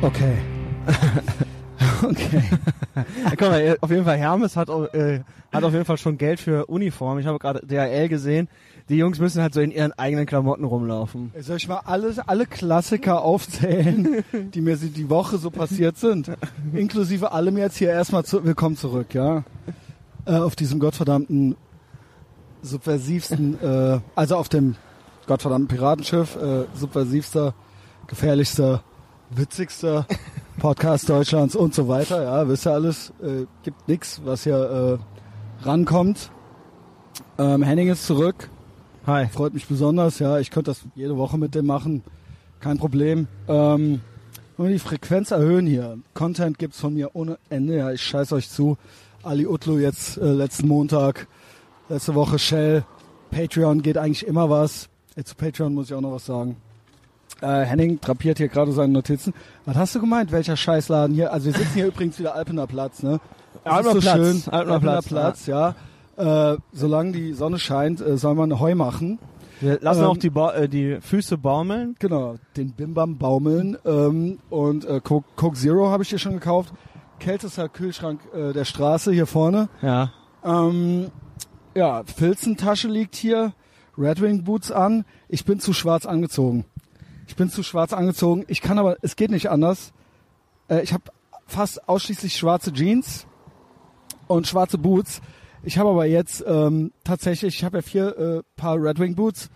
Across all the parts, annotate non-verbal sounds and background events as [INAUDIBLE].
Okay. [LAUGHS] okay. Guck mal, auf jeden Fall Hermes hat, äh, hat auf jeden Fall schon Geld für Uniform. Ich habe gerade DHL gesehen. Die Jungs müssen halt so in ihren eigenen Klamotten rumlaufen. Soll ich mal alles, alle Klassiker aufzählen, die mir die Woche so passiert sind? Inklusive allem jetzt hier erstmal zu, willkommen zurück, ja? Äh, auf diesem gottverdammten subversivsten, äh, also auf dem gottverdammten Piratenschiff, äh, subversivster, gefährlichster, witzigster Podcast Deutschlands und so weiter. Ja, wisst ihr alles, äh, gibt nix, was hier äh, rankommt. Ähm, Henning ist zurück. Hi. Freut mich besonders, ja. Ich könnte das jede Woche mit dem machen. Kein Problem. Ähm, nur die Frequenz erhöhen hier. Content gibt's von mir ohne Ende. Ja, ich scheiß euch zu. Ali Utlu jetzt äh, letzten Montag, letzte Woche Shell. Patreon geht eigentlich immer was. Äh, zu Patreon muss ich auch noch was sagen. Äh, Henning drapiert hier gerade seine Notizen. Was hast du gemeint? Welcher Scheißladen hier? Also wir sitzen hier übrigens wieder Alpener Platz, ne? Das Alpener so Platz. schön. Alpener Alpener Platz, Platz, ja. Äh, solange die Sonne scheint, äh, soll man Heu machen. Wir lassen Ähm, auch die, ba äh, die Füße baumeln. Genau, den Bimbam baumeln. Ähm, und äh, Coke, Coke Zero habe ich hier schon gekauft. Kältester Kühlschrank äh, der Straße hier vorne. Ja. Ähm, ja, Filzentasche liegt hier. Red Wing Boots an. Ich bin zu schwarz angezogen. Ich bin zu schwarz angezogen. Ich kann aber, es geht nicht anders. Äh, ich habe fast ausschließlich schwarze Jeans und schwarze Boots. Ich habe aber jetzt ähm, tatsächlich, ich habe ja vier äh, Paar Red Wing Boots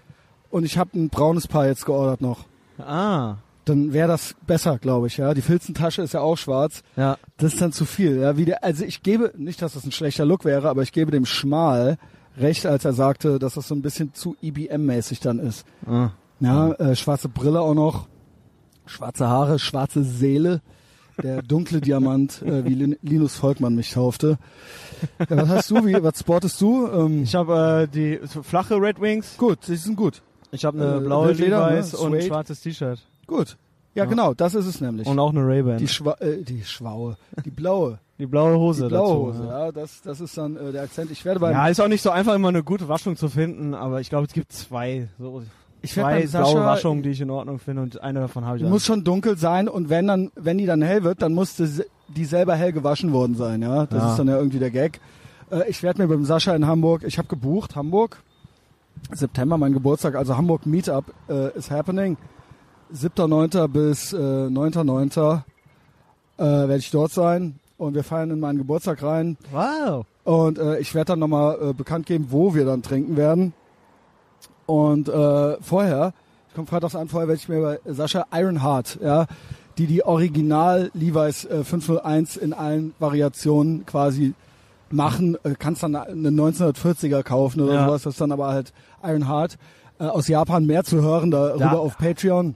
und ich habe ein braunes Paar jetzt geordert noch. Ah. Dann wäre das besser, glaube ich. Ja, die Filzentasche ist ja auch schwarz. Ja. Das ist dann zu viel. Ja, wie der, also ich gebe, nicht, dass das ein schlechter Look wäre, aber ich gebe dem Schmal recht, als er sagte, dass das so ein bisschen zu IBM-mäßig dann ist. Ah. Ja, äh, schwarze Brille auch noch, schwarze Haare, schwarze Seele, der dunkle [LAUGHS] Diamant, äh, wie Lin Linus Volkmann mich taufte. Ja, was hast du, wie, was sportest du? Ähm, Ich habe äh, die flache Red Wings. gut, die sind gut. Ich habe eine Äh, blaue ne? Levi's und ein schwarzes T-Shirt. Gut. Ja, Ja. genau, das ist es nämlich. Und auch eine Ray-Ban. die, Die, Schwa äh, die Schwaue, die blaue, [LAUGHS] blaue Hose die blaue dazu. Hose, ja. ja, das, das ist dann äh, der Akzent. Ich werde beim Ja, ist auch nicht so einfach immer eine gute Waschung zu finden, aber ich glaube, es gibt zwei, so Ich zwei blaue Waschungen, die ich in Ordnung finde und eine davon habe ich muss schon dunkel sein und wenn dann, wenn die dann hell wird, dann muss das, die selber hell gewaschen worden sein, ja. Das Ja. ist dann ja irgendwie der Gag. Äh, ich werde mir beim Sascha in Hamburg, ich habe gebucht, Hamburg, September mein Geburtstag, also Hamburg Meetup äh, is happening. 7.9. bis äh, 9.9. Äh, werde ich dort sein und wir feiern in meinen Geburtstag rein Wow. und äh, ich werde dann nochmal äh, bekannt geben, wo wir dann trinken werden. Und äh, vorher, ich komme freitags an, vorher werde ich mir bei Sascha Ironheart, ja, die die Original Levi's äh, 501 in allen Variationen quasi machen. Äh, kannst dann eine 1940er kaufen oder Ja. sowas. Das ist dann aber halt Ironheart. Äh, aus Japan mehr zu hören darüber Ja. auf Patreon.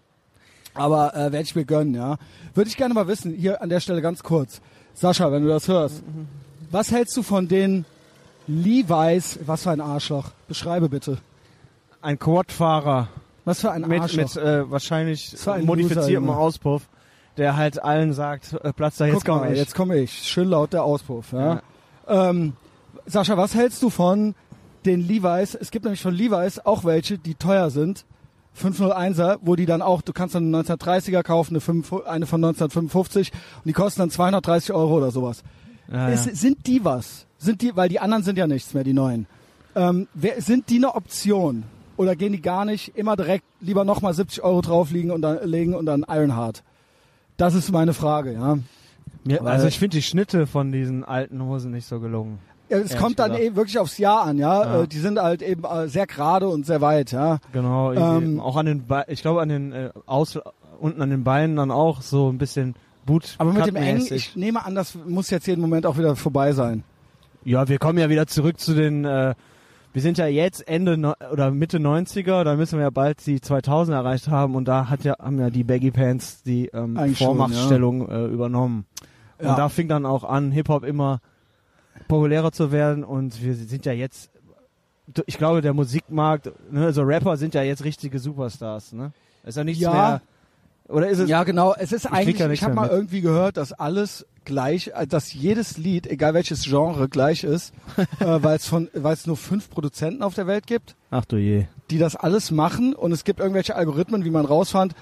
Aber äh, werde ich mir gönnen, ja. Würde ich gerne mal wissen, hier an der Stelle ganz kurz. Sascha, wenn du das hörst, was hältst du von den Levi's, was für ein Arschloch? Beschreibe bitte. Ein Quadfahrer Was für ein mit, Arschloch. mit äh, wahrscheinlich modifiziertem. Auspuff, der halt allen sagt, äh, Platz da, jetzt Guck komm mal, ich. jetzt komme ich. Schön laut der Auspuff. Ja. Ähm, Sascha, was hältst du von den Levi's? Es gibt nämlich von Levi's auch welche, die teuer sind. 501er, wo die dann auch, du kannst dann eine 1930er kaufen, eine, 5, eine von 1955 und die kosten dann 230 Euro oder sowas. ja, Ist, ja. Sind die was? Sind die, weil die anderen sind ja nichts mehr, die neuen. Ähm, wer, sind die eine Option? Oder gehen die gar nicht? Immer direkt lieber nochmal 70 Euro drauflegen und dann legen und dann Ironheart? Das ist meine Frage, ja. Mir, Weil- also ich finde die Schnitte von diesen alten Hosen nicht so gelungen. ja es kommt dann gesagt. eben wirklich aufs Jahr an, ja. Ja. Äh, die sind halt eben äh, sehr gerade und sehr weit, ja. Genau, Ähm, auch an den, Be ich glaube an den äh, aus unten an den Beinen dann auch so ein bisschen Boot. Aber mit dem Eng, ich nehme an, das muss jetzt jeden Moment auch wieder vorbei sein. Ja, wir kommen ja wieder zurück zu den. Äh, wir sind ja jetzt Ende no oder Mitte 90er, da müssen wir ja bald die 2000 erreicht haben und da hat ja haben ja die Baggy Pants die ähm, Eigentlich schon, Vormachtstellung äh, übernommen. Ja. Und da fing dann auch an, Hip Hop immer populärer zu werden und wir sind ja jetzt. Ich glaube, der Musikmarkt, ne, also Rapper sind ja jetzt richtige Superstars, ne? Ist ja nichts Ja. mehr. Oder ist es? Ja, genau. Es ist eigentlich, ich nichts habe mal mit. irgendwie gehört, dass alles gleich, äh, dass jedes Lied, egal welches Genre, gleich ist, [LAUGHS] äh, weil es von, weil es nur fünf Produzenten auf der Welt gibt, Ach du je. die das alles machen und es gibt irgendwelche Algorithmen, wie man rausfand,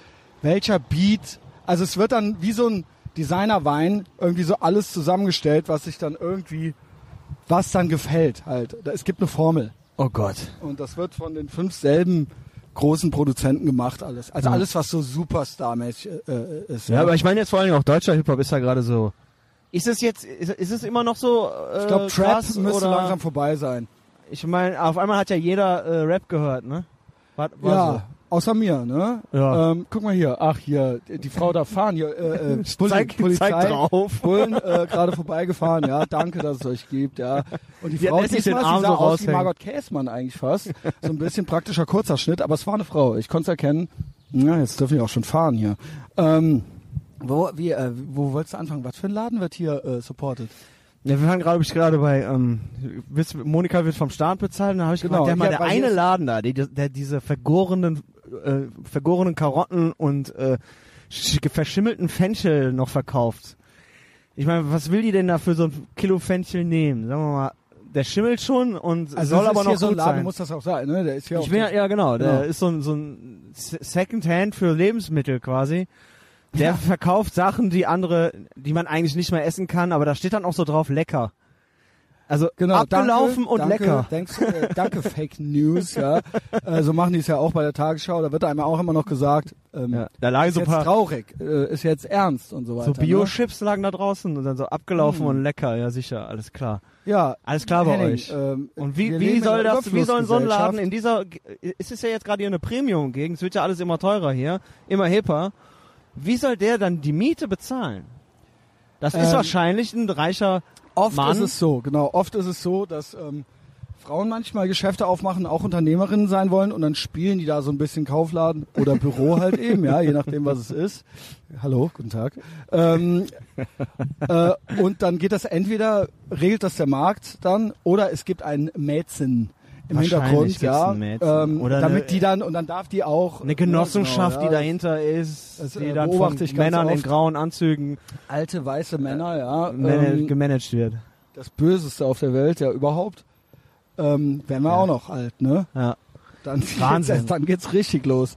welcher Beat Also es wird dann wie so ein Designerwein irgendwie so alles zusammengestellt, was sich dann irgendwie, was dann gefällt halt. Es gibt eine Formel. Oh Gott. Und das wird von den fünf selben großen Produzenten gemacht alles. Also Ja. alles, was so Superstar-mäßig äh, ist. Ja, aber ich meine jetzt vor allen Dingen auch deutscher Hip-Hop ist ja gerade so. Ist es jetzt, ist, ist es immer noch so äh, ich glaube, Trap krass, müsste oder? langsam vorbei sein. Ich meine, auf einmal hat ja jeder äh, Rap gehört, ne? War, war ja, außer mir, ne? Ja. Ähm, guck mal hier. Ach, hier, die Frau da fahren hier. Äh, äh, [LAUGHS] so. Zeig, Polizei. zeig drauf. Bullen äh, gerade vorbeigefahren, ja, danke, dass es euch gibt, ja. Und die Die Frau diesmal, den Arm sah so aus wie. Margot Käßmann eigentlich fast. So ein bisschen praktischer kurzer Schnitt, aber es war eine Frau. Ich konnte es erkennen. Ja, jetzt dürfen wir auch schon fahren hier. Ähm, wo, wie, äh, wo wolltest du anfangen? Was für ein Laden wird hier äh, supported? Ja, wir waren glaube ich gerade bei, ähm, wisst- Monika wird vom Staat bezahlt, und da habe ich Genau, gefragt, der, mal, ja, der eine Laden da, die, der diese vergorenen, äh, vergorenen Karotten und äh, sch- verschimmelten Fenchel noch verkauft. Ich meine, was will die denn da für so ein Kilo Fenchel nehmen? Sagen wir mal, der schimmelt schon und Also soll aber ist noch hier so ein gut Laden, sein. muss das auch sein, ne? Der ist hier Ich auch bin ja, ja genau, der Genau. ist so ein, so ein Se- Secondhand für Lebensmittel quasi. Der Ja. verkauft Sachen, die andere, die man eigentlich nicht mehr essen kann, aber da steht dann auch so drauf lecker. Also Genau, abgelaufen danke, und danke, lecker. Denkst, äh, danke [LAUGHS] Fake News, ja. Äh, so machen die es ja auch bei der Tagesschau. Da wird einem auch immer noch gesagt, ähm, Ja, da lagen ist so jetzt paar traurig, äh, ist jetzt ernst und so weiter. so Bio-Chips lagen da draußen und dann so abgelaufen Hm. und lecker, ja sicher, alles klar. ne? Ja, Alles klar bei Henning, euch. Ähm, Und wie, wie soll das, wie soll so ein Laden in dieser, es ist ja jetzt gerade hier eine Premium-Gegend, es wird ja alles immer teurer hier, immer hipper. Wie soll der dann die Miete bezahlen? Das ist Ähm, wahrscheinlich ein reicher Oft Mann. ist es so, genau. Oft ist es so, dass ähm, Frauen manchmal Geschäfte aufmachen, auch Unternehmerinnen sein wollen und dann spielen die da so ein bisschen Kaufladen oder Büro [LAUGHS] halt eben, ja, je nachdem, was es ist. Hallo, guten Tag. Ähm, äh, und dann geht das entweder, regelt das der Markt dann, oder es gibt einen Mäzen im Hintergrund, ja, ähm, Oder damit eine- die dann, und dann darf die auch Eine Genossenschaft, Ja, die genau, dahinter ist, das, die äh, dann von Männern in grauen Anzügen alte weiße Männer, ja, ähm, gemanagt wird. das Böseste auf der Welt, ja überhaupt. Ähm, werden wir Ja. auch noch alt, ne? Ja. Dann Wahnsinn. Geht's, [LAUGHS] dann geht's richtig los.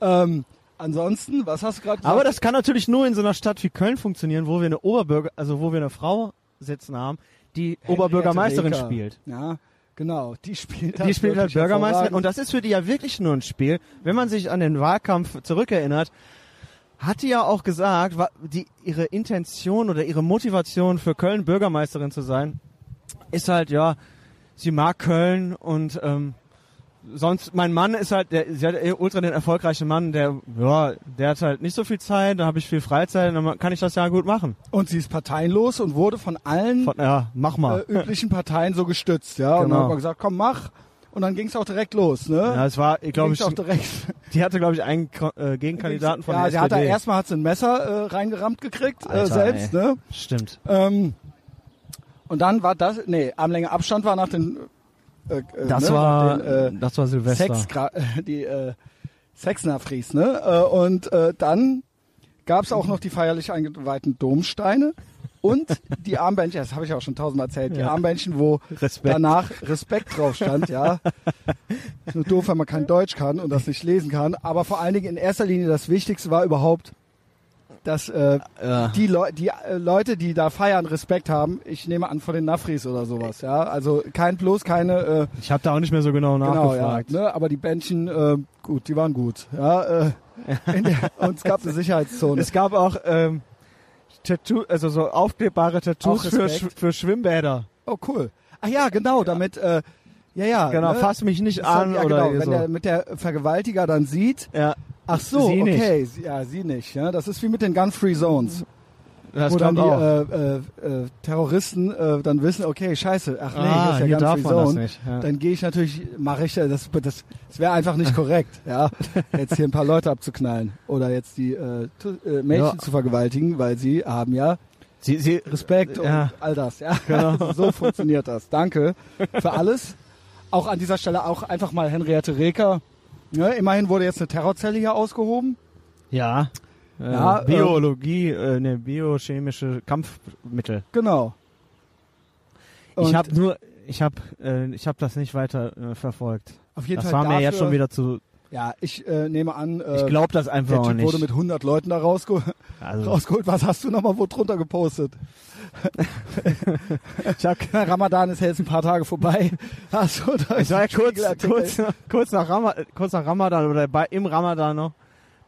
Ähm, ansonsten, was hast du gerade gesagt? Aber das kann natürlich nur in so einer Stadt wie Köln funktionieren, wo wir eine Oberbürger, also wo wir eine Frau sitzen haben, die Henriette Oberbürgermeisterin Reker. spielt. Ja, genau. Die spielt, Die spielt halt Bürgermeisterin und das ist für die ja wirklich nur ein Spiel. Wenn man sich an den Wahlkampf zurückerinnert, hat die ja auch gesagt, die, ihre Intention oder ihre Motivation für Köln Bürgermeisterin zu sein, ist halt, ja, sie mag Köln und ähm, sonst, mein Mann ist halt, der, sie hat eh ultra den erfolgreichen Mann, der, ja, der hat halt nicht so viel Zeit, da habe ich viel Freizeit, dann kann ich das ja gut machen. Und sie ist parteienlos und wurde von allen Von, ja, mach mal. äh, üblichen Parteien so gestützt, ja. Und dann Genau. hat man gesagt, komm, mach. Und dann ging's auch direkt los, ne? ja, es war, ich glaube ich, auch direkt. [LAUGHS] die hatte glaube ich einen äh, Gegenkandidaten von ja, der da SPD. erstmal hat sie ein Messer äh, reingerammt gekriegt, äh, Alter, selbst, ey. ne? Stimmt. Ähm, und dann war das, nee, Armlänge Abstand war nach den, äh, äh, Das ne, war, den, äh, das war Silvester. Sex, [LAUGHS] die äh, Sexnafries, ne? Äh, und äh, dann gab's auch noch die feierlich eingeweihten Domsteine und die Armbändchen, das habe ich auch schon tausendmal erzählt, die Ja. Armbändchen, wo Respekt. danach Respekt drauf stand, ja. Ist nur doof, wenn man kein Deutsch kann und das nicht lesen kann, aber vor allen Dingen in erster Linie das Wichtigste war überhaupt, dass äh, Ja. die, Leu die äh, Leute, die da feiern, Respekt haben. Ich nehme an von den Nafris oder sowas, ja. Also kein Plus, keine äh, Ich habe da auch nicht mehr so genau Genau, ja. nachgefragt. Ne? Aber die Bändchen, äh, gut, die waren gut. Ja, äh, in der, [LAUGHS] und es gab eine Sicherheitszone. Es gab auch ähm, Tattoo, also so aufklebbare Tattoos für. Sch für Schwimmbäder. oh, cool. Ach ja, genau, damit, äh, ja, ja. Genau, ne? fass mich nicht Das an ja, oder genau, wenn so. der mit der Vergewaltiger dann sieht, ja, ach so, Sie nicht. okay, sie- ja, sie nicht. Ja? Das ist wie mit den Gun-Free Zones, das wo dann die äh, äh, äh, Terroristen äh, dann wissen, okay, scheiße, ach nee, ah, das ist hier ja darf Gun-Free man das Zone. nicht. Ja. Dann gehe ich natürlich, mache ich das, das, das wäre einfach nicht korrekt, [LAUGHS] ja, jetzt hier ein paar Leute abzuknallen oder jetzt die äh, äh, Mädchen Ja. zu vergewaltigen, weil sie haben ja Sie, sie, Respekt Ja. und all das, ja. Genau. [LAUGHS] so funktioniert das. Danke für alles. [LAUGHS] Auch an dieser Stelle auch einfach mal Henriette Reker. Ja, immerhin wurde jetzt eine Terrorzelle hier ausgehoben. ja. Äh, Ja, Biologie, äh, ne, biochemische Kampfmittel. Genau. ich Und habe nur, ich habe, äh, ich habe das nicht weiter äh, verfolgt. auf jeden Das Fall war mir dafür, jetzt schon wieder zu. Ja, ich äh, nehme an, äh, Ich glaube das einfach der Typ nicht. wurde mit 100 Leuten da rausge also, rausgeholt. Was hast du nochmal wo drunter gepostet? [LAUGHS] ich hab, Ramadan ist ja jetzt ein paar Tage vorbei. Du da ich war ja kurz, kurz, kurz, nach Rama, kurz nach Ramadan oder bei, im Ramadan noch,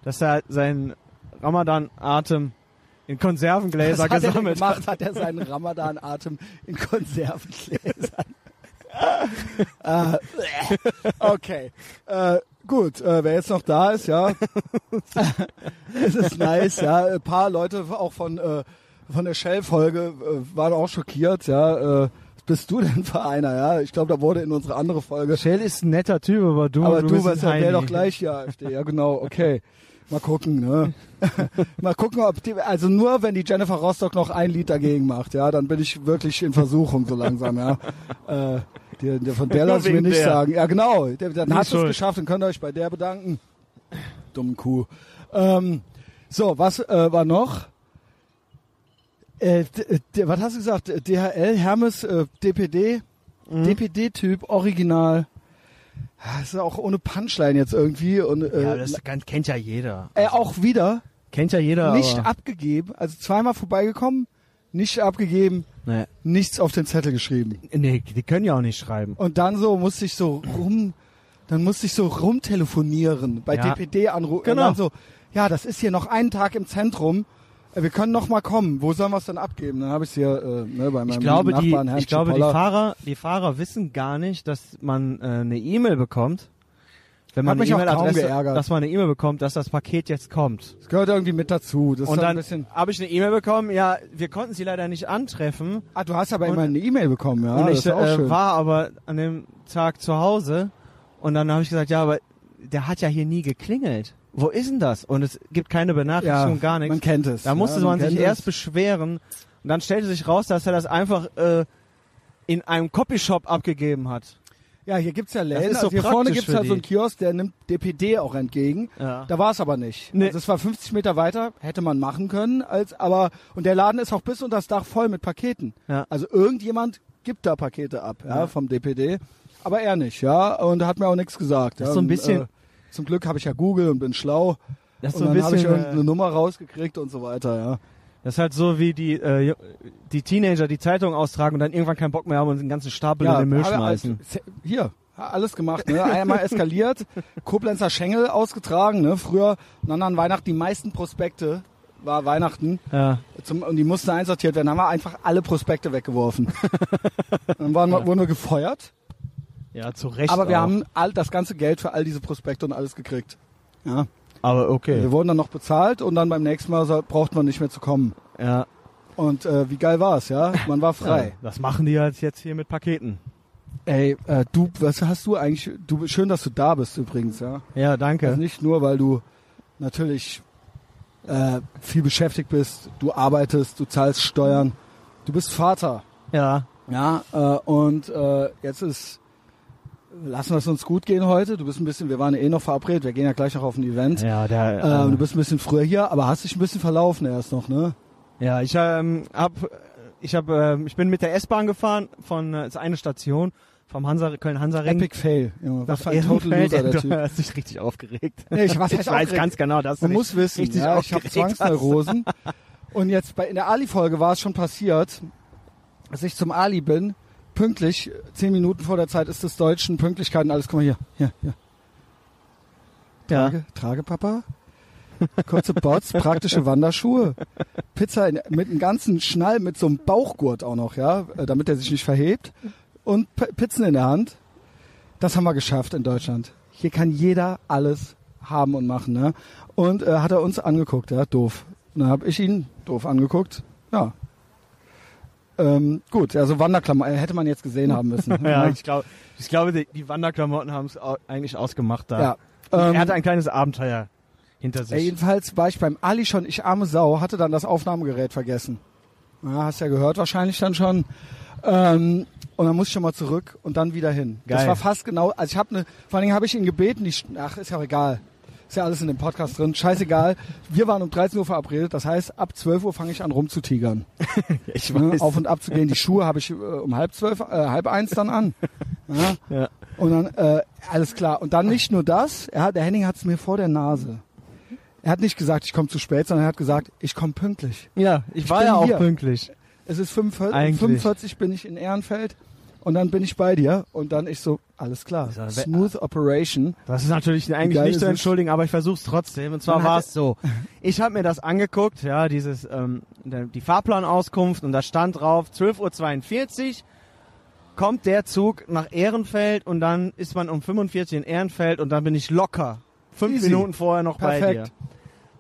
dass er seinen Ramadan-Atem in Konservengläser Was hat er gesammelt gemacht? Hat er seinen Ramadan-Atem in Konservengläsern? [LAUGHS] äh, okay. Äh, gut, äh, wer jetzt noch da ist, ja. [LAUGHS] es ist nice, ja. Ein paar Leute auch von, äh, von der Shell-Folge äh, waren auch schockiert, ja. Äh, was bist du denn für einer, ja? Ich glaube, da wurde in unsere andere Folge. Shell ist ein netter Typ, aber du, Aber du, du, bist ja, Heini. doch gleich die AfD. Ja, genau, okay. Mal gucken, ne? [LAUGHS] Mal gucken, ob die, also nur wenn die Jennifer Rostock noch ein Lied dagegen macht, ja, dann bin ich wirklich in Versuchung so langsam, ja. [LAUGHS] Äh, die, die, von der lasse ich mir nicht der. sagen. Ja, genau, der, dann hat es geschafft und könnt ihr euch bei der bedanken. Dummen Kuh. Ähm, so, was äh, war noch? Äh, d- was hast du gesagt? DHL, Hermes, äh, DPD, Mhm. DPD-Typ, Original. Ja, ist ja auch ohne Punchline jetzt irgendwie und äh, Ja, das kennt ja jeder. äh, auch wieder Kennt ja jeder, nicht abgegeben, also zweimal vorbeigekommen, nicht abgegeben, nee, nichts auf den Zettel geschrieben. nee, die können ja auch nicht schreiben. Und dann so musste ich so rum, dann musste ich so rumtelefonieren, bei Ja. DPD anrufen. Genau. So, ja, das ist hier noch einen Tag im Zentrum. Äh, Wir können noch mal kommen. Wo sollen wir es denn abgeben? Dann habe ich es hier äh, ne, bei meinem Ich glaube, die, Nachbarn, Herrn ich glaube, die. Fahrer, die Fahrer wissen gar nicht, dass man äh, eine E-Mail bekommt. Wenn man Hat eine E-Mail-Adresse, geärgert. dass man eine E-Mail bekommt, dass das Paket jetzt kommt. Das gehört irgendwie mit dazu. Das Und dann habe ich eine E-Mail bekommen, ja, wir konnten sie leider nicht antreffen. Ah, du hast aber Und- immer eine E-Mail bekommen, ja. und ich äh, war aber an dem Tag zu Hause und dann habe ich gesagt, ja, aber der hat ja hier nie geklingelt. Wo ist denn das? Und es gibt keine Benachrichtigung, gar nichts. Man kennt es. Da musste ja, man sich kennt erst es. beschweren und dann stellte sich raus, dass er das einfach äh, in einem Copyshop abgegeben hat. Ja, hier gibt's ja Läden. so also hier vorne gibt's ja so einen die. Kiosk, der nimmt DPD auch entgegen. Ja. Da war es aber nicht. Nee. Also es war 50 Meter weiter, hätte man machen können, als aber und der Laden ist auch bis unter das Dach voll mit Paketen. Ja. Also irgendjemand gibt da Pakete ab, ja, Ja. vom DPD, aber er nicht, ja, und hat mir auch nichts gesagt. Das ja, ist so ein und, bisschen- Äh, zum Glück habe ich ja Google und bin schlau Das ist und so ein dann habe ich irgendeine äh, Nummer rausgekriegt und so weiter, ja. das ist halt so wie die äh, die Teenager die Zeitung austragen und dann irgendwann keinen Bock mehr haben und den ganzen Stapel in den Müll schmeißen. Hier, alles gemacht, ne? Einmal eskaliert, [LAUGHS] Koblenzer Schengel ausgetragen, ne? Früher und dann an Weihnachten die meisten Prospekte war Weihnachten Ja. zum, und die mussten einsortiert werden. Dann haben wir einfach alle Prospekte weggeworfen. [LAUGHS] dann waren wir, wurden wir gefeuert, ja, zu Recht. aber wir auch. haben all, das ganze Geld für all diese Prospekte und alles gekriegt. Ja. aber okay. Wir wurden dann noch bezahlt und dann beim nächsten Mal so, braucht man nicht mehr zu kommen. Ja. Und äh, wie geil war's, ja? Man war frei. Ja, das machen die halt jetzt hier mit Paketen. Ey, äh, du, was hast du eigentlich? Du, schön, dass du da bist übrigens, ja. Ja, danke. Also nicht nur, weil du natürlich äh, viel beschäftigt bist, du arbeitest, du zahlst Steuern, du bist Vater, ja. ja, äh, und äh, jetzt ist, lassen wir es uns gut gehen heute. Du bist ein bisschen, wir waren eh noch verabredet, wir gehen ja gleich noch auf ein Event. Ja, der, Äh, äh, du bist ein bisschen früher hier, aber hast dich ein bisschen verlaufen erst noch, ne? ja, ich ähm, hab, ich hab, ähm, ich bin mit der S-Bahn gefahren von äh, ist eine Station vom Hansa Köln Hansa Ring. Epic Fail, Junge. Was für ein Total. Loser, der Du Typ. hast dich richtig aufgeregt. Nee, ich, was ich weiß ganz genau, dass du Man muss wissen, richtig ja, ich habe. Zwangsneurosen. Und jetzt bei in der Ali-Folge war es schon passiert, dass ich zum Ali bin, pünktlich, zehn Minuten vor der Zeit ist des Deutschen, Pünktlichkeit und alles. Guck mal hier, hier, hier. Ja. Trage, trage Papa. Kurze Bots, [LAUGHS] praktische Wanderschuhe. Pizza in, mit einem ganzen Schnall, mit so einem Bauchgurt auch noch, ja, äh, damit er sich nicht verhebt. Und P Pizzen in der Hand. Das haben wir geschafft in Deutschland. Hier kann jeder alles haben und machen, ne? Und äh, hat er uns angeguckt, ja, doof. Und dann habe ich ihn doof angeguckt. Ja. Ähm, gut, also Wanderklamotten äh, hätte man jetzt gesehen haben müssen. [LAUGHS] Ja, ne? ich glaube, ich glaube, die, die Wanderklamotten haben es eigentlich ausgemacht da. ja. er Ähm, hatte ein kleines Abenteuer hinter sich. Ey, jedenfalls war ich beim Ali schon, ich arme Sau, hatte dann das Aufnahmegerät vergessen. Ja, hast ja gehört wahrscheinlich dann schon. Ähm, und dann muss ich schon mal zurück und dann wieder hin. Das Geil. war fast genau, also ich habe eine, vor allen Dingen habe ich ihn gebeten, die, ach, ist ja auch egal. Ist ja alles in dem Podcast drin, scheißegal. Wir waren um 13 Uhr verabredet, das heißt, ab 12 Uhr fange ich an rumzutigern. [LAUGHS] ich Ne, auf und ab zu gehen. Die Schuhe habe ich äh, um halb zwölf, äh, halb eins dann an. [LAUGHS] Ja? Ja. Und dann, äh, alles klar. Und dann nicht nur das, hat, der Henning hat es mir vor der Nase. Er hat nicht gesagt, ich komme zu spät, sondern er hat gesagt, ich komme pünktlich. Ja, ich war bin ja auch hier. pünktlich. Es ist 45, Eigentlich. 45 bin ich in Ehrenfeld und dann bin ich bei dir und dann ich so, alles klar, smooth operation. Das ist natürlich eigentlich nicht zu entschuldigen, aber ich versuche es trotzdem. Und zwar war es so. Ich habe mir das angeguckt, ja, dieses ähm, die Fahrplanauskunft und da stand drauf 12.42 Uhr kommt der Zug nach Ehrenfeld und dann ist man um 45 in Ehrenfeld und dann bin ich locker fünf Easy. Minuten vorher noch bei Perfekt. dir.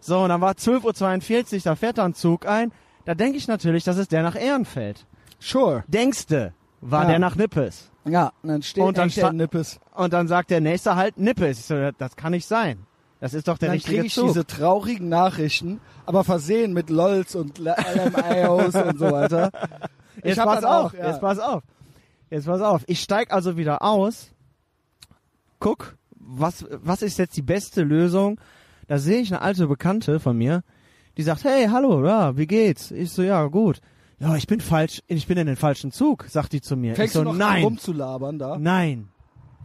So, und dann war 12.42 Uhr, da fährt da ein Zug ein. Da denke ich natürlich, das ist der nach Ehrenfeld. Sure. Denkste, war Ja. der nach Nippes. Ja, und dann steht Und dann der Nippes. Und dann sagt der nächste halt Nippes. Ich so, das kann nicht sein. Das ist doch der Dann richtige kriege ich Zug. diese traurigen Nachrichten, aber versehen mit LOLs und LMAOs und so weiter. [LAUGHS] Jetzt hab pass auf, auch, ja. jetzt pass auf. Jetzt pass auf. Ich steig also wieder aus. Guck, was, was ist jetzt die beste Lösung? Da sehe ich eine alte Bekannte von mir, die sagt, hey, hallo, ja, wie geht's? Ich so, ja, gut. Ja, ich bin falsch, ich bin in den falschen Zug, sagt die zu mir. Fängst ich so, du noch nein, rumzulabern da? nein.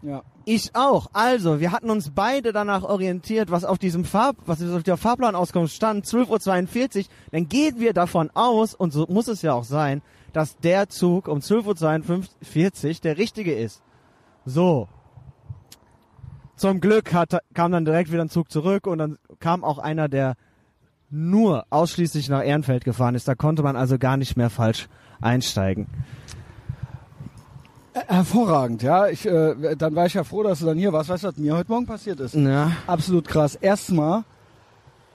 Ja. Ich auch. Also, wir hatten uns beide danach orientiert, was auf diesem Farb, was auf der Fahrplanauskunft stand, 12.42 Uhr. Dann gehen wir davon aus, und so muss es ja auch sein, dass der Zug um 12.42 Uhr der richtige ist. So. Zum Glück hat, kam dann direkt wieder ein Zug zurück und dann kam auch einer, der nur ausschließlich nach Ehrenfeld gefahren ist. Da konnte man also gar nicht mehr falsch einsteigen. Hervorragend, ja. Ich, äh, dann war ich ja froh, dass du dann hier warst. Weißt du, was mir heute Morgen passiert ist? Ja. Absolut krass. Erstmal,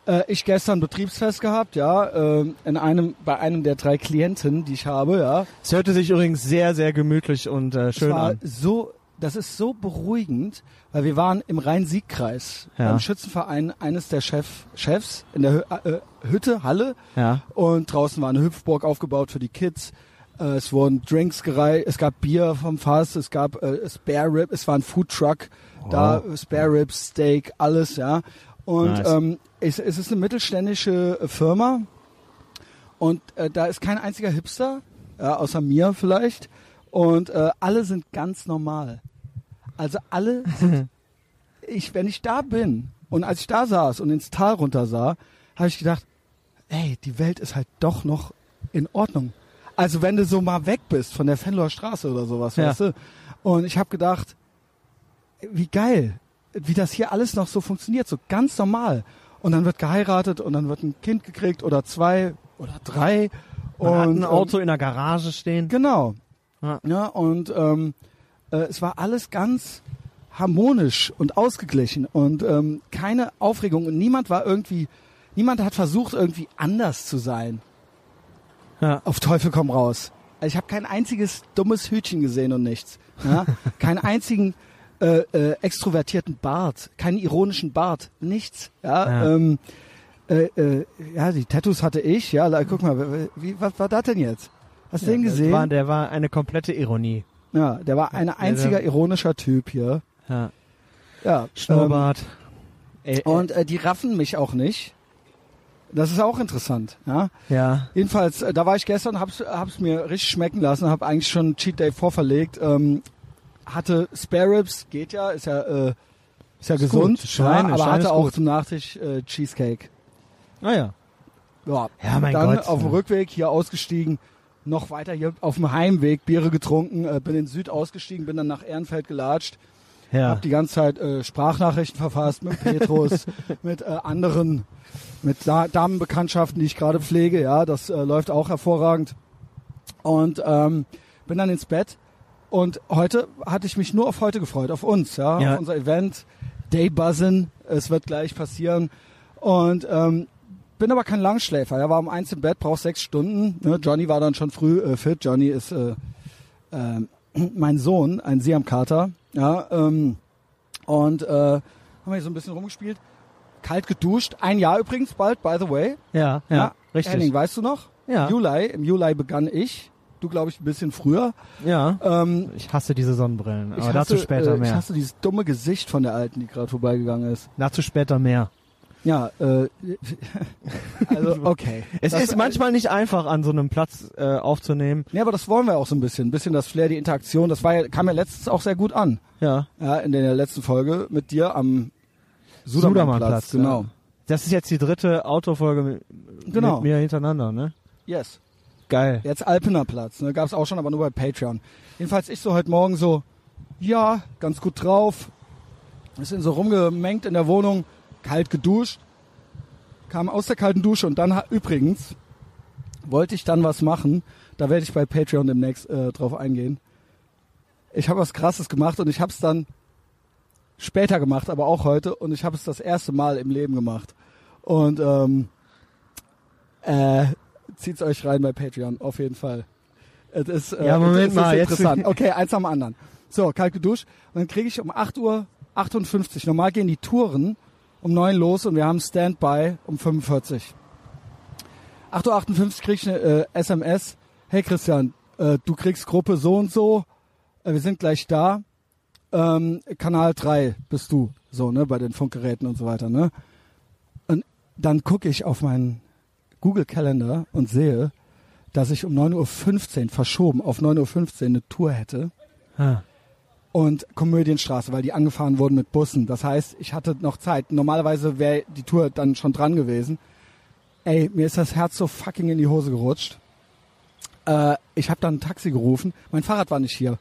äh, ich gestern Betriebsfest gehabt, ja, äh, in einem, bei einem der drei Klienten, die ich habe, ja. Es hörte sich übrigens sehr, sehr gemütlich und äh, schön an. so, das ist so beruhigend, weil wir waren im Rhein-Sieg-Kreis, Ja. beim Schützenverein eines der Chef, Chefs in der Hü äh, Hütte, Halle. Ja. Und draußen war eine Hüpfburg aufgebaut für die Kids. Äh, es wurden Drinks gereiht, es gab Bier vom Fass, es gab äh, Spare Rib, es war ein Food Truck, da Spare Rib, Steak, alles, ja. Und Nice. ähm, es, es ist eine mittelständische äh, Firma und äh, da ist kein einziger Hipster, ja, außer mir vielleicht. Und äh, alle sind ganz normal. Also alle sind, [LAUGHS] ich, wenn ich da bin und als ich da saß und ins Tal runter sah, habe ich gedacht, ey, die Welt ist halt doch noch in Ordnung. Also wenn du so mal weg bist von der Fenloer Straße oder sowas, Ja. weißt du? Und ich habe gedacht, wie geil, wie das hier alles noch so funktioniert, so ganz normal. Und dann wird geheiratet und dann wird ein Kind gekriegt oder zwei oder drei. Man und, ein ähm, Auto in der Garage stehen. Genau. Ja. Ja, und ähm, äh, es war alles ganz harmonisch und ausgeglichen und ähm, keine Aufregung und niemand war irgendwie, niemand hat versucht irgendwie anders zu sein. Ja. Auf Teufel komm raus. Also ich habe kein einziges dummes Hütchen gesehen und nichts. Ja? [LAUGHS] Keinen einzigen äh, äh, extrovertierten Bart, keinen ironischen Bart, nichts. Ja, Ja. Ähm, äh, äh, ja die Tattoos hatte ich. Ja, guck mal, wie, was war das denn jetzt? Hast du den Das gesehen? War, der war eine komplette Ironie. Ja, der war ein einziger ironischer Typ hier. Ja. Ja. Schnurrbart. Ähm, und äh, die raffen mich auch nicht. Das ist auch interessant. Ja. ja. Jedenfalls, äh, da war ich gestern, hab's, hab's mir richtig schmecken lassen, hab eigentlich schon Cheat Day vorverlegt. Ähm, hatte Spare Ribs, geht ja, ist ja, äh, ist ja Ist gesund, gut. Schweine- ja, aber Schweine hatte auch gut. zum Nachtisch äh, Cheesecake. Ah ja. Ja, Ja, mein dann Gott. auf dem Rückweg hier ausgestiegen, noch weiter hier auf dem Heimweg Biere getrunken, äh, bin in Süd ausgestiegen, bin dann nach Ehrenfeld gelatscht. Ja. Hab die ganze Zeit äh, Sprachnachrichten verfasst mit Petrus, [LAUGHS] mit äh, anderen, mit da Damenbekanntschaften, die ich gerade pflege. Ja, das äh, läuft auch hervorragend. Und ähm, bin dann ins Bett. Und heute hatte ich mich nur auf heute gefreut, auf uns, ja, Ja. auf unser Event, Day Buzzin. Es wird gleich passieren. Und ähm, bin aber kein Langschläfer. Er war um eins im Bett, braucht sechs Stunden. Ne? Johnny war dann schon früh äh, fit. Johnny ist äh, ähm, [CLEARS THROAT] mein Sohn, ein Siamkater. Ja, ähm, und äh, haben wir hier so ein bisschen rumgespielt. Kalt geduscht. Ein Jahr übrigens bald, by the way. Ja, ja, richtig. Henning, weißt du noch? Ja. Juli, im Juli begann ich. Du, glaube ich, ein bisschen früher. Ja. Ähm, Ich hasse diese Sonnenbrillen, aber ich dazu hasse, später äh, Ich mehr. hasse dieses dumme Gesicht von der Alten, die gerade vorbeigegangen ist. Dazu später mehr. Ja, äh, [LAUGHS] also okay. Es Das- ist manchmal nicht einfach, an so einem Platz äh, aufzunehmen. Ja, aber das wollen wir auch so ein bisschen. Ein bisschen das Flair, die Interaktion. Das war ja, kam ja letztens auch sehr gut an. Ja. Ja, in der letzten Folge mit dir am Sudermannplatz. Genau. Ja. Das ist jetzt die dritte Autofolge mit, Genau. mit mir hintereinander, ne? Yes. Geil. Jetzt Alpener Platz. Ne? Gab es auch schon, aber nur bei Patreon. Jedenfalls ich so heute Morgen so, ja, ganz gut drauf. Wir sind so rumgemengt in der Wohnung, kalt geduscht. Kam aus der kalten Dusche und dann, übrigens, wollte ich dann was machen. Da werde ich bei Patreon demnächst äh, drauf eingehen. Ich habe was Krasses gemacht und ich habe es dann später gemacht, aber auch heute. Und ich habe es das erste Mal im Leben gemacht. Und ähm, äh, zieht's euch rein bei Patreon, auf jeden Fall. Es ist, äh, Ja, Moment es mal, jetzt- interessant. Okay, eins am anderen. So, kalt geduscht. Und dann kriege ich um 8 Uhr 58. Normal gehen die Touren um 9 los und wir haben Standby um 45. 8.58 Uhr kriege ich eine äh, SMS. Hey Christian, äh, du kriegst Gruppe so und so. Äh, wir sind gleich da. Ähm, Kanal 3 bist du. So, ne, bei den Funkgeräten und so weiter, ne? Und dann gucke ich auf meinen Google-Kalender und sehe, dass ich um 9.15 Uhr verschoben auf 9.15 Uhr eine Tour hätte Ha. Und Komödienstraße, weil die angefahren wurden mit Bussen. Das heißt, ich hatte noch Zeit. Normalerweise wäre die Tour dann schon dran gewesen. Ey, mir ist das Herz so fucking in die Hose gerutscht. Äh, ich habe dann ein Taxi gerufen. Mein Fahrrad war nicht hier.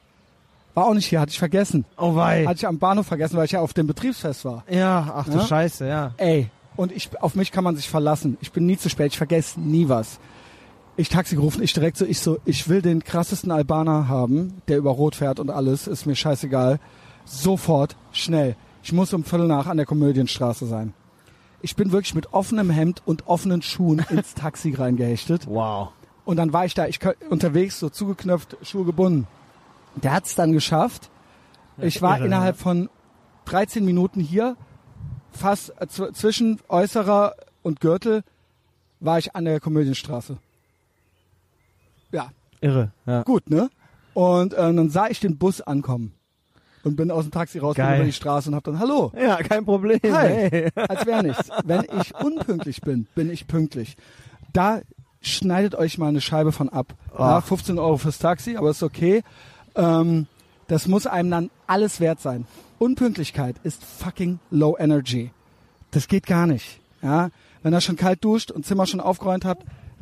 War auch nicht hier, hatte ich vergessen. Oh wei. Hatte ich am Bahnhof vergessen, weil ich ja auf dem Betriebsfest war. Ja, ach du Ja? Scheiße, ja. Ey, und ich, auf mich kann man sich verlassen. Ich bin nie zu spät, ich vergesse nie was. Ich Taxi gerufen, ich direkt so, ich so, ich will den krassesten Albaner haben, der über Rot fährt und alles, ist mir scheißegal. Sofort, schnell. Ich muss um Viertel nach an der Komödienstraße sein. Ich bin wirklich mit offenem Hemd und offenen Schuhen ins Taxi reingehechtet. Wow. Und dann war ich da, ich unterwegs, so zugeknöpft, Schuhe gebunden. Der hat's dann geschafft. Ich war irre, innerhalb von 13 Minuten hier, fast äh, zw- zwischen Äußerer und Gürtel, war ich an der Komödienstraße. Ja, Irre, ja. gut, ne? Und äh, dann sah ich den Bus ankommen und bin aus dem Taxi raus bin über die Straße und hab dann Hallo, Ja, kein Problem. Hi. Hey. [LAUGHS] als wäre nichts. Wenn ich unpünktlich bin, bin ich pünktlich. Da schneidet euch mal eine Scheibe von ab. Ja, Ach. 15 Euro fürs Taxi, aber ist okay. Ähm, das muss einem dann alles wert sein. Unpünktlichkeit ist fucking low energy. Das geht gar nicht. Ja, wenn er schon kalt duscht und Zimmer schon aufgeräumt hat,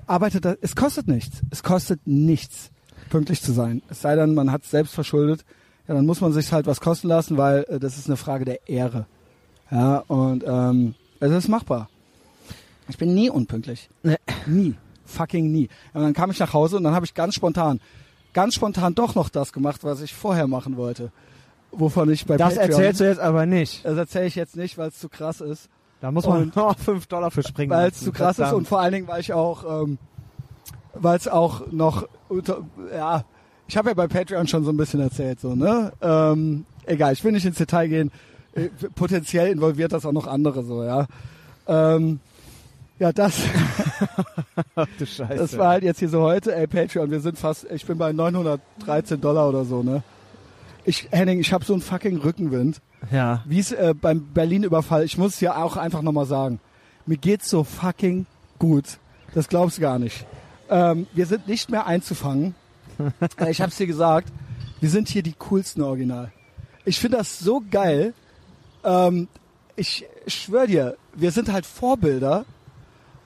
arbeitet er. Es kostet nichts. Es kostet nichts, pünktlich zu sein. Es sei denn, man hat es selbst verschuldet. Ja, dann muss man sich halt was kosten lassen, weil äh, das ist eine Frage der Ehre. Ja, und ähm, es ist machbar. Ich bin nie unpünktlich. Nie. Fucking nie. Und dann kam ich nach Hause und dann habe ich ganz spontan, ganz spontan doch noch das gemacht, was ich vorher machen wollte. Wovon ich bei Das Patreon, erzählst du jetzt aber nicht. Das erzähle ich jetzt nicht, weil es zu krass ist. Da muss man Und- [LAUGHS] noch 5 Dollar für springen. Weil es zu krass ist Verdammt. und vor allen Dingen, weil ich auch, ähm, weil es auch noch unter, ja, ich habe ja bei Patreon schon so ein bisschen erzählt, so, ne? Ähm, egal, ich will nicht ins Detail gehen. Äh, Potenziell involviert das auch noch andere, so, ja. Ähm, ja, das, Ach [LAUGHS] du [LAUGHS] Scheiße. das war halt jetzt hier so heute, ey, Patreon, wir sind fast, ich bin bei 913 Dollar oder so, ne? Ich, Henning, ich habe so einen fucking Rückenwind. Ja. Wie es äh, beim Berlin-Überfall, ich muss es ja auch einfach nochmal sagen, mir geht's so fucking gut. Das glaubst du gar nicht. Ähm, wir sind nicht mehr einzufangen. [LAUGHS] äh, ich hab's dir gesagt, wir sind hier die coolsten Original. Ich finde das so geil. Ähm, ich schwör dir, wir sind halt Vorbilder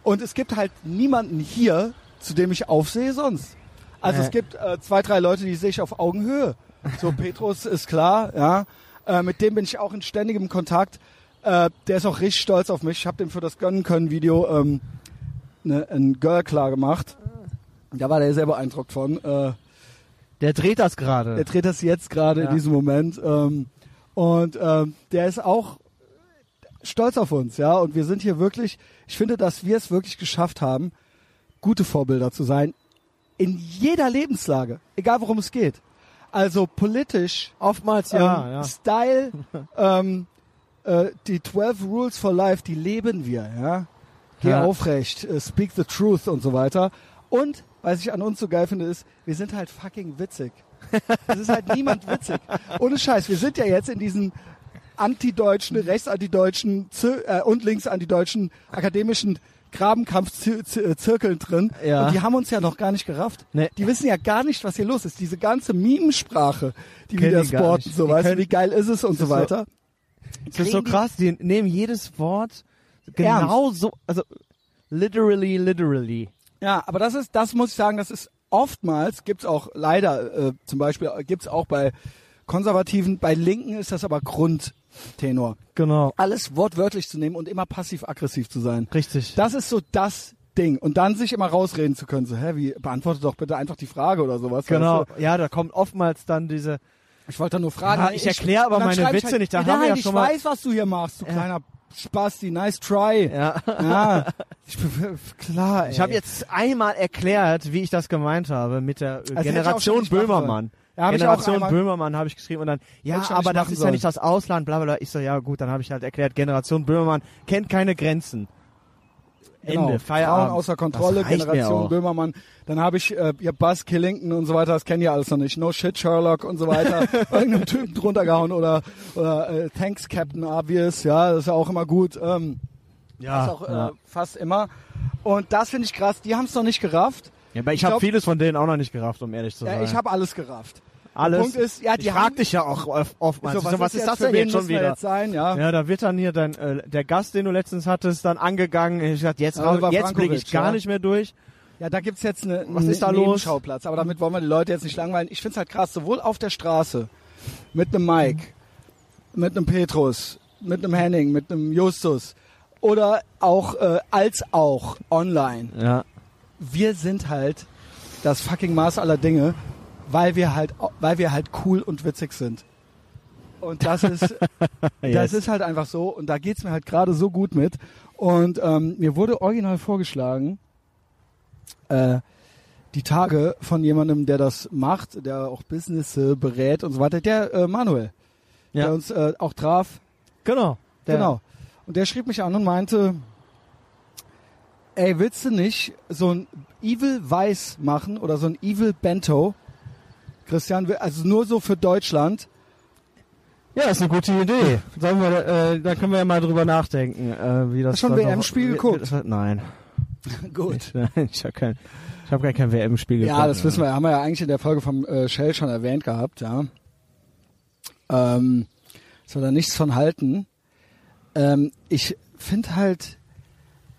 und es gibt halt niemanden hier, zu dem ich aufsehe sonst. Also Nee. es gibt äh, zwei, drei Leute, die sehe ich auf Augenhöhe. So [LAUGHS] Petrus ist klar, ja. Äh, mit dem bin ich auch in ständigem Kontakt. Äh, der ist auch richtig stolz auf mich. Ich habe dem für das Gönnen können Video ähm, ne, ein Girl klar gemacht. Da war der sehr beeindruckt von. Äh, Der dreht das gerade. der dreht das jetzt gerade Ja. in diesem Moment. Ähm, und ähm, der ist auch stolz auf uns, ja. Und wir sind hier wirklich, ich finde, dass wir es wirklich geschafft haben, gute Vorbilder zu sein. In jeder Lebenslage, egal worum es geht. Also politisch, Oftmals ja, ähm, ja. Style, [LAUGHS] ähm, äh, die 12 Rules for Life, die leben wir, ja. Geh Ja. aufrecht, äh, speak the truth und so weiter. Und, was ich an uns so geil finde, ist, wir sind halt fucking witzig. Es ist halt niemand [LAUGHS] witzig. Ohne Scheiß, wir sind ja jetzt in diesen antideutschen, rechtsantideutschen Zir äh, und linksantideutschen akademischen Grabenkampfzirkeln drin. Ja. Und die haben uns ja noch gar nicht gerafft. Nee. Die wissen ja gar nicht, was hier los ist. Diese ganze Mimensprache, die Kennen die gar sporten, nicht. so weißt du, wie geil ist es und so ist so- weiter. Das ist so krass, die nehmen jedes Wort genau so, also literally, literally. Ja, aber das ist, das muss ich sagen, das ist oftmals, gibt's auch leider, äh, zum Beispiel äh, gibt's auch bei Konservativen, bei Linken ist das aber Grundtenor. Genau. Alles wortwörtlich zu nehmen und immer passiv-aggressiv zu sein. Richtig. Das ist so das Ding. Und dann sich immer rausreden zu können, so, hä, wie, beantworte doch bitte einfach die Frage oder sowas. genau. Weißt Ja, da kommt oftmals dann diese, du? Ich wollte nur fragen. Ja, ich erklär aber meine Witze nicht, da ja, haben wir nein, ja ich schon weiß, was du hier machst, du kleiner Spasti, nice try. ja. Ja, [LAUGHS] ich, klar, Ich habe ey. jetzt einmal erklärt, wie ich das gemeint habe mit der schon Generation Böhmermann. Ja, hab ich auch Generation einmal- Böhmermann habe ich geschrieben und dann, ja, aber das ist ja sollen. nicht das Ausland, bla bla bla. Ich so, ja gut, dann habe ich halt erklärt, Generation Böhmermann kennt keine Grenzen. Genau. Ende, Feierabend. Frauen außer Kontrolle, Generation. Böhmermann. Dann habe ich äh, ja, Buzz Killington und so weiter, das kennen ja alles noch nicht. No shit Sherlock und so weiter. [LAUGHS] Irgendeinem Typen drunter gehauen oder, oder äh, Thanks Captain Obvious, ja, das ist ja auch immer gut. Ähm, Ja, ist auch äh, ja. fast immer. Und das finde ich krass, die haben es noch nicht gerafft. Ja, aber ich, ich habe vieles von denen auch noch nicht gerafft, um ehrlich zu sein. Ja, ich habe alles gerafft. alles. Punkt ist, ja, die ich haben- frag dich ja auch oft, oftmals. So, ich so, was ist das für denn jetzt schon wieder? Jetzt sein, ja. Ja, da wird dann hier dein, äh, der Gast, den du letztens hattest, dann angegangen. Ich gesagt, jetzt, Oliver jetzt blicke ich gar ja. nicht mehr durch. Ja, da gibt's jetzt eine, Was ist da los? Nebenschauplatz. Aber damit wollen wir die Leute jetzt nicht langweilen. Ich find's halt krass, sowohl auf der Straße mit einem Mike, mit einem Petrus, mit einem Henning, mit einem Justus oder auch äh, als auch online. Ja. Wir sind halt das fucking Maß aller Dinge, weil wir halt, weil wir halt cool und witzig sind. Und das [LAUGHS] ist, das ist halt einfach so. Und da geht's mir halt gerade so gut mit. Und ähm, mir wurde original vorgeschlagen, äh, die Tage von jemandem, der das macht, der auch Business berät und so weiter, der äh, Manuel, Ja. der uns äh, auch traf. Genau. Der, Genau. Und der schrieb mich an und meinte, ey, willst du nicht so ein Evil Weiß machen oder so ein Evil Bento? Christian, also nur so für Deutschland. Ja, ist eine gute Idee. Sollen wir, äh, da können wir ja mal drüber nachdenken, äh, wie das Hast du schon WM-Spiel geguckt? Nein. [LAUGHS] Gut. Nein, ich [LAUGHS] habe kein, ich hab gar kein WM-Spiel geguckt. Ja, das wissen wir, haben wir ja eigentlich in der Folge vom äh, Shell schon erwähnt gehabt, ja. Ähm, soll da nichts von halten. Ähm, ich finde halt,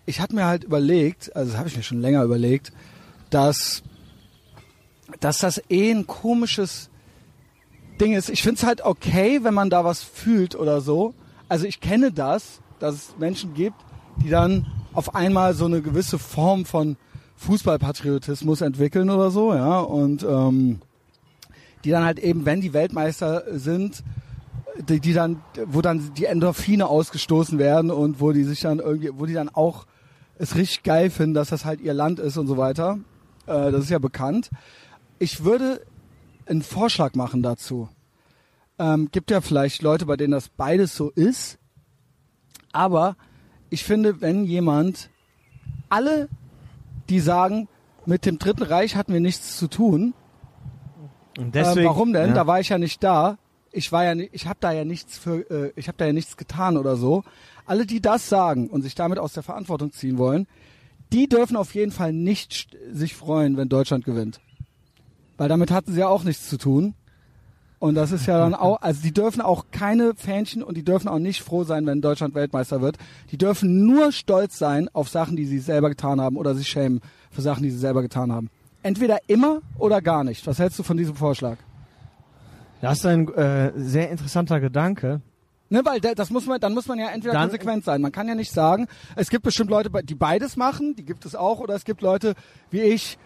ich hatte mir halt überlegt, also das habe ich mir schon länger überlegt, dass, dass das eh ein komisches Ding ist. Ich finde es halt okay, wenn man da was fühlt oder so. Also ich kenne das, dass es Menschen gibt, die dann auf einmal so eine gewisse Form von Fußballpatriotismus entwickeln oder so, ja, und ähm, die dann halt eben, wenn die Weltmeister sind, die, die dann, wo dann die Endorphine ausgestoßen werden und wo die sich dann irgendwie, wo die dann auch es richtig geil finden, dass das halt ihr Land ist und so weiter. Äh, das ist ja bekannt. Ich würde einen Vorschlag machen dazu. Ähm, gibt ja vielleicht Leute, bei denen das beides so ist. Aber ich finde, wenn jemand alle, die sagen, mit dem Dritten Reich hatten wir nichts zu tun, Und ähm, warum denn? Ja. Da war ich ja nicht da. Ich war ja, ni- ich habe da ja nichts für, äh, ich habe da ja nichts getan oder so. Alle, die das sagen und sich damit aus der Verantwortung ziehen wollen, die dürfen auf jeden Fall nicht sich freuen, wenn Deutschland gewinnt, weil damit hatten sie ja auch nichts zu tun. Und das ist ja dann auch, also die dürfen auch keine Fähnchen und die dürfen auch nicht froh sein, wenn Deutschland Weltmeister wird. Die dürfen nur stolz sein auf Sachen, die sie selber getan haben oder sich schämen für Sachen, die sie selber getan haben. Entweder immer oder gar nicht. Was hältst du von diesem Vorschlag? Das ist ein äh, sehr interessanter Gedanke. Ne, weil da- das muss man, dann muss man ja entweder Dann- konsequent sein. Man kann ja nicht sagen, es gibt bestimmt Leute, die beides machen, die gibt es auch, oder es gibt Leute wie ich,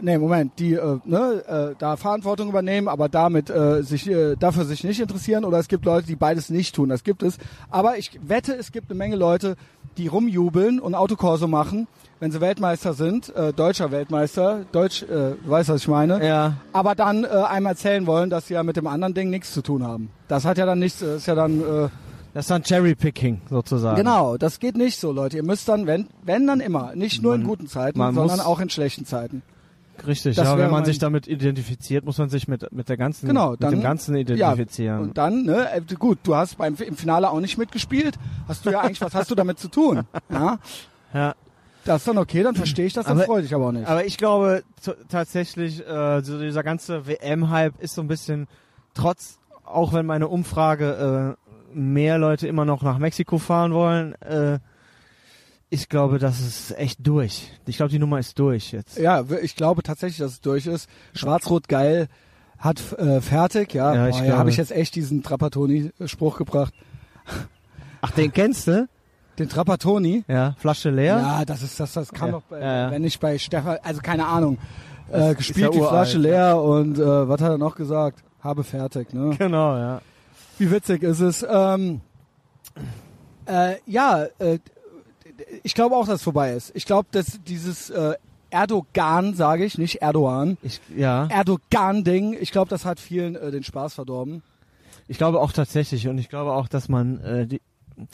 nee, Moment, die äh, ne, äh, da Verantwortung übernehmen, aber damit äh, sich äh, dafür sich nicht interessieren, oder es gibt Leute, die beides nicht tun. Das gibt es. Aber ich wette, es gibt eine Menge Leute, die rumjubeln und Autokorso machen, wenn sie Weltmeister sind, äh, deutscher Weltmeister, Deutsch, äh, du weißt, was ich meine Ja. aber dann äh, einmal erzählen wollen, dass sie ja mit dem anderen Ding nichts zu tun haben. Das hat ja dann nichts, äh, ist ja dann äh, Das ist dann Cherry-Picking sozusagen. genau, das geht nicht so, Leute. Ihr müsst dann, wenn, wenn dann immer, nicht nur in Man- guten Zeiten, sondern auch in schlechten Zeiten. Richtig, Das ja, wenn man sich damit identifiziert, muss man sich mit, mit der ganzen, Genau, mit dann- dem Ganzen Ja, identifizieren. und dann, ne, äh, gut, du hast beim im Finale auch nicht mitgespielt. Hast du ja eigentlich, was hast du damit zu tun? [LAUGHS] Ja, ja. das ist dann okay, dann verstehe ich das, dann Aber- freue ich aber auch nicht. Aber ich glaube tatsächlich, äh, so dieser ganze WM-Hype ist so ein bisschen, trotz, auch wenn meine Umfrage äh, mehr Leute immer noch nach Mexiko fahren wollen, äh, ich glaube, das ist echt durch. Ich glaube, die Nummer ist durch jetzt. Ja, ich glaube tatsächlich, dass es durch ist. Schwarz-Rot geil hat äh, fertig, ja. Ja, Boah, ich ja habe ich jetzt echt diesen Trapattoni-Spruch gebracht. Ach, den kennst du? Den Trapattoni? Ja, Flasche leer. Ja, das ist das, das kann Ja. doch, bei, Ja, wenn nicht bei Stefan, also keine Ahnung. Äh, gespielt ja die Flasche leer und äh, was hat er noch gesagt? Habe fertig, ne? Genau, ja. Wie witzig ist es? Ähm, äh, ja, äh, ich glaube auch, dass es vorbei ist. Ich glaube, dass dieses äh, Erdogan, sage ich, nicht Erdogan, Ich, ja. Erdogan-Ding, ich glaube, das hat vielen äh, den Spaß verdorben. Ich glaube auch tatsächlich und ich glaube auch, dass man äh, die,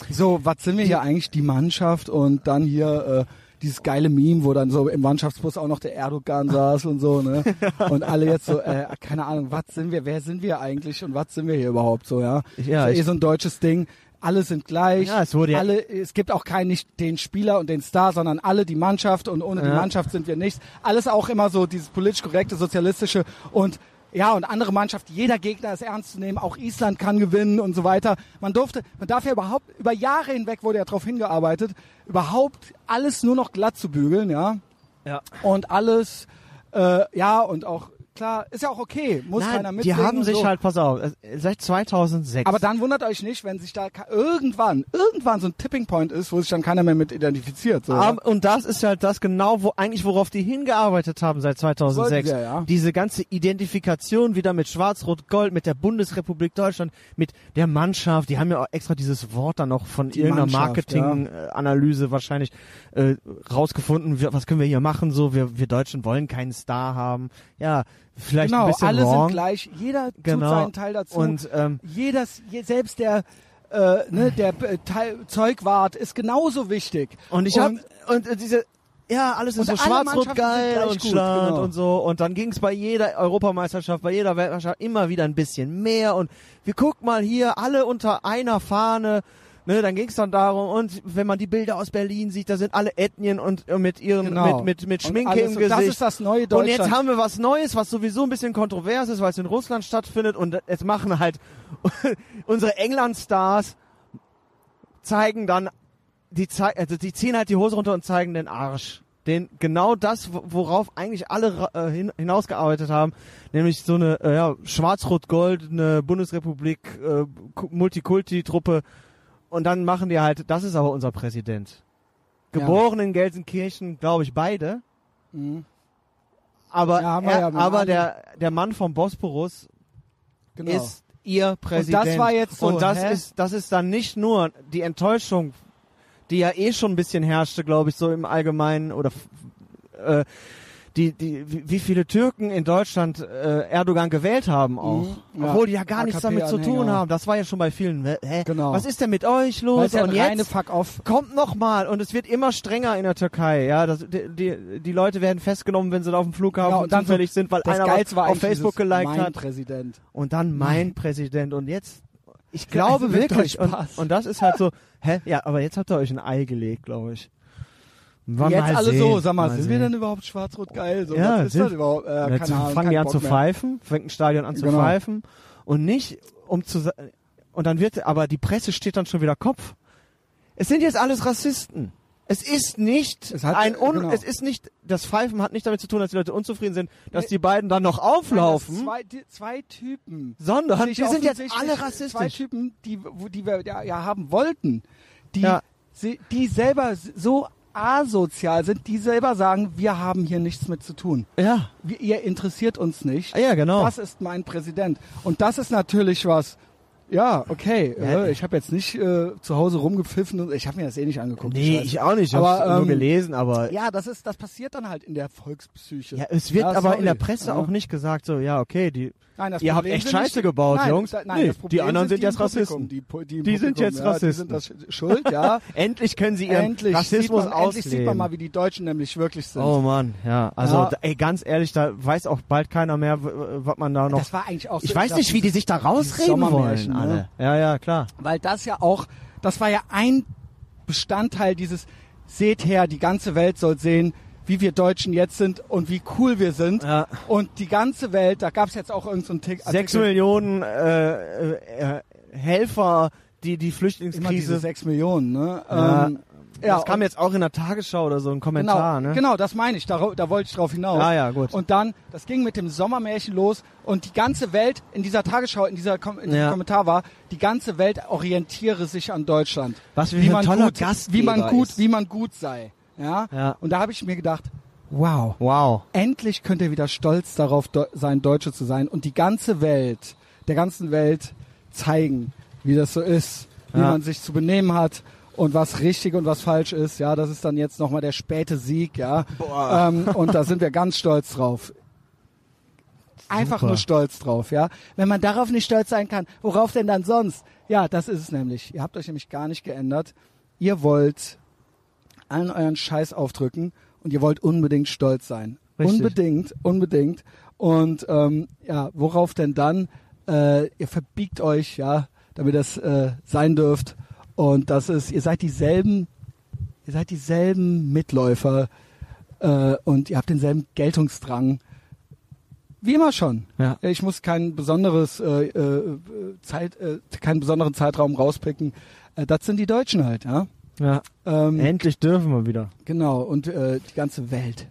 So, was sind wir hier eigentlich, die Mannschaft und dann hier äh, dieses geile Meme, wo dann so im Mannschaftsbus auch noch der Erdogan saß und so, ne? Und alle jetzt so, äh, keine Ahnung, was sind wir, wer sind wir eigentlich und was sind wir hier überhaupt so, ja? Ja, ist ich- eh so ein deutsches Ding. Alle sind gleich. Ja, es wurde ja- alle, es gibt auch keinen nicht den Spieler und den Star, sondern alle die Mannschaft und ohne die Ja. Mannschaft sind wir nichts. Alles auch immer so dieses politisch korrekte, sozialistische und ja, und andere Mannschaft, jeder Gegner ist ernst zu nehmen, auch Island kann gewinnen und so weiter. Man durfte, man darf ja überhaupt, über Jahre hinweg wurde ja darauf hingearbeitet, überhaupt alles nur noch glatt zu bügeln, ja. Ja. Und alles, äh, ja, und auch, klar, ist ja auch okay, muss keiner Nein, die mitsingen haben und sich so. halt, pass auf, seit 2006. Aber dann wundert euch nicht, wenn sich da irgendwann, irgendwann so ein Tipping Point ist, wo sich dann keiner mehr mit identifiziert. So. Aber- und das ist halt das genau, wo eigentlich worauf die hingearbeitet haben seit 2006. Wollten sie ja, ja. Diese ganze Identifikation wieder mit Schwarz-Rot-Gold, mit der Bundesrepublik Deutschland, mit der Mannschaft. Die haben ja auch extra dieses Wort dann noch von Die irgendeiner Marketing-Analyse wahrscheinlich äh, rausgefunden. Was können wir hier machen? So, wir, wir Deutschen wollen keinen Star haben. Ja, vielleicht genau, ein bisschen alle wrong. sind gleich, jeder Genau. tut seinen Teil dazu. Und ähm, Jedes, je, selbst der, äh, ne, der äh, Teil, Zeugwart ist genauso wichtig. Und ich habe und äh, diese ja, alles ist Und so schwarz-rot geil und gut, genau. und so und dann ging es bei jeder Europameisterschaft, bei jeder Weltmeisterschaft immer wieder ein bisschen mehr und wir guck mal hier alle unter einer Fahne, ne, dann ging es dann darum und wenn man die Bilder aus Berlin sieht, da sind alle Ethnien und äh, mit ihren Genau. mit mit mit Und Schminke im Gesicht. Das ist das neue und Deutschland. jetzt haben wir was Neues, was sowieso ein bisschen kontrovers ist, weil es in Russland stattfindet und jetzt machen halt [LAUGHS] unsere England-Stars zeigen dann die zei also die ziehen halt die Hose runter und zeigen den Arsch. Den genau das, wo- worauf eigentlich alle äh, hin, hinausgearbeitet haben, nämlich so eine äh, ja, schwarz-rot-goldene Bundesrepublik äh, Ku- Multikulti-Truppe und dann machen die halt, das ist aber unser Präsident. Ja. Geboren in Gelsenkirchen, glaube ich, beide. Mhm. Aber, Ja, er, ja aber der, der Mann vom Bosporus Genau. ist ihr Präsident. war jetzt so, Und das hä? ist, das ist dann nicht nur die Enttäuschung, die ja eh schon ein bisschen herrschte, glaube ich, so im Allgemeinen oder äh, die, die, wie viele Türken in Deutschland äh, Erdogan gewählt haben auch. Mhm, ja. Obwohl die ja gar nichts damit zu tun haben. Das war ja schon bei vielen. Hä? Genau. Was ist denn mit euch los? ja Und jetzt Fuck-off. kommt noch mal und es wird immer strenger in der Türkei. Ja, das, die, die, die Leute werden festgenommen, wenn sie auf dem Flughafen Genau, und dann zufällig sind, weil einer Geilste war auf Facebook geliked mein hat. Präsident. Und dann mein Präsident und jetzt, ich glaube also mit wirklich, und, und das ist halt so, hä, ja, aber jetzt habt ihr euch ein Ei gelegt, glaube ich. Mal Jetzt alle sehen, so, sag mal, mal sind sehen. wir denn überhaupt schwarz-rot geil? So, Ja, was ist das überhaupt? Äh, Jetzt keine Ahnung, fangen die an zu pfeifen, fängt ein Stadion an zu Genau. pfeifen und nicht um zu und dann wird aber die Presse steht dann schon wieder Kopf. Es sind jetzt alles Rassisten. Es ist nicht Es hat- ein un genau. es ist nicht das Pfeifen hat nicht damit zu tun, dass die Leute unzufrieden sind, dass Nee. die beiden dann noch Nein, auflaufen, Zwei, die, zwei Typen. sondern die sind jetzt alle Zwei rassistisch. Typen, die, die wir ja, ja haben wollten, die, Ja. sie, die selber so asozial sind, die selber sagen, wir haben hier nichts mit zu tun. Ja. Wir, ihr interessiert uns nicht. Ah, ja, genau. Das ist mein Präsident. Und das ist natürlich was, Ja, okay. Äh, ich habe jetzt nicht äh, zu Hause rumgepfiffen und ich habe mir das eh nicht angeguckt. Nee, ich auch nicht. Ich Aber, hab's nur ähm, gelesen, aber Ja, das ist, das passiert dann halt in der Volkspsyche. ja, es wird Ja, aber sorry. in der Presse Ja. auch nicht gesagt, so, ja, okay, die, Nein, das Ihr habt Problem echt sind Scheiße gebaut, nein, Jungs. Nein, Nee, das Problem die anderen sind die jetzt Rassisten. Die, die, Die sind jetzt ja, Rassisten. Die sind das schuld, ja. [LAUGHS] endlich können sie ihren endlich Rassismus man, endlich sieht man ausleben. mal, wie die Deutschen nämlich wirklich sind. Oh Mann, ja. Also, Ja. da, ey, ganz ehrlich, da weiß auch bald keiner mehr, was man da noch. das war eigentlich auch so. ich weiß nicht, wie die sich da rausreden wollen, Sommermärchen, ne? alle. Ja, ja, klar. Weil das ja auch, das war ja ein Bestandteil dieses, seht her, die ganze Welt soll sehen, wie wir Deutschen jetzt sind und wie cool wir sind. Ja. Und die ganze Welt, da gab es jetzt auch irgendeinen so Tick. Sechs Millionen äh, äh, Helfer, die die Flüchtlingskrise. sechs Millionen, ne? Ja. Ähm, das kam jetzt auch in der Tagesschau oder so ein Kommentar, genau, ne? genau, das meine ich, da, da wollte ich drauf hinaus. Ja, ja, gut. Und dann, das ging mit dem Sommermärchen los und die ganze Welt in dieser Tagesschau, in dieser Kom in diesem Ja. Kommentar war, die ganze Welt orientiere sich an Deutschland. Was für wie ein man toller gut, Gastgeber wie man gut, ist. wie man gut sei. Ja. Ja. Und da habe ich mir gedacht, wow, Wow. endlich könnt ihr wieder stolz darauf sein, Deutsche zu sein und die ganze Welt, der ganzen Welt zeigen, wie das so ist, wie Ja. man sich zu benehmen hat und was richtig und was falsch ist. Ja, das ist dann jetzt nochmal der späte Sieg, ja. Boah. Ähm, und da sind wir ganz stolz drauf. Einfach Super. nur stolz drauf, ja. Wenn man darauf nicht stolz sein kann, worauf denn dann sonst? Ja, das ist es nämlich. Ihr habt euch nämlich gar nicht geändert. Ihr wollt allen euren Scheiß aufdrücken und ihr wollt unbedingt stolz sein. Richtig. Unbedingt, unbedingt. Und ähm, ja, worauf denn dann? Äh, ihr verbiegt euch, ja, damit das äh, sein dürft. Und das ist, ihr seid dieselben, ihr seid dieselben Mitläufer äh, und ihr habt denselben Geltungsdrang. Wie immer schon. Ja. Ich muss kein besonderes äh, äh, Zeit, äh, keinen besonderen Zeitraum rauspicken. Äh, das sind die Deutschen halt, ja. Ja. Ähm, Endlich dürfen wir wieder. Genau, und äh, die ganze Welt.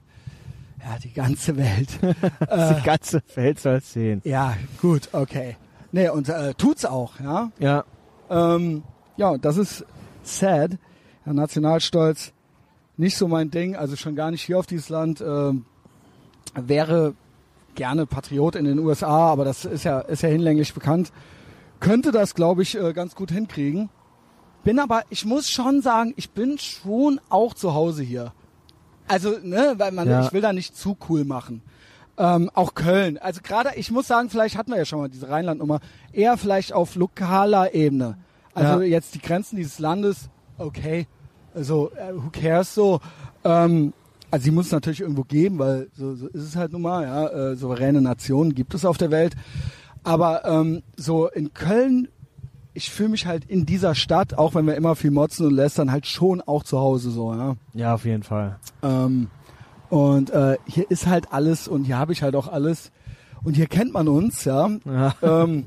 Ja, die ganze Welt. [LAUGHS] Die ganze Welt soll sehen. ja, gut, okay. Nee, und äh, tut's auch, ja. Ja. Ähm, ja, das ist sad. Ja, Nationalstolz, nicht so mein Ding, also schon gar nicht hier auf dieses Land. Ähm, wäre gerne Patriot in den USA, aber das ist ja, ist ja hinlänglich bekannt. Könnte das, glaube ich, äh, ganz gut hinkriegen. Bin aber, ich muss schon sagen, ich bin schon auch zu Hause hier. Also, ne, weil man, Ja. ich will da nicht zu cool machen. Ähm, auch Köln. Also gerade, ich muss sagen, vielleicht hatten wir ja schon mal diese Rheinland-Nummer, eher vielleicht auf lokaler Ebene. Also Ja. jetzt die Grenzen dieses Landes, okay, also äh, who cares so. Ähm, also sie muss es natürlich irgendwo geben, weil so, so ist es halt nun mal, ja, äh, souveräne Nationen gibt es auf der Welt. Aber ähm, so in Köln, ich fühle mich halt in dieser Stadt, auch wenn wir immer viel motzen und lästern, halt schon auch zu Hause so, ja. Ja, auf jeden Fall. Ähm, und äh, hier ist halt alles und hier habe ich halt auch alles. Und hier kennt man uns, ja. Ja. [LAUGHS] Ähm,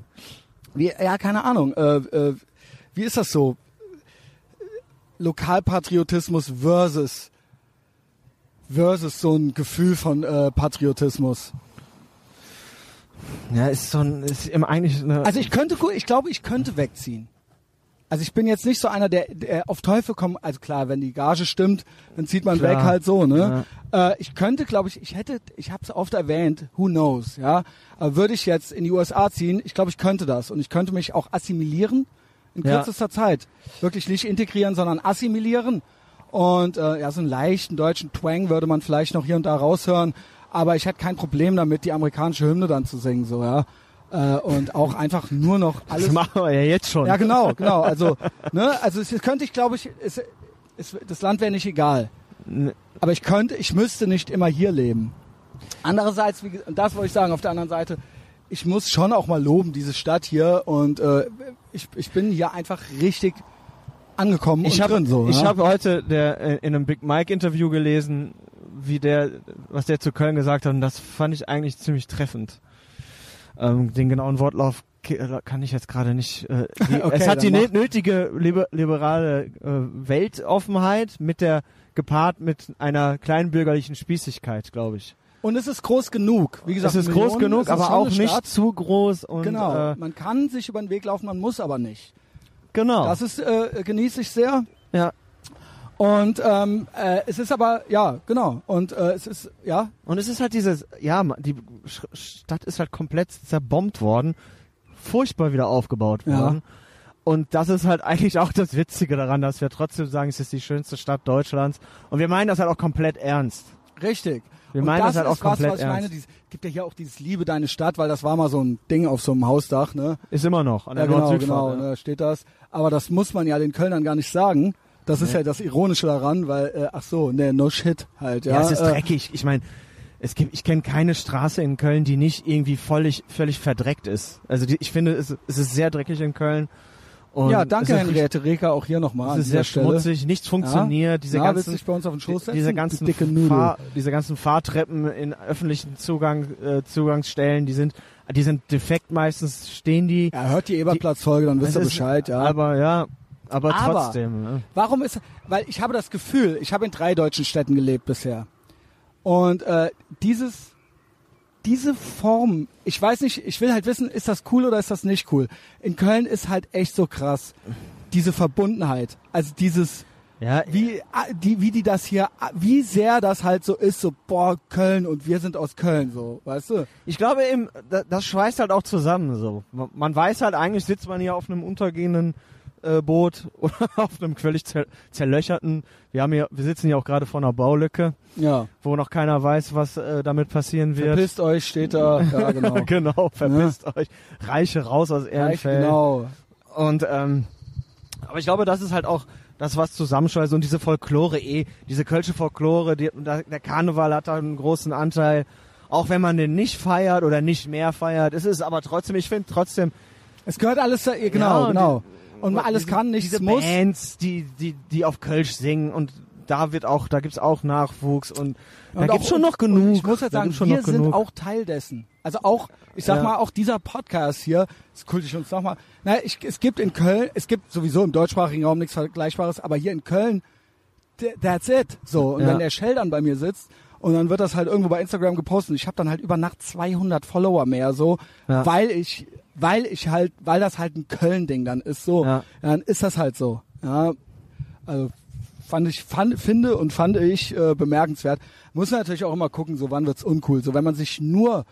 wie, ja, keine Ahnung. Äh, äh, wie ist das so? Lokalpatriotismus versus versus so ein Gefühl von äh, Patriotismus. Ja, ist so ein, ist im eigentlich eine, Also ich könnte, ich glaube, ich könnte wegziehen. Also ich bin jetzt nicht so einer, der, der auf Teufel kommt. Also klar, wenn die Gage stimmt, dann zieht man Klar. weg halt so, ne? Äh, ich könnte, glaube ich, ich hätte, ich habe es oft erwähnt, who knows, ja. Aber würde ich jetzt in die USA ziehen, ich glaube, ich könnte das und ich könnte mich auch assimilieren in Ja. kürzester Zeit. Wirklich nicht integrieren, sondern assimilieren. Und äh, ja, so einen leichten deutschen Twang würde man vielleicht noch hier und da raushören. Aber ich hätte kein Problem damit, die amerikanische Hymne dann zu singen, so ja. Äh, und auch einfach nur noch alles das machen wir ja jetzt schon. ja, genau, genau. Also, ne, also es könnte ich, glaube ich, es, es, das Land wäre nicht egal. N- Aber ich könnte, ich müsste nicht immer hier leben. Andererseits, wie, das wollte ich sagen, auf der anderen Seite, ich muss schon auch mal loben, diese Stadt hier. Und äh, ich, ich bin hier einfach richtig angekommen Ich und habe drin so. ich ja? habe heute der, äh, in einem Big Mike Interview gelesen, wie der, was der zu Köln gesagt hat, und das fand ich eigentlich ziemlich treffend. Ähm, den genauen Wortlauf kann ich jetzt gerade nicht. Äh, [LAUGHS] die, Okay, es hat die nötige liber liberale äh, Weltoffenheit mit der gepaart mit einer kleinbürgerlichen Spießigkeit, glaube ich. Und es ist groß genug. Wie gesagt, es ist groß Millionen, genug, es ist aber auch nicht zu groß und Genau. äh, man kann sich über den Weg laufen, man muss aber nicht. genau. Das ist äh, genieße ich sehr. ja. Und ähm, äh, es ist aber, ja, genau. Und äh, es ist, ja, Und es ist halt dieses, ja, die Stadt ist halt komplett zerbombt worden furchtbar wieder aufgebaut Ja. worden. Und das ist halt [LAUGHS] eigentlich auch das Witzige daran, dass wir trotzdem sagen, es ist die schönste Stadt Deutschlands. Und wir meinen das halt auch komplett ernst. Richtig. Wir und meinen das das halt auch ist was, komplett was ich meine. ernst. Dieses, gibt ja hier auch dieses Liebe deine Stadt, weil das war mal so ein Ding auf so einem Hausdach, ne? Ist immer noch an der Ja, genau, genau, ja. ne, steht das. Aber das muss man ja den Kölnern gar nicht sagen. Das ist Nee. ja das Ironische daran, weil, äh, ach so, ne, no shit halt, ja. Ja, es ist äh, dreckig. Ich meine, es gibt, ich kenne keine Straße in Köln, die nicht irgendwie völlig, völlig verdreckt ist. Also die, ich finde, es, es ist sehr dreckig in Köln. Und ja, danke Henriette Reker auch hier nochmal Es ist sehr Stelle. schmutzig, nichts funktioniert. Diese Na, willst du ganzen, bei uns auf den Schoß setzen? diese ganzen dicke Nudel. Fahr, diese ganzen Fahrtreppen in öffentlichen Zugang, äh, Zugangsstellen, die sind, die sind defekt meistens, stehen die. Ja, hört die Eberplatz-Folge, dann wisst ihr Bescheid, ja. Aber ja, aber, Aber- trotzdem. Ne? Warum ist, weil ich habe das Gefühl, ich habe in drei deutschen Städten gelebt bisher. Und äh, dieses, diese Form, ich weiß nicht, ich will halt wissen, ist das cool oder ist das nicht cool? In Köln ist halt echt so krass, diese Verbundenheit. Also dieses, Ja, wie, die, wie die das hier, wie sehr das halt so ist, so, boah, Köln und wir sind aus Köln, so, weißt du? Ich glaube eben, da- das schweißt halt auch zusammen so. Man man weiß halt, eigentlich sitzt man hier auf einem untergehenden äh, Boot [LAUGHS] oder auf einem völlig zer zerlöcherten. Wir haben hier, wir sitzen hier auch gerade vor einer Baulücke, Ja. wo noch keiner weiß, was äh, damit passieren wird. Verpisst euch, steht da, ja, [LAUGHS] genau. genau, verpisst euch. Reiche raus aus Ehrenfeld. genau. Und ähm, aber ich glaube, das ist halt auch das, was zusammenschweißt und diese Folklore eh, diese kölsche Folklore, die, der Karneval hat da einen großen Anteil, auch wenn man den nicht feiert oder nicht mehr feiert. Es ist aber trotzdem, ich finde trotzdem, Es gehört alles, genau, Ja, genau. Und alles diese, kann, nichts diese muss. Bands, die, die, die auf Kölsch singen und da wird auch, da gibt's auch Nachwuchs und, da Und gibt's auch- schon noch genug. Ich muss jetzt Da sagen, gibt's wir sind genug. auch Teil dessen. Also auch, ich sag Ja. mal, auch dieser Podcast hier, das kult ich uns nochmal. Naja, ich, es gibt in Köln, es gibt sowieso im deutschsprachigen Raum nichts Vergleichbares, aber hier in Köln, th- that's it. So, und Ja. wenn der Shell dann bei mir sitzt und dann wird das halt irgendwo bei Instagram gepostet ich habe dann halt über Nacht 200 Follower mehr, so, Ja. weil ich, weil ich halt, weil das halt ein Köln-Ding dann ist, so, Ja. dann ist das halt so. Ja, also fand ich, fand, finde und fand ich äh, bemerkenswert. Muss natürlich auch immer gucken, so wann wird's uncool. So wenn man sich nur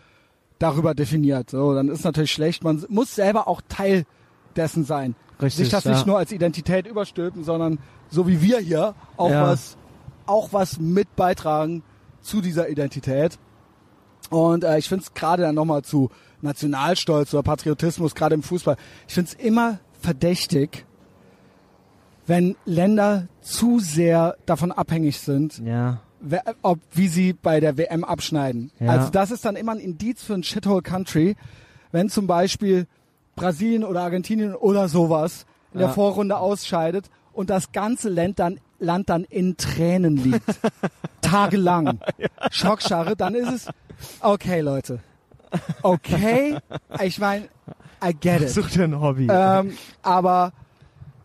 darüber definiert, so dann ist natürlich schlecht. Man muss selber auch Teil dessen sein. Richtig, sich das ja. nicht nur als Identität überstülpen, sondern so wie wir hier auch Ja. was, auch was mit beitragen zu dieser Identität. Und äh, ich finde es gerade dann nochmal zu Nationalstolz oder Patriotismus, gerade im Fußball, ich finde es immer verdächtig, wenn Länder zu sehr davon abhängig sind, ja. wer, ob wie sie bei der WM abschneiden. Ja. Also das ist dann immer ein Indiz für ein Shithole Country, wenn zum Beispiel Brasilien oder Argentinien oder sowas in der Ja. Vorrunde ausscheidet und das ganze Land dann, Land dann in Tränen liegt. [LAUGHS] Tagelang. [LAUGHS] Schockscharre, dann ist es, okay Leute. Okay, ich meine, I get it. Such dir ein Hobby. Ähm, aber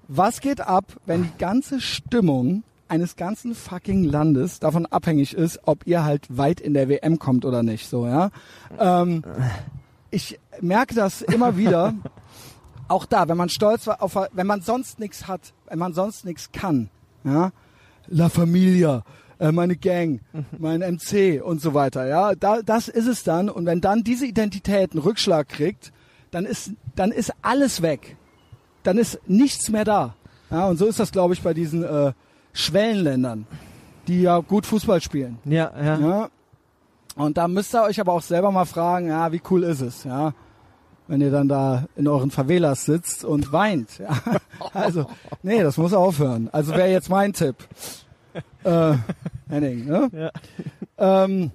was geht ab, wenn die ganze Stimmung eines ganzen fucking Landes davon abhängig ist, ob ihr halt weit in der WM kommt oder nicht, so, ja? Ähm, ich merke das immer wieder, [LAUGHS] auch da, wenn man stolz war auf, wenn man sonst nichts hat, wenn man sonst nichts kann, ja? La Familia, äh, meine Gang, mein MC und so weiter, ja? Da, das ist es dann. Und wenn dann diese Identität einen Rückschlag kriegt, dann ist, dann ist alles weg. Dann ist nichts mehr da. Ja, und so ist das, glaube ich, bei diesen äh, Schwellenländern, die ja gut Fußball spielen. ja, ja. Ja. Und da müsst ihr euch aber auch selber mal fragen, ja, wie cool ist es, ja, wenn ihr dann da in euren Favelas sitzt und weint. Ja. [LAUGHS] Also, nee, das muss aufhören. Also wäre jetzt mein Tipp. Äh, Henning, ne? Ja. Ähm,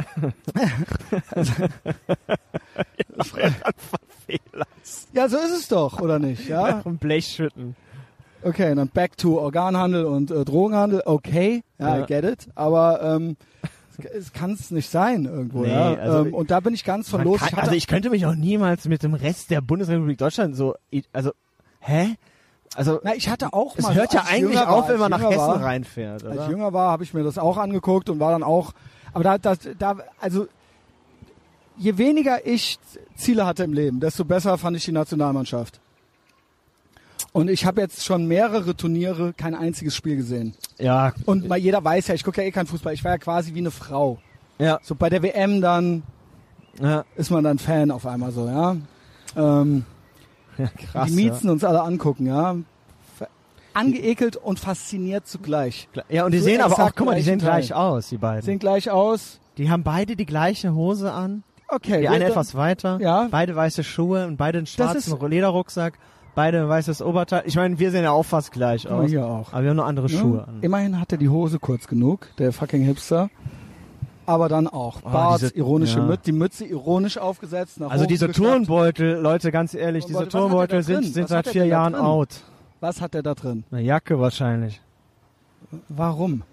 [LAUGHS] ja, so ist es doch, oder nicht? Ja, Vom Blech schütten. okay, dann back to Organhandel und äh, Drogenhandel, okay, ja, Ja. I get it, aber ähm, es, kann es nicht sein irgendwo, Nee, ja. also ähm, und da bin ich ganz von los. kann, Ich also ich könnte mich auch niemals mit dem Rest der Bundesrepublik Deutschland so, also, hä? Also, na, ich hatte auch es mal, hört ja eigentlich auf, war, wenn man nach Hessen war, reinfährt, Als ich oder? jünger war, habe ich mir das auch angeguckt und war dann auch, aber da, das, da, also je weniger ich Ziele hatte im Leben, desto besser fand ich die Nationalmannschaft. Und ich habe jetzt schon mehrere Turniere kein einziges Spiel gesehen. Ja, Und mal jeder weiß ja, ich gucke ja eh keinen Fußball. Ich war ja quasi wie eine Frau. ja, So bei der WM dann ja. ist man dann Fan auf einmal so, ja. ähm, Ja, [LAUGHS] krass. die Miezen uns alle angucken, ja. Angeekelt und fasziniert zugleich. ja. ja, und die So sehen aber auch, guck mal, die sehen gleich Teil. aus, die beiden. Sehen gleich aus. Die haben beide die gleiche Hose an. Okay. Die eine etwas weiter. Ja. Beide weiße Schuhe und beide einen schwarzen Lederrucksack. Beide ein weißes Oberteil. Ich meine, wir sehen ja auch fast gleich aus. hier auch. Aber wir haben nur andere Ja. Schuhe an. Immerhin hat er die Hose kurz genug, der fucking Hipster. Aber dann auch. Oh, Bart, diese- ironische ja. Mütze, die Mütze ironisch aufgesetzt. Also diese. Turnbeutel, Leute, ganz ehrlich, diese Turnbeutel, der sind, sind seit der vier Jahren out. Was hat er da drin? Eine Jacke wahrscheinlich. Warum?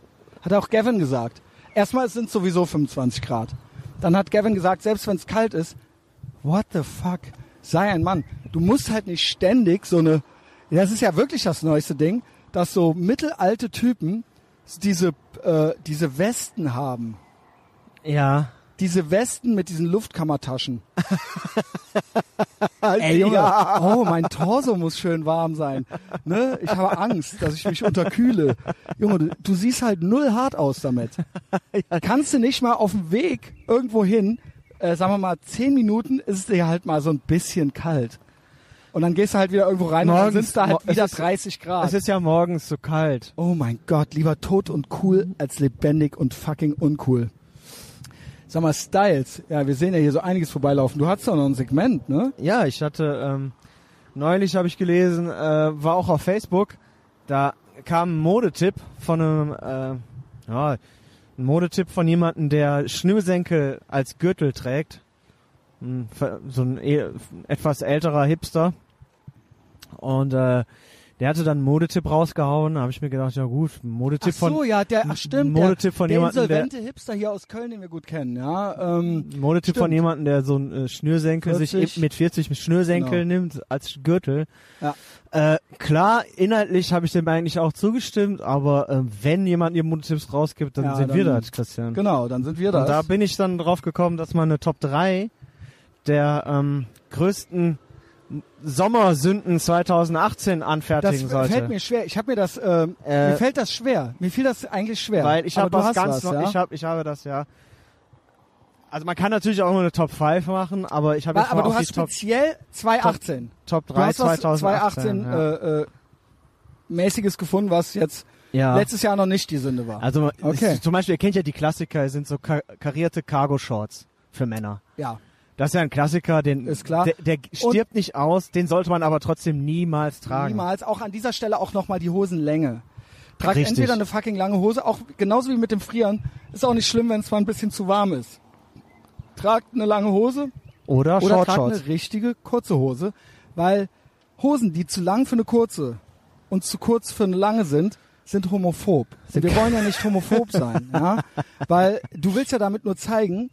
Hat auch Gavin gesagt. Erstmal es sind sowieso 25 Grad. Dann hat Gavin gesagt, selbst wenn es kalt ist, what the fuck, sei ein Mann. Du musst halt nicht ständig so eine, das ist ja wirklich das neueste Ding, dass so mittelalte Typen diese, äh, diese Westen haben. Ja. Diese Westen mit diesen Luftkammertaschen. [LAUGHS] Ey, Junge, Ja. oh, mein Torso muss schön warm sein. Ne? Ich habe Angst, dass ich mich unterkühle. Junge, du, du siehst halt null hart aus damit. [LAUGHS] Kannst du nicht mal auf dem Weg irgendwo hin, äh, sagen wir mal, zehn Minuten ist es dir halt mal so ein bisschen kalt. Und dann gehst du halt wieder irgendwo rein und Morgens- dann sind da halt wieder ist- 30 Grad. Es ist ja morgens so kalt. Oh mein Gott, lieber tot und cool als lebendig und fucking uncool. Sag mal, Styles. Ja, wir sehen ja hier so einiges vorbeilaufen. Du hattest doch noch ein Segment, ne? Ja, ich hatte, ähm, neulich habe ich gelesen, äh, war auch auf Facebook, da kam ein Modetipp von einem, äh, ja, ein Modetipp von jemandem, der Schnürsenkel als Gürtel trägt. Ver- So ein eh- etwas älterer Hipster. Und äh, der hatte dann einen Modetipp rausgehauen. Da habe ich mir gedacht, ja gut, Modetipp ach so, von ja, der, ach stimmt, Modetipp von der, jemandem, der insolvente Hipster hier aus Köln, den wir gut kennen, ja. Ähm, Modetipp von Stimmt. jemandem, der so ein äh, Schnürsenkel 40. sich mit 40 mit Schnürsenkel Genau. nimmt als Gürtel. Ja. Äh, klar, inhaltlich habe ich dem eigentlich auch zugestimmt, aber äh, wenn jemand ihr Modetipps rausgibt, dann Ja, sind wir dann- das, Christian. genau, dann sind wir das. Und da bin ich dann drauf gekommen, dass man eine Top 3 der ähm, größten Sommersünden 2018 das anfertigen sollte. fällt mir schwer. Ich habe mir das, ähm, Äh, mir fällt das schwer. Mir fiel das eigentlich schwer. Weil ich habe du was hast ganz was, noch, ja? ich habe ich habe das ja. Also man kann natürlich auch immer eine Top 5 machen, aber ich habe jetzt aber du hast die Top, speziell 2018. Top Du 3 hast was 2018. 2018 ja. äh, äh, mäßiges gefunden, was jetzt ja. letztes Jahr noch nicht die Sünde war. Also Okay. es, zum Beispiel, ihr kennt ja die Klassiker, es sind so kar karierte Cargo-Shorts für Männer. ja, Das ist ja ein Klassiker, den Ist klar. Der, der stirbt nicht aus, den sollte man aber trotzdem niemals tragen. niemals. Auch an dieser Stelle auch nochmal die Hosenlänge. Trag Richtig. entweder eine fucking lange Hose, auch genauso wie mit dem Frieren. Ist auch nicht schlimm, wenn es mal ein bisschen zu warm ist. Tragt eine lange Hose Oder, oder Short tragt eine richtige kurze Hose, weil Hosen, die zu lang für eine kurze und zu kurz für eine lange sind, sind homophob. Und wir wollen ja nicht homophob [LAUGHS] sein, ja? Weil du willst ja damit nur zeigen,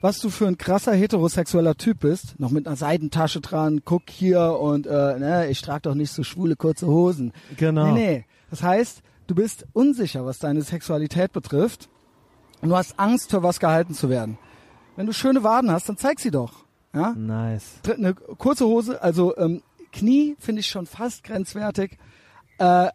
was du für ein krasser heterosexueller Typ bist, noch mit einer Seidentasche dran, guck hier und äh, ne, ich trage doch nicht so schwule kurze Hosen. Genau. Nee, nee. Das heißt, du bist unsicher, was deine Sexualität betrifft und du hast Angst, für was gehalten zu werden. Wenn du schöne Waden hast, dann zeig sie doch. Ja? Nice. Eine kurze Hose, also ähm, Knie finde ich schon fast grenzwertig, äh,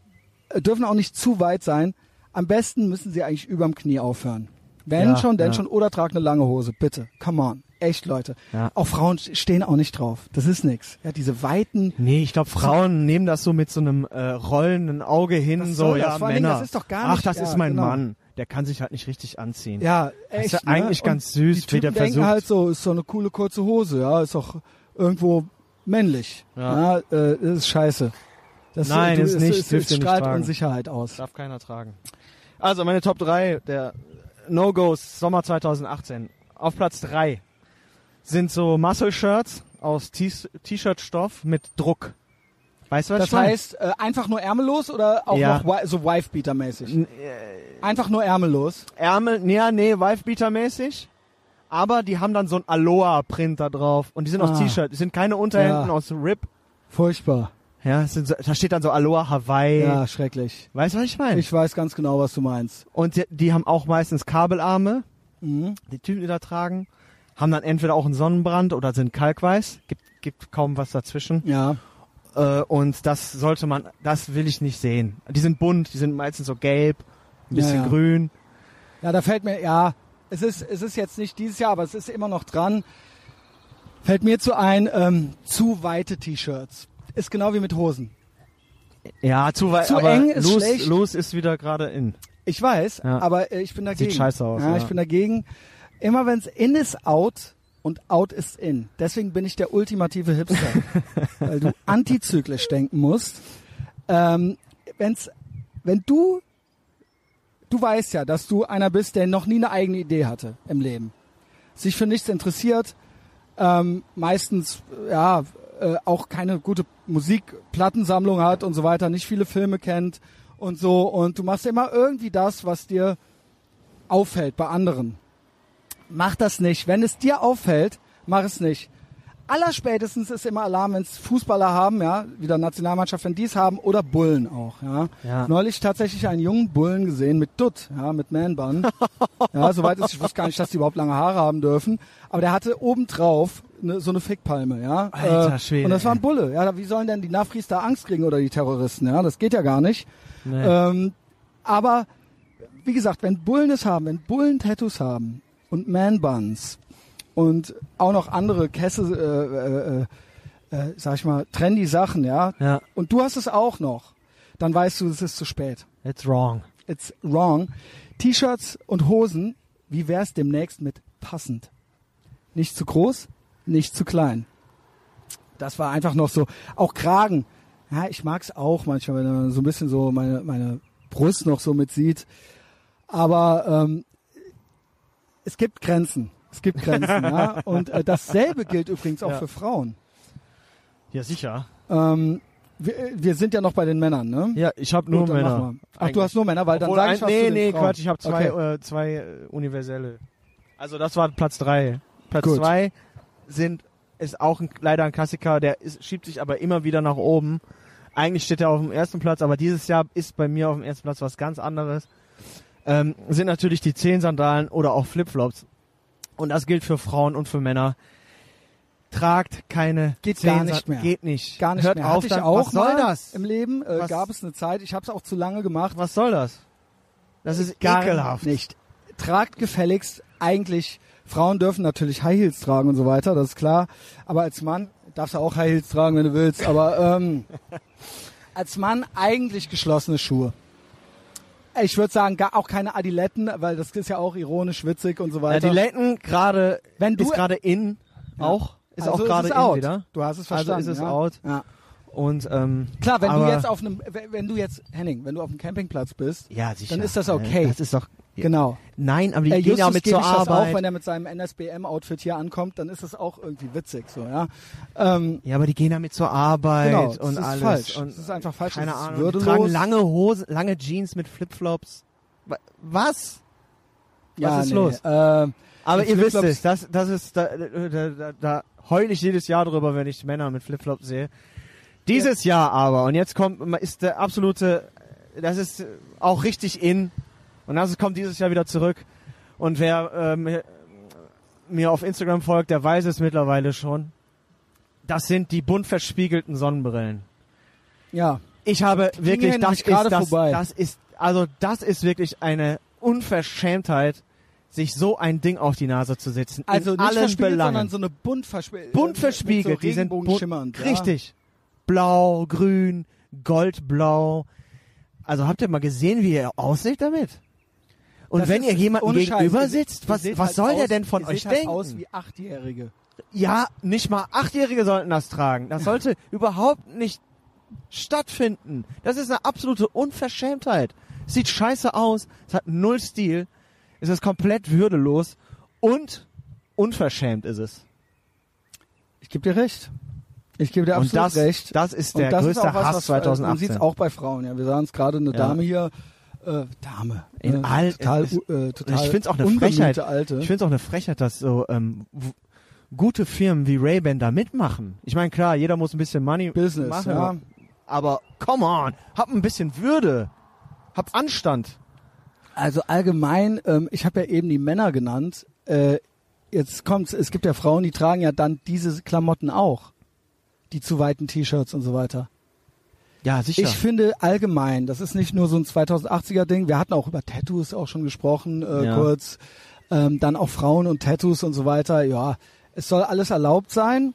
dürfen auch nicht zu weit sein. Am besten müssen sie eigentlich überm Knie aufhören. Wenn Ja, schon, denn ja. schon. Oder trag eine lange Hose, bitte. Come on. Echt, Leute. Ja. Auch Frauen stehen auch nicht drauf. Das ist nix. Ja, diese weiten, Nee, ich glaube, Frauen nehmen das so mit so einem äh, rollenden Auge hin, so, das? ja, allen Dingen, Männer. das ist doch gar Ach, nicht- das ja, ist mein genau. Mann. Der kann sich halt nicht richtig anziehen. ja, Das echt. ist ja eigentlich ne? ganz Und süß, die wie der versucht. halt so, ist so eine coole kurze Hose, ja, ist doch irgendwo männlich. Ja. Ja, äh, das ist scheiße. Das, Nein, du, ist es, nicht, es, es nicht strahlt. Unsicherheit aus. Darf keiner tragen. Also meine Top 3 der No-Gos Sommer 2018. Auf Platz 3 sind so Muscle-Shirts aus T-Shirt-Stoff mit Druck. Weißt du, was Das heißt, äh, einfach nur ärmellos oder auch Ja. noch so Wife-Beater-mäßig? Äh, Einfach nur ärmellos. Ärmel, nee, nee, Wife-Beater-mäßig. Aber die haben dann so ein Aloha-Print da drauf. Und die sind aus Ah. T-Shirt. Die sind keine Unterhemden Ja. aus RIP. Furchtbar. Ja, sind so, da steht dann so Aloha Hawaii. Ja, schrecklich. Weißt du, was ich meine? Ich weiß ganz genau, was du meinst. Und die, die haben auch meistens Kabelarme. Mhm. Die Typen, die da tragen, haben dann entweder auch einen Sonnenbrand oder sind kalkweiß. Gibt, gibt kaum was dazwischen. Ja. Äh, und das sollte man, das will ich nicht sehen. Die sind bunt, die sind meistens so gelb, ein bisschen Ja, ja. grün. Ja, da fällt mir, ja, es ist, es ist jetzt nicht dieses Jahr, aber es ist immer noch dran. Fällt mir zu ein, ähm, zu weite T-Shirts. Ist genau wie mit Hosen. Ja, zu weit. Zu aber eng ist los, schlecht. los ist wieder gerade in. Ich weiß, Ja. aber äh, ich bin dagegen. Sieht scheiße aus, Ja, ja. ich bin dagegen. Immer wenn es in ist, out und out ist in. Deswegen bin ich der ultimative Hipster, [LAUGHS] weil du antizyklisch denken musst. Ähm, wenn's, wenn du, du weißt ja, dass du einer bist, der noch nie eine eigene Idee hatte im Leben, sich für nichts interessiert, ähm, meistens ja äh, auch keine gute Musikplattensammlung hat und so weiter, nicht viele Filme kennt und so und du machst immer irgendwie das, was dir auffällt bei anderen. Mach das nicht. Wenn es dir auffällt, mach es nicht. Allerspätestens ist immer Alarm, wenn es Fußballer haben, ja, wieder Nationalmannschaft, wenn die es haben, oder Bullen auch, ja. Ja. Neulich tatsächlich einen jungen Bullen gesehen mit Dutt, ja, mit Man-Bun. [LAUGHS] ja, soweit ist, ich wusste gar nicht, dass die überhaupt lange Haare haben dürfen. Aber der hatte obendrauf ne, so eine Fickpalme, ja. Alter Äh, Schwede, Und das war ein. Bulle, ja. Wie sollen denn die Nafris da Angst kriegen oder die Terroristen, ja? Das geht ja gar nicht. Nee. Ähm, aber wie gesagt, wenn Bullen es haben, wenn Bullen Tattoos haben und Man-Buns und auch noch andere Kesse, äh, äh, äh, sag ich mal, trendy Sachen, ja, ja, und du hast es auch noch, dann weißt du, es ist zu spät. it's wrong. It's wrong. T-Shirts und Hosen, wie wär's demnächst mit passend? Nicht zu groß, nicht zu klein. Das war einfach noch so. Auch Kragen. Ja, ich mag's auch manchmal, wenn man so ein bisschen so meine, meine Brust noch so mit sieht. Aber ähm, es gibt Grenzen. Es gibt Grenzen, ja. [LAUGHS] Und äh, dasselbe gilt übrigens auch Ja. für Frauen. Ja, sicher. Ähm, wir, wir sind ja noch bei den Männern, ne? Ja, ich habe nur dann Männer. Ach, du Eigentlich. hast nur Männer, weil dann Obwohl sag ein, ich was nee, nee, Frauen. Quatsch, ich habe zwei, Okay. äh, zwei äh, universelle. Also das war Platz drei. Platz Gut. zwei sind ist auch ein, leider ein Klassiker, der ist, schiebt sich aber immer wieder nach oben. Eigentlich steht er auf dem ersten Platz, aber dieses Jahr ist bei mir auf dem ersten Platz was ganz anderes. Ähm, sind natürlich die Zehensandalen oder auch Flipflops. Und das gilt für Frauen und für Männer. Tragt keine Geht gar nicht mehr. Geht nicht. Gar nicht Hört mehr. auf, Hatte dann, auch was soll das? Im Leben äh, Was- gab es eine Zeit, ich habe es auch zu lange gemacht. Was soll das? Das ist Gar ekelhaft. nicht. Tragt gefälligst eigentlich, Frauen dürfen natürlich High Heels tragen und so weiter, das ist klar. Aber als Mann darfst du auch High Heels tragen, wenn du willst. Aber ähm, [LAUGHS] als Mann eigentlich geschlossene Schuhe. Ich würde sagen, gar auch keine Adiletten, weil das ist ja auch ironisch, witzig und so weiter. die Letten gerade Wenn du- ist gerade in Ja. auch ist Also auch gerade in out. wieder. Du hast es Also verstanden. ist es ja? out. Ja. Und ähm, Klar, wenn aber, du jetzt auf einem, wenn du jetzt, Henning, wenn du auf einem Campingplatz bist, ja sicher, dann ist das okay. Das ist doch genau. nein, aber die Äh, gehen ja mit zur das Arbeit. auch, wenn er mit seinem NSBM-Outfit hier ankommt, dann ist das auch irgendwie witzig, so, ja. Ähm, ja, aber die gehen ja mit zur Arbeit Genau, das und ist alles. falsch. Und Das ist einfach falsch, Keine Ahnung. Die tragen lange Hosen, lange Jeans mit Flipflops. Wa- Was? ja, was ist nee, los? Äh, Aber ihr wisst es, das, das ist, da, da, da, da heul ich jedes Jahr drüber, wenn ich Männer mit Flipflops sehe. Dieses Jahr aber, und jetzt kommt, ist der absolute, das ist auch richtig in, und das kommt dieses Jahr wieder zurück. Und wer ähm, mir auf Instagram folgt, der weiß es mittlerweile schon. Das sind die bunt verspiegelten Sonnenbrillen. ja. Ich habe Die wirklich, das ist, das, vorbei. das ist, also das ist wirklich eine Unverschämtheit, sich so ein Ding auf die Nase zu setzen. Also in nicht allen verspiegelt, Belangen. sondern so eine bunt verspiegelt. bunt verspiegelt, so die sind bunt, schimmernd. Ja. Blau, grün, goldblau. Also habt ihr mal gesehen, wie ihr aussieht damit? Und Das wenn ihr jemanden gegenüber sitzt, was, was halt soll der aus- denn von euch halt denken? aus wie Achtjährige. Ja, nicht mal Achtjährige sollten das tragen. Das sollte [LAUGHS] überhaupt nicht stattfinden. Das ist eine absolute Unverschämtheit. Sieht scheiße aus, es hat null Stil, es ist komplett würdelos und unverschämt ist es. Ich gebe dir recht. Ich gebe dir und absolut das, recht. das ist Und der das ist größte auch was, Hass was, äh, Man 2018. sieht es auch bei Frauen. Ja, wir sahen es gerade eine Ja. Dame hier. Äh, Dame. In äh, all- total, es- äh, total ich find's auch eine Frechheit. Alte. Ich finde es auch eine Frechheit, dass so ähm, gute Firmen wie Ray-Ban da mitmachen. Ich meine, klar, jeder muss ein bisschen Money Business, machen, ja. aber come on, hab ein bisschen Würde, hab Anstand. Also allgemein, ähm, ich habe ja eben die Männer genannt. Äh, jetzt kommt's, es gibt ja Frauen, die tragen ja dann diese Klamotten auch. Die zu weiten T-Shirts und so weiter. Ja, sicher. Ich finde allgemein, das ist nicht nur so ein 2080er Ding. Wir hatten auch über Tattoos auch schon gesprochen, äh, Ja. kurz. Ähm, dann auch Frauen und Tattoos und so weiter. Ja, es soll alles erlaubt sein,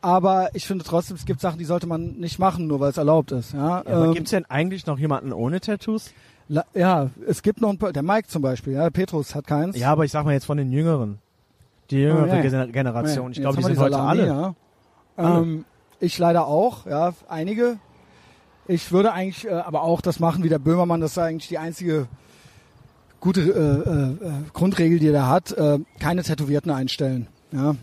aber ich finde trotzdem, es gibt Sachen, die sollte man nicht machen, nur weil es erlaubt ist. Ja, Ja, Ähm, gibt's denn eigentlich noch jemanden ohne Tattoos? la- ja es gibt noch ein paar, der Mike zum Beispiel, ja, Petrus hat keins. Ja, aber ich sag mal jetzt von den Jüngeren. Die jüngere Oh. Gener- Generation. Ich glaube, die sind heute alle. Ja. Alle. Ähm, ich leider auch, ja, einige. Ich würde eigentlich äh, aber auch das machen wie der Böhmermann, das ist eigentlich die einzige gute äh, äh, Grundregel, die er hat, äh, keine Tätowierten einstellen. Ja.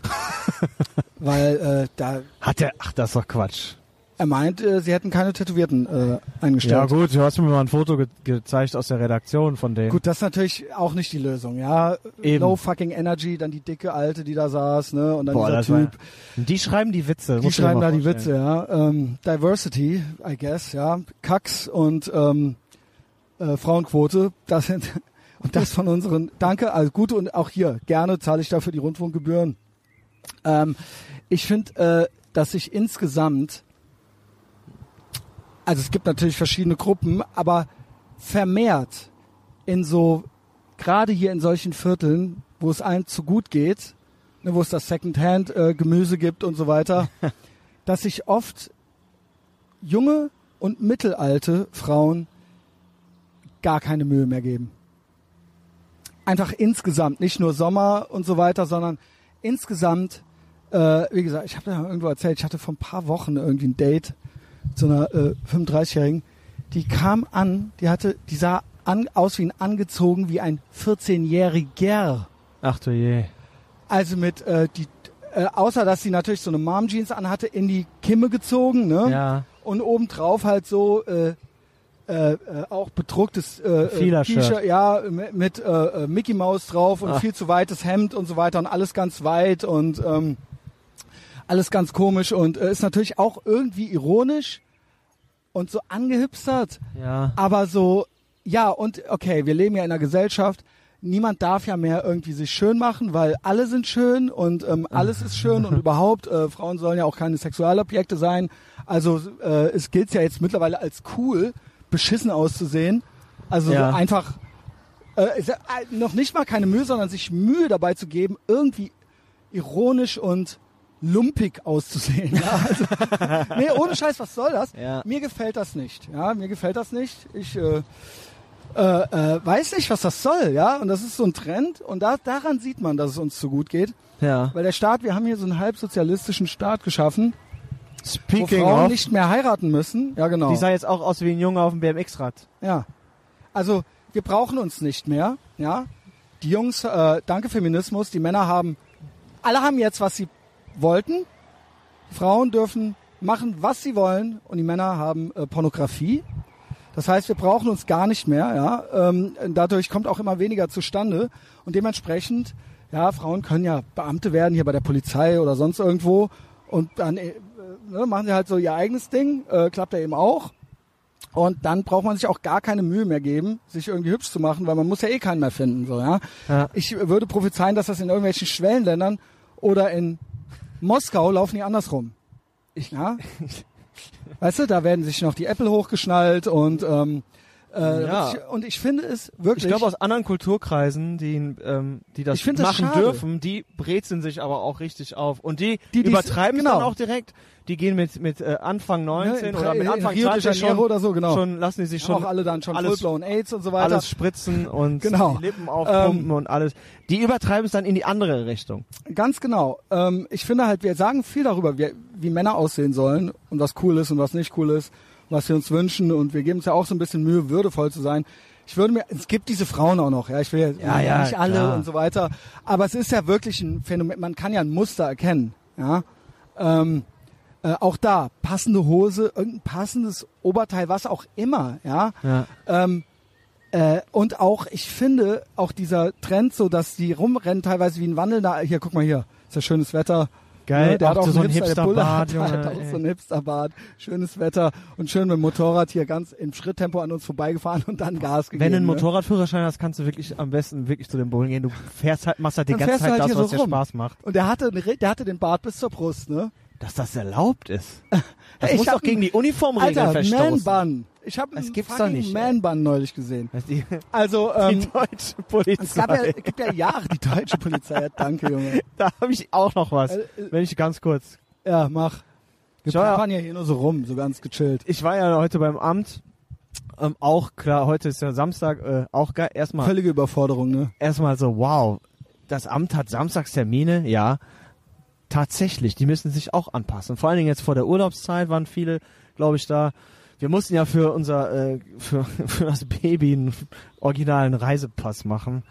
[LAUGHS] Weil äh, da Hat der, ach, das ist doch Quatsch. Er meint, äh, sie hätten keine Tätowierten äh, eingestellt. Ja gut, du hast mir mal ein Foto ge gezeigt aus der Redaktion von denen. Gut, das ist natürlich auch nicht die Lösung, ja. Eben. Low fucking Energy, dann die dicke Alte, die da saß, ne, und dann Boah, dieser war- Typ. Die schreiben die Witze. Die schreiben da die. Witze, ja. Ähm, Diversity, I guess, ja. Kacks und ähm, äh, Frauenquote, das sind [LAUGHS] und das von unseren. Danke, also gut und auch hier gerne zahle ich dafür die Rundfunkgebühren. Ähm, ich finde, äh, dass sich insgesamt, also es gibt natürlich verschiedene Gruppen, aber vermehrt in so gerade hier in solchen Vierteln, wo es allen zu gut geht, ne, wo es das Secondhand-Gemüse gibt und so weiter, [LAUGHS] dass sich oft junge und mittelalte Frauen gar keine Mühe mehr geben. Einfach insgesamt, nicht nur Sommer und so weiter, sondern insgesamt, äh, wie gesagt, ich habe ja irgendwo erzählt, ich hatte vor ein paar Wochen irgendwie ein Date so einer äh, 35-Jährigen, die kam an, die hatte, die sah an, aus wie ein angezogen wie ein 14-Jähriger. Ach du je. Also mit äh, die äh, außer dass sie natürlich so eine Mom Jeans anhatte, in die Kimme gezogen, ne? Ja. Und obendrauf halt so äh, äh, äh, auch bedrucktes äh, äh, T-Shirt, ja, mit, mit äh, äh, Mickey Mouse drauf und Ach. viel zu weites Hemd und so weiter und alles ganz weit und ähm, alles ganz komisch und äh, ist natürlich auch irgendwie ironisch und so angehipstert, Ja. aber so, ja, und okay, wir leben ja in einer Gesellschaft, niemand darf ja mehr irgendwie sich schön machen, weil alle sind schön und ähm, alles ist schön und [LAUGHS] überhaupt, äh, Frauen sollen ja auch keine Sexualobjekte sein. Also äh, es gilt ja jetzt mittlerweile als cool, beschissen auszusehen. Also Ja. so einfach äh, äh, noch nicht mal keine Mühe, sondern sich Mühe dabei zu geben, irgendwie ironisch und lumpig auszusehen. [LAUGHS] Ja, also, nee, ohne Scheiß, was soll das? Ja. Mir gefällt das nicht. Ja, mir gefällt das nicht. Ich äh, äh, äh, weiß nicht, was das soll. Ja, und das ist so ein Trend. Und da, daran sieht man, dass es uns zu gut geht. Ja. Weil der Staat, wir haben hier so einen halbsozialistischen Staat geschaffen, wo Speaking Frauen of, nicht mehr heiraten müssen. Ja, genau. die sah jetzt auch aus wie ein Junge auf dem BMX-Rad. Ja. Also wir brauchen uns nicht mehr. Ja. Die Jungs, äh, danke Feminismus, die Männer haben, alle haben jetzt, was sie wollten. Frauen dürfen machen, was sie wollen und die Männer haben äh, Pornografie. Das heißt, wir brauchen uns gar nicht mehr. Ja. Ähm, dadurch kommt auch immer weniger zustande und dementsprechend, ja, Frauen können ja Beamte werden hier bei der Polizei oder sonst irgendwo und dann äh, ne, machen sie halt so ihr eigenes Ding, äh, klappt ja eben auch. Und dann braucht man sich auch gar keine Mühe mehr geben, sich irgendwie hübsch zu machen, weil man muss ja eh keinen mehr finden. So, ja? Ja. Ich würde prophezeien, dass das in irgendwelchen Schwellenländern oder in Moskau laufen die andersrum. ja? [LAUGHS] Weißt du, da werden sich noch die Äpfel hochgeschnallt und ähm, äh, Ja. und ich finde es wirklich. Ich glaube aus anderen Kulturkreisen, die, ähm, die das Ich das machen schade. dürfen, die brezeln sich aber auch richtig auf. Und die, Die- übertreiben es genau. dann auch direkt. Die gehen mit, mit äh, Anfang 19 in oder mit Anfang Rio de 20 Janeiro schon, oder so, genau. schon lassen die sich schon auch alle dann schon alles, full-blown AIDS und so weiter. alles spritzen und [LAUGHS] Genau. Lippen aufpumpen Ähm, und alles. Die übertreiben es dann in die andere Richtung. Ganz genau. Ähm, ich finde halt, wir sagen viel darüber, wie, wie Männer aussehen sollen und was cool ist und was nicht cool ist, was wir uns wünschen und wir geben uns ja auch so ein bisschen Mühe, würdevoll zu sein. Ich würde mir, es gibt diese Frauen auch noch, ja, ich will Ja, ja, nicht alle klar. und so weiter, aber es ist ja wirklich ein Phänomen, man kann ja ein Muster erkennen, ja. Ähm, äh, auch da, passende Hose, irgendein passendes Oberteil, was auch immer, ja. Ja. Ähm, äh, und auch, ich finde, auch dieser Trend, so dass die rumrennen teilweise wie ein wandelnder, hier, guck mal hier, ist ja schönes Wetter. Geil, Ne, der hat auch so einen ein Hipster, [LAUGHS] der Bulle Hipsterbart, hat, auch so ein Hipsterbart, schönes Wetter und schön mit dem Motorrad hier ganz im Schritttempo an uns vorbeigefahren und dann Gas gegeben. Wenn du einen ne? Motorradführerschein hast, kannst du wirklich am besten wirklich zu den Bullen gehen. Du fährst halt, machst halt die Dann ganze Zeit halt das, hier was so dir rum. Spaß macht. Und der hatte, der hatte den Bart bis zur Brust, ne? Dass das erlaubt ist. [LAUGHS] Das Ich muss doch gegen einen- die Uniformregeln Alter, verstoßen. Man-Bun. Ich habe einen fucking. Man-Bun neulich gesehen. Die, Also, [LAUGHS] die ähm, deutsche Polizei. es gab ja, es gibt ja Jahre die deutsche Polizei. Danke, Junge. [LAUGHS] da habe ich auch noch was. Äh, äh, Wenn ich ganz kurz. Ja, mach. Wir fahren ja hier nur so rum, so ganz gechillt. Ich war ja heute beim Amt. Ähm, auch klar, heute ist ja Samstag, äh, auch geil. Erstmal, Völlige Überforderung, ne? erstmal so, wow, das Amt hat Samstagstermine, ja. Tatsächlich, die müssen sich auch anpassen. Vor allen Dingen jetzt vor der Urlaubszeit waren viele, glaube ich, da. Wir mussten ja für unser, äh, für, [LAUGHS] für das Baby einen originalen Reisepass machen.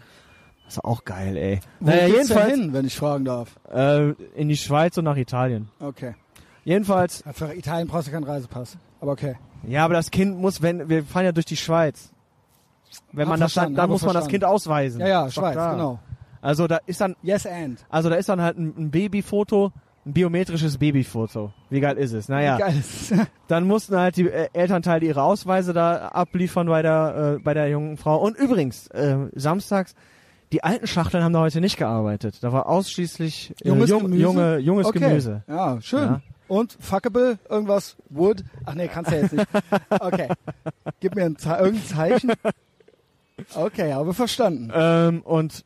Das ist auch geil, ey. Wo Naja, jedenfalls hin, wenn ich fragen darf? Äh, in die Schweiz und nach Italien. Okay. Jedenfalls, Für Italien brauchst du keinen Reisepass. Aber okay. ja, aber das Kind muss, wenn, wir fahren ja durch die Schweiz. Wenn Hab man das dann, verstanden, dann muss man das verstanden. Kind ausweisen. Ja, ja, Schweiz, genau. Also da ist dann, Yes and. also da ist dann halt ein, ein Babyfoto, ein biometrisches Babyfoto. Wie geil ist es? Naja, Geil. ist- [LAUGHS] dann mussten halt die äh, Elternteile ihre Ausweise da abliefern bei der, äh, bei der jungen Frau. Und übrigens, äh, samstags, die alten Schachteln haben da heute nicht gearbeitet. Da war ausschließlich äh, Junges jung, Gemüse? junge, junges okay. Gemüse. Ja, schön. Ja. Und fuckable, irgendwas, wood. Ach nee, kannst du ja jetzt nicht. [LAUGHS] Okay. Gib mir ein Ze irgendein Zeichen. Okay, habe verstanden. Ähm, und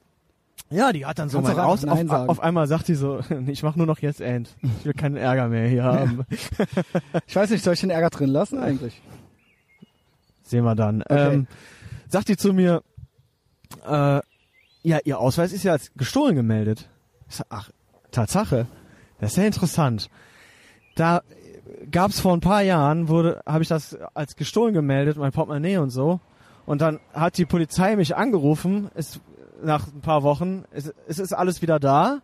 ja, die hat dann so mal raus. Auf, auf einmal sagt die so, [LAUGHS] ich mach nur noch jetzt End. Ich will keinen Ärger mehr hier haben. [LAUGHS] Ich weiß nicht, soll ich den Ärger drin lassen eigentlich? Sehen wir dann. Ähm, sagt die zu mir, äh, ja, ihr Ausweis ist ja als gestohlen gemeldet. Ich sag, ach, Tatsache. Das ist ja interessant. Da gab's vor ein paar Jahren, wurde, habe ich das als gestohlen gemeldet, mein Portemonnaie und so. Und dann hat die Polizei mich angerufen, ist nach ein paar Wochen, es, es ist alles wieder da,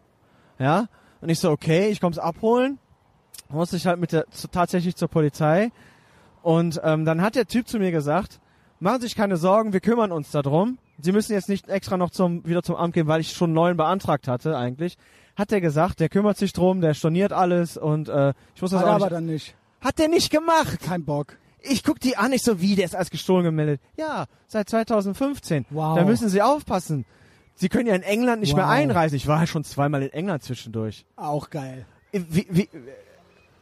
ja. Und ich so, okay, ich komm's abholen. Musste ich halt mit der zu, tatsächlich zur Polizei. Und ähm, dann hat der Typ zu mir gesagt, machen Sie sich keine Sorgen, wir kümmern uns darum. Sie müssen jetzt nicht extra noch zum wieder zum Amt gehen, weil ich schon einen neuen beantragt hatte eigentlich. Hat der gesagt, der kümmert sich drum, der storniert alles und äh, ich muss das Hat auch er aber nicht, dann nicht. Hat der nicht gemacht. Kein Bock. Ich guck die an, ich so, wie, der ist als gestohlen gemeldet. Ja, seit 2015. Wow. Da müssen Sie aufpassen. Sie können ja in England nicht mehr Wow. einreisen. Ich war ja schon zweimal in England zwischendurch. Auch geil. Wie, wie,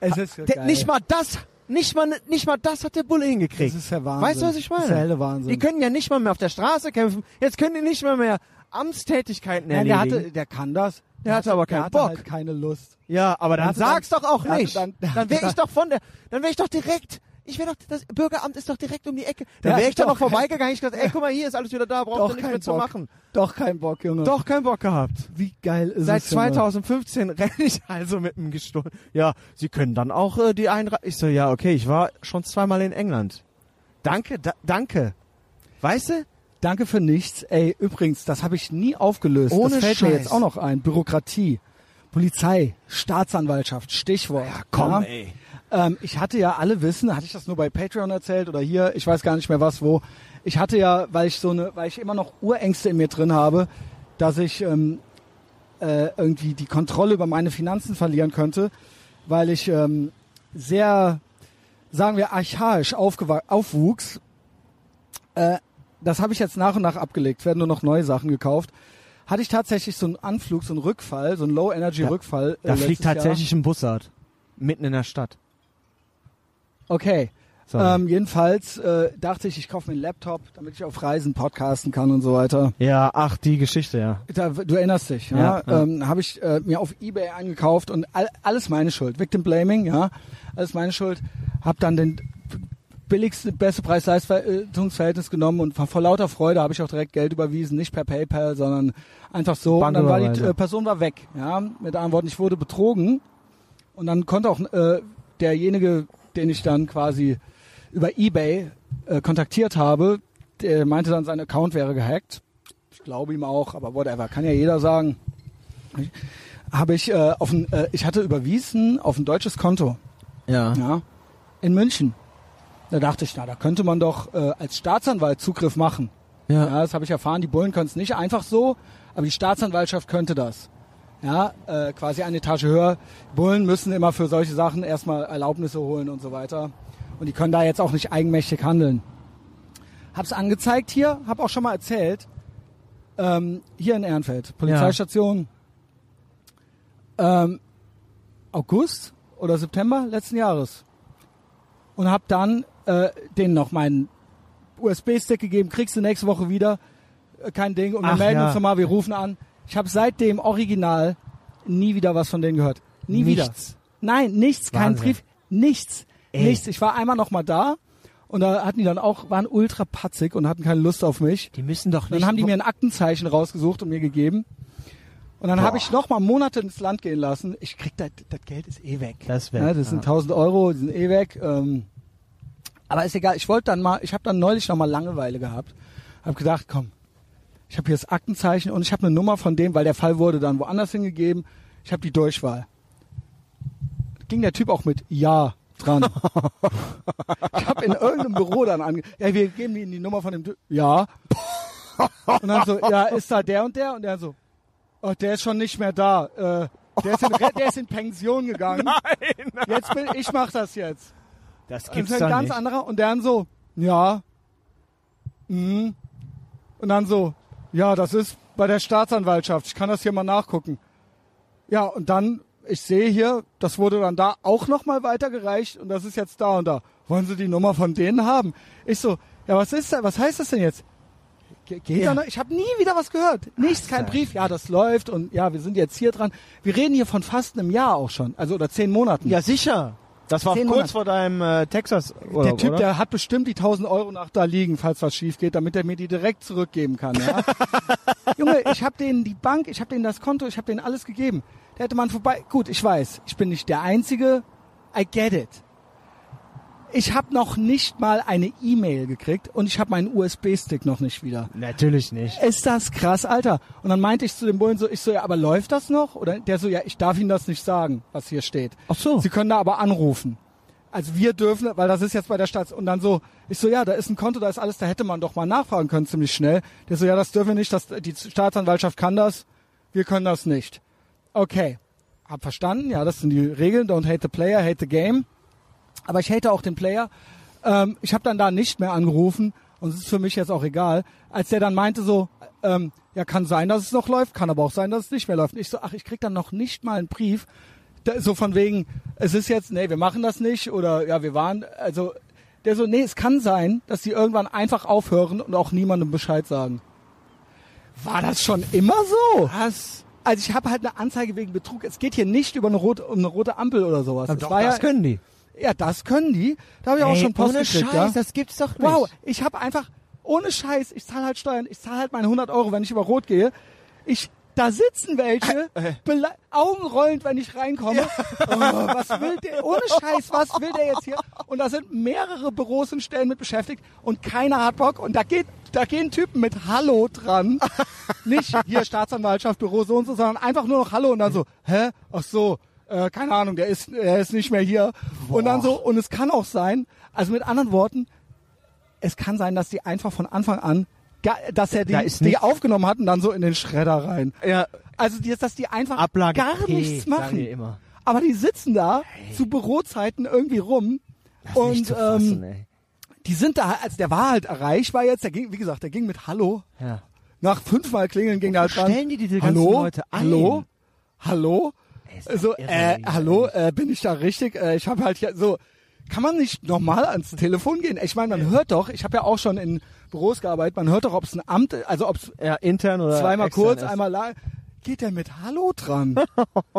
Es ist der, geil. nicht mal das, nicht mal, nicht mal das hat der Bulle hingekriegt. Das ist der Wahnsinn. Weißt du, was ich meine? Das ist der helle Wahnsinn. Die können ja nicht mal mehr auf der Straße kämpfen. Jetzt können die nicht mal mehr Amtstätigkeiten Nein, der erledigen. hatte, der kann das. Der hatte aber keinen der hatte Bock. Halt keine Lust. ja, aber Der dann hatte sag's dann- doch auch der hatte nicht. dann- [LAUGHS] Dann, der wäre hatte ich doch von der, dann wäre ich doch direkt, ich wäre doch, das Bürgeramt ist doch direkt um die Ecke. Der wäre ich da doch noch vorbeigegangen. Ich gesagt, ey, guck mal, hier ist alles wieder da, braucht Doch nichts kein mehr zu Bock. machen. Doch kein Bock, Junge. Doch keinen Bock gehabt. Wie geil ist Seit es? Junge? 2015 renne ich also mit einem gestohlen. Ja, Sie können dann auch äh, die Einreise. Ich so, ja, okay, ich war schon zweimal in England. Danke, da, danke. Weißt du? Danke für nichts. Ey, übrigens, das habe ich nie aufgelöst. Ohne das fällt mir Scheiß. jetzt auch noch ein. Bürokratie, Polizei, Staatsanwaltschaft, Stichwort. Ja, ey. Ähm, ich hatte ja alle wissen, hatte ich das nur bei Patreon erzählt oder hier, ich weiß gar nicht mehr was, wo. Ich hatte ja, weil ich so eine, weil ich immer noch Urängste in mir drin habe, dass ich ähm, äh, irgendwie die Kontrolle über meine Finanzen verlieren könnte, weil ich ähm, sehr, sagen wir, archaisch aufwuchs. Äh, das habe ich jetzt nach und nach abgelegt, werden nur noch neue Sachen gekauft. Hatte ich tatsächlich so einen Anflug, so einen Rückfall, so einen Low-Energy-Rückfall. Da äh, fliegt letztes Jahr. tatsächlich ein Bussard. Mitten in der Stadt. Okay. Ähm, jedenfalls äh, dachte ich, ich kaufe mir einen Laptop, damit ich auf Reisen podcasten kann und so weiter. ja, ach, die Geschichte, ja. Da, du erinnerst dich, ja? Ja, ja. Ähm, habe ich äh, mir auf eBay eingekauft und all, alles meine Schuld. Victim Blaming, ja, alles meine Schuld. Hab dann den billigste, beste Preis-Leistungsverhältnis genommen und vor lauter Freude habe ich auch direkt Geld überwiesen, nicht per PayPal, sondern einfach so. Und dann war die äh, Person war weg, ja. Mit anderen Worten, ich wurde betrogen und dann konnte auch äh, derjenige, den ich dann quasi über eBay äh, kontaktiert habe, der meinte dann, sein Account wäre gehackt. Ich glaube ihm auch, aber whatever, kann ja jeder sagen. Habe ich äh, auf ein, äh, ich hatte überwiesen auf ein deutsches Konto, Ja. ja, in München. Da dachte ich, na, da könnte man doch äh, als Staatsanwalt Zugriff machen. Ja, Ja. das habe ich erfahren. Die Bullen können es nicht einfach so, aber die Staatsanwaltschaft könnte das. Ja, äh, quasi eine Etage höher. Bullen müssen immer für solche Sachen erstmal Erlaubnisse holen und so weiter. Und die können da jetzt auch nicht eigenmächtig handeln. Hab's angezeigt hier, hab auch schon mal erzählt. Ähm, hier in Ehrenfeld, Polizeistation. Ähm, August oder September letzten Jahres. Und hab dann äh, denen noch meinen USB-Stick gegeben, kriegst du nächste Woche wieder, äh, kein Ding. Und wir melden ja. uns nochmal, wir rufen an. Ich habe seitdem original nie wieder was von denen gehört. Nie wieder. Nichts. Nein, nichts, kein Wahnsinn. Brief, nichts, Ey. nichts. Ich war einmal noch mal da und da hatten die dann auch, waren ultra patzig und hatten keine Lust auf mich. Die müssen doch Dann haben die mir ein Aktenzeichen rausgesucht und mir gegeben. Und dann habe ich noch mal Monate ins Land gehen lassen. Ich krieg das, das Geld ist eh weg. Das weg, Ja, das ja. sind 1000 Euro, die sind eh weg. Ähm, aber ist egal. Ich wollte dann mal, ich habe dann neulich noch mal Langeweile gehabt. Hab gedacht, komm, ich habe hier das Aktenzeichen und ich habe eine Nummer von dem, weil der Fall wurde dann woanders hingegeben. Ich habe die Durchwahl. Ging der Typ auch mit Ja dran. [LAUGHS] ich habe in irgendeinem Büro dann ange... Ja, wir geben Ihnen die Nummer von dem Typ. Ja. Und dann so, ja, ist da der und der? Und der so, oh, der ist schon nicht mehr da. Äh, der, ist in, der ist in Pension gegangen. Nein, Jetzt bin ich mach das jetzt. das Das gibt's ist doch ein ganz nicht. anderer und der dann so, ja. Mhm. Und dann so, ja, das ist bei der Staatsanwaltschaft. Ich kann das hier mal nachgucken. Ja, und dann, ich sehe hier, das wurde dann da auch nochmal weitergereicht und das ist jetzt da und da. Wollen Sie die Nummer von denen haben? Ich so, ja, was ist da, was heißt das denn jetzt? Ge- Geht Ja. da noch? Ich habe nie wieder was gehört. Nichts, kein Brief. Ja, das läuft und ja, wir sind jetzt hier dran. Wir reden hier von fast einem Jahr auch schon, also oder zehn Monaten. Ja, sicher. Das war kurz Monate. vor deinem äh, Texas Urlaub, Der Typ, oder? der hat bestimmt die 1000 Euro nach da liegen, falls was schief geht, damit er mir die direkt zurückgeben kann. Ja? [LAUGHS] Junge, ich habe denen die Bank, ich habe denen das Konto, ich habe denen alles gegeben. Da hätte man vorbei. Gut, ich weiß, ich bin nicht der Einzige. I get it. Ich habe noch nicht mal eine E-Mail gekriegt und ich habe meinen USB-Stick noch nicht wieder. Natürlich nicht. Ist das krass, Alter. Und dann meinte ich zu dem Bullen so, ich so, ja, aber läuft das noch? Oder der so, ja, ich darf Ihnen das nicht sagen, was hier steht. Ach so. Sie können da aber anrufen. Also wir dürfen, weil das ist jetzt bei der Stadt. Und dann so, ich so, ja, da ist ein Konto, da ist alles, da hätte man doch mal nachfragen können, ziemlich schnell. Der so, ja, das dürfen wir nicht, das, die Staatsanwaltschaft kann das, wir können das nicht. Okay, hab verstanden, ja, das sind die Regeln, don't hate the player, hate the game. Aber ich hate auch den Player. Ähm, ich habe dann da nicht mehr angerufen und es ist für mich jetzt auch egal. Als der dann meinte so, ähm, ja, kann sein, dass es noch läuft, kann aber auch sein, dass es nicht mehr läuft. Und ich so, ach, ich krieg dann noch nicht mal einen Brief, da, so von wegen, es ist jetzt, nee, wir machen das nicht oder ja, wir waren, also der so, nee, es kann sein, dass die irgendwann einfach aufhören und auch niemandem Bescheid sagen. War das schon immer so? Was? Also ich habe halt eine Anzeige wegen Betrug. Es geht hier nicht über eine rote, um eine rote Ampel oder sowas. Es doch, war das ja, können die. Ja, das können die. Da habe ich auch Ey, schon Post ohne gekriegt, Scheiß, ja. das gibt's doch nicht. Wow, ich habe einfach ohne Scheiß, ich zahle halt Steuern, ich zahle halt meine 100 Euro, wenn ich über Rot gehe. Ich da sitzen welche, augenrollend, wenn ich reinkomme. Oh, was will der? Ohne Scheiß, was will der jetzt hier? Und da sind mehrere Büros und Stellen mit beschäftigt und keiner hat Bock. Und da geht, da gehen Typen mit Hallo dran. [LAUGHS] Nicht hier Staatsanwaltschaft, Büro so und so, sondern einfach nur noch Hallo und dann so, hä? Ach so, äh, keine Ahnung, der ist, der ist nicht mehr hier. Und dann so, und es kann auch sein, also mit anderen Worten, es kann sein, dass die einfach von Anfang an, dass er die, Da die aufgenommen hat und dann so in den Schredder rein. Ja, Also die, dass die einfach Ablage gar P, nichts machen. Aber die sitzen da zu Bürozeiten irgendwie rum und nicht zu fassen, ähm, ey. die sind da, also der war halt erreichbar jetzt, der ging, wie gesagt, der ging mit Hallo. Ja. Nach fünfmal klingeln ging er halt dran. stellen die diese ganzen Hallo? Leute ein? Hallo? Hallo? Doch Also, äh, hallo, äh, bin ich da richtig? Äh, ich habe halt hier so, kann man nicht normal ans Telefon gehen? Ich meine, man hört doch, ich habe ja auch schon in Büros gearbeitet, man hört doch, ob es ein Amt, also ob es Ja, intern oder zweimal kurz, ist. einmal lang, geht der mit Hallo dran.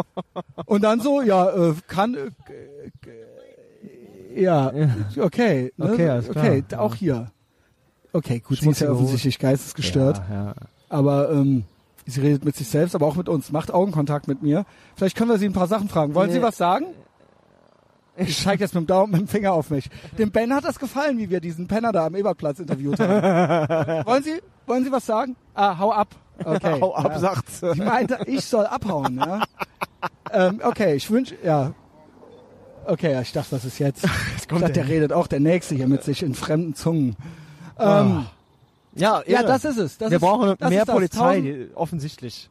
[LAUGHS] Und dann so, ja, äh, kann, äh, äh, ja, okay, ne? Okay, okay, auch hier. Okay, gut, sie ist ja offensichtlich geistesgestört, Ja, ja. aber ähm, sie redet mit sich selbst, aber auch mit uns, macht Augenkontakt mit mir. Vielleicht können wir sie ein paar Sachen fragen. Wollen Sie was sagen? Ich zeige jetzt mit dem Daumen, mit dem Finger auf mich. Dem Ben hat das gefallen, wie wir diesen Penner da am Ebertplatz interviewt haben. [LAUGHS] wollen Sie, wollen Sie was sagen? Ah, hau ab. Okay. [LAUGHS] Hau ab, ja. sagt's. Sie meinte, ich soll abhauen, ja. ähm, okay, ich wünsche, ja. Okay, ja, ich dachte, das ist jetzt. [LAUGHS] ich kommt dachte, der der. redet auch der Nächste hier mit sich in fremden Zungen. Ähm, Ja, ja, irre. das ist es. Das Wir ist, brauchen mehr. Polizei, Tausend- offensichtlich.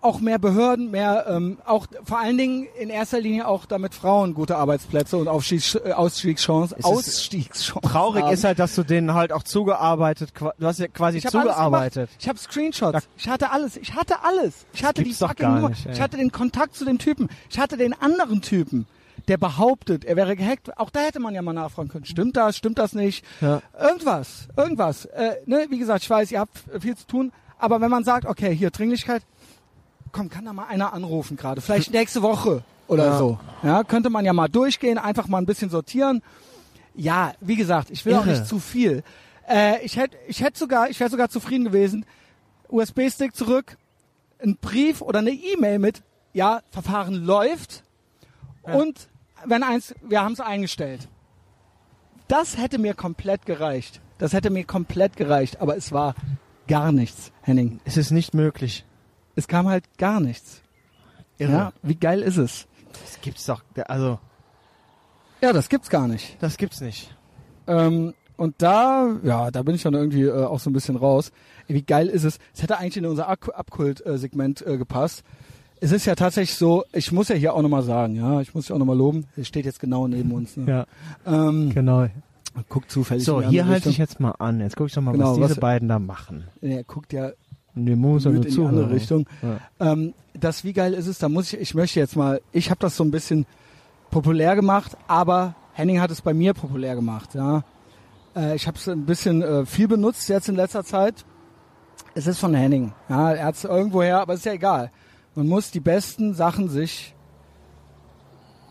auch mehr Behörden, mehr, ähm, auch vor allen Dingen in erster Linie auch damit Frauen gute Arbeitsplätze und Aufstiegs, äh, Ausstiegschancen, Ausstiegschancen. Traurig haben. ist halt, dass du denen halt auch zugearbeitet, du hast ja quasi Ich zugearbeitet. Ich habe Screenshots. Ich hatte alles. Ich hatte alles. Ich hatte die fucking Nummer. nicht, ey. ich hatte den Kontakt zu dem Typen. Ich hatte den anderen Typen, der behauptet, er wäre gehackt, auch da hätte man ja mal nachfragen können. Stimmt das? Stimmt das nicht? Ja. Irgendwas, irgendwas. Äh, ne? Wie gesagt, ich weiß, ihr habt viel zu tun, aber wenn man sagt, okay, hier Dringlichkeit, komm, kann da mal einer anrufen gerade, vielleicht nächste Woche oder Ja. so. Ja, könnte man ja mal durchgehen, einfach mal ein bisschen sortieren. Ja, wie gesagt, ich will auch Irre. nicht zu viel. Äh, ich hätte, ich hätte sogar, ich wäre sogar zufrieden gewesen. USB-Stick zurück, ein Brief oder eine E-Mail mit, ja, Verfahren läuft und wenn eins, wir haben es eingestellt. Das hätte mir komplett gereicht. Das hätte mir komplett gereicht, aber es war gar nichts, Henning. Es ist nicht möglich. Es kam halt gar nichts. Ja, wie geil ist es? Das gibt's doch. Also, Ja, das gibt's gar nicht. das gibt's nicht. Ähm, und da, ja, da bin ich dann irgendwie äh, auch so ein bisschen raus. Wie geil ist es? Es hätte eigentlich in unser Ab- Abkult-Segment äh, gepasst. Es ist ja tatsächlich so, ich muss ja hier auch nochmal sagen, ja, ich muss dich auch nochmal loben. Er steht jetzt genau neben uns. Ne? Ja, Ähm, genau. guckt zufällig. So, hier andere halte ich jetzt mal an. Jetzt gucke ich doch mal, Genau, was diese was- beiden da machen. Er guckt ja Ne, muss ja nur in die andere zuhören. Richtung. Ja. Ähm, das, wie geil ist es? Da muss ich, ich möchte jetzt mal, ich habe das so ein bisschen populär gemacht, aber Henning hat es bei mir populär gemacht. Ja, äh, ich habe es ein bisschen äh, viel benutzt jetzt in letzter Zeit. Es ist von Henning. Ja, er hat es irgendwo her, aber ist ja egal. Man muss die besten Sachen sich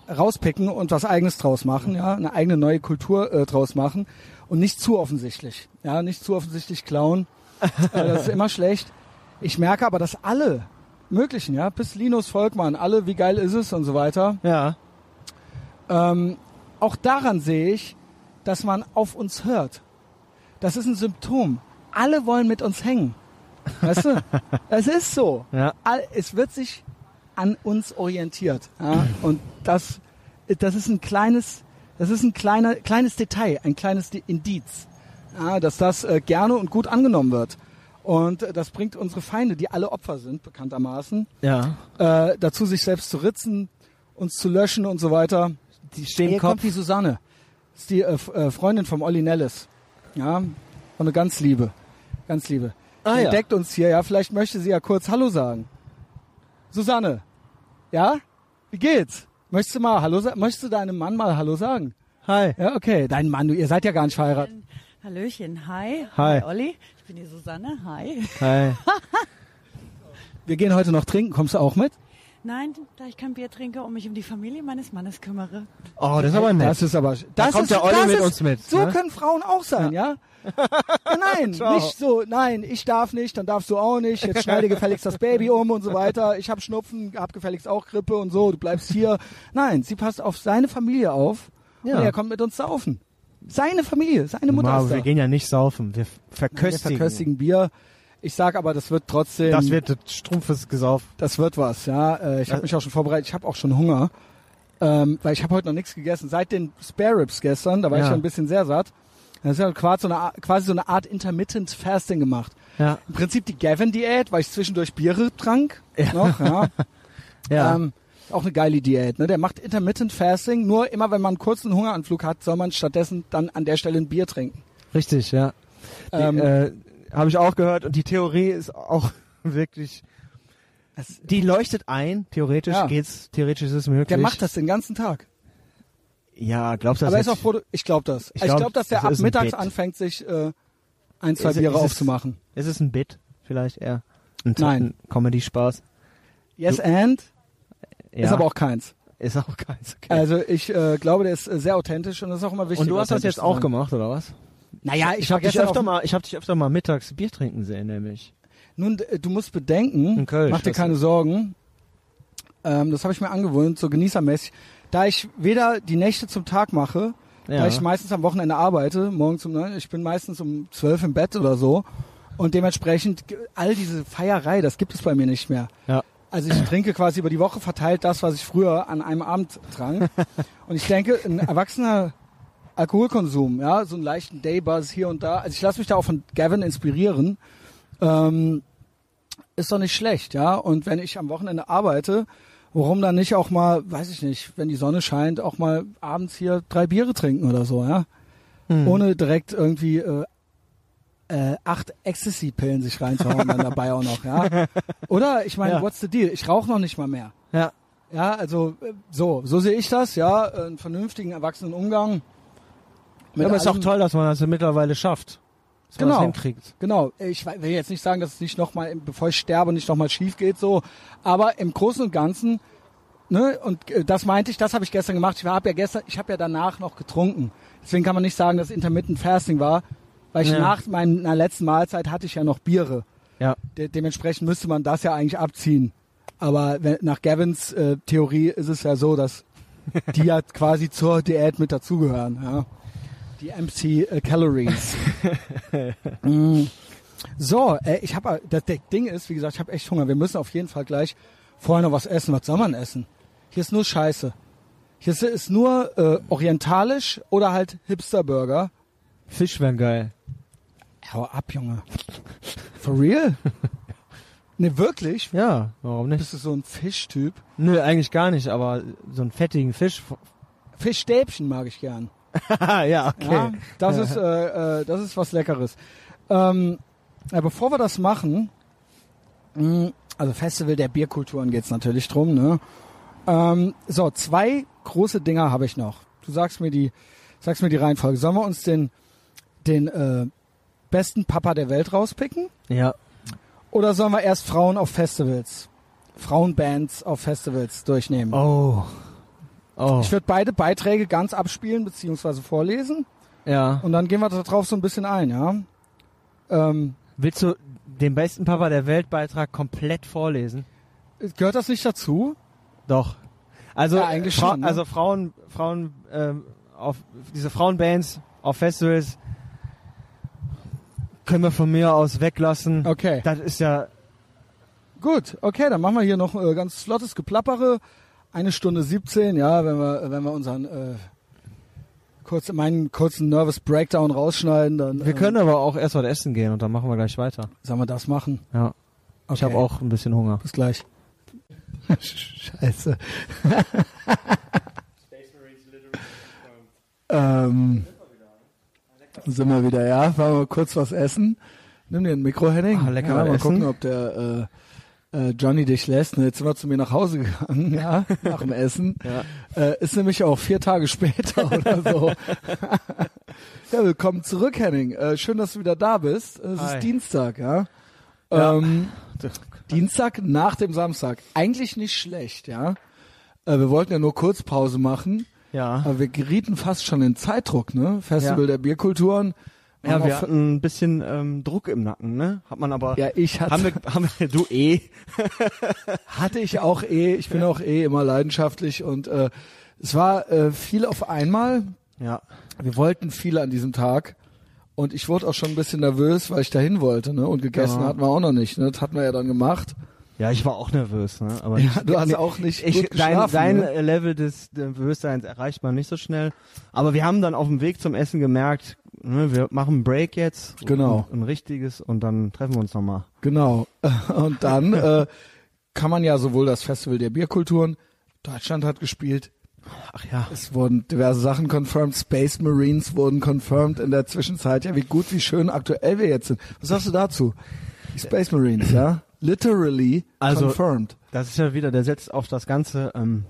rauspicken und was eigenes draus machen, ja, eine eigene neue Kultur äh, draus machen und nicht zu offensichtlich, ja, nicht zu offensichtlich klauen. [LAUGHS] äh, das ist immer schlecht. Ich merke aber, dass alle möglichen, ja, bis Linus Volkmann, alle, wie geil ist es und so weiter, Ja. ähm, auch daran sehe ich, dass man auf uns hört. Das ist ein Symptom. Alle wollen mit uns hängen. Weißt du? [LAUGHS] Es ist so. Ja. Es wird sich an uns orientiert. Ja? Und das, das ist ein kleines, das ist ein kleiner, kleines Detail, ein kleines Di- Indiz, ja, dass das äh, gerne und gut angenommen wird. Und äh, das bringt unsere Feinde, die alle Opfer sind, bekanntermaßen, Ja. äh, dazu, sich selbst zu ritzen, uns zu löschen und so weiter. Die stehen Hier Kopf. kommt die Susanne. Das ist die äh, äh, Freundin vom Olli Nellis. Ja, und eine ganz liebe. Ganz liebe. Ah, die ja. entdeckt uns hier, ja. Vielleicht möchte sie ja kurz Hallo sagen. Susanne. Ja? Wie geht's? Möchtest du mal Hallo sagen? Möchtest du deinem Mann mal Hallo sagen? Hi. Ja, okay. Dein Mann, du, ihr seid ja gar nicht verheiratet. Hallöchen, hi. Hi. Olli. Ich bin die Susanne, hi. Hi. [LAUGHS] Wir gehen heute noch trinken. Kommst du auch mit? Nein, da ich kein Bier trinke und mich um die Familie meines Mannes kümmere. Oh, das ist aber nett. Das ist aber. Das kommt ist, der Olli das mit ist, uns mit, So ne? können Frauen auch sein, ja? [LAUGHS] nein, Ciao. nicht so. Nein, ich darf nicht, dann darfst du auch nicht. Jetzt schneide gefälligst das Baby um und so weiter. Ich habe Schnupfen, hab gefälligst auch Grippe und so. Du bleibst hier. Nein, sie passt auf seine Familie auf. Ja. Und er kommt mit uns saufen. Seine Familie, seine Mutter Aber ist da. wir gehen ja nicht saufen. Wir Wir verköstigen. verköstigen Bier. Ich sag aber, das wird trotzdem. Das wird das Strumpfes Gesauf. Das wird was, ja. Äh, ich habe Ja. mich auch schon vorbereitet. Ich habe auch schon Hunger, ähm, weil ich habe heute noch nichts gegessen. Seit den Spare Ribs gestern, da war ich Ja. ja ein bisschen sehr satt. Das ist ja quasi so, eine, Art- quasi so eine Art Intermittent Fasting gemacht. Ja. Im Prinzip die Gavin-Diät, weil ich zwischendurch Biere trank. Ja. Noch, ja. [LAUGHS] Ja. Ähm, auch eine geile Diät. Ne? Der macht Intermittent Fasting. Nur immer, wenn man einen kurzen Hungeranflug hat, soll man stattdessen dann an der Stelle ein Bier trinken. Richtig, ja. Die, Ähm, äh, Habe ich auch gehört und die Theorie ist auch [LAUGHS] wirklich. das, Die leuchtet ein. Theoretisch Ja. geht's. Theoretisch ist es möglich. der macht das den ganzen Tag. Ja, glaubst du das? Aber er ist auch Produ ich glaube das. Ich Ich glaub, glaube, dass der das ab mittags Bit. anfängt, sich äh, ein, zwei Ist- Biere ist es- aufzumachen. Ist es ein Bit vielleicht eher? Ein, Nein. ein Comedy-Spaß? Yes and Ja. ist aber auch keins. Ist auch keins. Okay. Also ich äh, glaube, der ist äh, sehr authentisch und das ist auch immer wichtig. und du hast das jetzt auch gemacht, oder was? Naja, ich, Ich habe dich öfter mal, ich habe dich öfter mal mittags Bier trinken sehen, nämlich. Nun, äh, du musst bedenken, Köln, mach dir keine ist- Sorgen. Ähm, das habe ich mir angewöhnt, so genießermäßig. Da ich weder die Nächte zum Tag mache, Ja. da ich meistens am Wochenende arbeite, morgens um neun, ich bin meistens um zwölf im Bett oder so. Und dementsprechend all diese Feierei, das gibt es bei mir nicht mehr. Ja. Also ich trinke quasi über die Woche verteilt das, was ich früher an einem Abend trank. [LAUGHS] Und ich denke, ein erwachsener Alkoholkonsum, ja, so einen leichten Daybuzz hier und da. Also ich lasse mich da auch von Gavin inspirieren. Ähm, ist doch nicht schlecht, ja. Und wenn ich am Wochenende arbeite, warum dann nicht auch mal, weiß ich nicht, wenn die Sonne scheint, auch mal abends hier drei Biere trinken oder so, ja. Hm. Ohne direkt irgendwie äh, äh, acht Ecstasy-Pillen sich reinzuhauen dann dabei auch noch, ja. [LAUGHS] Oder? Ich meine, Ja. what's the deal? Ich rauche noch nicht mal mehr. Ja. Ja, also äh, so, so sehe ich das, ja, einen vernünftigen, erwachsenen Umgang. Ja, aber ist auch toll, dass man das mittlerweile schafft. Dass man Genau. das hinkriegt. Genau, ich will jetzt nicht sagen, dass es nicht nochmal, bevor ich sterbe, nicht nochmal schief geht, so. Aber im Großen und Ganzen, ne, und äh, das meinte ich, das habe ich gestern gemacht. Ich habe ja gestern, ich habe ja danach noch getrunken. Deswegen kann man nicht sagen, dass Intermittent Fasting war, weil ich Ja. nach meiner letzten Mahlzeit hatte ich ja noch Biere. Ja. De dementsprechend müsste man das ja eigentlich abziehen. Aber wenn, nach Gavins äh, Theorie ist es ja so, dass die [LAUGHS] ja quasi zur Diät mit dazugehören. Ja. Die MC äh, Calories. [LAUGHS] mm. So, äh, ich habe das Ding ist, wie gesagt, ich habe echt Hunger. Wir müssen auf jeden Fall gleich vorher noch was essen. Was soll man essen? Hier ist nur Scheiße. Hier ist, ist nur äh, orientalisch oder halt Hipster-Burger. Fisch wäre geil. Hau ab, Junge. For real? [LAUGHS] ne, wirklich? Ja, warum nicht? Bist du so ein Fischtyp? Nö, eigentlich gar nicht, aber so einen fettigen Fisch. Fischstäbchen mag ich gern. Ja, okay. Ja, das ist äh, äh, das ist was Leckeres. Ähm, ja, bevor wir das machen, mh, also Festival der Bierkulturen geht's natürlich drum. Ne? Ähm, so zwei große Dinger habe ich noch. Du sagst mir die, sagst mir die Reihenfolge. Sollen wir uns den den äh, besten Papa der Welt rauspicken? Ja. Oder sollen wir erst Frauen auf Festivals, Frauenbands auf Festivals durchnehmen? Oh. Oh. Ich würde beide Beiträge ganz abspielen beziehungsweise vorlesen. ja. Und dann gehen wir darauf so ein bisschen ein, ja. Ähm, Willst du den besten Papa der Welt Beitrag komplett vorlesen? gehört das nicht dazu? Doch. Also, Ja, eigentlich Fra schon, ne? also Frauen, Frauen, ähm, auf diese Frauenbands auf Festivals können wir von mir aus weglassen. Okay. Das ist ja, Gut, okay, dann machen wir hier noch äh, ganz flottes Geplappere. Eine Stunde 17, ja, wenn wir, wenn wir unseren äh, kurz, meinen kurzen Nervous Breakdown rausschneiden, dann wir können aber auch erst was essen gehen und dann machen wir gleich weiter. sollen wir das machen. Ja. Okay. Ich habe auch ein bisschen Hunger. Bis gleich. [LAUGHS] Scheiße. [LAUGHS] ähm, sind wir wieder, ja? Wollen wir kurz was essen? Nimm dir ein Mikro, Henning. Ah, lecker ja, mal essen. gucken, ob der äh, äh, Johnny dich lässt. Ne, Jetzt sind wir zu mir nach Hause gegangen, [LAUGHS] ja, nach dem Essen. Ja. Äh, ist nämlich auch vier Tage später [LAUGHS] oder so. [LAUGHS] ja, willkommen zurück, Henning. Äh, schön, dass du wieder da bist. Es Hi. ist Dienstag, ja. Ja. Ähm, Dienstag nach dem Samstag. Eigentlich nicht schlecht, ja. Äh, wir wollten ja nur Kurzpause machen, Ja. aber wir gerieten fast schon in Zeitdruck, ne? Festival Ja. der Bierkulturen. Ja, wir hatten ein bisschen ähm, Druck im Nacken, ne? Hat man aber. ja, ich hatte, haben wir, haben wir, du eh. [LAUGHS] hatte ich auch eh, ich bin auch eh immer leidenschaftlich und äh, es war äh, viel auf einmal. Ja. Wir wollten viel an diesem Tag und ich wurde auch schon ein bisschen nervös, weil ich dahin wollte, ne? Und gegessen Ja. hatten wir auch noch nicht, ne? Das hatten wir ja dann gemacht. Ja, ich war auch nervös, ne? Aber Ja, du hast auch nicht ich, gut dein, dein ne? Level des Nervösseins erreicht man nicht so schnell. Aber wir haben dann auf dem Weg zum Essen gemerkt, ne, wir machen einen Break jetzt. Genau. Ein, ein richtiges und dann treffen wir uns nochmal. Genau. [LAUGHS] Und dann äh, kann man ja sowohl das Festival der Bierkulturen, Deutschland hat gespielt, Ach ja. es wurden diverse Sachen confirmed, Space Marines wurden confirmed in der Zwischenzeit. Ja, wie gut, wie schön aktuell wir jetzt sind. Was sagst du dazu? Die Space Marines, ja? Literally Also- confirmed. Das ist ja wieder, der setzt auf das ganze ähm,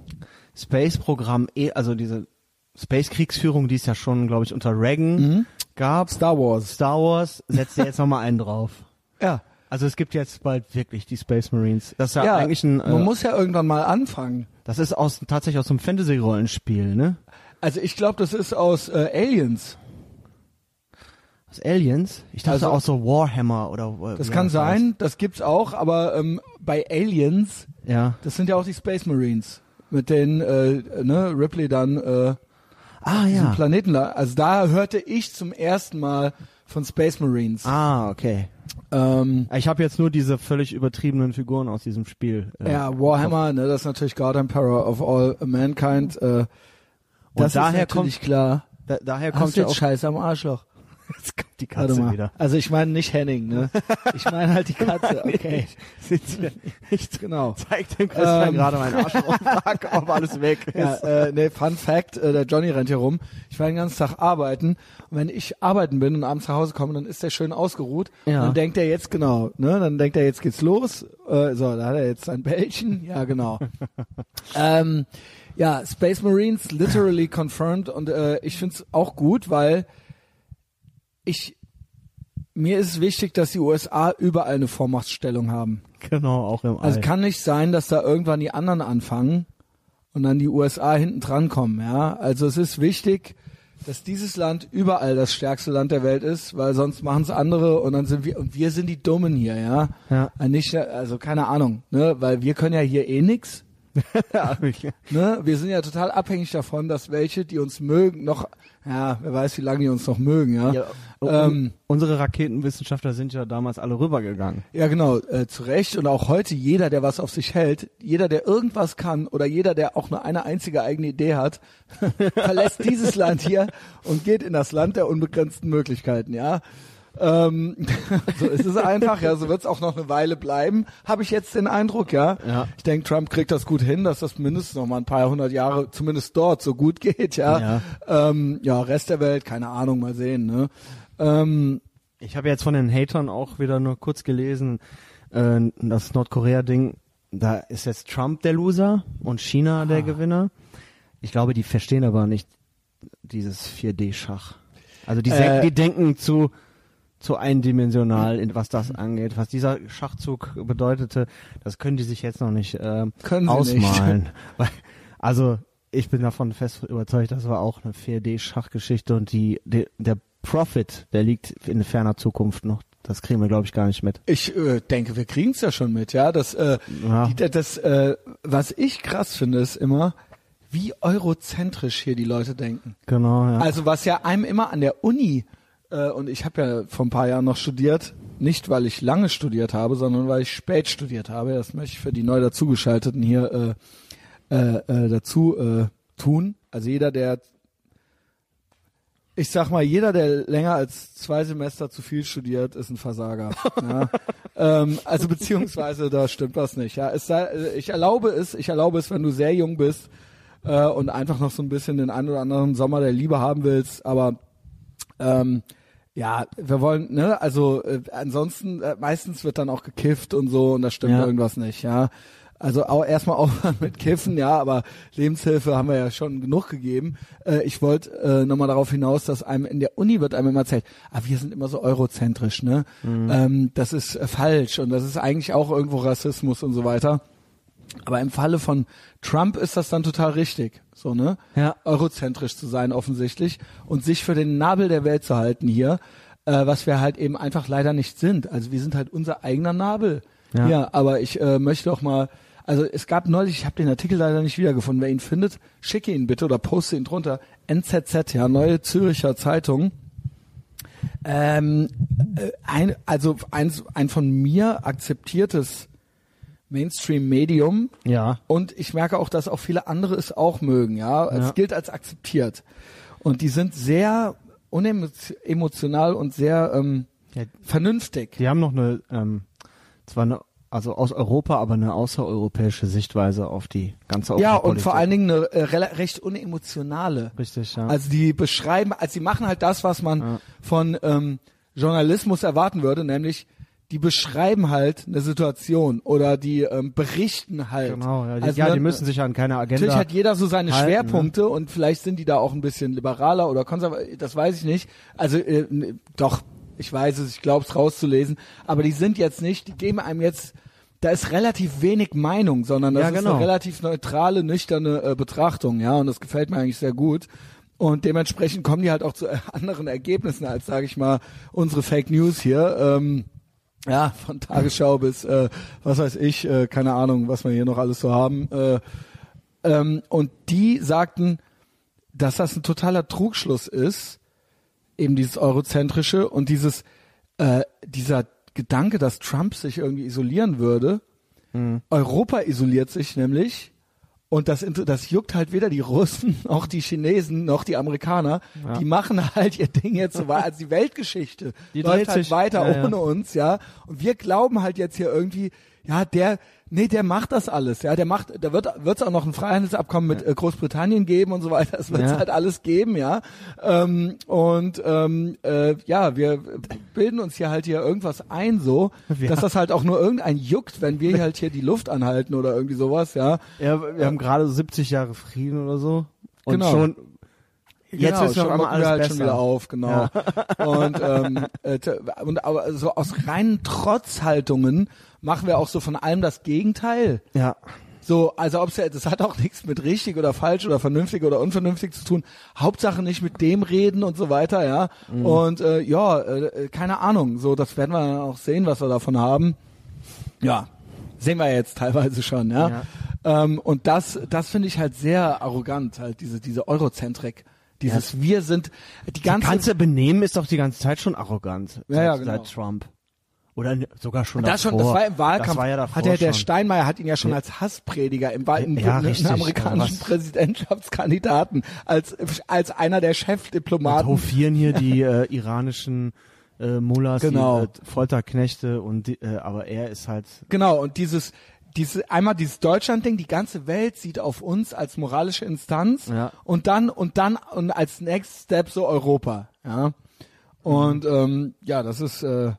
Space-Programm, eh, also diese Space-Kriegsführung, die es ja schon, glaube ich, unter Reagan Mhm. Gab. Star Wars. Star Wars setzt ja jetzt nochmal einen drauf. [LAUGHS] Ja. Also es gibt jetzt bald wirklich die Space Marines. Das ist ja, Ja, eigentlich ein, äh, man muss ja irgendwann mal anfangen. das ist aus, tatsächlich aus einem Fantasy-Rollenspiel, ne? Also ich glaube, das ist aus äh, Aliens. Aus Aliens? Ich dachte Also- auch so Warhammer oder Das wie kann heißt. sein, das gibt's auch, aber ähm, bei Aliens, Ja. das sind ja auch die Space Marines. Mit denen äh, ne, Ripley dann äh, Ah diesen ja. Planeten da. Also da hörte ich zum ersten Mal von Space Marines. Ah, okay. Ähm, Ich habe jetzt nur diese völlig übertriebenen Figuren aus diesem Spiel. äh, ja, Warhammer, ne, das ist natürlich God Emperor of all mankind. Äh, das daher ist natürlich klar. Da, daher Hast kommt du ja jetzt auch Scheiße am Arschloch. [LAUGHS] Jetzt kommt die Warte Katze mal. wieder. Also ich meine nicht Henning, ne? Ich meine halt die [LAUGHS] Katze. Okay. Ich [LAUGHS] Genau. zeig dem Christian Ähm. gerade meinen Arsch und frag, ob alles weg Ja, ist. äh, nee, Fun Fact, äh, der Johnny rennt hier rum. Ich war den ganzen Tag arbeiten und wenn ich arbeiten bin und abends nach Hause komme, dann ist der schön ausgeruht. Ja. Und dann denkt er jetzt genau, ne? Dann denkt er jetzt geht's los. Äh, so, da hat er jetzt sein Bällchen. Ja, genau. ähm, ja, Space Marines literally confirmed und äh, ich find's auch gut, weil ich mir ist es wichtig, dass die USA überall eine Vormachtstellung haben. Genau, auch im All. Also kann nicht sein, dass da irgendwann die anderen anfangen und dann die USA hinten dran kommen, ja. Also es ist wichtig, dass dieses Land überall das stärkste Land der Welt ist, weil sonst machen es andere und dann sind wir und wir sind die Dummen hier, ja. Ja. Äh, Nicht, also keine Ahnung, ne, weil wir können ja hier eh nix. [LAUGHS] ja, Ne? Wir sind ja total abhängig davon, dass welche, die uns mögen, noch, ja, wer weiß, wie lange die uns noch mögen, ja. ja, Ähm, unsere Raketenwissenschaftler sind ja damals alle rübergegangen. Ja, genau, äh, zu Recht. Und auch heute jeder, der was auf sich hält, jeder, der irgendwas kann oder jeder, der auch nur eine einzige eigene Idee hat, [LAUGHS] verlässt dieses Land hier und geht in das Land der unbegrenzten Möglichkeiten, ja. Ähm, [LAUGHS] so ist es einfach, ja, so wird es auch noch eine Weile bleiben, habe ich jetzt den Eindruck, ja. Ja. Ich denke, Trump kriegt das gut hin, dass das mindestens noch mal ein paar hundert Jahre zumindest dort so gut geht, ja. Ja. Ähm, ja, Rest der Welt, keine Ahnung, mal sehen, ne. Ähm, Ich habe jetzt von den Hatern auch wieder nur kurz gelesen, äh, das Nordkorea-Ding, da ist jetzt Trump der Loser und China der Gewinner. Ich glaube, die verstehen aber nicht dieses 4D-Schach. Also die, Äh, die denken zu zu eindimensional, in was das angeht. Was dieser Schachzug bedeutete, das können die sich jetzt noch nicht ähm, ausmalen. [LAUGHS] Weil, also ich bin davon fest überzeugt, das war auch eine 4D-Schachgeschichte und die, die der Profit, der liegt in ferner Zukunft noch. Das kriegen wir, glaube ich, gar nicht mit. Ich äh, denke, wir kriegen es ja schon mit, ja. Das, äh, Ja. Die, das, äh, was ich krass finde, ist immer, wie eurozentrisch hier die Leute denken. Genau, ja. Also was ja einem immer an der Uni, äh, und ich habe ja vor ein paar Jahren noch studiert, nicht weil ich lange studiert habe, sondern weil ich spät studiert habe. Das möchte ich für die neu dazugeschalteten hier äh, äh, äh, dazu äh, tun. Also jeder, der ich sag mal, jeder, der länger als zwei Semester zu viel studiert, ist ein Versager. ja. [LAUGHS] ähm, also beziehungsweise da stimmt was nicht. Ja, es sei, ich erlaube es, ich erlaube es, wenn du sehr jung bist äh, und einfach noch so ein bisschen den einen oder anderen Sommer der Liebe haben willst. Aber ähm, ja, wir wollen, ne, also äh, ansonsten äh, meistens wird dann auch gekifft und so und da stimmt Ja. irgendwas nicht. Ja. Also auch erstmal [LAUGHS] aufhören mit Kiffen, ja, aber Lebenshilfe haben wir ja schon genug gegeben. Äh, ich wollte äh, nochmal darauf hinaus, dass einem in der Uni wird einem immer erzählt, ah, wir sind immer so eurozentrisch, ne? Ähm, das ist äh, falsch und das ist eigentlich auch irgendwo Rassismus und so weiter. Aber im Falle von Trump ist das dann total richtig, so ne? Ja. Eurozentrisch zu sein offensichtlich und sich für den Nabel der Welt zu halten hier, äh, was wir halt eben einfach leider nicht sind. Also wir sind halt unser eigener Nabel. Ja. Ja, aber ich äh, möchte auch mal, also es gab neulich, ich habe den Artikel leider nicht wiedergefunden. Wer ihn findet, schicke ihn bitte oder poste ihn drunter. NZZ, ja, Neue Züricher Zeitung. Ähm, äh, ein, also eins, ein von mir akzeptiertes Mainstream-Medium. ja. Und ich merke auch, dass auch viele andere es auch mögen, ja. Es Ja. gilt als akzeptiert. Und die sind sehr unemotional und sehr ähm, Ja. vernünftig. Die haben noch eine, ähm, zwar eine, also aus Europa, aber eine außereuropäische Sichtweise auf die ganze Ja, und Außenpolitik. vor allen Dingen eine äh, recht unemotionale. Richtig, ja. Also die beschreiben, also sie machen halt das, was man von ähm, Journalismus erwarten würde, nämlich die beschreiben halt eine Situation oder die ähm, berichten halt. genau, ja. Die, also, ja, ne, die müssen sich an keine Agenda. Natürlich hat jeder so seine halten, Schwerpunkte und vielleicht sind die da auch ein bisschen liberaler oder konservativ, das weiß ich nicht. Also äh, doch, ich weiß es, ich glaube es rauszulesen, aber die sind jetzt nicht, die geben einem jetzt, da ist relativ wenig Meinung, sondern das Ja, ist genau. eine relativ neutrale, nüchterne äh, Betrachtung, ja, und das gefällt mir eigentlich sehr gut. Und dementsprechend kommen die halt auch zu [LAUGHS] anderen Ergebnissen als, sage ich mal, unsere Fake News hier. Ähm, ja, von Tagesschau bis, äh, was weiß ich, äh, keine Ahnung, was wir hier noch alles so haben. Äh, ähm, und die sagten, dass das ein totaler Trugschluss ist, eben dieses Eurozentrische und dieses, äh, dieser Gedanke, dass Trump sich irgendwie isolieren würde. Europa isoliert sich nämlich Und das, das juckt halt weder die Russen, [LAUGHS] noch die Chinesen, noch die Amerikaner. Ja. Die machen halt ihr Ding jetzt so weiter. Also die Weltgeschichte Die läuft halt sich- weiter ja, ja. ohne uns, ja. Und wir glauben halt jetzt hier irgendwie, ja, der, nee, der macht das alles, ja. Der macht, da wird es auch noch ein Freihandelsabkommen mit äh, Großbritannien geben und so weiter. Das wird es Ja. halt alles geben, ja. Ähm, und ähm, äh, ja, wir bilden uns hier halt hier irgendwas ein, so, Wir- dass das halt auch nur irgendein juckt, wenn wir halt hier die Luft anhalten oder irgendwie sowas, ja. Ja, wir haben gerade 70 Jahre Frieden oder so. Und Genau. schon, jetzt genau, noch schon einmal alles wir halt besser. schon wieder auf, genau. Und, ähm, äh, und aber so aus reinen Trotzhaltungen machen wir auch so von allem das Gegenteil. ja. So, also ob's ja, das hat auch [LAUGHS] nichts mit richtig oder falsch oder vernünftig oder unvernünftig zu tun. Hauptsache nicht mit dem reden und so weiter, ja. Mhm. Und äh, ja, äh, keine Ahnung. So, das werden wir dann auch sehen, was wir davon haben. Ja, sehen wir jetzt teilweise schon, ja. Ähm, und das, das finde ich halt sehr arrogant, halt diese diese Eurozentrik, dieses Wir sind die ganze, Das ganze Benehmen ist doch die ganze Zeit schon arrogant. Ja, ja, seit, genau. seit Trump. Oder sogar schon das schon, davor. das war im Wahlkampf. Das war ja hat er, der schon. Steinmeier hat ihn ja schon als Hassprediger im, Wahl- im, Ja, im amerikanischen Was? Präsidentschaftskandidaten als als einer der Und Chefdiplomaten. hofieren hier die äh, iranischen äh, Mullahs, Genau. die äh, Folterknechte und die, äh, aber er ist halt Genau, und dieses, diese, einmal dieses Deutschland-Ding, die ganze Welt sieht auf uns als moralische Instanz Ja. und dann, und dann, und als Next Step so Europa, ja. Und, ähm, ja, das ist, äh,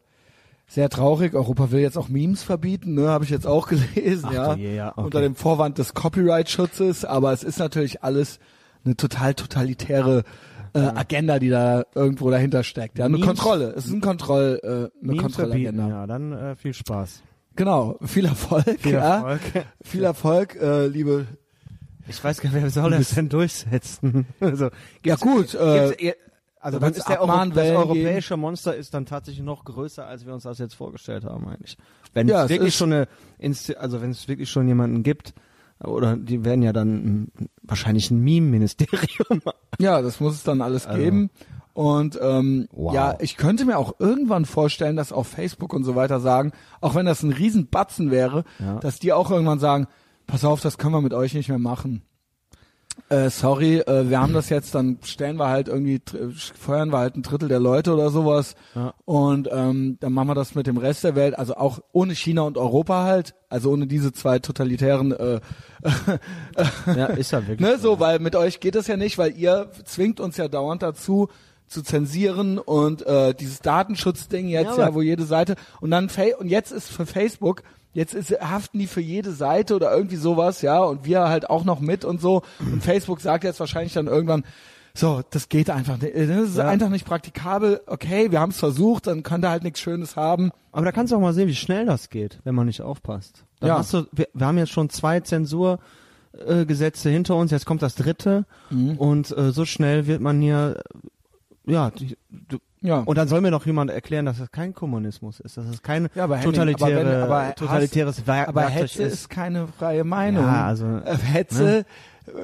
sehr traurig. Europa will jetzt auch Memes verbieten, ne, habe ich jetzt auch gelesen, Ach ja. je, ja, okay. Unter dem Vorwand des Copyright-Schutzes, aber es ist natürlich alles eine total totalitäre äh, Agenda, die da irgendwo dahinter steckt. Ja, eine Memes- Kontrolle. Es ist ein Kontroll, äh, eine Memes. Kontrollagenda. Ja, dann äh, viel Spaß. Genau, viel Erfolg. Viel ja. Erfolg. Viel Erfolg, äh, liebe. Ich weiß gar nicht, wer soll das denn durchsetzen? [LAUGHS] also, Ja gut, äh, also da dann ist der Euro das europäische Monster ist dann tatsächlich noch größer, als wir uns das jetzt vorgestellt haben eigentlich. Wenn Ja, es wirklich schon eine, Insti- also wenn es wirklich schon jemanden gibt, oder die werden ja dann wahrscheinlich ein Meme-Ministerium. [LAUGHS] ja, das muss es dann alles Also. geben. Und ähm, Wow. ja, ich könnte mir auch irgendwann vorstellen, dass auf Facebook und so weiter sagen, auch wenn das ein Riesenbatzen wäre, Ja. dass die auch irgendwann sagen, pass auf, das können wir mit euch nicht mehr machen. Äh, sorry, äh, wir haben das jetzt, dann stellen wir halt irgendwie, feuern wir halt ein Drittel der Leute oder sowas Ja. und ähm, dann machen wir das mit dem Rest der Welt, also auch ohne China und Europa halt, also ohne diese zwei totalitären äh, [LAUGHS] ja, ist ja wirklich. Ne, so, weil mit euch geht es ja nicht, weil ihr zwingt uns ja dauernd dazu, zu zensieren und äh, dieses Datenschutzding jetzt, Ja, ja, wo jede Seite und dann Fa und jetzt ist für Facebook, jetzt ist haften die für jede Seite oder irgendwie sowas, ja, und wir halt auch noch mit und so und Facebook sagt jetzt wahrscheinlich dann irgendwann so, das geht einfach nicht, das ist Ja. einfach nicht praktikabel. Okay, wir haben es versucht, dann könnt ihr halt nichts Schönes haben. Aber da kannst du auch mal sehen, wie schnell das geht, wenn man nicht aufpasst. Dann Ja. hast du, wir, wir haben jetzt schon zwei Zensurgesetze äh, Gesetze hinter uns, jetzt kommt das dritte Mhm. und äh, so schnell wird man hier, äh, ja, du, Ja. und dann soll mir noch jemand erklären, dass das kein Kommunismus ist, dass es kein Ja, aber Henning, totalitäre, aber wenn- aber totalitäres Werk, aber Hetze ist. ist keine freie Meinung. Ja, also, Äh, Hetze,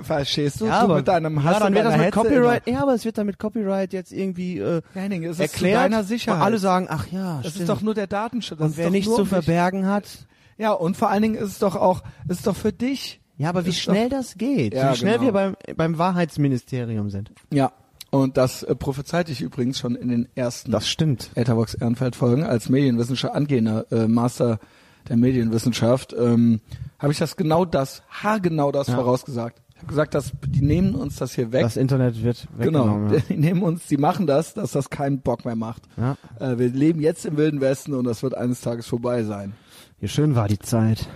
verstehst du? ja, du aber, mit deinem Hass ja, dann wird das mit Hetze Copyright, ja, aber es wird dann mit Copyright jetzt irgendwie äh. Henning, es ist erklärt. zu deiner Sicherheit. Und alle sagen, ach ja, das stimmt. ist doch nur der Datenschutz. Das und ist wer doch nichts zu verbergen hat. Ja, und vor allen Dingen ist es doch auch, ist es doch für dich. Ja, aber wie Ist schnell das geht, Ja, wie schnell genau. wir beim beim Wahrheitsministerium sind. Ja. Und das äh, prophezeite ich übrigens schon in den ersten Das stimmt. Etherbox Ehrenfeld Folgen als Medienwissenschaft angehender äh, Master der Medienwissenschaft ähm, habe ich das genau das haargenau das Ja. vorausgesagt. Ich habe gesagt, dass die nehmen uns das hier weg. Das Internet wird genau, weggenommen. die nehmen uns, die machen das, dass das keinen Bock mehr macht. Ja. Äh, wir leben jetzt im wilden Westen und das wird eines Tages vorbei sein. Wie schön war die Zeit.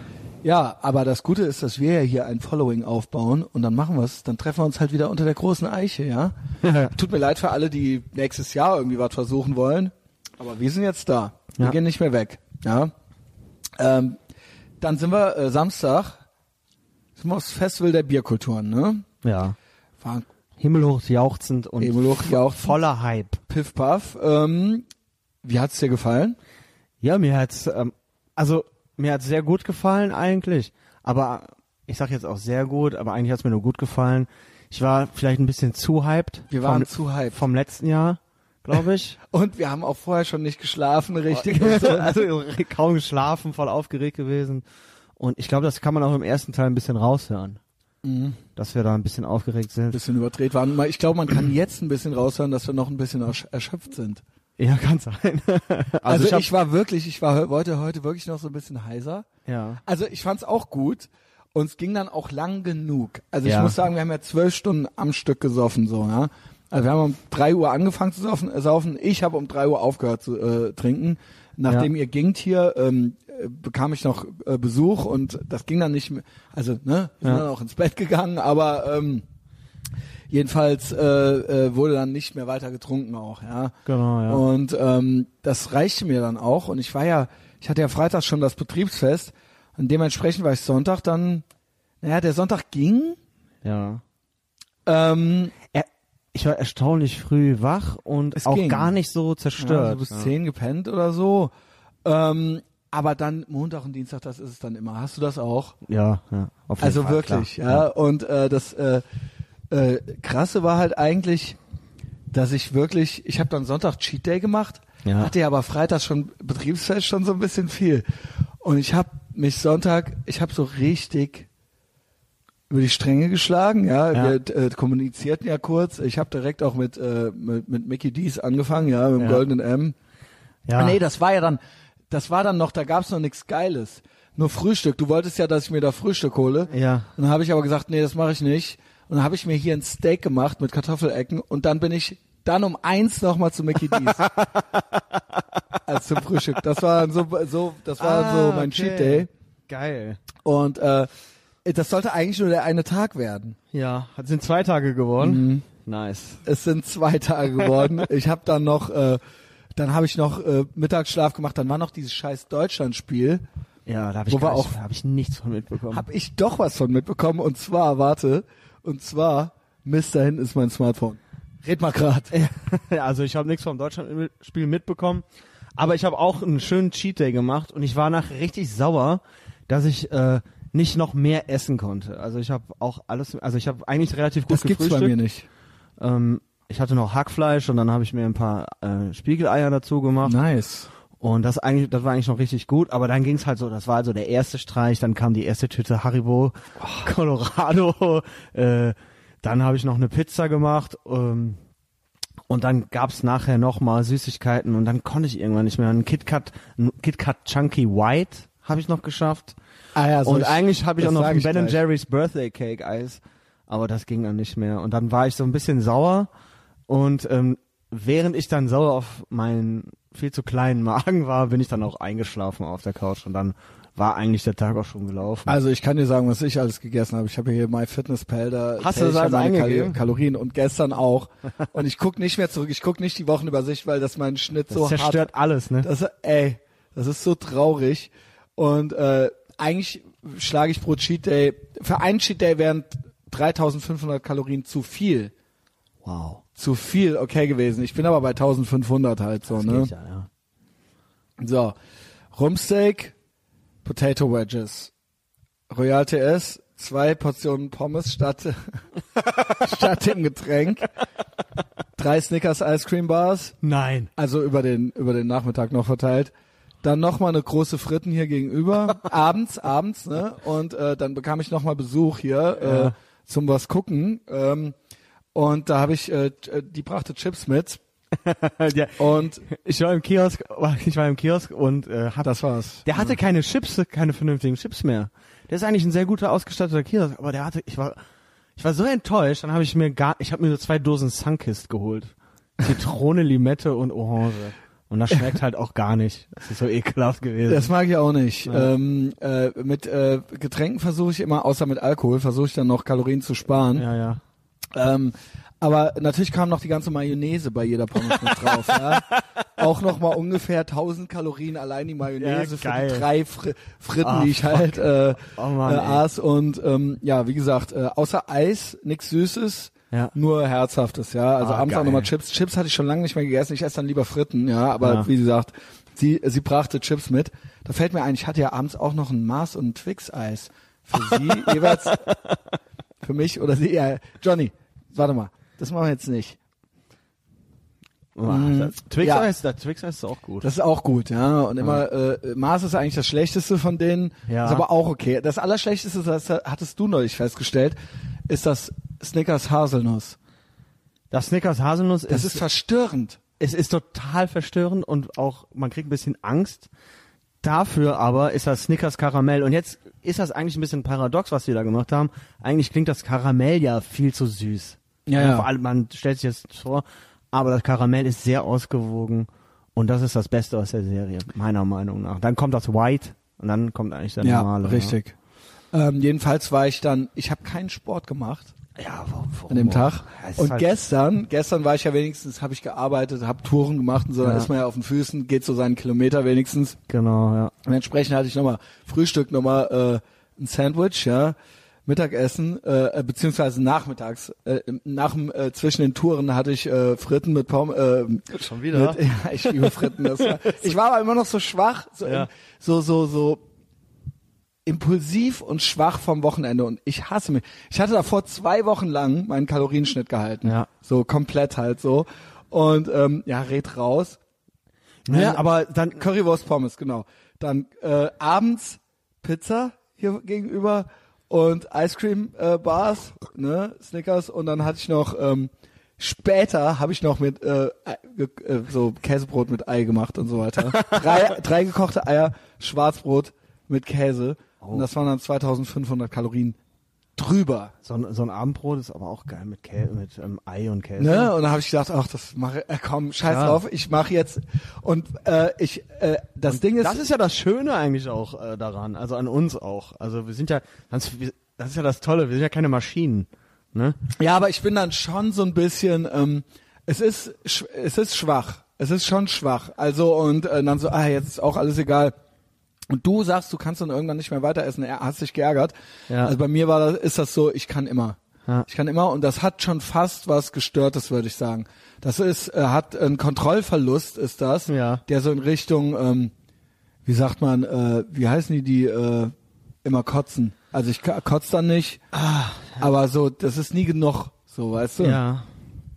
Ja, aber das Gute ist, dass wir ja hier ein Following aufbauen und dann machen wir es, dann treffen wir uns halt wieder unter der großen Eiche, ja? [LAUGHS] Tut mir leid für alle, die nächstes Jahr irgendwie was versuchen wollen, aber wir sind jetzt da. Wir Ja. gehen nicht mehr weg, ja? Ähm, dann sind wir äh, Samstag, sind wir aufs Festival der Bierkulturen, ne? ja. War Himmelhoch jauchzend und Himmelhoch jauchzend. voller Hype. Piff Puff. Ähm, wie hat's dir gefallen? Ja, mir hat's ähm, also mir hat's sehr gut gefallen eigentlich, aber ich sag jetzt auch sehr gut, aber eigentlich hat's mir nur gut gefallen. Ich war vielleicht ein bisschen zu hyped. Wir waren vom, zu hyped. vom letzten Jahr, glaube ich. [LAUGHS] Und wir haben auch vorher schon nicht geschlafen, richtig. [LAUGHS] so. also kaum geschlafen, voll aufgeregt gewesen. Und ich glaube, das kann man auch im ersten Teil ein bisschen raushören. dass wir da ein bisschen aufgeregt sind. Ein bisschen überdreht waren. Ich glaube, man kann jetzt ein bisschen raushören, dass wir noch ein bisschen ersch- erschöpft sind. Ja, kann sein. Also, ich, hab, ich war wirklich, ich war heute, heute wirklich noch so ein bisschen heiser. ja. Also ich fand's auch gut und es ging dann auch lang genug. Also ich Ja. muss sagen, wir haben ja zwölf Stunden am Stück gesoffen so, ja. Also wir haben um drei Uhr angefangen zu saufen. Äh, saufen. Ich habe um drei Uhr aufgehört zu äh, trinken. Nachdem ihr gingt hier, ähm, äh, bekam ich noch äh, Besuch und das ging dann nicht mehr. Also ne, wir sind Ja. dann auch ins Bett gegangen, aber ähm, jedenfalls äh, äh, wurde dann nicht mehr weiter getrunken auch, ja. Genau, ja. Und ähm, das reichte mir dann auch. Und ich war ja, ich hatte ja Freitag schon das Betriebsfest und dementsprechend war ich Sonntag dann, naja, der Sonntag ging. ja. Ähm, Er, ich war erstaunlich früh wach und Es auch ging. gar nicht so ja, zerstört. so bis zehn gepennt oder so. Ähm, aber dann Montag und Dienstag, das ist es dann immer. Hast du das auch? Ja, ja. Auf jeden Also Fall, wirklich, klar. ja. Und äh, das äh, äh, Krasse war halt eigentlich, dass ich wirklich, ich habe dann Sonntag Cheat Day gemacht, Ja. hatte ja aber Freitag schon Betriebsfest schon so ein bisschen viel. Und ich habe mich Sonntag, ich habe so richtig über die Stränge geschlagen, ja. Ja. Wir äh, kommunizierten ja kurz. Ich habe direkt auch mit, äh, mit mit Mickey D's angefangen, ja, mit dem Ja. goldenen M. Ja. Ah, nee, das war ja dann, das war dann noch, da gab's noch nichts Geiles. Nur Frühstück. Du wolltest ja, dass ich mir da Frühstück hole. Ja. Und dann habe ich aber gesagt, nee, das mache ich nicht. Und dann habe ich mir hier ein Steak gemacht mit Kartoffelecken und dann bin ich dann um eins nochmal zu Mickey D's. [LAUGHS] als zum Frühstück. Das war so, so, das war Ah, so mein okay. Cheat Day. Geil. Und äh, das sollte eigentlich nur der eine Tag werden. Ja, hat sind zwei Tage geworden. Mhm. Nice. Es sind zwei Tage geworden. [LAUGHS] ich habe dann noch, äh, dann habe ich noch äh, Mittagsschlaf gemacht. Dann war noch dieses scheiß Deutschlandspiel. Ja, da habe ich, Wo wir gar nicht- auch- da hab ich nichts von mitbekommen. Hab ich doch was von mitbekommen. Und zwar, warte, und zwar, Mist, da hinten ist mein Smartphone. Red mal grad. [LAUGHS] Also ich habe nichts vom Deutschlandspiel mitbekommen, aber ich habe auch einen schönen Cheat Day gemacht und ich war nach richtig sauer, dass ich äh, nicht noch mehr essen konnte. Also ich habe auch alles, also ich habe eigentlich relativ gut Das gibt's bei gefrühstückt. mir nicht. Ähm, ich hatte noch Hackfleisch und dann habe ich mir ein paar äh, Spiegeleier dazu gemacht Nice. Und das eigentlich, das war eigentlich noch richtig gut. Aber dann ging's halt so, das war also der erste Streich, dann kam die erste Tüte Haribo, Colorado, äh, dann habe ich noch eine Pizza gemacht. Ähm, und dann gab's nachher noch mal Süßigkeiten und dann konnte ich irgendwann nicht mehr. Ein KitKat, ein KitKat Chunky White habe ich noch geschafft. Ah ja, soll und ich- eigentlich habe ich auch noch ein Ben gleich. Jerry's Birthday Cake Eis, aber das ging dann nicht mehr. Und dann war ich so ein bisschen sauer und ähm, während ich dann sauer auf meinen viel zu kleinen Magen war, bin ich dann auch eingeschlafen auf der Couch und dann war eigentlich der Tag auch schon gelaufen. Also ich kann dir sagen, was ich alles gegessen habe. Ich habe hier MyFitnessPal, da Hast du das alles meine eingegeben? Kal Kalorien und gestern auch. [LAUGHS] Und ich guck nicht mehr zurück. Ich guck nicht die Wochenübersicht, weil das mein Schnitt das so zerstört alles, ne? hart. Das, ey, das ist so traurig. Und äh, eigentlich schlage ich pro Cheat Day, für einen Cheat Day wären 3500 Kalorien zu viel. wow. Zu viel okay gewesen. Ich bin aber bei 1500 halt so, Das ne? geht ja, ja. So, Rumpsteak, Potato Wedges, Royal TS, zwei Portionen Pommes statt, [LAUGHS] statt dem Getränk, drei Snickers Ice Cream Bars, Nein. also über den, über den Nachmittag noch verteilt. Dann nochmal eine große Fritten hier gegenüber, [LAUGHS] abends, abends, ne? Und äh, dann bekam ich nochmal Besuch hier äh, Ja. zum was gucken. Ähm, und da habe ich, äh, die brachte Chips mit. [LAUGHS] ja, Und ich war im Kiosk, [LAUGHS] ich war im Kiosk und äh, hab das war's. Der hatte keine Chips, keine vernünftigen Chips mehr. Der ist eigentlich ein sehr guter ausgestatteter Kiosk, aber der hatte, ich war, ich war so enttäuscht, dann habe ich mir gar, ich habe mir so zwei Dosen Sunkist geholt. Zitrone, Limette und Orange. Und das schmeckt halt auch gar nicht. Das ist so ekelhaft gewesen. Das mag ich auch nicht. Ja. Ähm, äh, mit äh, Getränken versuche ich immer, außer mit Alkohol, versuche ich dann noch Kalorien zu sparen. ja, ja. Ähm, aber natürlich kam noch die ganze Mayonnaise bei jeder Pommes mit drauf. ja. [LAUGHS] Auch noch mal ungefähr 1000 Kalorien allein die Mayonnaise Ja, für die drei Fri Fritten, Ah, die ich halt äh, Oh Mann, äh, aß. Und ähm, ja, wie gesagt, äh, außer Eis, nix Süßes. Ja. Nur Herzhaftes, ja. Also Ah, abends auch geil. nochmal Chips. Chips hatte ich schon lange nicht mehr gegessen. Ich esse dann lieber Fritten, ja. Aber Ja. wie gesagt, sie, sie brachte Chips mit. Da fällt mir ein, ich hatte ja abends auch noch ein Mars und ein Twix-Eis. Für sie [LAUGHS] jeweils, für mich oder sie. Ja, Johnny, warte mal. Das machen wir jetzt nicht. Mhm. Twix Ja. Eis, das Twix Eis ist auch gut. Das ist auch gut, ja. Und immer, äh, Mars ist eigentlich das Schlechteste von denen. Ja. Ist aber auch okay. Das Allerschlechteste, das hattest du neulich festgestellt, ist das Snickers Haselnuss. das Snickers Haselnuss Das ist, ist verstörend. es ist total verstörend und auch, man kriegt ein bisschen Angst. Dafür aber ist das Snickers Karamell. Und jetzt ist das eigentlich ein bisschen paradox, was wir da gemacht haben. Eigentlich klingt das Karamell ja viel zu süß. Ja, ja. Vor allem, man stellt sich das vor, aber das Karamell ist sehr ausgewogen und das ist das Beste aus der Serie, meiner Meinung nach. Dann kommt das White und dann kommt eigentlich der Ja, normale. richtig. Ähm, jedenfalls war ich dann, ich habe keinen Sport gemacht Ja, warum, warum an dem? Tag. Ja, Und halt- gestern, gestern war ich ja wenigstens, habe ich gearbeitet, habe Touren gemacht und so, dann Ja. ist man ja auf den Füßen, geht so seinen Kilometer wenigstens. Genau, ja. Und entsprechend hatte ich nochmal Frühstück, nochmal äh, ein Sandwich, ja, Mittagessen, äh, beziehungsweise nachmittags. Äh, nach dem, äh, zwischen den Touren hatte ich äh, Fritten mit Pommes. Äh, Schon wieder? Mit, [LAUGHS] ja, ich liebe Fritten. Das war, [LAUGHS] ich war aber immer noch so schwach, so, Ja. im, so, so, so impulsiv und schwach vom Wochenende und ich hasse mich. Ich hatte davor zwei Wochen lang meinen Kalorienschnitt gehalten. Ja. So komplett halt so. Und ähm, ja, red raus. Ja, aber dann, Currywurst Pommes, genau. Dann äh, abends Pizza hier gegenüber und Ice Cream äh, Bars, ne, Snickers und dann hatte ich noch ähm, später habe ich noch mit äh, äh, so Käsebrot mit Ei gemacht und so weiter. [LAUGHS] drei, drei gekochte Eier, Schwarzbrot mit Käse und das waren dann 2500 Kalorien drüber. so ein, so ein Abendbrot ist aber auch geil mit, Kä mit ähm, Ei und Käse. Ne? Und dann habe ich gedacht, ach, das mache, äh, komm, scheiß Klar. drauf, ich mache jetzt und äh, ich, äh, das Ding ist, Das ist ja das Schöne eigentlich auch äh, daran, also an uns auch. Also wir sind ja, das, das ist ja das Tolle, wir sind ja keine Maschinen. Ne? Ja, aber ich bin dann schon so ein bisschen, ähm, es ist, es ist schwach. Es ist schon schwach. Also und äh, dann so, ah, jetzt ist auch alles egal. Und du sagst, du kannst dann irgendwann nicht mehr weiter essen. Er hast dich geärgert. Ja. Also bei mir war das, ist das so, ich kann immer. Ja. Ich kann immer und das hat schon fast was gestörtes, würde ich sagen. Das ist, äh, hat ein Kontrollverlust, ist das, Ja. der so in Richtung, ähm, wie sagt man, äh, wie heißen die, die äh, immer kotzen? Also ich kotze dann nicht, aber so, das ist nie genug, so, weißt du? Ja.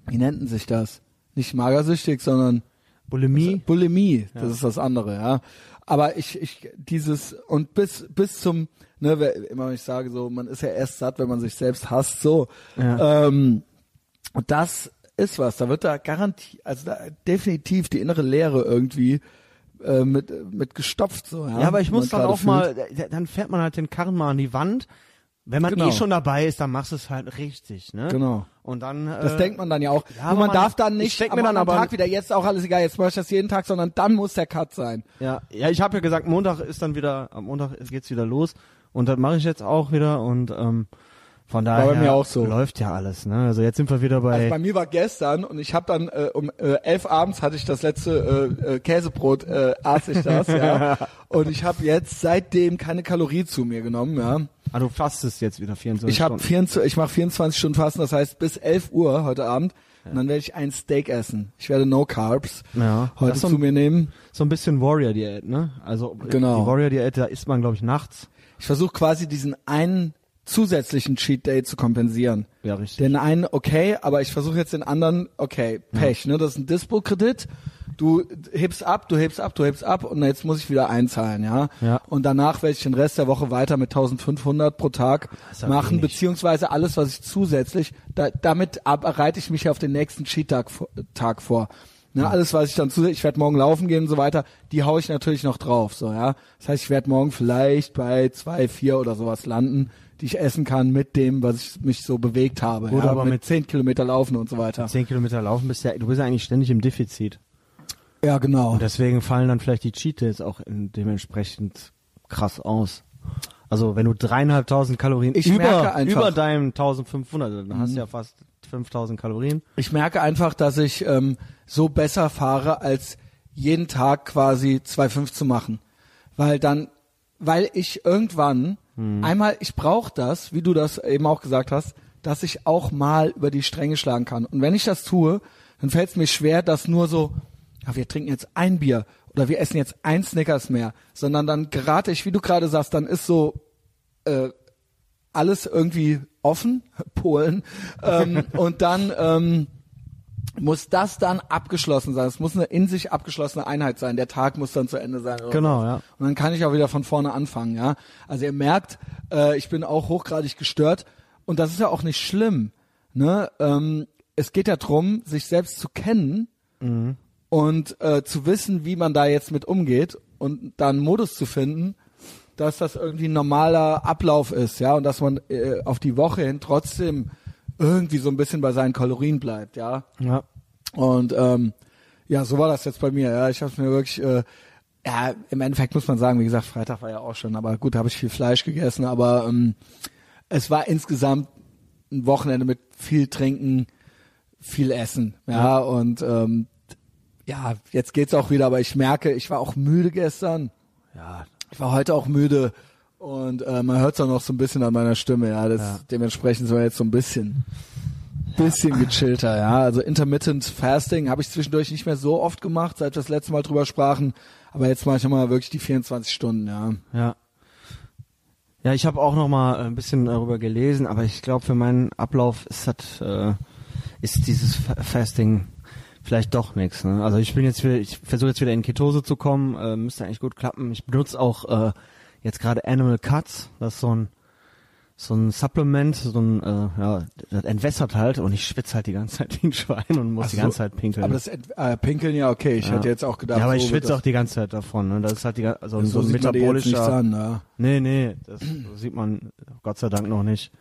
Wie nennt sich das? Nicht magersüchtig, sondern Bulimie. Bulimie, das ist das andere, ja. Aber ich, ich, dieses, und bis, bis zum, ne, wer- immer wenn ich sage so, man ist ja erst satt, wenn man sich selbst hasst, so. Ja. Ähm, und das ist was, da wird da garantiert, also da definitiv die innere Leere irgendwie äh, mit, mit gestopft, so, ja. Ja, aber ich muss dann auch fühlt. mal, dann fährt man halt den Karren mal an die Wand. Wenn man Genau. eh schon dabei ist, dann machst du es halt richtig, ne? Genau. Und dann. Das äh, denkt man dann ja auch. ja, Nur man, man- darf dann ich nicht am dann aber- Tag wieder, jetzt auch alles egal, jetzt mach ich das jeden Tag, sondern dann muss der Cut sein. Ja, ja, ich habe ja gesagt, Montag ist dann wieder, am Montag geht's wieder los und das mache ich jetzt auch wieder und ähm, von daher bei mir auch so. läuft ja alles, ne? Also jetzt sind wir wieder bei, Also bei mir war gestern und ich habe dann äh, um äh, elf abends hatte ich das letzte äh, äh, Käsebrot, äh, aß ich das, ja. [LAUGHS] Und ich habe jetzt seitdem keine Kalorie zu mir genommen, ja. ah, du fastest jetzt wieder 24 Ich habe Stunden. 24, ich mache 24 Stunden Fasten, das heißt bis 11 Uhr heute Abend. Und dann werde ich ein Steak essen. Ich werde No Carbs Ja. heute ist so zu ein- mir nehmen. so ein bisschen Warrior-Diät, ne? Also Genau. die Warrior-Diät, da isst man, glaube ich, nachts. Ich versuche quasi diesen einen zusätzlichen Cheat Day zu kompensieren. Ja, richtig. Den einen okay, aber ich versuche jetzt den anderen okay, Pech, ne? Das ist ein Dispo-Kredit. Du hebst ab, du hebst ab, du hebst ab und jetzt muss ich wieder einzahlen, ja? Ja. Und danach werde ich den Rest der Woche weiter mit 1500 pro Tag ja machen, wenig. beziehungsweise alles, was ich zusätzlich, da, damit bereite ich mich auf den nächsten Cheat-Tag vor- Tag vor. Ne, alles, was ich dann zusätzlich, ich werde morgen laufen gehen und so weiter, die hau ich natürlich noch drauf, so, ja. Das heißt, ich werde morgen vielleicht bei zwei, vier oder sowas landen, die ich essen kann mit dem, was ich mich so bewegt habe. Gut, ja, aber mit mit- zehn Kilometer laufen und so weiter. 10 Kilometer laufen bist ja, du bist ja eigentlich ständig im Defizit. Ja, genau. Und deswegen fallen dann vielleicht die Cheat Days auch dementsprechend krass aus. Also wenn du dreieinhalbtausend Kalorien Ich über, merke einfach- Mhm. über deinem 1500, dann hast du ja fast 5000 Kalorien. Ich merke einfach, dass ich ähm, so besser fahre, als jeden Tag quasi 2,5 zu machen. Weil dann, weil ich irgendwann einmal, ich brauche das, wie du das eben auch gesagt hast, dass ich auch mal über die Stränge schlagen kann. Und wenn ich das tue, dann fällt es mir schwer, dass nur so, ja, wir trinken jetzt ein Bier oder wir essen jetzt ein Snickers mehr, sondern dann gerate ich, wie du gerade sagst, dann ist so äh, alles irgendwie offen, [LAUGHS] Polen, ähm, [LAUGHS] und dann ähm, muss das dann abgeschlossen sein. Es muss eine in sich abgeschlossene Einheit sein. Der Tag muss dann zu Ende sein. Genau, was. ja. Und dann kann ich auch wieder von vorne anfangen, ja. Also ihr merkt, äh, ich bin auch hochgradig gestört und das ist ja auch nicht schlimm. Ne? Ähm, es geht ja drum, sich selbst zu kennen und äh, zu wissen, wie man da jetzt mit umgeht und dann einen Modus zu finden, dass das irgendwie ein normaler Ablauf ist, ja, und dass man äh, auf die Woche hin trotzdem irgendwie so ein bisschen bei seinen Kalorien bleibt, ja. Ja. Und ähm, ja, so war das jetzt bei mir. Ja, ich habe mir wirklich, äh, ja, im Endeffekt muss man sagen, wie gesagt, Freitag war ja auch schon, aber gut, da habe ich viel Fleisch gegessen, aber ähm, es war insgesamt ein Wochenende mit viel Trinken, viel Essen, ja, und ähm, ja, jetzt geht's auch wieder, aber ich merke, ich war auch müde gestern. Ja. Ich war heute auch müde und äh, man hört es auch noch so ein bisschen an meiner Stimme, ja. Das, Ja. Dementsprechend sind wir jetzt so ein bisschen, bisschen gechillter, ja. Also Intermittent Fasting habe ich zwischendurch nicht mehr so oft gemacht, seit wir das letzte Mal drüber sprachen. Aber jetzt mache ich mal wirklich die 24 Stunden, ja. Ja. Ja, ich habe auch noch mal ein bisschen darüber gelesen, aber ich glaube, für meinen Ablauf ist das, äh, ist dieses Fa- Fasting vielleicht doch nichts. Ne? Also ich bin jetzt wieder, ich versuche jetzt wieder in Ketose zu kommen, äh, müsste eigentlich gut klappen. Ich benutze auch äh, jetzt gerade Animal Cuts, das ist so ein so ein Supplement, so ein, äh, ja, das entwässert halt und ich schwitze halt die ganze Zeit wie ein Schwein und muss Ach die so, ganze Zeit pinkeln. Aber das äh, Pinkeln ja okay. Ich Ja. hatte jetzt auch gedacht, ja, aber ich so schwitze auch die ganze Zeit davon. Ne? Das ist halt die, also so so ein metabolischer. an, ja. Nee, nee, das sieht man Gott sei Dank noch nicht.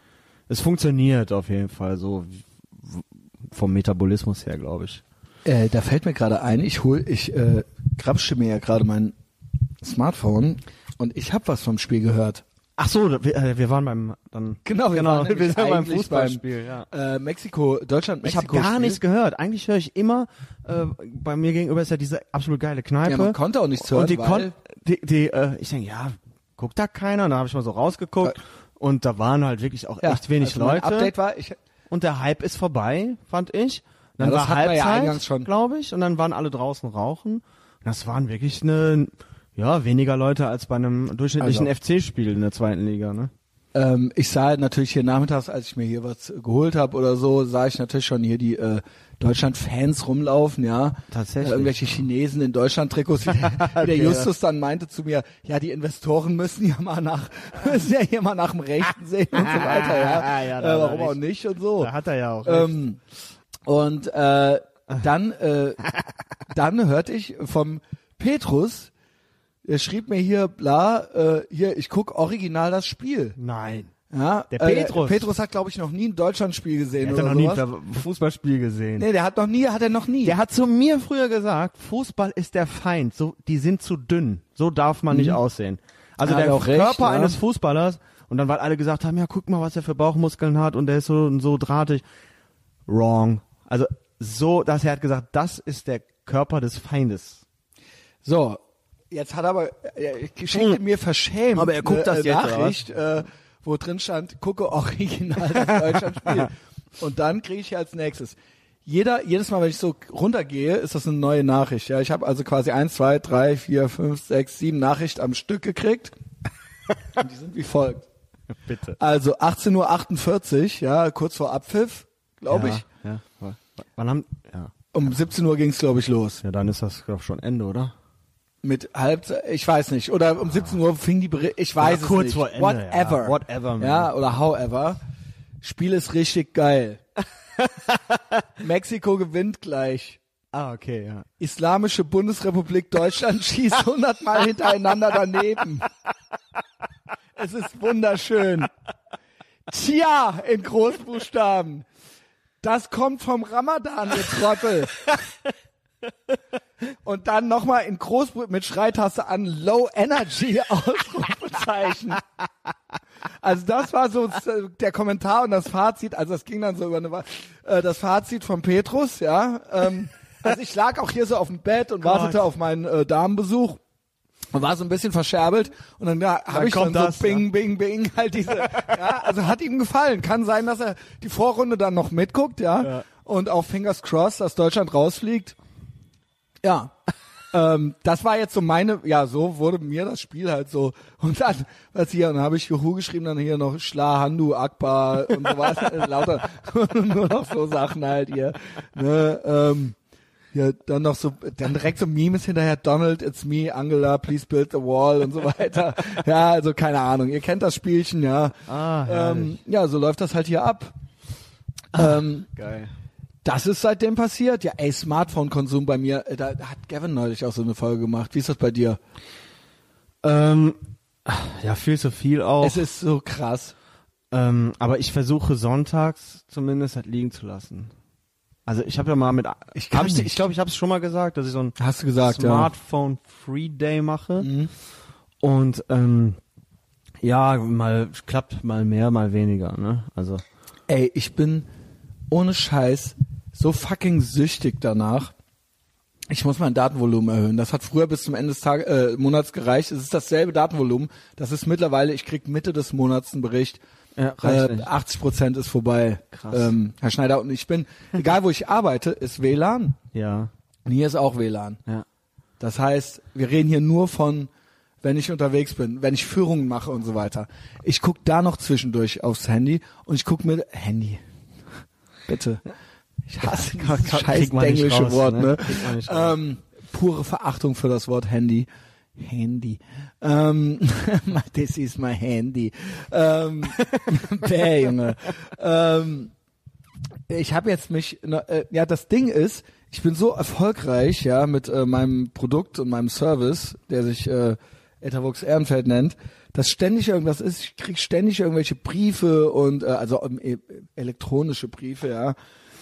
Es funktioniert auf jeden Fall so vom Metabolismus her, glaube ich. Äh, da fällt mir gerade ein, ich hol, ich äh, grapsche mir ja gerade mein Smartphone und ich habe was vom Spiel gehört. Ach so, da- wir, äh, wir waren beim dann Genau, wir genau, waren wir sind beim Fußballspiel, ja. Äh, Mexiko, Deutschland, Ich habe Mexiko. gar nichts gehört. Eigentlich höre ich immer, äh, bei mir gegenüber ist ja diese absolut geile Kneipe. Ja, man konnte auch nichts hören, Und die, weil- die, die äh, ich denke, ja, guckt da keiner. Und dann habe ich mal so rausgeguckt und da waren halt wirklich auch Ja, echt wenig also Leute. Update war, ich, Und der Hype ist vorbei, fand ich. Dann Ja, war ja Halbzeit, schon. glaube ich, und dann waren alle draußen rauchen. Und das waren wirklich eine, ja, weniger Leute als bei einem durchschnittlichen Also- FC-Spiel in der zweiten Liga, ne? ähm, ich sah natürlich hier nachmittags, als ich mir hier was geholt habe oder so, sah ich natürlich schon hier die äh, Deutschland-Fans rumlaufen, ja. Tatsächlich. Äh, irgendwelche Chinesen in Deutschland-Trikots. Wie, der- [LAUGHS] wie der Justus dann meinte zu mir, ja, die Investoren müssen ja mal nach, [LAUGHS] müssen ja hier mal nach dem Rechten sehen und so weiter, ja. [LAUGHS] Ja, äh, warum auch nicht und so. Da hat er ja auch. Ähm, und äh, dann, äh, dann hörte ich vom Petrus, er schrieb mir hier, bla, äh, hier, ich guck original das Spiel. Nein. Ja, Der äh, Petrus. Petrus hat, glaube ich, noch nie ein Deutschlandspiel gesehen Der hat oder noch nie ein sowas. Fußballspiel gesehen. Nee, der hat noch nie, hat er noch nie. Der hat zu mir früher gesagt, Fußball ist der Feind. So, die sind zu dünn. So darf man nicht aussehen. Also der er recht, Körper ja. eines Fußballers. Und dann, weil alle gesagt haben, ja, guck mal, was er für Bauchmuskeln hat und der ist so, so drahtig. Wrong. Also so, dass er hat gesagt, das ist der Körper des Feindes. So, jetzt hat er aber, er schickte mir verschämt Aber er guckt eine, das äh, was? Nachricht, äh, wo drin stand, gucke original das Deutschlandspiel. [LAUGHS] Und dann kriege ich als nächstes. Jeder, jedes Mal, wenn ich so runtergehe, ist das eine neue Nachricht. Ja, ich habe also quasi eins, zwei, drei, vier, fünf, sechs, sieben Nachrichten am Stück gekriegt. Und die sind wie folgt. [LAUGHS] Bitte. Also 18.48 Uhr, ja, kurz vor Abpfiff, glaube ich. Ja. Wann haben, ja. Um 17 Uhr ging es, glaube ich, los. Ja, dann ist das glaub, schon Ende, oder? Mit Halbzeit, ich weiß nicht. Oder um 17 Uhr fing die Berichte, ich weiß Oder es kurz nicht. vor Ende, Whatever. ja. Whatever, man. Ja, oder however. Spiel ist richtig geil. [LAUGHS] Mexiko gewinnt gleich. Ah, okay, ja. Islamische Bundesrepublik Deutschland [LAUGHS] schießt 100 Mal hintereinander daneben. Es ist wunderschön. Tja, in Großbuchstaben. Das kommt vom Ramadan, ihr Trottel. [LAUGHS] Und dann nochmal in Großbuchstaben mit Schreitaste an Low Energy [LAUGHS] Ausrufezeichen. Also das war so äh, der Kommentar und das Fazit. Also das ging dann so über eine, äh, das Fazit von Petrus, ja. Ähm, also ich lag auch hier so auf dem Bett und wartete auf meinen äh, Damenbesuch und war so ein bisschen verscherbelt und dann ja, habe ich dann so das, Bing, Bing, Bing halt diese. ja, also hat ihm gefallen. Kann sein, dass er die Vorrunde dann noch mitguckt, ja. Ja. Und auch Fingers crossed, dass Deutschland rausfliegt. Ja. [LAUGHS] ähm, das war jetzt so meine, ja, so wurde mir das Spiel halt so. Und dann, was hier, dann habe ich Juhu geschrieben, dann hier noch Schla, Handu, Akbar und so was, [LAUGHS] äh, lauter, [LAUGHS] nur noch so Sachen halt hier. Ne, ähm, ja, dann noch so, dann direkt so Memes hinterher, Donald, it's me, Angela, please build the wall und so weiter. Ja, also keine Ahnung, ihr kennt das Spielchen, ja. Ah, ähm, ja, so läuft das halt hier ab. Ähm, Geil. Das ist seitdem passiert. Ja, ey, Smartphone-Konsum bei mir, äh, da hat Gavin neulich auch so eine Folge gemacht. Wie ist das bei dir? Ähm, ja, viel zu viel auch. Es ist so krass. Ähm, aber ich versuche sonntags zumindest halt liegen zu lassen. Also ich habe ja mal mit, Ich hab ich, ich glaube, ich habe es schon mal gesagt, dass ich so ein Hast du gesagt, Smartphone Free Day mache. Mhm. und ähm, ja, mal klappt mal mehr, mal weniger. Ne? Also Ey, ich bin ohne Scheiß so fucking süchtig danach. Ich muss mein Datenvolumen erhöhen. Das hat früher bis zum Ende des Tag, äh, Monats gereicht. Es ist dasselbe Datenvolumen. Das ist mittlerweile, ich krieg Mitte des Monats einen Bericht. ja, Äh, nicht. 80 Prozent ist vorbei. Krass. Ähm, Herr Schneider, und ich bin, egal wo ich arbeite, ist WLAN. Ja, Und hier ist auch WLAN. ja. Das heißt, wir reden hier nur von, wenn ich unterwegs bin, wenn ich Führungen mache und so weiter. Ich guck da noch zwischendurch aufs Handy und ich guck mir Handy. Bitte. Ich hasse Kann- dieses scheiß englische raus, Wort, ne? ne? Ähm, pure Verachtung für das Wort Handy. Handy. Ähm, this is my handy. Ähm, [LAUGHS] bäh, Junge. Ähm, ich habe jetzt mich, äh, ja, das Ding ist, ich bin so erfolgreich, ja, mit äh, meinem Produkt und meinem Service, der sich äh, Etavox Ehrenfeld nennt, dass ständig irgendwas ist. Ich krieg ständig irgendwelche Briefe und äh, also e- elektronische Briefe, ja,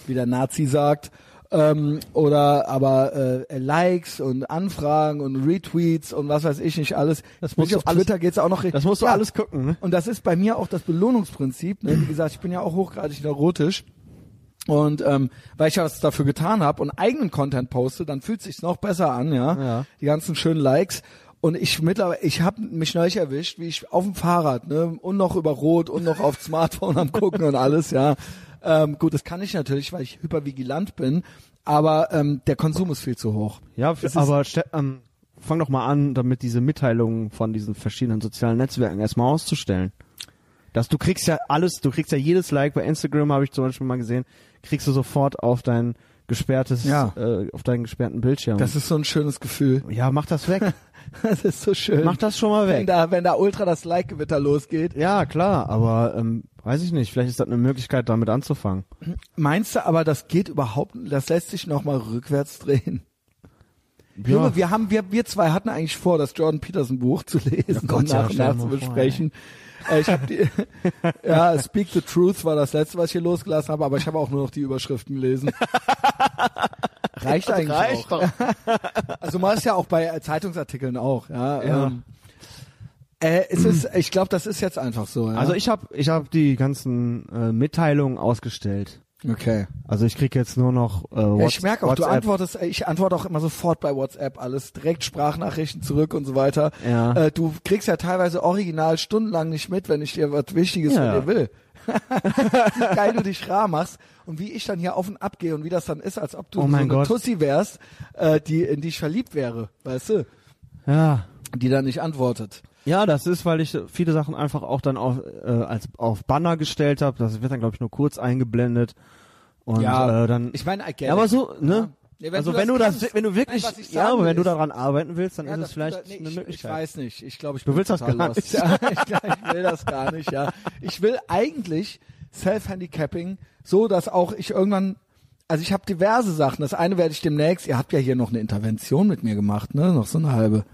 wie der Nazi sagt. Ähm, oder aber äh, Likes und Anfragen und Retweets und was weiß ich nicht alles. Das musst auf alles- Twitter geht's auch noch. Das musst du Ja, alles gucken. Ne? und das ist bei mir auch das Belohnungsprinzip. Ne? Wie gesagt, ich bin ja auch hochgradig neurotisch. Und ähm, weil ich ja was dafür getan habe und eigenen Content poste, dann fühlt sich's noch besser an, ja. Ja. Die ganzen schönen Likes. Und ich mittlerweile, ich habe mich neulich erwischt, wie ich auf dem Fahrrad, ne, und noch über Rot und noch auf Smartphone am gucken und alles, ja. Ähm, gut, das kann ich natürlich, weil ich hypervigilant bin, aber ähm, der Konsum ist viel zu hoch. Ja, Es aber ähm, fang doch mal an, damit diese Mitteilungen von diesen verschiedenen sozialen Netzwerken erstmal auszustellen. Dass du kriegst ja alles, du kriegst ja jedes Like bei Instagram, habe ich zum Beispiel mal gesehen, kriegst du sofort auf dein gesperrtes, Ja. äh, auf deinen gesperrten Bildschirm. Das ist so ein schönes Gefühl. ja, mach das weg. [LAUGHS] Das ist so schön. mach das schon mal wenn weg. da, wenn da ultra das Like-Gewitter losgeht. Ja, klar, aber ähm, weiß ich nicht, vielleicht ist das eine Möglichkeit, damit anzufangen. Meinst du aber, das geht überhaupt, das lässt sich noch mal rückwärts drehen? Ja. Junge, wir haben, wir, wir zwei hatten eigentlich vor, das Jordan Peterson Buch zu lesen Gott, und ja, nach und stell nach zu mal vor, besprechen. Äh, ich habe die, [LAUGHS] ja, Speak the Truth war das letzte, was ich hier losgelassen habe, aber ich habe auch nur noch die Überschriften gelesen. [LAUGHS] Reicht eigentlich reicht auch. [LAUGHS] Also man ist ja auch bei Zeitungsartikeln auch, ja. Ja. Ähm, äh, es ist, ich glaube, das ist jetzt einfach so. Ja? Also ich habe ich hab die ganzen äh, Mitteilungen ausgestellt. Okay. Also ich krieg jetzt nur noch äh, Ja, Whats- ich merke auch, du WhatsApp. antwortest, äh, ich antworte auch immer sofort bei WhatsApp alles, direkt Sprachnachrichten zurück und so weiter. Ja. Äh, du kriegst ja teilweise original stundenlang nicht mit, wenn ich dir was Wichtiges Ja. von dir will. wie [LAUGHS] geil du dich rar machst und wie ich dann hier auf und ab gehe und wie das dann ist, als ob du Oh so eine Gott. Tussi wärst, äh, die in die ich verliebt wäre, weißt du, Ja. die dann nicht antwortet. Ja, das ist, weil ich viele Sachen einfach auch dann auf, äh, als auf Banner gestellt habe. Das wird dann, glaube ich, nur kurz eingeblendet. Und Ja, äh, dann. Ich meine, I get ja, aber so, ne? Ja, also wenn du das, wenn du wirklich, Nein, ja, aber wenn du daran arbeiten willst, dann Ja, ist es vielleicht nee, eine ich, Ich Möglichkeit. weiß nicht. Ich glaube, ich Du bin willst das gar lost. nicht. [LAUGHS] Ja, ich, ich will das gar nicht, ja. Ich will eigentlich Self-Handicapping so, dass auch ich irgendwann, also ich habe diverse Sachen. Das eine werde ich demnächst, ihr habt ja hier noch eine Intervention mit mir gemacht, ne? Noch so eine halbe.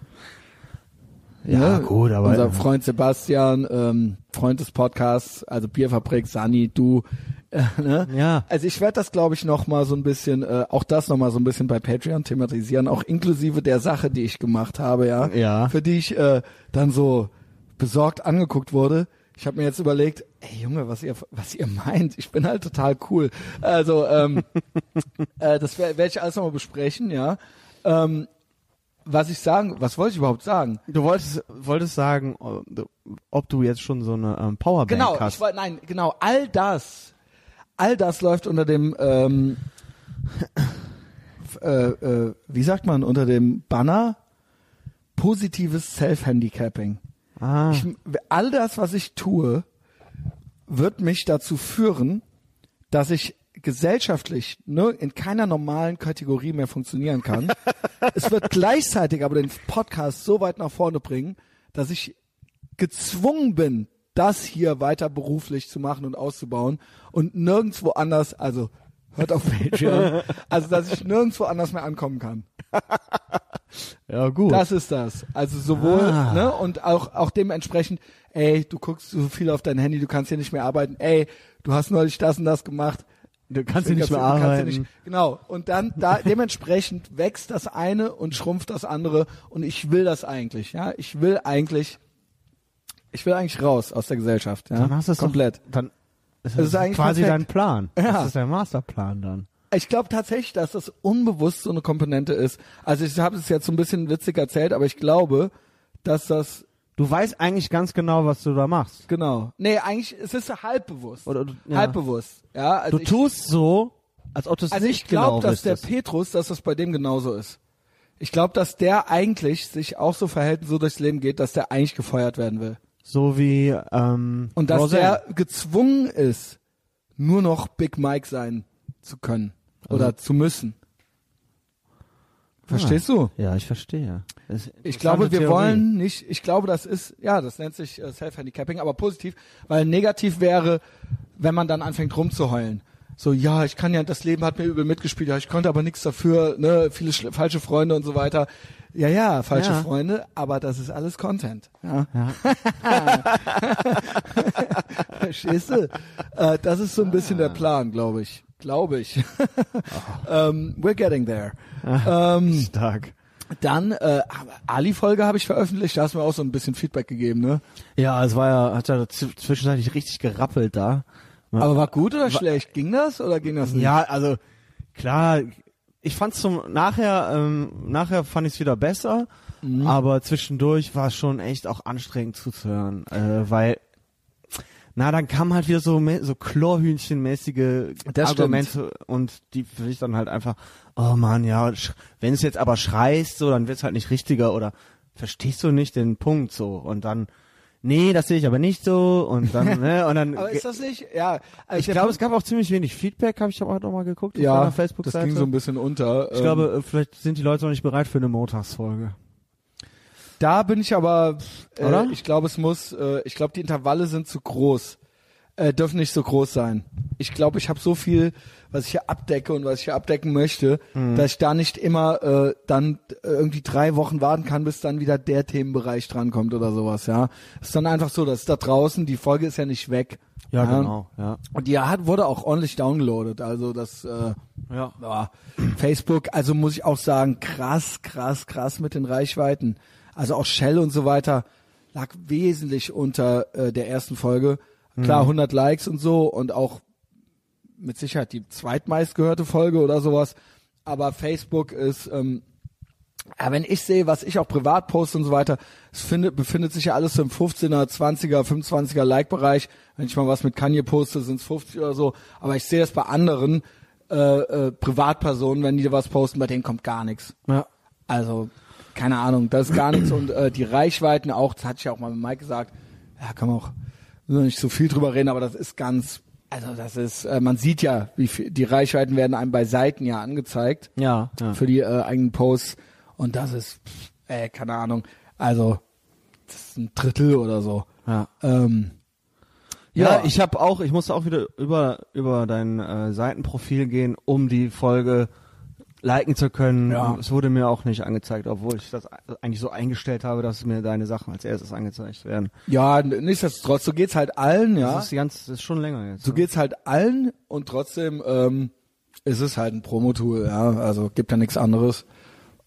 Ja, ne? gut, aber Unser Freund Sebastian, ähm, Freund des Podcasts, also Bierfabrik, Sani, du, äh, [LAUGHS] ne? Ja. Also ich werde das, glaube ich, noch mal so ein bisschen, äh, auch das noch mal so ein bisschen bei Patreon thematisieren, auch inklusive der Sache, die ich gemacht habe, ja, Ja. für die ich äh, dann so besorgt angeguckt wurde. Ich habe mir jetzt überlegt, ey Junge, was ihr was ihr meint, ich bin halt total cool. Also ähm, [LAUGHS] äh, das werde werd ich alles noch mal besprechen, ja. Ähm, was ich sagen, was wollte ich überhaupt sagen? Du wolltest, wolltest sagen, ob du jetzt schon so eine ähm, Powerbank Genau, hast. ich wollte, nein, genau, all das, all das läuft unter dem ähm, äh, äh, wie sagt man, unter dem Banner positives Self-Handicapping. Ah. Ich, all das, was ich tue, wird mich dazu führen, dass ich gesellschaftlich ne, in keiner normalen Kategorie mehr funktionieren kann. [LAUGHS] es wird gleichzeitig aber den Podcast so weit nach vorne bringen, dass ich gezwungen bin, das hier weiter beruflich zu machen und auszubauen und nirgendwo anders, also hört auf Patreon, [LAUGHS] also dass ich nirgendwo anders mehr ankommen kann. [LAUGHS] Ja, gut. Das ist das. Also sowohl, Ah. ne, und auch, auch dementsprechend, ey, du guckst so viel auf dein Handy, du kannst hier nicht mehr arbeiten, ey, du hast neulich das und das gemacht. Du kannst hier nicht mehr arbeiten. nicht- genau. Und dann, da, dementsprechend wächst das eine und schrumpft das andere und ich will das eigentlich, ja. Ich will eigentlich, ich will eigentlich raus aus der Gesellschaft, ja. Dann hast du es Komplett. Doch, dann ist Das ist eigentlich quasi perfekt. dein Plan. Ja. Das ist der Masterplan dann. Ich glaube tatsächlich, dass das unbewusst so eine Komponente ist. Also ich habe es jetzt so ein bisschen witzig erzählt, aber ich glaube, dass das Du weißt eigentlich ganz genau, was du da machst. Genau. Nee, eigentlich, es ist halb bewusst. Oder du- ja. Halb bewusst. Ja, also Du ich, tust so, als ob du es also nicht ich glaube, genau dass der. Petrus, dass das bei dem genauso ist. Ich glaube, dass der eigentlich sich auch so verhält und so durchs Leben geht, dass der eigentlich gefeuert werden will. So wie ähm, Und dass Roseanne. der gezwungen ist, nur noch Big Mike sein zu können. Oder Also- zu müssen. Verstehst du? Ja, ich verstehe. Ich glaube, wir Theorie. wollen nicht, ich glaube, das ist, ja, das nennt sich äh, Self-Handicapping, aber positiv, weil negativ wäre, wenn man dann anfängt rumzuheulen. So, ja, ich kann ja, das Leben hat mir übel mitgespielt, ja, ich konnte aber nichts dafür, ne, viele falsche Freunde und so weiter. Ja, ja, falsche Ja. Freunde, aber das ist alles Content. Ja. Ja. [LAUGHS] [LAUGHS] Verstehst du? Äh, das ist so ein bisschen der Plan, glaube ich. Glaube ich. [LAUGHS] [LAUGHS] ähm, we're getting there. ähm, [LAUGHS] Stark. dann, äh, Ali-Folge habe ich veröffentlicht, da hast du mir auch so ein bisschen Feedback gegeben, ne? Ja, es war ja, hat ja zw- zwischenzeitlich richtig gerappelt da. Aber war gut oder schlecht? Ging das oder ging das nicht? Ja, also klar, ich fand's zum nachher, ähm, nachher fand ich's wieder besser, Mhm. aber zwischendurch war es schon echt auch anstrengend zuzuhören, äh, weil na, dann kamen halt wieder so so Chlorhühnchenmäßige Das Argumente und die für ich dann halt einfach, oh man, ja, wenn es jetzt aber schreist, so, dann wird's halt nicht richtiger oder verstehst du nicht den Punkt so und dann nee, das sehe ich aber nicht so und dann [LAUGHS] ne und dann Aber ist das nicht? Ja. Also ich glaube, es gab auch ziemlich wenig Feedback, habe ich auch noch mal geguckt auf ja, deiner das Facebook-Seite. ging so ein bisschen unter. ich Ähm, glaube, äh, vielleicht sind die Leute noch nicht bereit für eine Montagsfolge. Da bin ich aber, äh, Oder? ich glaube, es muss, äh, ich glaube, die Intervalle sind zu groß. Äh, dürfen nicht so groß sein. Ich glaube, ich habe so viel, was ich hier abdecke und was ich hier abdecken möchte, Mhm. dass ich da nicht immer äh, dann irgendwie drei Wochen warten kann, bis dann wieder der Themenbereich drankommt oder sowas, ja. Es ist dann einfach so, dass da draußen, die Folge ist ja nicht weg. genau, ja. Und die hat, wurde auch ordentlich downgeloadet. Also das äh, Ja. ja, Facebook, also muss ich auch sagen, krass, krass, krass mit den Reichweiten. Also auch Shell und so weiter lag wesentlich unter äh, der ersten Folge. Klar, 100 Likes und so und auch mit Sicherheit die zweitmeistgehörte Folge oder sowas. Aber Facebook ist, ähm, ja, wenn ich sehe, was ich auch privat poste und so weiter, es findet, befindet sich ja alles so im 15er, 20er, 25er Like-Bereich. Wenn ich mal was mit Kanye poste, sind es 50 oder so. Aber ich sehe das bei anderen äh, äh, Privatpersonen, wenn die was posten, bei denen kommt gar nichts. Ja. Also, keine Ahnung, das ist gar nichts. Und äh, die Reichweiten auch, das hatte ich ja auch mal mit Mike gesagt, ja, kann man auch nicht so viel drüber reden, aber das ist ganz, also das ist, äh, man sieht ja, wie viel, die Reichweiten werden einem bei Seiten ja angezeigt Ja, ja. für die äh, eigenen Posts und das ist, pff, äh, keine Ahnung, also das ist ein Drittel oder so. ja. Ähm, Ja, ich habe auch, ich musste auch wieder über über dein äh, Seitenprofil gehen, um die Folge liken zu können. Ja. Es wurde mir auch nicht angezeigt, obwohl ich das eigentlich so eingestellt habe, dass mir deine Sachen als erstes angezeigt werden. ja, nichtsdestotrotz, so geht's halt allen, ja. Das ist ganz, das ist schon länger jetzt. So geht's halt allen und trotzdem ähm, ist es halt ein Promo-Tool, ja. Also gibt ja nichts anderes.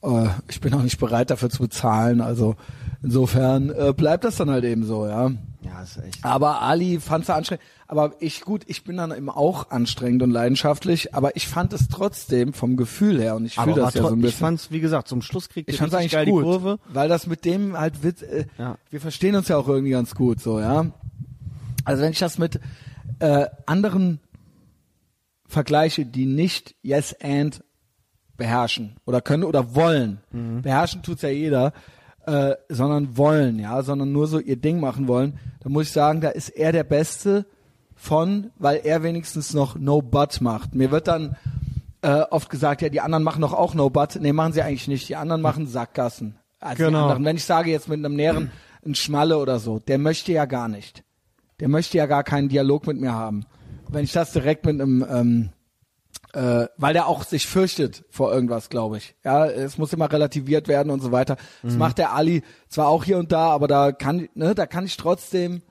Äh, ich bin auch nicht bereit dafür zu bezahlen. Also insofern äh, bleibt das dann halt eben so, ja. ja, ist echt. Aber Ali fand's ja anstrengend. Aber ich, gut, ich bin dann eben auch anstrengend und leidenschaftlich, aber ich fand es trotzdem vom Gefühl her und ich fühle das ja so ein tro- ich bisschen. fand's, wie gesagt, zum Schluss kriegt Ich fand's eigentlich geil gut, die Kurve. weil das mit dem halt Witz, äh, Ja. wir verstehen uns ja auch irgendwie ganz gut, so, ja. Also wenn ich das mit äh, anderen vergleiche, die nicht Yes and beherrschen oder können oder wollen. Beherrschen tut's ja jeder, äh, sondern wollen, ja, sondern nur so ihr Ding machen wollen. Da muss ich sagen, da ist er der Beste von, weil er wenigstens noch No But macht. Mir wird dann äh, oft gesagt, ja, die anderen machen doch auch No But. Nee, machen sie eigentlich nicht. Die anderen machen Sackgassen. Also Genau. Wenn ich sage jetzt mit einem näheren ein Schmalle oder so, der möchte ja gar nicht. Der möchte ja gar keinen Dialog mit mir haben. Wenn ich das direkt mit einem ähm, äh, weil der auch sich fürchtet vor irgendwas, glaube ich. Ja, es muss immer relativiert werden und so weiter. Das Mhm. macht der Ali zwar auch hier und da, aber da kann, ne, da kann ich trotzdem,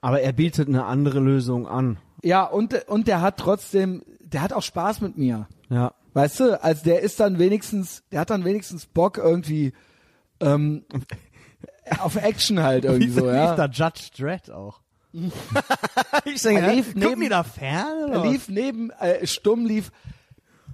Aber er bietet eine andere Lösung an. ja, und, und der hat trotzdem, der hat auch Spaß mit mir. Ja. Weißt du, also der ist dann wenigstens, der hat dann wenigstens Bock irgendwie, ähm, [LAUGHS] auf Action halt irgendwie so, ja. da Judge Dredd auch. [LAUGHS] ich denke, Er lief neben- die da fern? Er lief neben, äh, stumm lief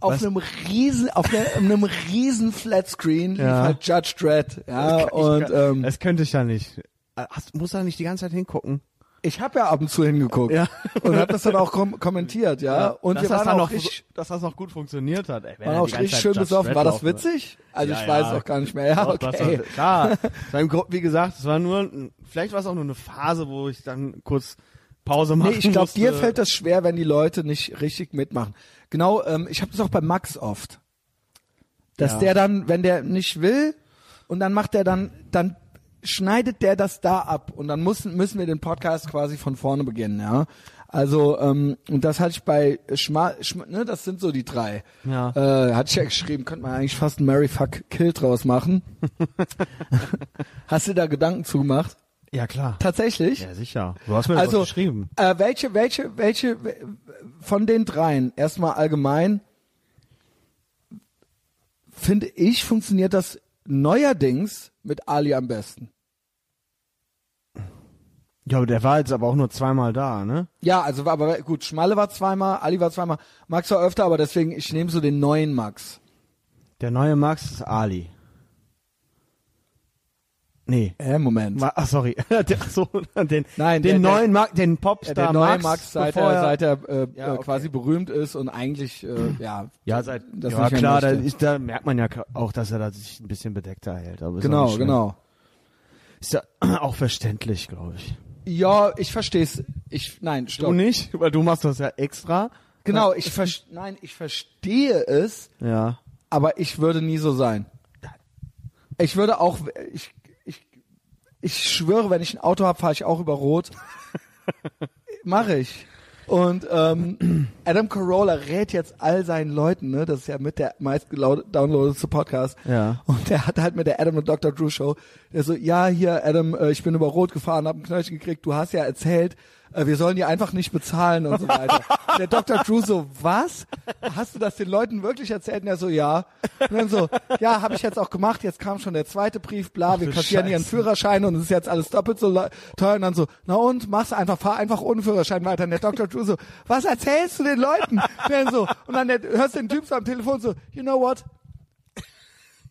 auf Was? einem riesen, auf einer- einem riesen Flatscreen lief Ja. halt Judge Dredd, ja, [LAUGHS] was? und, kann- ähm, das könnte ich ja nicht. Äh, Hast, muss er nicht die ganze Zeit hingucken? Ich habe ja ab und zu hingeguckt Ja. [LAUGHS] und habe das dann auch kom kommentiert, ja. Und dass wir das waren dann auch noch, richtig, dass das noch gut funktioniert hat. Ey, er auch richtig Zeit schön besoffen. War das witzig? Also Ja, ich ja. weiß auch gar nicht mehr. Ja, Doch, okay. war, klar. [LAUGHS] Wie gesagt, es war nur, ein- vielleicht war es auch nur eine Phase, wo ich dann kurz Pause machen Nee, ich glaube, dir fällt das schwer, wenn die Leute nicht richtig mitmachen. Genau, ähm, ich habe das auch bei Max oft. Dass Ja. der dann, wenn der nicht will, und dann macht der dann, dann schneidet der das da ab und dann müssen, müssen wir den Podcast quasi von vorne beginnen, ja. Also, ähm, und das hatte ich bei Schma, Schma ne, das sind so die drei. Ja. Äh, hatte ich ja geschrieben, könnte man eigentlich fast ein Mary Fuck Kill draus machen. [LAUGHS] Hast du da Gedanken zugemacht? Ja, klar. Tatsächlich? Ja, sicher. Du hast mir das Also, auch geschrieben. Äh, welche, welche, welche von den dreien, erstmal allgemein, finde ich, funktioniert das neuerdings mit Ali am besten. Ja, aber der war jetzt aber auch nur zweimal da, ne? Ja, also aber gut, Schmalle war zweimal, Ali war zweimal, Max war öfter, aber deswegen, ich nehme so den neuen Max. Der neue Max ist Ali. Nee. Äh, Moment. Ma Ach, sorry. [LAUGHS] Der- Ach so, [LAUGHS] den, Nein, den der- neuen Max, den Popstar der neue Max, Max, seit er, seit er äh, Ja, äh, okay. quasi berühmt ist und eigentlich, äh, ja, ja, seit, das ja klar, da, ist, da merkt man ja auch, dass er da sich ein bisschen bedeckter hält. Aber genau, genau. Ist ja [CLEARS THROAT] auch verständlich, glaube ich. Ja, ich versteh's. Ich, nein, stopp. Du nicht? Weil du machst das ja extra. Genau, ich ver nein, ich verstehe es, Ja. aber ich würde nie so sein. Ich würde auch, ich, ich, ich schwöre, wenn ich ein Auto habe, fahre ich auch über Rot. [LAUGHS] Mache ich. Und ähm, Adam Carolla rät jetzt all seinen Leuten, ne, das ist ja mit der meist downloadete Podcast. Ja. Und der hat halt mit der Adam und Dr. Drew Show, der so, ja, hier, Adam, äh, ich bin über Rot gefahren, hab ein Knöllchen gekriegt, du hast ja erzählt, äh, wir sollen die einfach nicht bezahlen und so weiter. [LAUGHS] Der Dr. Drew so, was? Hast du das den Leuten wirklich erzählt? Und er so, ja. Und dann so, ja, habe ich jetzt auch gemacht, jetzt kam schon der zweite Brief, bla, wir du kassieren ihren. Führerschein und es ist jetzt alles doppelt so teuer. Und dann so, na und, mach's einfach, fahr einfach ohne Führerschein weiter. Und der Dr. Drew so, was erzählst du den Leuten? Und dann so, und dann der, hörst du den Typ so am Telefon so, you know what?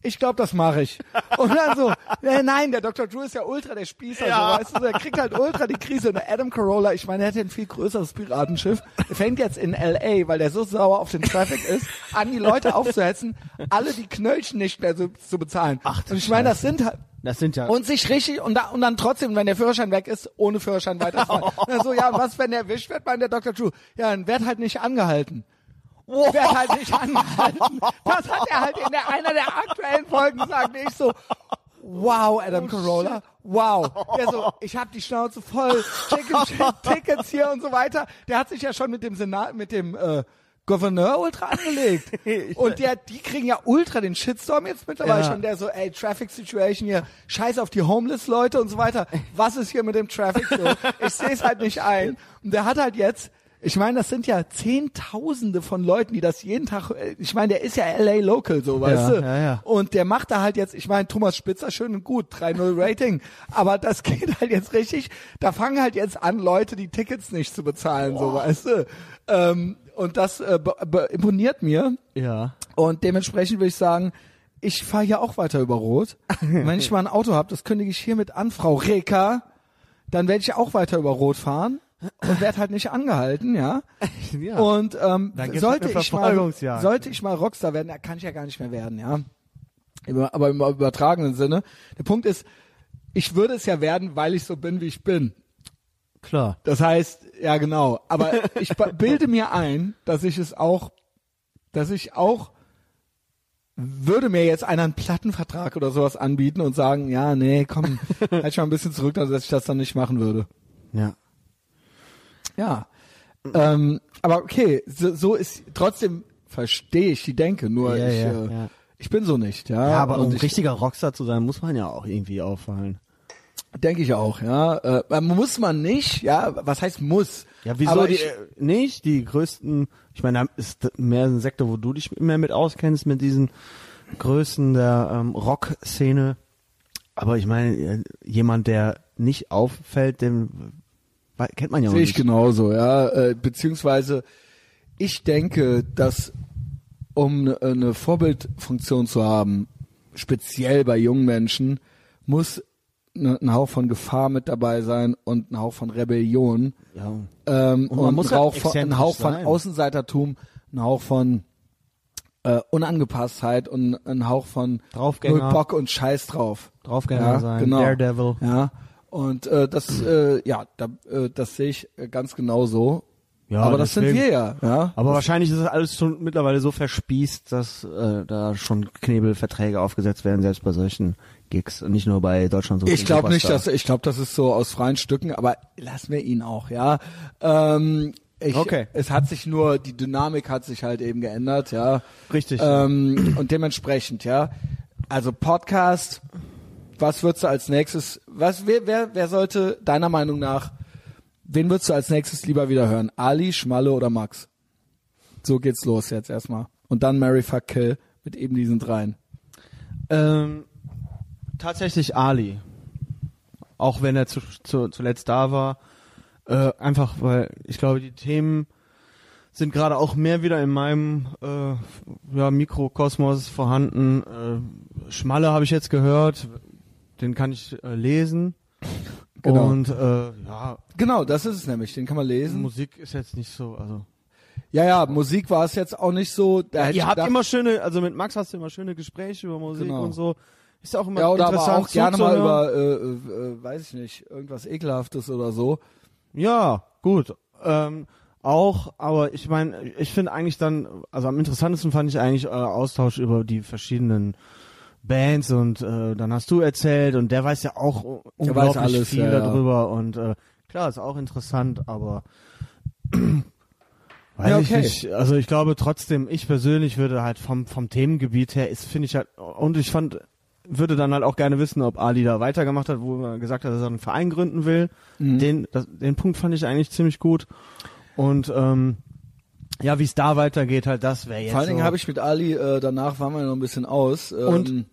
Ich glaube, das mache ich. Und dann so, [LAUGHS] äh, nein, der Dr. Drew ist ja ultra der Spießer, Ja. so, weißt du, der kriegt halt ultra die Krise. Und Adam Carolla, ich meine, der hat ja ein viel größeres Piratenschiff, fängt jetzt in L.A., weil der so sauer auf den Traffic ist, an die Leute aufzuhetzen, alle die Knöllchen nicht mehr so, zu bezahlen. Ach, und ich meine, das sind halt, Das sind ja. und sich richtig, und, da, und dann trotzdem, wenn der Führerschein weg ist, ohne Führerschein weiterfahren. [LAUGHS] Dann so, ja, was, wenn der erwischt wird, meint der Dr. Drew? Ja, dann wird halt nicht angehalten. Werd halt nicht angehalten. Das hat er halt in der, einer der aktuellen Folgen gesagt. Ich so, wow, Adam Carolla, wow. Der so, ich hab die Schnauze voll, Chicken Shit, [LAUGHS] Tickets hier und so weiter. Der hat sich ja schon mit dem Senat, mit dem äh, Gouverneur ultra angelegt. [LAUGHS] Und der, die kriegen ja ultra den Shitstorm jetzt mittlerweile Ja. schon. Der so, ey, Traffic Situation hier, scheiß auf die Homeless-Leute und so weiter. Was ist hier mit dem Traffic so? Ich sehe es halt nicht ein. Und der hat halt jetzt, ich meine, das sind ja Zehntausende von Leuten, die das jeden Tag, äh, ich meine, der ist ja LA Local, so, weißt Ja, du? ja, ja. Und der macht da halt jetzt, ich meine, Thomas Spitzer, schön und gut, 3-0 Rating. [LAUGHS] Aber das geht halt jetzt richtig, da fangen halt jetzt an, Leute die Tickets nicht zu bezahlen, so, weißt du? Ähm, und das äh, imponiert mir. ja. Und dementsprechend würde ich sagen, ich fahre hier auch weiter über Rot. [LAUGHS] Wenn ich mal ein Auto habe, das kündige ich hiermit an, Frau Reka, dann werde ich auch weiter über Rot fahren. Und werde halt nicht angehalten, ja. ja. Und ähm, gibt's sollte ich mal sollte ich mal Rockstar werden, da kann ich ja gar nicht mehr werden, ja. Aber im übertragenen Sinne. Der Punkt ist, ich würde es ja werden, weil ich so bin, wie ich bin. klar. Das heißt, ja genau. Aber ich [LAUGHS] bilde mir ein, dass ich es auch, dass ich auch würde mir jetzt einer einen Plattenvertrag oder sowas anbieten und sagen, ja, nee, komm, [LAUGHS] halt schon ein bisschen zurück, dass ich das dann nicht machen würde. Ja. Ja. Ähm, aber okay, so, so ist trotzdem verstehe ich die Denke, nur Ja, ich, ja, äh, ja. ich bin so nicht, ja. Ja, aber um ich, richtiger Rockstar zu sein, muss man ja auch irgendwie auffallen. denke ich auch, ja. Äh, muss man nicht, ja. Was heißt muss? Ja, wieso Aber die, ich, äh, nicht? Die größten, ich meine, da ist mehr ein Sektor, wo du dich mehr mit auskennst, mit diesen Größen der ähm, Rock-Szene. Aber ich meine, äh, jemand, der nicht auffällt, den wei- kennt man ja auch Sehe ich genauso, ja. Äh, beziehungsweise ich denke, dass um ne- eine Vorbildfunktion zu haben, speziell bei jungen Menschen, muss ne, ein Hauch von Gefahr mit dabei sein und ein Hauch von Rebellion Ja. ähm, Und und, man muss ein, Hauch von, ein Hauch von. Außenseitertum, ein Hauch von äh, Unangepasstheit und ein Hauch von Draufgänger. Null Bock und Scheiß drauf. Draufgänger ja, sein, genau. Daredevil. Ja, und äh, das, äh, ja, da, äh, das sehe ich äh, ganz genau so. Ja, Aber das sind wir ja. ja. Aber wahrscheinlich ist es alles schon mittlerweile so verspießt, dass äh, da schon Knebelverträge aufgesetzt werden, selbst bei solchen Gigs und nicht nur bei Deutschland so. Ich glaube nicht, dass ich glaube, das ist so aus freien Stücken, aber lassen wir ihn auch, ja. Ähm, ich, Okay. Es hat sich nur die Dynamik hat sich halt eben geändert, ja. Richtig. Ähm, und dementsprechend, ja. Also Podcast. Was würdest du als nächstes? Was wer wer wer sollte deiner Meinung nach? Wen würdest du als nächstes lieber wieder hören? Ali, Schmalle oder Max? So geht's los jetzt erstmal. Und dann Mary Fuck Kill mit eben diesen dreien. Ähm, tatsächlich Ali. Auch wenn er zu, zu, zuletzt da war. Äh, einfach weil ich glaube, die Themen sind gerade auch mehr wieder in meinem äh, ja, Mikrokosmos vorhanden. Äh, Schmalle habe ich jetzt gehört. Den kann ich äh, lesen. Genau. Und äh, ja, Genau, das ist es nämlich. Den kann man lesen. Musik ist jetzt nicht so, also Ja, ja, Musik war es jetzt auch nicht so. Da Ihr habt gedacht- immer schöne, also mit Max hast du immer schöne Gespräche über Musik Genau. und so. Ist auch immer ja, oder aber interessant auch gerne mal über, äh, äh, weiß ich nicht, irgendwas ekelhaftes oder so. Ja, gut. Ähm, auch, aber ich meine, ich finde eigentlich dann, also am interessantesten fand ich eigentlich äh, Austausch über die verschiedenen Bands und äh, dann hast du erzählt und der weiß ja auch unglaublich alles, viel ja, ja. darüber und äh, klar, ist auch interessant, aber [CLEARS THROAT] weiß Ja, ich okay. nicht. Also ich glaube trotzdem, ich persönlich würde halt vom vom Themengebiet her ist finde ich halt und ich fand würde dann halt auch gerne wissen, ob Ali da weitergemacht hat, wo er gesagt hat, dass er einen Verein gründen will. Mhm. Den, das, den Punkt fand ich eigentlich ziemlich gut. Und ähm, ja, wie es da weitergeht, halt das wäre jetzt. Vor allen Dingen so, habe ich mit Ali, äh, danach waren wir noch ein bisschen aus. Ähm, Und?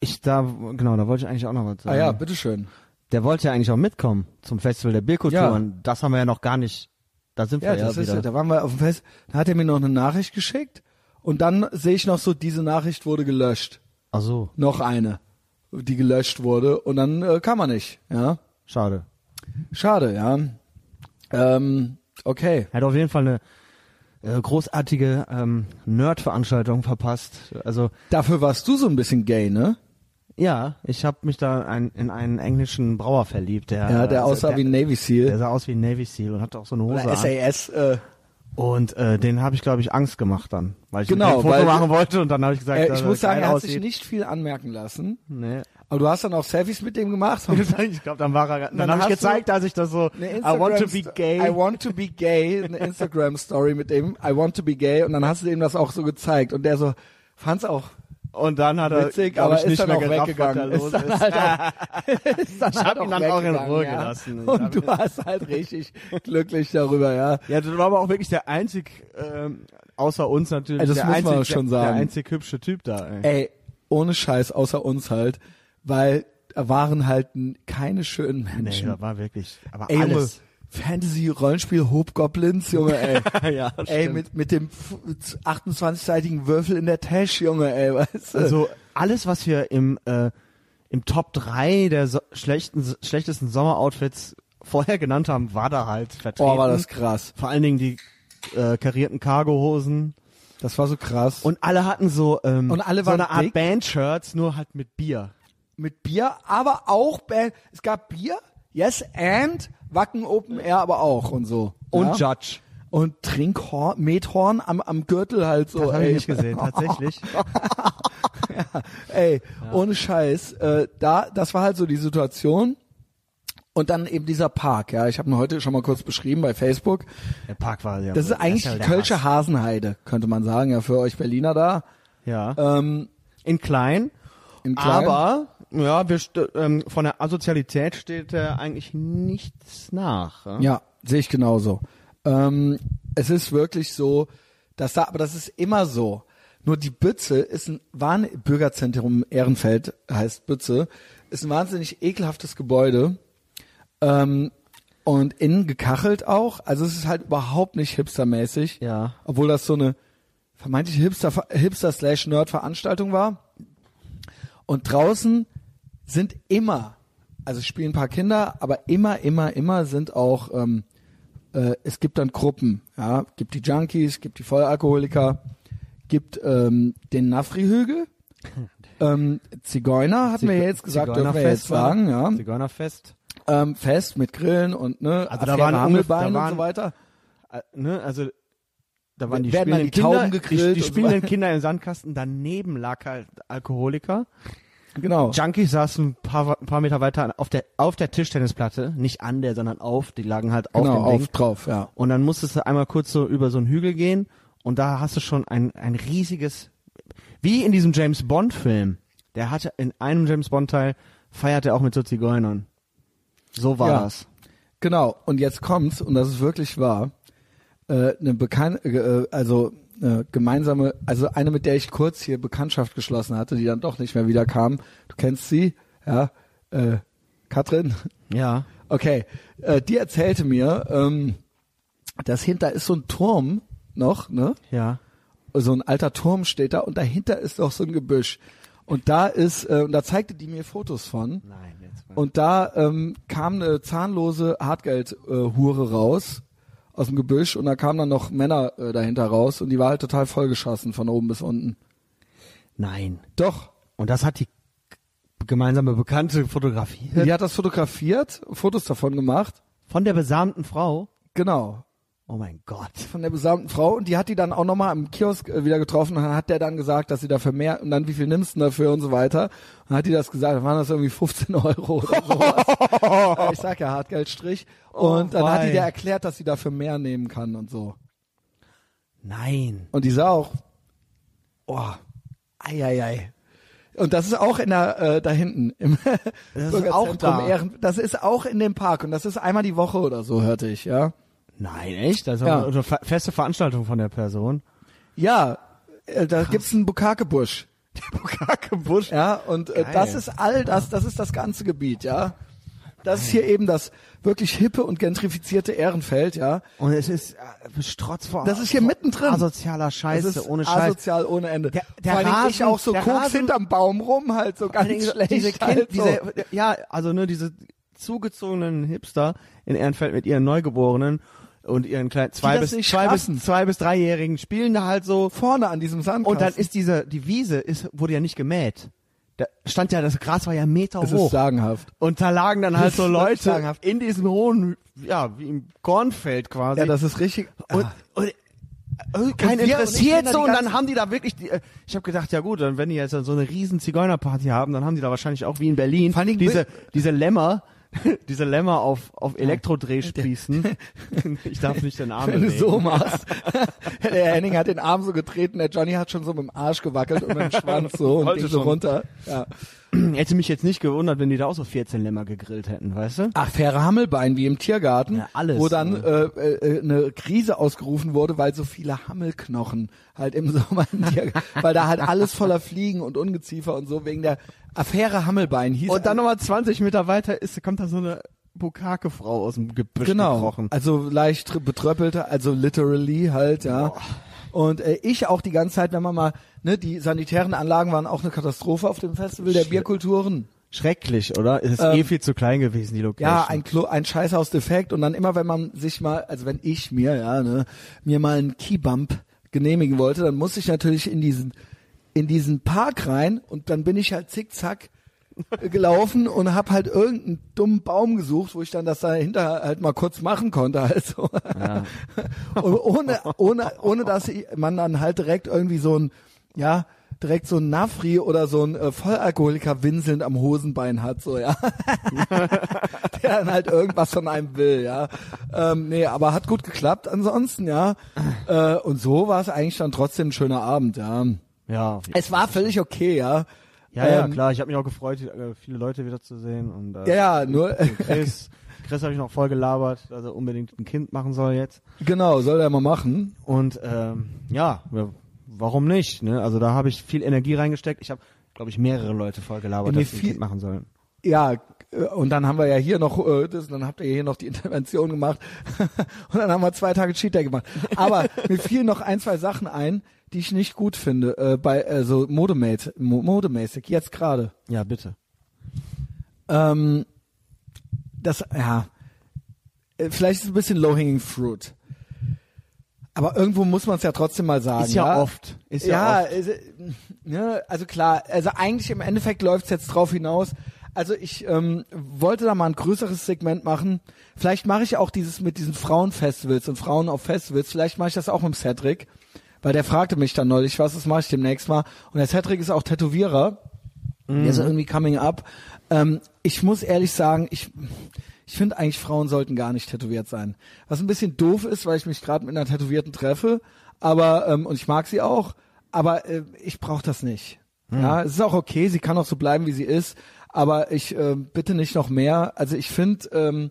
ich da genau, da wollte ich eigentlich auch noch was ah sagen. ja, bitteschön. Der wollte ja eigentlich auch mitkommen zum Festival der Bierkultur Ja. und das haben wir ja noch gar nicht. Da sind Ja, wir ja, das ist wieder. ja, da waren wir auf dem Fest, da hat er mir noch eine Nachricht geschickt und dann sehe ich noch so, diese Nachricht wurde gelöscht. Ach so, Noch eine, die gelöscht wurde und dann äh, kam er nicht, ja. schade. Schade, ja. Ähm, okay. Er hat auf jeden Fall eine äh, großartige ähm, Nerd-Veranstaltung verpasst. Also Dafür warst du so ein bisschen gay, ne? ja, ich habe mich da ein, in einen englischen Brauer verliebt, der Ja, der also, aussah der, wie ein Navy der Seal. sah aus wie ein Navy Seal und hatte auch so eine Hose Oder an. SAS. Äh, Und äh, den habe ich, glaube ich, Angst gemacht dann, weil ich Genau, dem Foto machen wollte und dann habe ich gesagt, äh, ich muss sagen, er hat aussieht. sich nicht viel anmerken lassen. Nee. Aber du hast dann auch Selfies mit dem gemacht. [LAUGHS] ich glaube, dann war er. Dann, Dann habe ich du gezeigt, dass ich das so. Eine I want to be Instagram- gay. I want to be gay. Eine Instagram Story mit dem. I want to be gay. Und dann hast du ihm das auch so gezeigt. Und der so fand's auch und dann hat er, witzig, aber ich, ist nicht dann mehr auch gerafft, weggegangen. was da Ist los ist. halt auch, [LAUGHS] ist dann Ich halt hab ihn dann auch in Ruhe ja. gelassen. Und du warst halt richtig glücklich darüber, ja. ja, das war aber auch wirklich der einzig, ähm, außer uns natürlich, Ey, das der, muss man einzig, schon der, der sagen. einzig hübsche Typ da. Ey. Ey, ohne Scheiß, außer uns halt. Weil da waren halt keine schönen nee, Menschen. das war wirklich, aber ey, alles. Fantasy-Rollenspiel Hobgoblins, Junge, ey. [LAUGHS] ja, ey, stimmt. mit, mit dem f- 28-seitigen Würfel in der Tasche, Junge, ey, weißt du? Also alles, was wir im, äh, im Top 3 der so schlechten, schlechtesten Sommeroutfits vorher genannt haben, war da halt vertreten. Oh, war das krass. Vor allen Dingen die äh, karierten Cargohosen. Das war so krass. Und alle hatten so, ähm, Und alle so waren eine Art? Band-Shirts, nur halt mit Bier. Mit Bier, aber auch Band. Es gab Bier, Yes and Wacken Open Air, aber auch und so. Und ja? Judge. und Trinkhorn, Methorn am, am Gürtel halt so. Das habe ich nicht gesehen, tatsächlich. [LAUGHS] Ey, ohne Scheiß. Äh, da, das war halt so die Situation. Und dann eben dieser Park, ja. Ich habe ihn heute schon mal kurz beschrieben bei Facebook. Der Park war ja. Das ist eigentlich die Kölsche Hasenheide, könnte man sagen, ja, für euch Berliner da. Ja. Ähm, In klein. in klein. Aber, ja, wir ähm, von der Asozialität steht äh, eigentlich nichts nach. Ja? Ja, sehe ich genauso. Ähm, es ist wirklich so, dass da, aber das ist immer so. Nur die Bütze ist ein Wahn Bürgerzentrum Ehrenfeld heißt Bütze, ist ein wahnsinnig ekelhaftes Gebäude ähm, und innen gekachelt auch. Also es ist halt überhaupt nicht hipstermäßig, Ja. obwohl das so eine vermeintliche Hipster Hipster slash Nerd Veranstaltung war. Und draußen sind immer, also es spielen ein paar Kinder, aber immer, immer, immer sind auch, ähm, äh, es gibt dann Gruppen, ja, gibt die Junkies, gibt die Vollalkoholiker, gibt ähm, den Nafri-Hügel, ähm, Zigeuner, hatten wir ja jetzt gesagt, dürfen wir jetzt sagen, ja, Zigeunerfest. ähm, Fest mit Grillen und ne, Also da waren Hammelbein ungefähr- da und so waren- weiter. Äh, ne, also da waren die Werden spielenden die Tauben Kinder, die, die so spielenden weiter. Kinder im Sandkasten, daneben lag halt Alkoholiker. Genau. Junkies saßen ein paar, ein paar Meter weiter auf der, auf der Tischtennisplatte, nicht an der, sondern auf, die lagen halt auf genau, dem Ding. auf drauf, ja. Und dann musstest du einmal kurz so über so einen Hügel gehen und da hast du schon ein, ein riesiges, wie in diesem James Bond Film. Der hatte in einem James Bond Teil feiert er auch mit so Zigeunern. So war Ja. das. Genau, und jetzt kommt's, und das ist wirklich wahr, äh, eine bekannte, äh, also äh, gemeinsame, also eine, mit der ich kurz hier Bekanntschaft geschlossen hatte, die dann doch nicht mehr wieder kam. Du kennst sie, ja, äh, Katrin? Ja. Okay, äh, die erzählte mir, ähm, dass hinter ist so ein Turm noch, ne? Ja. so ein alter Turm steht da und dahinter ist noch so ein Gebüsch. Und da ist, äh, und da zeigte die mir Fotos von. Nein, jetzt mal. Und da ähm, kam eine zahnlose Hartgeld-Hure raus aus dem Gebüsch und da kamen dann noch Männer äh, dahinter raus und die war halt total vollgeschossen von oben bis unten. Nein. Doch. Und das hat die gemeinsame Bekannte fotografiert. Die hat das fotografiert, Fotos davon gemacht. Von der besamten Frau. Genau. Oh mein Gott. Von der besamten Frau und die hat die dann auch nochmal am Kiosk äh, wieder getroffen und dann hat der dann gesagt, dass sie dafür mehr und dann wie viel nimmst du dafür und so weiter. Und dann hat die das gesagt, dann waren das irgendwie 15 Euro oder sowas. [LAUGHS] ich sag ja Hartgeldstrich. Und dann hat die wei. der erklärt, dass sie dafür mehr nehmen kann und so. Nein. Und die sah auch, oh, ei, ei, ei. Und das ist auch in der, äh, da hinten im [LAUGHS] Das ist auch da. Ehren, das ist auch in dem Park und das ist einmal die Woche oder so, hörte ich, ja. Nein, echt? Also Ja. eine fe- feste Veranstaltung von der Person. Ja, äh, da gibt's einen Bukakebusch. [LAUGHS] Bukakebusch. Ja, und äh, das ist all das, das ist das ganze Gebiet, ja. Das ist hier eben das wirklich hippe und gentrifizierte Ehrenfeld, ja. Und es ist äh, Strotz vor. Das ist hier mittendrin. Asozialer Scheiße, Das ist ohne Scheiß. asozial ohne Ende. Der- der Vor Dingen ich Rasen- auch so der Koks Rasen- hinterm Baum rum, halt so ganz diese, schlecht. diese, kind, halt so. diese, ja, also ne, diese zugezogenen Hipster in Ehrenfeld mit ihren Neugeborenen und ihren kleinen zwei das bis zwei bis zwei bis dreijährigen spielen da halt so vorne an diesem Sandkasten. und dann ist diese die Wiese ist wurde ja nicht gemäht. Da stand ja das Gras war ja Meter es hoch. ist sagenhaft. Und da lagen dann halt Das [LAUGHS] so Leute in diesem hohen, ja, wie im Kornfeld quasi. Ja, das ist richtig. und, und, äh, kein wir- und ich interessiert so und dann haben die da wirklich die, äh, ich habe gedacht ja gut dann wenn die jetzt so eine riesen Zigeunerparty haben dann haben die da wahrscheinlich auch wie in Berlin diese diese Lämmer [LAUGHS] diese Lämmer auf auf Elektrodrehspießen [LAUGHS] ich darf nicht den Arm wenn du so machst. [LAUGHS] der Henning hat den Arm so getreten, der Johnny hat schon so mit dem Arsch gewackelt und mit dem Schwanz so und so runter. Ja. [CLEARS THROAT] hätte mich jetzt nicht gewundert wenn die da auch so 14 Lämmer gegrillt hätten weißt du Ach, faire Hammelbein wie im Tiergarten, Ja, alles. wo dann äh, äh, eine Krise ausgerufen wurde, weil so viele Hammelknochen halt im [LAUGHS] Sommer im Tiergarten, weil da halt alles voller Fliegen und Ungeziefer und so wegen der Affäre Hammelbein hieß und dann nochmal 20 Meter weiter ist kommt da so eine Bukake-Frau aus dem Gebüsch genau, gekrochen. also leicht tr- betröppelte, also literally halt, ja. Und äh, ich auch die ganze Zeit, wenn man mal, ne, die sanitären Anlagen waren auch eine Katastrophe auf dem Festival der Bierkulturen. schrecklich, oder? Es ist Ähm, eh viel zu klein gewesen, die Location. Ja, ein Klo, ein Scheißhaus-Defekt und dann immer, wenn man sich mal, also wenn ich mir, ja, ne, mir mal einen Keybump genehmigen wollte, dann muss ich natürlich in diesen, in diesen Park rein und dann bin ich halt zickzack gelaufen und hab halt irgendeinen dummen Baum gesucht, wo ich dann das dahinter halt mal kurz machen konnte, also. Ja. Und ohne, ohne, ohne dass man dann halt direkt irgendwie so ein, ja, direkt so ein Nafri oder so ein äh, Vollalkoholiker winselnd am Hosenbein hat, so, ja. [LAUGHS] Der dann halt irgendwas von einem will, ja. Ähm, nee, aber hat gut geklappt ansonsten, ja. Äh, und so war es eigentlich dann trotzdem ein schöner Abend, ja. Ja, Es war völlig okay, ja. Ja, ja ähm, klar. Ich habe mich auch gefreut, äh, viele Leute wieder zu sehen. Und, äh, Ja, ja, nur, [LAUGHS] Chris, Chris habe ich noch voll gelabert, dass er unbedingt ein Kind machen soll jetzt. genau, soll er mal machen. Und ähm, ja, ja, warum nicht? Ne? Also da habe ich viel Energie reingesteckt. Ich habe, glaube ich, mehrere Leute voll gelabert, dass sie ein Kind machen sollen. Ja, äh, und dann haben wir ja hier noch, äh, das, dann habt ihr hier noch die [LAUGHS] Intervention gemacht [LAUGHS] und dann haben wir zwei Tage Cheat Day gemacht. Aber mir fielen noch ein, zwei Sachen ein, die ich nicht gut finde, äh, bei äh, so modemäßig, mo modemäßig jetzt gerade. Ja, bitte. Ähm, das, ja, äh, vielleicht ist es ein bisschen low-hanging fruit. Aber irgendwo muss man es ja trotzdem mal sagen. Ist ja, ja oft. Ist ja, ja, oft. also, ne, also klar, also eigentlich im Endeffekt läuft's jetzt drauf hinaus. Also ich ähm, wollte da mal ein größeres Segment machen. Vielleicht mache ich auch dieses mit diesen Frauenfestivals und Frauen auf Festivals. Vielleicht mache ich das auch mit Cedric, weil der fragte mich dann neulich, was, das mache ich demnächst mal. Und der Cedric ist auch Tätowierer. Der ist irgendwie coming up. Ähm, ich muss ehrlich sagen, ich ich finde eigentlich Frauen sollten gar nicht tätowiert sein. Was ein bisschen doof ist, weil ich mich gerade mit einer Tätowierten treffe, aber ähm, und ich mag sie auch, aber äh, ich brauche das nicht. Ja, es ist auch okay, sie kann auch so bleiben, wie sie ist, aber ich äh, bitte nicht noch mehr. Also ich finde, ähm,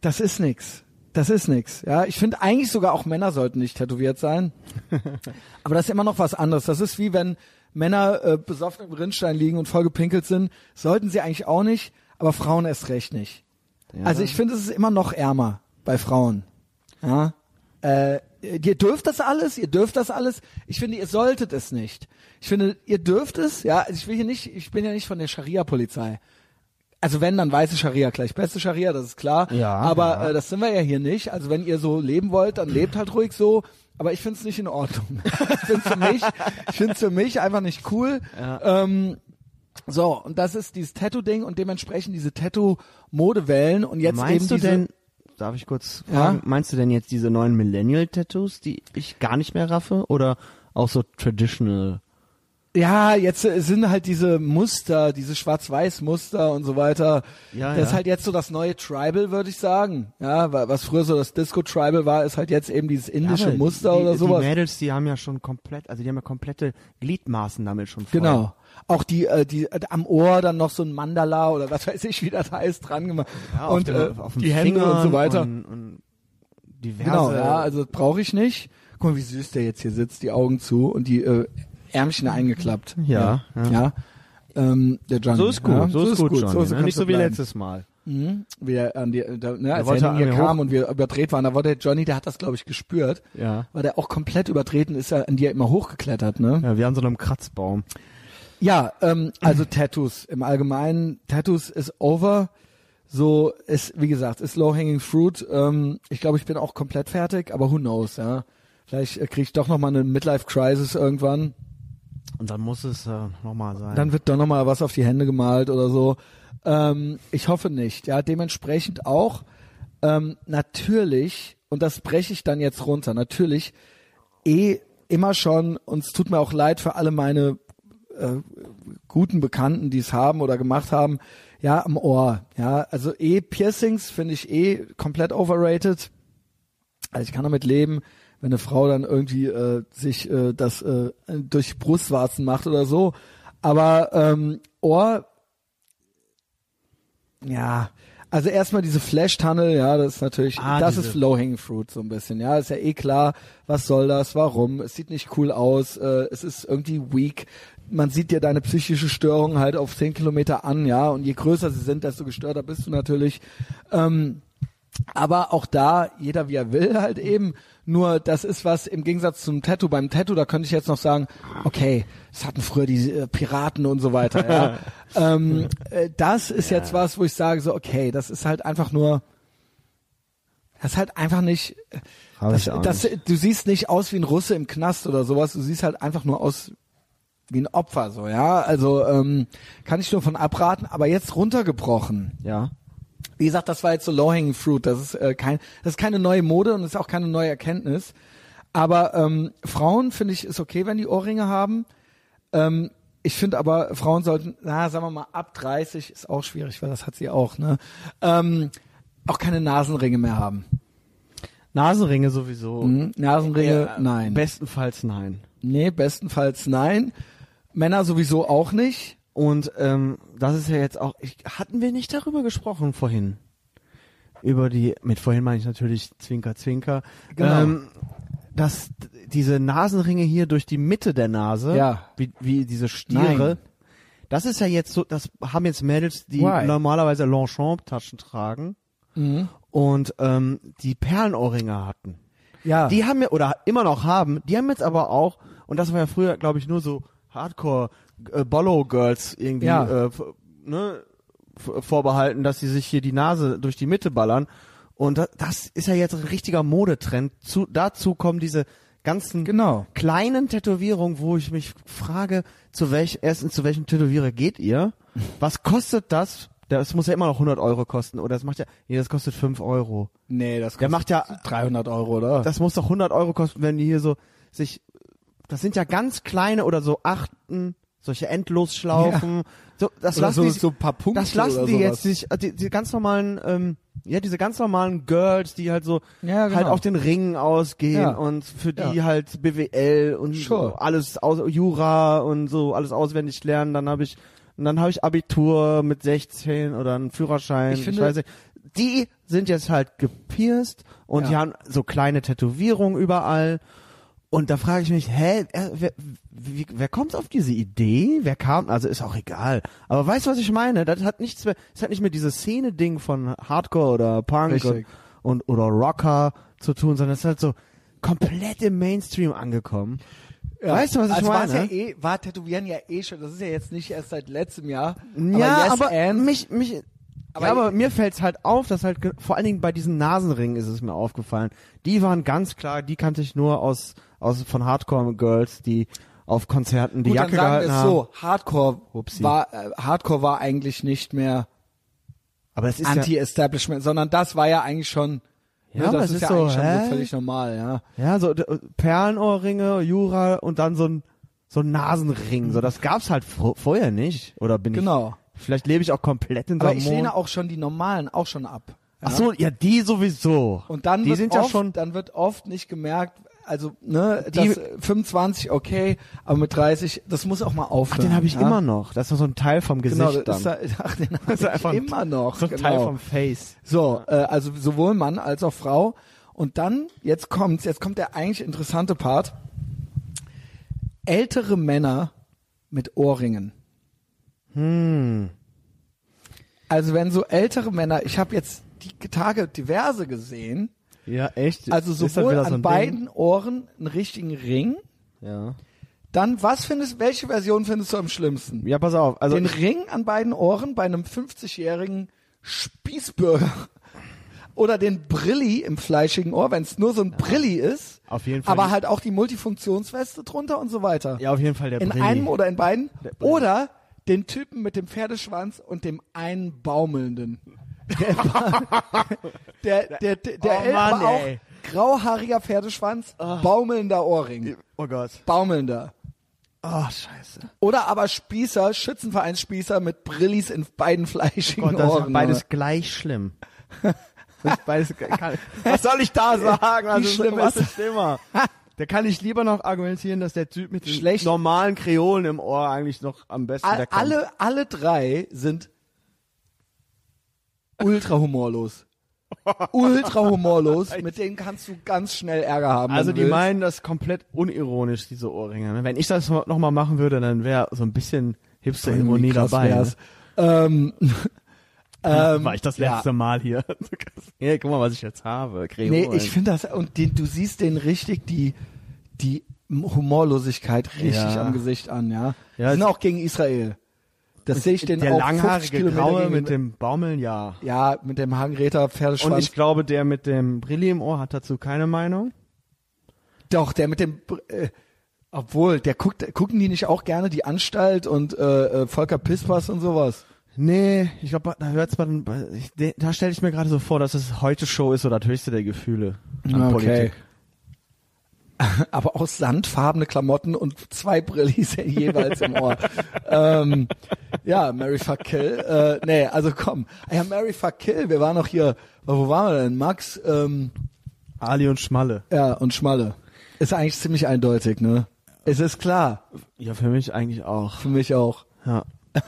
das ist nix. Das ist nix. Ja, ich finde eigentlich sogar auch Männer sollten nicht tätowiert sein. [LAUGHS] Aber das ist immer noch was anderes. Das ist wie wenn Männer äh, besoffen im Rinnstein liegen und voll gepinkelt sind. Sollten sie eigentlich auch nicht, aber Frauen erst recht nicht. Ja. Also ich finde, es ist immer noch ärmer bei Frauen. Ja. Äh, ihr dürft das alles, ihr dürft das alles. Ich finde, ihr solltet es nicht. Ich finde, ihr dürft es, ja, also ich will hier nicht, ich bin ja nicht von der Scharia-Polizei. Also wenn, dann weiße Scharia gleich beste Scharia, das ist klar. Ja, aber ja. Äh, das sind wir ja hier nicht. Also wenn ihr so leben wollt, dann lebt halt ruhig so. Aber ich finde es nicht in Ordnung. [LAUGHS] ich finde für mich, ich finde für mich einfach nicht cool. Ja. Ähm, so, und das ist dieses Tattoo-Ding und dementsprechend diese Tattoo-Modewellen und jetzt meinst eben du diese, denn, darf ich kurz Ja? fragen, meinst du denn jetzt diese neuen Millennial-Tattoos, die ich gar nicht mehr raffe? Oder auch so traditional? Ja, jetzt äh, sind halt diese Muster, diese Schwarz-Weiß-Muster und so weiter. Ja, das ist ja. halt jetzt so das neue Tribal, würde ich sagen. Ja, wa- was früher so das Disco-Tribal war, ist halt jetzt eben dieses indische aber Muster die, oder sowas. Die Mädels, die haben ja schon komplett, also die haben ja komplette Gliedmaßen damit schon voll. Genau. Auch die, äh, die äh, am Ohr dann noch so ein Mandala oder was weiß ich, wie das heißt, dran gemacht. Ja, auf und den- äh, auf die Hände und so Fingern weiter. Und, und diverse. Genau, ja, also brauche ich nicht. Guck mal, wie süß der jetzt hier sitzt, die Augen zu und die äh, Ärmchen eingeklappt. Ja, ja. ja. ja. Ähm, der Johnny. so ist gut, ja, so, ist gut, Johnny, So, ne? so Nicht kannst so wie bleiben. letztes Mal. Mhm. Wie er an die, da, ne, als er hier kam hoch- und wir überdreht waren, da war der Johnny, der hat das glaube ich gespürt, Ja. weil der auch komplett übertreten ist, er an dir immer hochgeklettert, ne? Ja, wie an so einem Kratzbaum. Ja, ähm, also Tattoos im Allgemeinen. Tattoos ist over. So ist, wie gesagt, ist low hanging fruit. Ähm, ich glaube, ich bin auch komplett fertig, aber who knows, ja. Vielleicht äh, kriege ich doch noch mal eine Midlife Crisis irgendwann. Und dann muss es äh, nochmal sein. Dann wird doch noch mal was auf die Hände gemalt oder so. Ähm, ich hoffe nicht. Ja, dementsprechend auch ähm, natürlich und das breche ich dann jetzt runter. Natürlich eh immer schon und es tut mir auch leid für alle meine äh, guten Bekannten, die es haben oder gemacht haben, ja, am Ohr. Ja, also eh Piercings finde ich eh komplett overrated. Also ich kann damit leben, wenn eine Frau dann irgendwie äh, sich äh, das äh, durch Brustwarzen macht oder so. Aber ähm, Ohr, ja, also erstmal diese Flash-Tunnel, ja, das ist natürlich, Ah, das diese- ist low-hanging fruit so ein bisschen, ja, ist ja eh klar, was soll das, warum, es sieht nicht cool aus, äh, es ist irgendwie weak, man sieht dir deine psychische Störung halt auf 10 Kilometer an, ja, und je größer sie sind, desto gestörter bist du natürlich. Ähm, Aber auch da, jeder wie er will halt eben. Nur das ist was im Gegensatz zum Tattoo. Beim Tattoo, da könnte ich jetzt noch sagen, okay, das hatten früher die äh, Piraten und so weiter. Ja. [LAUGHS] ähm, äh, das ist jetzt was, wo ich sage so, okay, das ist halt einfach nur, das ist halt einfach nicht, das, das, du siehst nicht aus wie ein Russe im Knast oder sowas. Du siehst halt einfach nur aus wie ein Opfer, so ja. Also ähm, kann ich nur von abraten. Aber jetzt runtergebrochen. Ja. Wie gesagt, das war jetzt so low-hanging fruit. Das ist äh, kein, das ist keine neue Mode und ist auch keine neue Erkenntnis. Aber ähm, Frauen finde ich ist okay, wenn die Ohrringe haben. Ähm, ich finde aber Frauen sollten, na sagen wir mal ab 30 ist auch schwierig, weil das hat sie auch. Ne, ähm, auch keine Nasenringe mehr haben. Nasenringe sowieso. Mhm. Nasenringe, Äh, nein. Bestenfalls nein. Nee, bestenfalls nein. Männer sowieso auch nicht. Und ähm, das ist ja jetzt auch, ich, hatten wir nicht darüber gesprochen vorhin? Über die, mit vorhin meine ich natürlich Zwinker, Zwinker. Genau. Ähm, dass diese Nasenringe hier durch die Mitte der Nase, Ja. wie, wie diese Stiere, Nein. das ist ja jetzt so, das haben jetzt Mädels, die Why? normalerweise Longchamp-Taschen tragen und ähm, die Perlenohrringe hatten. Ja. Die haben wir, oder immer noch haben, die haben jetzt aber auch, und das war ja früher, glaube ich, nur so Hardcore äh, Bollo Girls irgendwie Ja. äh, ne, vorbehalten, dass sie sich hier die Nase durch die Mitte ballern. Und das, das ist ja jetzt ein richtiger Modetrend. Zu, dazu kommen diese ganzen Genau. kleinen Tätowierungen, wo ich mich frage, zu welch, erstens, zu welchem Tätowierer geht ihr? [LAUGHS] Was kostet das? Das muss ja immer noch 100 Euro kosten, oder das macht ja, nee, das kostet 5 Euro. Nee, das Der macht ja 300 Euro, oder? das muss doch 100 Euro kosten, wenn die hier so sich, das sind ja ganz kleine oder so Achten, solche Endlosschlaufen, so, das Oder lassen so, die, so ein paar Punkte das lassen die sowas. jetzt sich, die, die ganz normalen, ähm, ja, diese ganz normalen Girls, die halt so, Ja, genau. halt auf den Ringen ausgehen Ja. und für die Ja. halt BWL und Sure. so alles aus, Jura und so alles auswendig lernen, dann habe ich, und dann habe ich Abitur mit 16 oder einen Führerschein, Ich ich, finde- weiß nicht. Die sind jetzt halt gepierst und Ja. die haben so kleine Tätowierungen überall. Und da frage ich mich, hä, wer, wie, wer kommt auf diese Idee? Wer kam? Also ist auch egal. Aber weißt du, was ich meine? Das hat nichts mehr, es hat nicht mehr dieses Szene-Ding von Hardcore oder Punk und, und oder Rocker zu tun, sondern es ist halt so komplett im Mainstream angekommen. Weißt du, was ich also meine? Ja eh, war Tätowieren ja eh schon, das ist ja jetzt nicht erst seit letztem Jahr. Ja, yes aber mich, mich, Aber- aber, ja, aber mir fällt's halt auf, dass halt vor allen Dingen bei diesen Nasenringen ist es mir aufgefallen. Die waren ganz klar, die kannte ich nur aus aus von Hardcore Girls, die auf Konzerten die gut, Jacke dann sagen gehalten es haben. so, Hardcore Upsi. war, äh, Hardcore war eigentlich nicht mehr aber es ist Anti-Establishment, sondern das war ja eigentlich schon, Ja, ne, das ist, ist ja so, eigentlich schon so völlig normal, ja. ja ja so Perlenohrringe, Jura und dann so ein so ein Nasenring. So das gab's halt vorher nicht. Oder bin Genau. ich? Vielleicht lebe ich auch komplett in so Aber ich lehne auch schon die normalen auch schon ab. Ja? Ach so, ja die sowieso. Und dann die wird oft, ja schon dann wird oft nicht gemerkt, also ne, Die- das, äh, 25 okay, aber mit 30, das muss auch mal Ach, aufhören. den habe ich ja? immer noch. Das ist so ein Teil vom Gesicht Genau, das dann. ist, [LAUGHS] ach, den [LAUGHS] habe ich ein- immer noch. so ein genau. Teil vom Face. So, äh, also sowohl Mann als auch Frau. Und dann, jetzt kommt's, jetzt kommt der eigentlich interessante Part. Ältere Männer mit Ohrringen. Hm. Also wenn so ältere Männer, ich habe jetzt die Tage diverse gesehen, Ja, echt? also sowohl so an beiden Ohren einen richtigen Ring. Ding? Ja. Dann, was findest, welche Version findest du am schlimmsten? Ja, pass auf. Also Den Ring an beiden Ohren bei einem 50-jährigen Spießbürger oder den Brilli im fleischigen Ohr, wenn es nur so ein Brilli ist, auf jeden Fall. aber halt auch die Multifunktionsweste drunter und so weiter. ja, auf jeden Fall der in Brilli. einem oder in beiden. Oder den Typen mit dem Pferdeschwanz und dem einen baumelnden. Der, der, der, der, der Oh Mann, aber auch ey. grauhaariger Pferdeschwanz, baumelnder Ohrring. Oh Gott. Baumelnder. Oh, scheiße. Oder aber Spießer, Schützenvereinsspießer mit Brillis in beiden fleischigen Gott, das Ohren. [LAUGHS] ist beides gleich schlimm. Beides, kann, [LAUGHS] was soll ich da sagen? Also, schlimm was ist schlimmer? [LAUGHS] Da kann ich lieber noch argumentieren, dass der Typ mit den Schlecht. normalen Kreolen im Ohr eigentlich noch am besten wegkommt. alle, alle drei sind ultra humorlos. ultra humorlos. [LAUGHS] Mit denen kannst du ganz schnell Ärger haben. Also die willst. meinen das komplett unironisch, diese Ohrringe. ne? Wenn ich das noch mal machen würde, dann wäre so ein bisschen Hipster-Ironie dabei. Ne? wär's. Ähm, [LAUGHS] Ähm, War ich das ja. letzte Mal hier. [LAUGHS] ja, guck mal, was ich jetzt habe. Creme Nee, ich finde das, und den, du siehst den richtig, die, die Humorlosigkeit richtig Ja. am Gesicht an, ja. Ja, Die sind auch gegen Israel. Das sehe ich den der auch 50 langhaarige Graue mit dem Baumeln, ja. ja, mit dem Hagenräter Pferdeschwanz. Und ich glaube, der mit dem Brilli im Ohr hat dazu keine Meinung. Doch, der mit dem, äh, obwohl, der guckt, gucken die nicht auch gerne die Anstalt und äh, äh, Volker Pispers und sowas? Nee, ich glaube, da hört's man, da stelle ich mir gerade so vor, dass es heute Show ist oder das höchste der Gefühle. an Politik. [LAUGHS] Aber auch sandfarbene Klamotten und zwei Brillis [LAUGHS] jeweils im Ohr. ähm, ja, Mary Fuck Kill. Äh, nee, also komm. Ah Ja, Mary Fuck Kill. Wir waren noch hier. Wo waren wir denn? Max ähm, Ali und Schmalle. ja, und Schmalle. Ist eigentlich ziemlich eindeutig, ne? Es ist klar. Ja, für mich eigentlich auch. Für mich auch. Ja. [LAUGHS]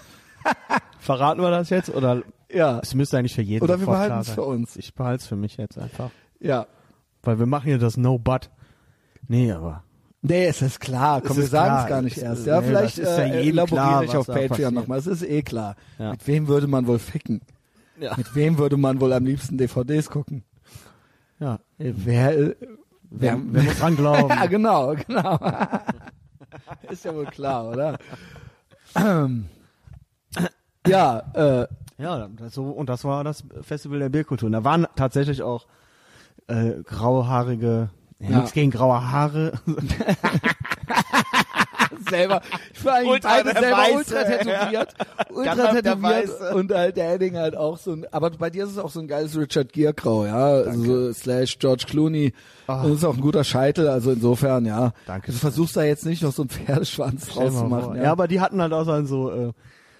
Verraten wir das jetzt oder Ja. es müsste eigentlich für jeden Oder wir behalten es für uns. Ich behalte es für mich jetzt einfach, Ja. weil wir machen hier das No But. Nee, aber Nee, es ist klar. Komm, wir sagen es gar nicht Es- erst. Ja, nee, vielleicht ist ja äh, elaboriere ich auf Patreon nochmal. Es ist eh klar. Ja. Mit wem würde man wohl ficken? Ja. Mit wem würde man wohl am liebsten DVDs gucken? ja, Wer, äh, wer, wer muss dran glauben? [LAUGHS] ja, genau, genau. [LAUGHS] ist ja wohl klar, oder? [CLEARS THROAT] Ja, äh, Ja, so, und das war das Festival der Bierkultur. Und da waren tatsächlich auch äh, grauhaarige, ja, Ja. nichts gegen graue Haare. [LAUGHS] selber, ich war eigentlich Ultra beide selber Weiße, ultra tätowiert, ultra tätowiert und halt der Edding halt auch so ein, aber bei dir ist es auch so ein geiles Richard Gere Grau, ja, also so slash George Clooney und das ist auch ein guter Scheitel, also insofern, ja. Danke. Du versuchst da jetzt nicht noch so einen Pferdeschwanz draus zu machen, ja. aber die hatten halt auch so, so, äh,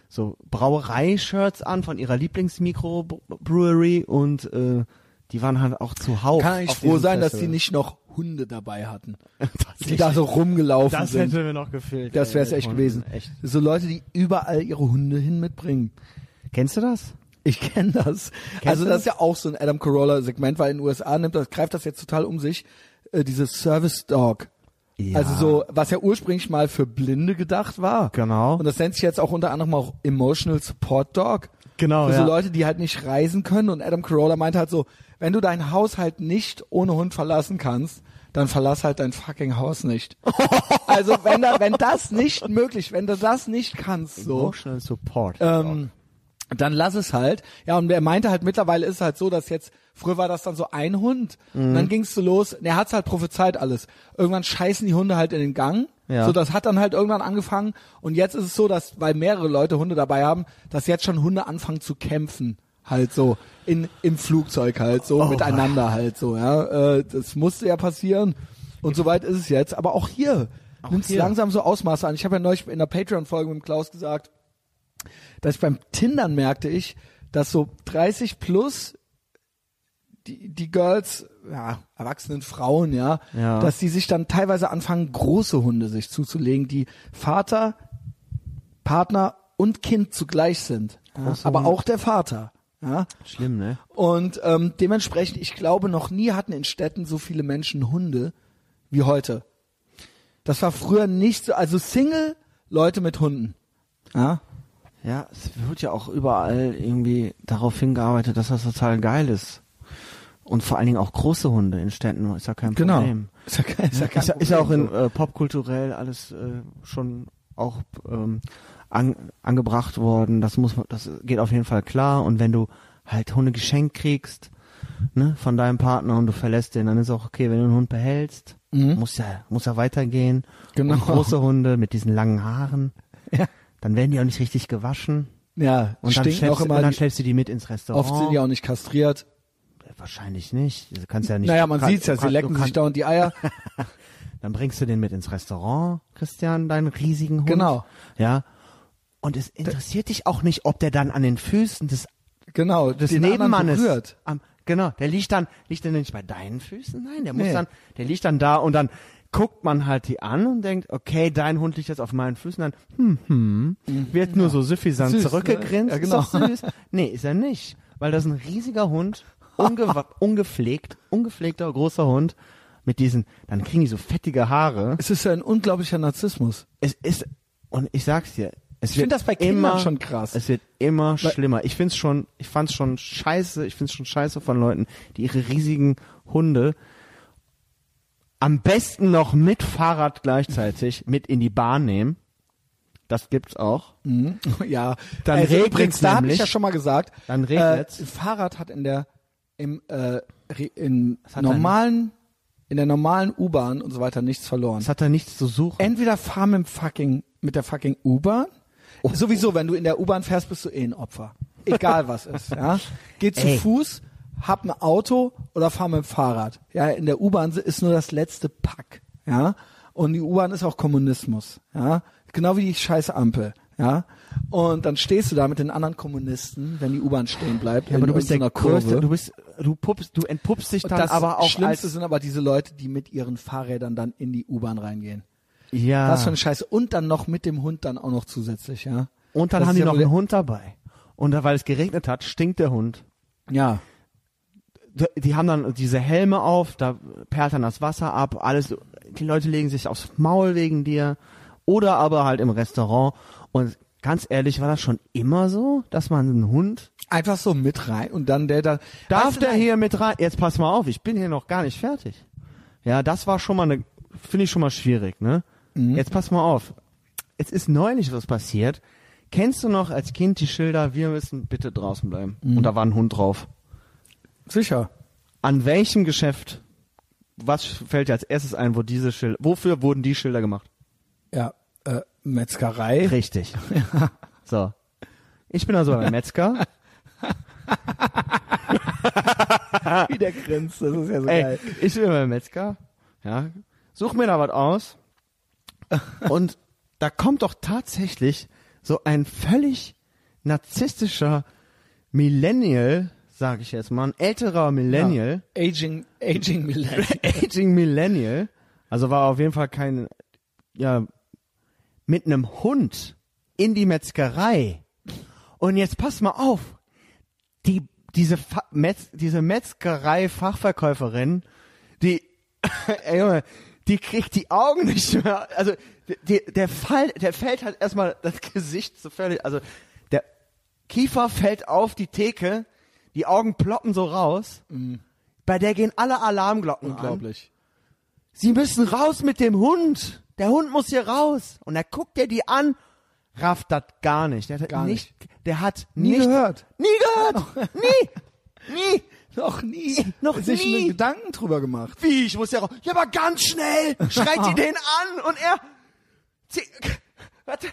so Brauerei-Shirts an von ihrer Lieblingsmicrobrewery und äh, die waren halt auch zuhauf. Kann eigentlich auf froh sein, dass die Festival. nicht noch Hunde dabei hatten, [LAUGHS] Das die da so rumgelaufen Das sind. hätte mir noch gefehlt. Das wäre es echt gewesen. Echt. So Leute, die überall ihre Hunde hin mitbringen. Kennst du das? Ich kenne das. also du das ist ja auch so ein Adam Carolla Segment, weil in den USA nimmt das, greift das jetzt total um sich, äh, dieses Service Dog. Ja. Also so, was ja ursprünglich mal für Blinde gedacht war. Genau. Und das nennt sich jetzt auch unter anderem auch Emotional Support Dog. Genau, Für so ja. Leute, die halt nicht reisen können. Und Adam Carolla meint halt so, wenn du dein Haus halt nicht ohne Hund verlassen kannst, dann verlass halt dein fucking Haus nicht. [LAUGHS] also wenn da, wenn das nicht möglich, wenn du das nicht kannst, so, Emotional Support. ähm, dann lass es halt. Ja, und er meinte halt, mittlerweile ist es halt so, dass jetzt, früher war das dann so ein Hund, und Mhm. dann ging's so los, und er hat's halt prophezeit alles. Irgendwann scheißen die Hunde halt in den Gang. Ja. So, das hat dann halt irgendwann angefangen. Und jetzt ist es so, dass, weil mehrere Leute Hunde dabei haben, dass jetzt schon Hunde anfangen zu kämpfen. Halt so, in, im Flugzeug halt so, Oh. miteinander halt so, ja. Äh, das musste ja passieren. Und soweit ist es jetzt. Aber auch hier nimmt's hier. langsam so Ausmaße an. Ich habe ja neulich in der Patreon-Folge mit dem Klaus gesagt, dass ich beim Tindern merkte ich, dass so 30 plus die, die Girls, ja, erwachsenen Frauen, ja, Ja. dass die sich dann teilweise anfangen, große Hunde sich zuzulegen, die Vater, Partner und Kind zugleich sind. Große aber Hunde. auch der Vater. Ja. Schlimm, ne? Und ähm, dementsprechend, ich glaube, noch nie hatten in Städten so viele Menschen Hunde wie heute. Das war früher nicht so, also Single Leute mit Hunden. Ja. Ja, es wird ja auch überall irgendwie darauf hingearbeitet, dass das total geil ist. Und vor allen Dingen auch große Hunde in Städten ist ja kein Genau. Problem. Ist ja, kein- ist ja, kein Ist, ja- ist ja auch in Problem äh, popkulturell alles äh, schon auch ähm, an, angebracht worden. Das muss das geht auf jeden Fall klar. Und wenn du halt Hunde geschenkt kriegst, ne, von deinem Partner und du verlässt den, dann ist auch okay, wenn du einen Hund behältst, Mhm. muss ja, muss ja weitergehen. Genau. Und große Hunde mit diesen langen Haaren, Ja. dann werden die auch nicht richtig gewaschen. Ja, Und dann, stellst, auch immer. und dann stellst du die mit ins Restaurant. oft sind die auch nicht kastriert. Wahrscheinlich nicht. Du kannst ja nicht. naja, man kann- sieht's ja, sie lecken sich dauernd die Eier. [LAUGHS] Dann bringst du den mit ins Restaurant, Christian, deinen riesigen Hund. Genau. Ja. Und es interessiert dich auch nicht, ob der dann an den Füßen des, Genau, des Nebenmannes, berührt. am, genau, der liegt dann, liegt der nicht bei deinen Füßen? Nein, der muss Nee. dann, der liegt dann da und dann guckt man halt die an und denkt, okay, dein Hund liegt jetzt auf meinen Füßen, dann, hm, hm, wird nur so süffisant Süß, zurückgegrinst. ne? Ja, Ist genau. doch süß. Nee, ist er nicht. Weil das ist ein riesiger Hund, unge [LAUGHS] ungepflegt, ungepflegter großer Hund mit diesen, dann kriegen die so fettige Haare. Es ist ja ein unglaublicher Narzissmus. Es ist, und ich sag's dir, Es Ich finde das bei Kindern immer, schon krass. Es wird immer schlimmer. Ich find's schon, ich fand's schon scheiße, ich find's schon scheiße von Leuten, die ihre riesigen Hunde am besten noch mit Fahrrad gleichzeitig mit in die Bahn nehmen. Das gibt's auch. [LAUGHS] ja, Dann also regnet's übrigens, da habe ich ja schon mal gesagt, Dann regnet's. Äh, Fahrrad hat in der im äh, in normalen in der normalen U-Bahn und so weiter nichts verloren. Es hat da nichts zu suchen. Entweder fahr mit dem fucking mit der fucking U-Bahn. Sowieso, wenn du in der U-Bahn fährst, bist du eh ein Opfer. Egal was ist, ja. [LAUGHS] Geh zu Ey. Fuß, hab ein Auto oder fahr mit dem Fahrrad. Ja, in der U-Bahn ist nur das letzte Pack, ja. Und die U-Bahn ist auch Kommunismus, ja. Genau wie die scheiß Ampel, ja. Und dann stehst du da mit den anderen Kommunisten, wenn die U-Bahn stehen bleibt. Ja, aber du bist der Kurve. größte, du bist, du puppst, du entpuppst dich dann das aber auch Schlimmste als, sind aber diese Leute, die mit ihren Fahrrädern dann in die U-Bahn reingehen. Ja. Was für eine Scheiße. Und dann noch mit dem Hund dann auch noch zusätzlich, ja. und dann Das haben die ja noch einen Hund dabei. Und da, weil es geregnet hat, stinkt der Hund. Ja. Die haben dann diese Helme auf, da perlt dann das Wasser ab, alles, die Leute legen sich aufs Maul wegen dir. Oder aber halt im Restaurant. Und ganz ehrlich, war das schon immer so, dass man einen Hund, Einfach so mit rein und dann der da. darf Weißt du, der hier mit rein? Jetzt pass mal auf, ich bin hier noch gar nicht fertig. Ja, das war schon mal eine, finde ich schon mal schwierig, ne? Mhm. Jetzt pass mal auf. Es ist neulich was passiert. Kennst du noch als Kind die Schilder, wir müssen bitte draußen bleiben? Mhm. Und da war ein Hund drauf. Sicher. An welchem Geschäft, was fällt dir als erstes ein, wo diese Schilder, wofür wurden die Schilder gemacht? Ja. Äh, Metzgerei. Richtig. [LAUGHS] So. Ich bin also beim Metzger. [LAUGHS] Wie der grinst. Das ist ja so Ey, geil. ich bin beim Metzger. Ja. Such mir da was aus. Und da kommt doch tatsächlich so ein völlig narzisstischer Millennial, sag ich jetzt mal, ein älterer Millennial. Aging, Aging Millennial. [LAUGHS] Aging Millennial, also war auf jeden Fall kein, ja, mit einem Hund in die Metzgerei. Und jetzt pass mal auf, die, diese, Fa Metz, diese Metzgerei-Fachverkäuferin, die, [LAUGHS] ey Junge, die kriegt die Augen nicht mehr, also, die, der Fall, der fällt halt erstmal das Gesicht so völlig, also, der Kiefer fällt auf die Theke, die Augen ploppen so raus, bei der gehen alle Alarmglocken an. Unglaublich. Sie müssen raus mit dem Hund. Der Hund muss hier raus. Und er guckt dir die an, rafft das gar nicht. Der hat Gar nicht, der hat Nie nicht, gehört. Nie gehört. nie. Nie. Noch nie. Noch sich nie. einen Gedanken drüber gemacht. Wie, ich muss ja raus. Ja, aber ganz schnell. Schreit die [LAUGHS] den an und er, warte,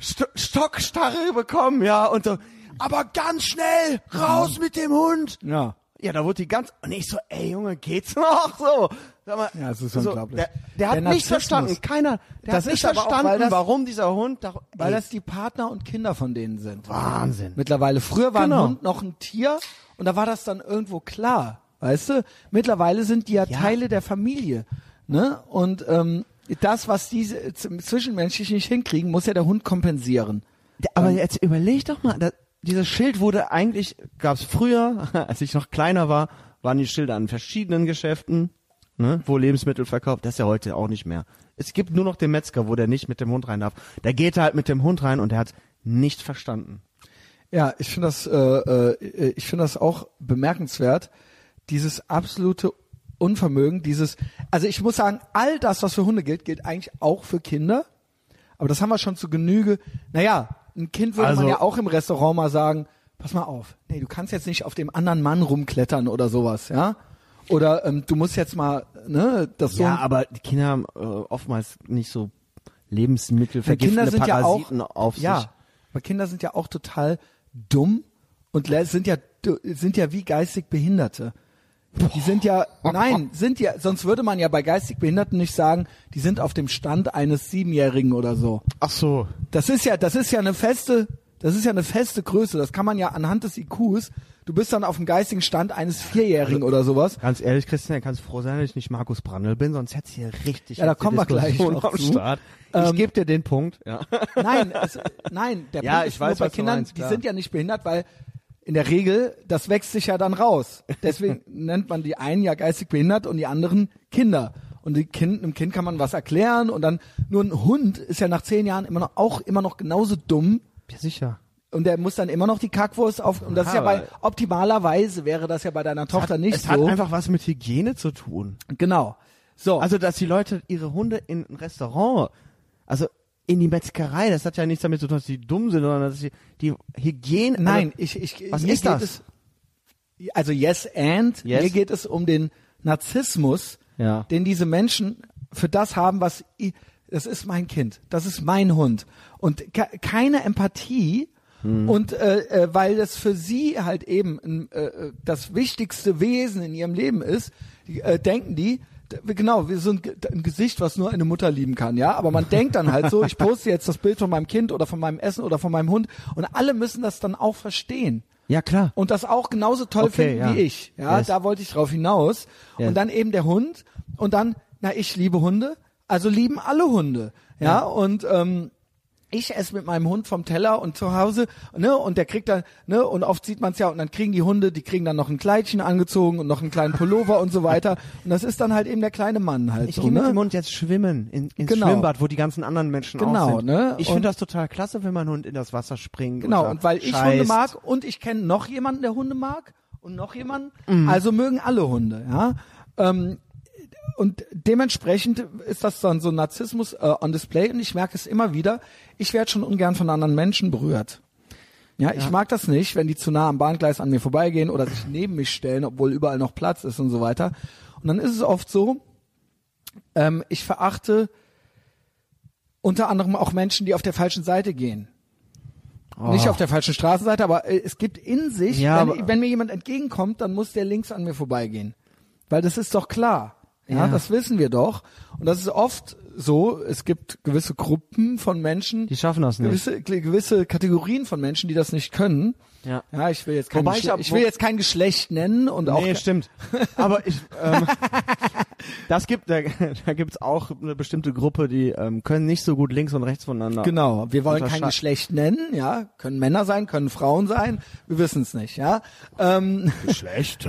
St Stockstarre bekommen, ja, und so, aber ganz schnell, raus mit dem Hund. Ja. Ja, da wurde die ganz, und ich so, ey Junge, geht's noch? [LAUGHS] So. Sag mal, Ja, es ist so, unglaublich. Der, der hat Der nicht verstanden, keiner, der Das hat nicht auch, verstanden, weil das- warum dieser Hund da, Weil das die Partner und Kinder von denen sind. Wahnsinn. Mittlerweile. Früher war Genau. ein Hund noch ein Tier und da war das dann irgendwo klar. Weißt du? Mittlerweile sind die ja, Ja. Teile der Familie. Ne? Und ähm, das, was diese zwischenmenschlich nicht hinkriegen, muss ja der Hund kompensieren. Der- Aber jetzt überleg doch mal, da, dieses Schild wurde eigentlich, gab's früher, [LAUGHS] als ich noch kleiner war, waren die Schilder an verschiedenen Geschäften, ne, wo Lebensmittel verkauft. Das ist ja heute auch nicht mehr. Es gibt nur noch den Metzger, wo der nicht mit dem Hund rein darf. Da geht halt mit dem Hund rein und der hat nicht verstanden. Ja, ich finde das, äh, äh, ich finde das auch bemerkenswert. Dieses absolute Unvermögen, dieses, also ich muss sagen, all das, was für Hunde gilt, gilt eigentlich auch für Kinder. Aber das haben wir schon zu Genüge. Naja, ein Kind würde Also- man ja auch im Restaurant mal sagen, pass mal auf, nee, du kannst jetzt nicht auf dem anderen Mann rumklettern oder sowas, ja? Oder ähm, du musst jetzt mal, ne, das so Ja, aber die Kinder haben äh, oftmals nicht so Lebensmittel Weil Kinder vergiftende sind ja auch, Parasiten auf sich. ja, aber Kinder sind ja auch total dumm und sind ja sind ja wie geistig Behinderte. Die sind ja, nein, sind ja, sonst würde man ja bei geistig Behinderten nicht sagen, die sind auf dem Stand eines Siebenjährigen oder so. Ach so. Das ist ja, das ist ja eine feste, das ist ja eine feste Größe. Das kann man ja anhand des IQs. Du bist dann auf dem geistigen Stand eines Vierjährigen oder sowas. Ganz ehrlich, Christian, kannst froh sein, dass ich nicht Markus Brandl bin, sonst hättest du hier richtig Ja, da kommen wir gleich noch zu. Start. Ich Ähm, gebe dir den Punkt. Ja. [LAUGHS] Nein, es, nein, der Ja, Punkt ich ist weiß, nur bei Kindern, meinst, die sind ja nicht behindert, weil in der Regel, das wächst sich ja dann raus. Deswegen [LAUGHS] nennt man die einen ja geistig behindert und die anderen Kinder. Und die kind, einem Kind kann man was erklären und dann nur ein Hund ist ja nach zehn Jahren immer noch auch immer noch genauso dumm Ja, sicher. Und der muss dann immer noch die Kackwurst auf und das ist ja bei optimalerweise wäre das ja bei deiner Tochter nicht es so. hat einfach was mit Hygiene zu tun. genau. So. Also, dass die Leute ihre Hunde in ein Restaurant, also in die Metzgerei, das hat ja nichts damit zu tun, dass die dumm sind, sondern dass die, die Hygiene. Nein, ich, ich, was ist das? Es, also yes and, Yes. mir geht es um den Narzissmus, Ja. den diese Menschen für das haben, was das ist mein Kind, das ist mein Hund und ke- keine Empathie Hm. und äh, äh, weil das für sie halt eben äh, äh, das wichtigste Wesen in ihrem Leben ist, die, äh, denken die Genau, wir sind ein Gesicht, was nur eine Mutter lieben kann, ja. Aber man denkt dann halt so, ich poste jetzt das Bild von meinem Kind oder von meinem Essen oder von meinem Hund und alle müssen das dann auch verstehen Ja, klar. und das auch genauso toll Okay, finden ja. wie ich. Ja, Yes. da wollte ich drauf hinaus. Yes. Und dann eben der Hund und dann, na, ich liebe Hunde, also lieben alle Hunde. Ja, und ähm, ich esse mit meinem Hund vom Teller und zu Hause, ne, und der kriegt dann, ne, und oft sieht man es ja, und dann kriegen die Hunde, die kriegen dann noch ein Kleidchen angezogen und noch einen kleinen Pullover und so weiter. Und das ist dann halt eben der kleine Mann halt Ich so, gehe mit ne? dem Hund jetzt schwimmen in, ins Genau. Schwimmbad, wo die ganzen anderen Menschen Genau, auch sind. ne? Ich finde das total klasse, wenn mein Hund in das Wasser springt. Genau, und weil ich scheißt. Hunde mag und ich kenne noch jemanden, der Hunde mag und noch jemanden, Mhm. also mögen alle Hunde, ja. Ähm, und dementsprechend ist das dann so Narzissmus äh, on display und ich merke es immer wieder, ich werde schon ungern von anderen Menschen berührt. Ja, ich mag das nicht, wenn die zu nah am Bahngleis an mir vorbeigehen oder sich neben mich stellen, obwohl überall noch Platz ist und so weiter. Und dann ist es oft so, ähm, ich verachte unter anderem auch Menschen, die auf der falschen Seite gehen. Nicht auf der falschen Straßenseite, aber äh, es gibt in sich, Oh. Ja, wenn, wenn mir jemand entgegenkommt, dann muss der links an mir vorbeigehen. Weil das ist doch klar. Ja, Ja. das wissen wir doch. Und das ist oft so, es gibt gewisse Gruppen von Menschen, Die schaffen das nicht. gewisse, gewisse Kategorien von Menschen, die das nicht können. Ja. Ja, ich will jetzt kein, Wobei ich Geschle ab- ich will jetzt kein Geschlecht nennen und auch Nee, stimmt. Aber ich, ähm, [LAUGHS] das gibt, da, da gibt's auch eine bestimmte Gruppe, die ähm, können nicht so gut links und rechts voneinander. Genau, wir wollen kein Geschlecht nennen, ja, können Männer sein, können Frauen sein, wir wissen es nicht, ja. Ähm, Geschlecht. [LAUGHS] äh,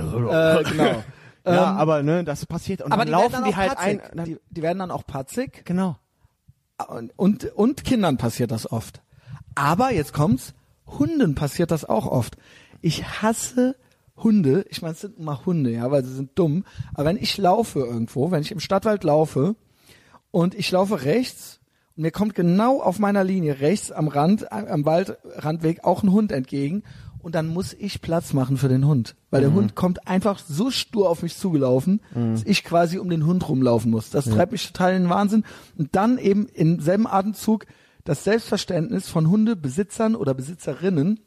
genau. Ja, Ähm, aber ne, das passiert und aber dann laufen dann die halt ein. patzig. Die, die werden dann auch patzig genau. und, und und Kindern passiert das oft. Aber jetzt kommt's, Hunden passiert das auch oft. Ich hasse Hunde. Ich meine, es sind immer Hunde, ja, weil sie sind dumm. Aber wenn ich laufe irgendwo, wenn ich im Stadtwald laufe und ich laufe rechts und mir kommt genau auf meiner Linie rechts am Rand, am Waldrandweg auch ein Hund entgegen und dann muss ich Platz machen für den Hund, weil der Hund kommt einfach so stur auf mich zugelaufen, dass ich quasi um den Hund rumlaufen muss. Das treibt mich total in den Wahnsinn und dann eben im selben Atemzug das Selbstverständnis von Hundebesitzern oder Besitzerinnen,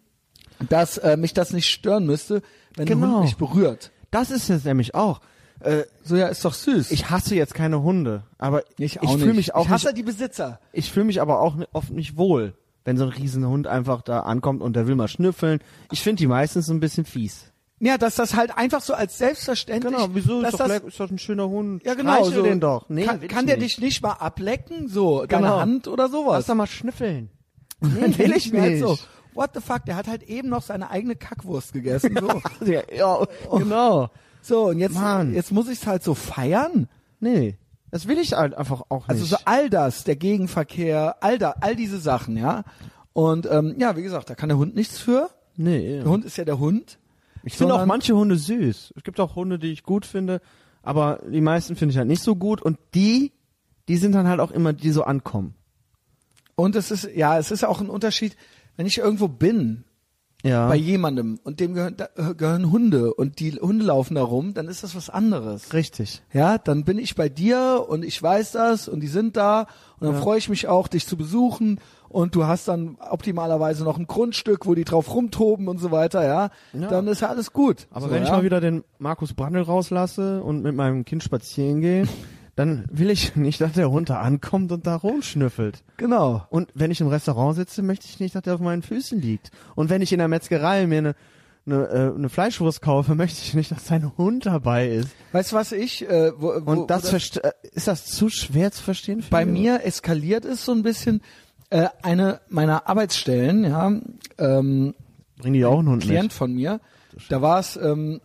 dass äh, mich das nicht stören müsste, wenn Genau. Hund mich berührt. Das ist es nämlich auch. Äh, So ja, ist doch süß. ich hasse jetzt keine Hunde, aber ich ich fühle mich auch ich hasse nicht, die Besitzer. ich fühle mich aber auch oft nicht wohl, wenn so ein Riesenhund einfach da ankommt und der will mal schnüffeln. Ich finde die meistens so ein bisschen fies. Ja, dass das halt einfach so als selbstverständlich. Genau, wieso ist doch, das, leck- ist doch ein schöner Hund. Ja, genau. Streichel So, den doch. Nee, kann kann der nicht. dich nicht mal ablecken, so deine Genau. Hand oder sowas? Lass doch mal schnüffeln. Nee, [LAUGHS] will ich mir halt nicht. So, what the fuck? Der hat halt eben noch seine eigene Kackwurst gegessen. So, [LAUGHS] Ja, ja genau. so und jetzt, Mann. jetzt muss ich es halt so feiern. Nee, das will ich halt einfach auch nicht. Also so all das, der Gegenverkehr, all da, all diese Sachen, ja. Und ähm, ja, wie gesagt, da kann der Hund nichts für. nee. Der Hund ist ja der Hund. Ich finde auch manche Hunde süß. Es gibt auch Hunde, die ich gut finde, aber die meisten finde ich halt nicht so gut und die, die sind dann halt auch immer, die so ankommen. Und es ist, ja, es ist auch ein Unterschied, wenn ich irgendwo bin Ja. bei jemandem und dem gehören, da, äh, gehören Hunde und die Hunde laufen da rum, dann ist das was anderes. Richtig. Ja, dann bin ich bei dir und ich weiß das und die sind da und dann freue ich mich auch, dich zu besuchen und du hast dann optimalerweise noch ein Grundstück, wo die drauf rumtoben und so weiter, ja. Ja. Dann ist ja alles gut. Aber so, wenn ich ja? mal wieder den Markus Brandl rauslasse und mit meinem Kind spazieren gehe, [LAUGHS] dann will ich [LAUGHS] nicht, dass der Hund da ankommt und da rumschnüffelt. Genau. Und wenn ich im Restaurant sitze, möchte ich nicht, dass der auf meinen Füßen liegt. Und wenn ich in der Metzgerei mir eine eine, äh, eine Fleischwurst kaufe, [LAUGHS] möchte ich nicht, dass sein Hund dabei ist. Weißt du was ich, äh, wo, wo, Und das, wo verste- äh, ist das zu schwer zu verstehen? für bei mir eskaliert ist so ein bisschen äh, eine meiner Arbeitsstellen, ja, ähm, bringen die auch einen Hund Klient mit. von mir, da war es ähm,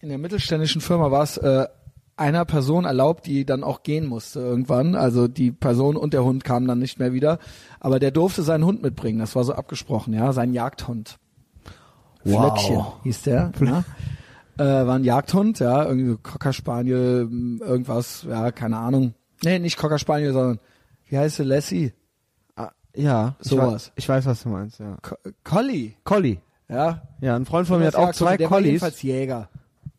in der mittelständischen Firma war es äh, einer Person erlaubt, die dann auch gehen musste irgendwann. Also die Person und der Hund kamen dann nicht mehr wieder. Aber der durfte seinen Hund mitbringen. Das war so abgesprochen, ja, sein Jagdhund. Wow. Flöckchen hieß der. Ja. [LAUGHS] Äh, war ein Jagdhund, ja, irgendwie so Cocker Spaniel, irgendwas, ja, keine Ahnung. Nee, nicht Cocker Spaniel, sondern wie heißt sie, Lassie? Ah, ja, ich Sowas. weiß- Ich weiß, was du meinst, ja. Co Collie. Collie. Ja. Ja, ein Freund von mir hat auch Jagdhund, zwei der war Collies jedenfalls Jäger.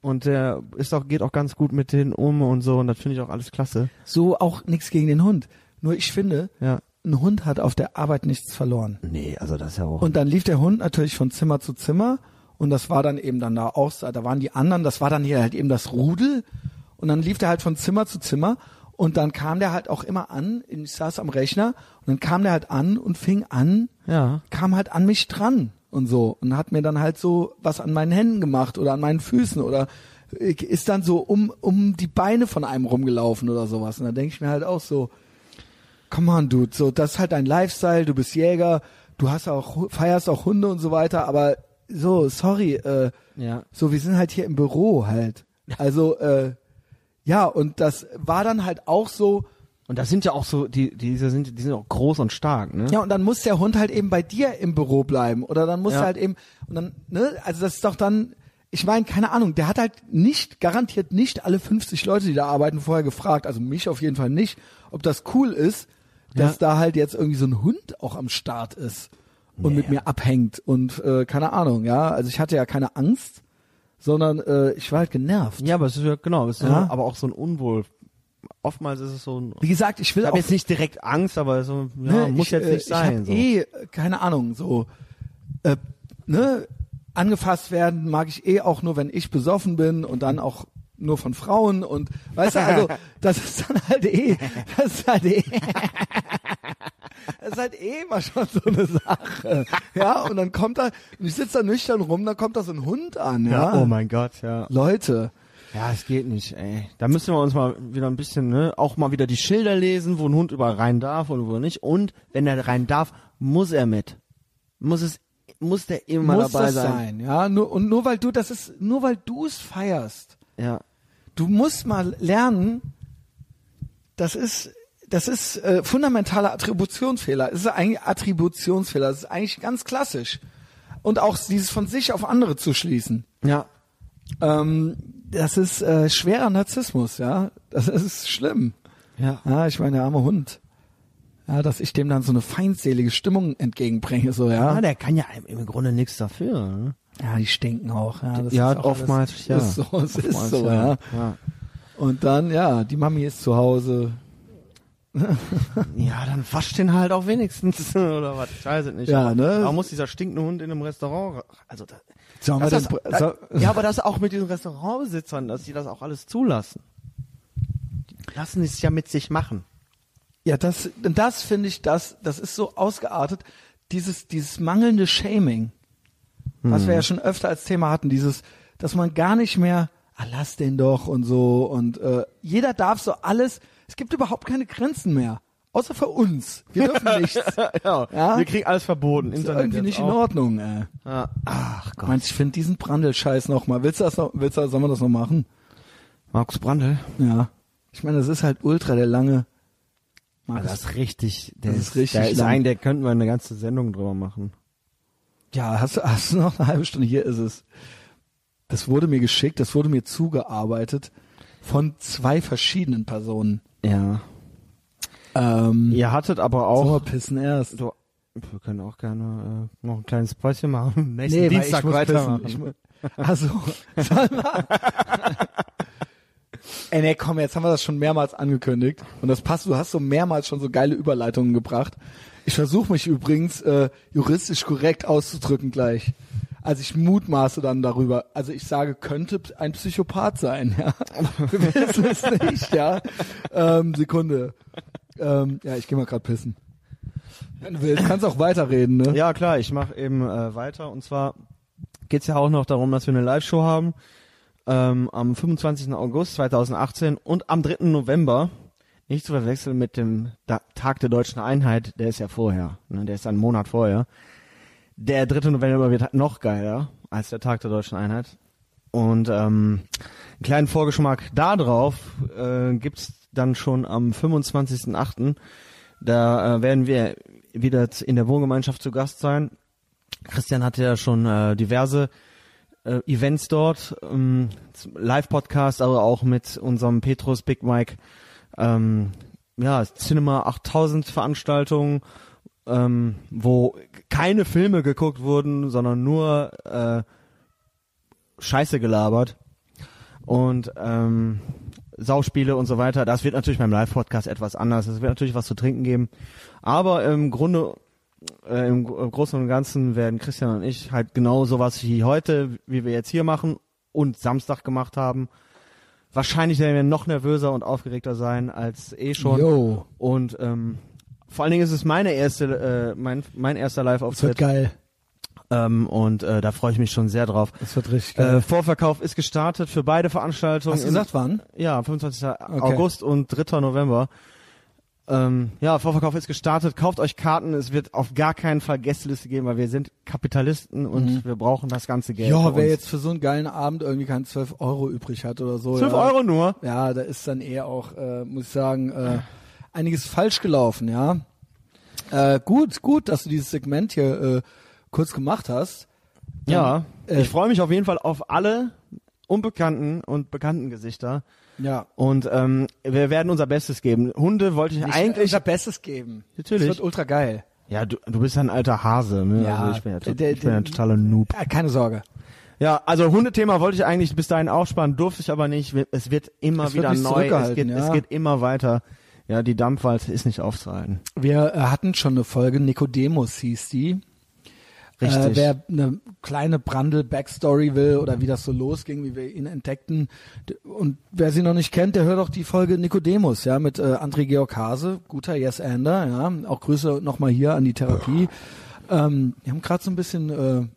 Und der ist auch, geht auch ganz gut mit denen um und so und das finde ich auch alles klasse. So auch nichts gegen den Hund. Nur ich finde, Ja. ein Hund hat auf der Arbeit nichts verloren. Nee, also das ist ja auch. Und dann lief der Hund natürlich von Zimmer zu Zimmer und das war dann eben dann da auch, da waren die anderen, das war dann hier halt eben das Rudel und dann lief der halt von Zimmer zu Zimmer und dann kam der halt auch immer an, ich saß am Rechner und dann kam der halt an und fing an, ja. kam halt an mich dran und so und hat mir dann halt so was an meinen Händen gemacht oder an meinen Füßen oder ist dann so um, um die Beine von einem rumgelaufen oder sowas und da denke ich mir halt auch so, come on, Dude, so, das ist halt dein Lifestyle, du bist Jäger, du hast auch, feierst auch Hunde und so weiter, aber so, sorry, äh, Ja. so, wir sind halt hier im Büro halt. Also, äh, ja, und das war dann halt auch so, Und das sind ja auch so, die, diese sind, die sind auch groß und stark, ne? ja, und dann muss der Hund halt eben bei dir im Büro bleiben. Oder dann muss Ja. er halt eben, und dann, ne, also das ist doch dann, ich meine, keine Ahnung, der hat halt nicht, garantiert nicht alle 50 Leute, die da arbeiten, vorher gefragt, also mich auf jeden Fall nicht, ob das cool ist, dass da halt jetzt irgendwie so ein Hund auch am Start ist und mit mir abhängt und äh, keine Ahnung, ja. Also ich hatte ja keine Angst, sondern äh, ich war halt genervt. Ja, aber es ist ja, genau, es ist Ja. aber auch so ein Unwohl. Oftmals ist es so ein, Wie gesagt, ich will habe jetzt nicht direkt Angst, aber so, ja, ne, muss ich, jetzt äh, nicht sein. Ich so. eh, äh, keine Ahnung, so, äh, ne, angefasst werden mag ich eh auch nur, wenn ich besoffen bin und dann auch nur von Frauen und, weißt du, also, [LAUGHS] das ist dann halt eh, das ist halt eh, [LAUGHS] das ist halt eh immer schon so eine Sache, ja, und dann kommt da, und ich sitze da nüchtern rum, dann kommt da so ein Hund an, ja, ja, oh mein Gott, ja. Leute, Ja, es geht nicht, ey. Da müssen wir uns mal wieder ein bisschen, ne, auch mal wieder die Schilder lesen, wo ein Hund überall rein darf und wo nicht. Und wenn er rein darf, muss er mit. Muss es, muss der immer muss dabei das sein. sein, ja, nur, und nur weil du, das ist, nur weil du es feierst, Ja. du musst mal lernen, das ist, das ist äh, fundamentaler Attributionsfehler. Es ist eigentlich Attributionsfehler. Das ist eigentlich ganz klassisch. Und auch dieses von sich auf andere zu schließen. Ja. Ähm, das ist äh, schwerer Narzissmus, ja. Das ist schlimm. Ja. Ja, ich meine, der arme Hund. Ja, dass ich dem dann so eine feindselige Stimmung entgegenbringe, so, Ja, ja. der kann ja im Grunde nichts dafür. Ne? Ja, die stinken auch. Ja, das ja, ist auch oftmals, alles, ja. Ist so, es ist Oftmals, so, ja. ja. Und dann, ja, die Mami ist zu Hause. Ja, dann wasch den halt auch wenigstens, [LAUGHS] oder was? Ich weiß es nicht. Ja, aber ne? Warum muss dieser stinkende Hund in einem Restaurant, ra- also da, Sollen wir das den, das, so, ja, aber das auch mit diesen Restaurantbesitzern, dass die das auch alles zulassen. Die lassen es ja mit sich machen. ja, das, das finde ich, das, das ist so ausgeartet, dieses, dieses mangelnde Shaming, was wir ja schon öfter als Thema hatten, dieses, dass man gar nicht mehr, ah, lass den doch und so und äh, jeder darf so alles, es gibt überhaupt keine Grenzen mehr, außer für uns. Wir dürfen [LAUGHS] nichts. ja, Ja? wir kriegen alles verboten. Ist Internet irgendwie nicht in auch. Ordnung, ey. Ja. Ach Gott. Meinst ich finde diesen Brandel-Scheiß nochmal. Willst du das noch, willst du, sollen wir das noch machen? Markus Brandl. Ja. Ich meine, das ist halt ultra der lange. Markus das ist richtig, der Das ist richtig Der ist ein, der könnten wir eine ganze Sendung drüber machen. Ja, hast du, hast du noch eine halbe Stunde? Hier ist es. Das wurde mir geschickt, das wurde mir zugearbeitet von zwei verschiedenen Personen. Ja. Ähm, Ihr hattet aber auch, pissen erst? du, wir können auch gerne äh, noch ein kleines Päuschen machen. Nächsten Nee, Dienstag weitermachen. Also, sollen wir? Ey, nee, komm, jetzt haben wir das schon mehrmals angekündigt. Und das passt, du hast so mehrmals schon so geile Überleitungen gebracht. Ich versuche mich übrigens äh, juristisch korrekt auszudrücken gleich. Also ich mutmaße dann darüber. Also ich sage, könnte ein Psychopath sein, ja. [LAUGHS] Wir wissen es nicht, ja. Ähm, Sekunde. Ähm, ja, ich gehe mal grad pissen. Wenn du willst, kannst auch weiterreden, ne? Ja, klar, ich mache eben äh, weiter. Und zwar geht's ja auch noch darum, dass wir eine Live-Show haben ähm, am 25. August 2018 und am 3. November. Nicht zu verwechseln mit dem da Tag der Deutschen Einheit, der ist ja vorher, ne, der ist einen Monat vorher. Der 3. November wird halt noch geiler als der Tag der Deutschen Einheit. Und ähm, einen kleinen Vorgeschmack da drauf äh, gibt's dann schon am 25.08. Da äh, werden wir wieder in der Wohngemeinschaft zu Gast sein. Christian hatte ja schon äh, diverse äh, Events dort, ähm, Live-Podcast, aber auch mit unserem Petrus Big Mike, ähm, ja, Cinema 8000 Veranstaltungen, ähm, wo keine Filme geguckt wurden, sondern nur äh, Scheiße gelabert und ähm, Sauspiele und so weiter. Das wird natürlich beim Live-Podcast etwas anders. Es wird natürlich was zu trinken geben. Aber im Grunde, äh, im Großen und Ganzen werden Christian und ich halt genau sowas wie heute, wie wir jetzt hier machen und Samstag gemacht haben. Wahrscheinlich werden wir noch nervöser und aufgeregter sein als eh schon. Yo, Und ähm, vor allen Dingen ist es meine erste, äh, mein, mein erster das wird Live-Auftritt. geil. Ähm, und äh, da freue ich mich schon sehr drauf. Das wird richtig geil. Äh, Vorverkauf ist gestartet für beide Veranstaltungen. Hast du gesagt, wann? Ja, 25. August und 3. November. Ähm, ja, Vorverkauf ist gestartet. Kauft euch Karten. Es wird auf gar keinen Fall Gästeliste geben, weil wir sind Kapitalisten und wir brauchen das ganze Geld. Ja, wer jetzt für so einen geilen Abend irgendwie keine 12 Euro übrig hat oder so. 12 ja. Euro nur? Ja, da ist dann eher auch, äh, muss ich sagen, äh, einiges falsch gelaufen, ja. Äh, gut, gut, dass du dieses Segment hier äh, kurz gemacht hast. Ja. äh, ich freue mich auf jeden Fall auf alle unbekannten und bekannten Gesichter. Ja. Und ähm, wir werden unser Bestes geben. Hunde wollte ich Nicht eigentlich. unser Bestes geben. Natürlich. Das wird ultra geil. Ja, du, du bist ja ein alter Hase, ne? Ja, also ich bin ja, to- der- ich bin ja totaler Noob. Keine Sorge. Ja, also Hundethema wollte ich eigentlich bis dahin aufsparen, durfte ich aber nicht. Es wird immer Es wird wieder nicht neu, es geht, es ja. geht immer weiter. Ja, die Dampfwalze ist nicht aufzuhalten. Wir hatten schon eine Folge, Nicodemus hieß die. Richtig. Äh, wer eine kleine Brandl-Backstory will oder wie das so losging, wie wir ihn entdeckten. Und wer sie noch nicht kennt, der hört auch die Folge Nicodemus, ja, mit äh, André Georg Hase, guter Yes-Ander, ja. Auch Grüße nochmal hier an die Therapie. Ähm, wir haben gerade so ein bisschen äh,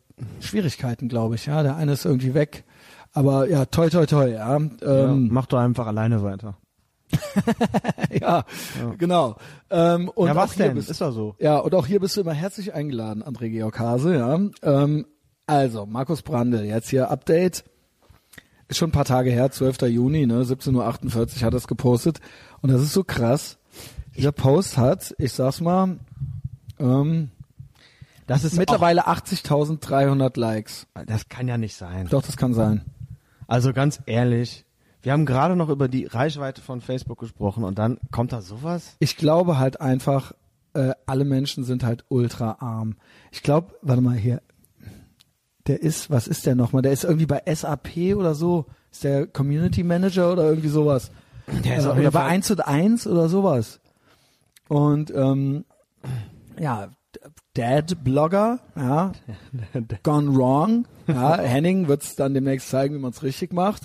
Schwierigkeiten, glaube ich, ja. Der eine ist irgendwie weg. Aber ja, toi toi toi, ja. Ähm, ja, mach doch einfach alleine weiter. [LAUGHS] ja, genau. Ähm, und ja, auch was hier denn? bist- Ist doch so. Ja, und auch hier bist du immer herzlich eingeladen, André Georg Hase, ja. Ähm, also, Markus Brandl, jetzt hier Update. Ist schon ein paar Tage her, 12. Juni, ne, 17.48 Uhr hat er es gepostet. Und das ist so krass. Dieser Post hat, ich sag's mal, ähm, Das ist mittlerweile 80.300 Likes. Das kann ja nicht sein. Doch, das kann sein. Also ganz ehrlich, wir haben gerade noch über die Reichweite von Facebook gesprochen und dann kommt da sowas? Ich glaube halt einfach, äh, alle Menschen sind halt ultra arm. Ich glaube, warte mal hier, der ist, was ist der nochmal? Der ist irgendwie bei SAP oder so. Ist der Community Manager oder irgendwie sowas? Der ist Äh, oder bei Fall- 1 und 1 oder sowas. Und ähm, ja, Dad-Blogger, ja, [LAUGHS] gone wrong. Ja, Henning wird's dann demnächst zeigen, wie man es richtig macht.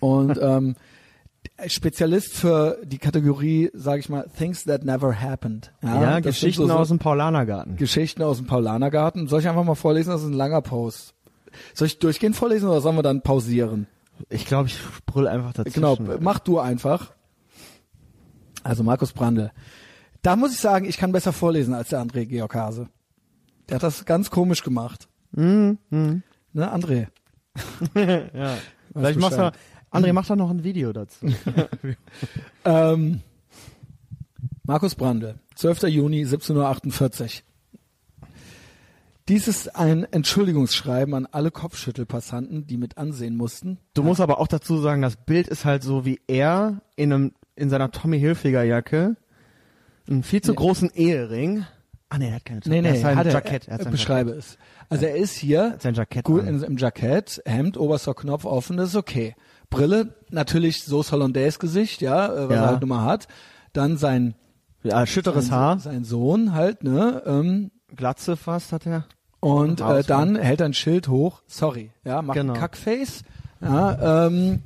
Und ähm, Spezialist für die Kategorie, sage ich mal, Things that never happened. Ja, sind Geschichten so, so aus dem Paulanergarten. Geschichten aus dem Paulanergarten. Soll ich einfach mal vorlesen? Das ist ein langer Post. Soll ich durchgehend vorlesen oder sollen wir dann pausieren? Ich glaube, ich brüll einfach dazwischen. Genau, mach du einfach. Also Markus Brandl. Da muss ich sagen, ich kann besser vorlesen als der André Georg Hase. Der hat das ganz komisch gemacht. Mhm, mhm. Ne, André? [LAUGHS] ja. Vielleicht machst du. André, mach doch noch ein Video dazu. [LAUGHS] Ähm, Markus Brandl, 12. Juni, 17.48 Uhr. Dies ist ein Entschuldigungsschreiben an alle Kopfschüttelpassanten, die mit ansehen mussten. Du musst aber auch dazu sagen, das Bild ist halt so wie er in einem in seiner Tommy Hilfiger Jacke, einen viel zu Nee. großen Ehering. Ah nee, er hat keine Nee, er nee, hat sein hat er, Jackett. Er hat sein beschreibe es. Also er ist hier Jackett. Sein Jackett. gut an. im Jackett, Hemd, oberster Knopf offen, das ist okay. Brille, natürlich so Hollandaise Gesicht, ja, äh, was Ja. er halt nun mal hat. Dann sein, ja, schütteres sein, Haar, sein Sohn halt, ne, ähm, Glatze fast hat er. Und äh, dann hält er ein Schild hoch, sorry, ja, macht Genau. ein Kackface, ja, ähm,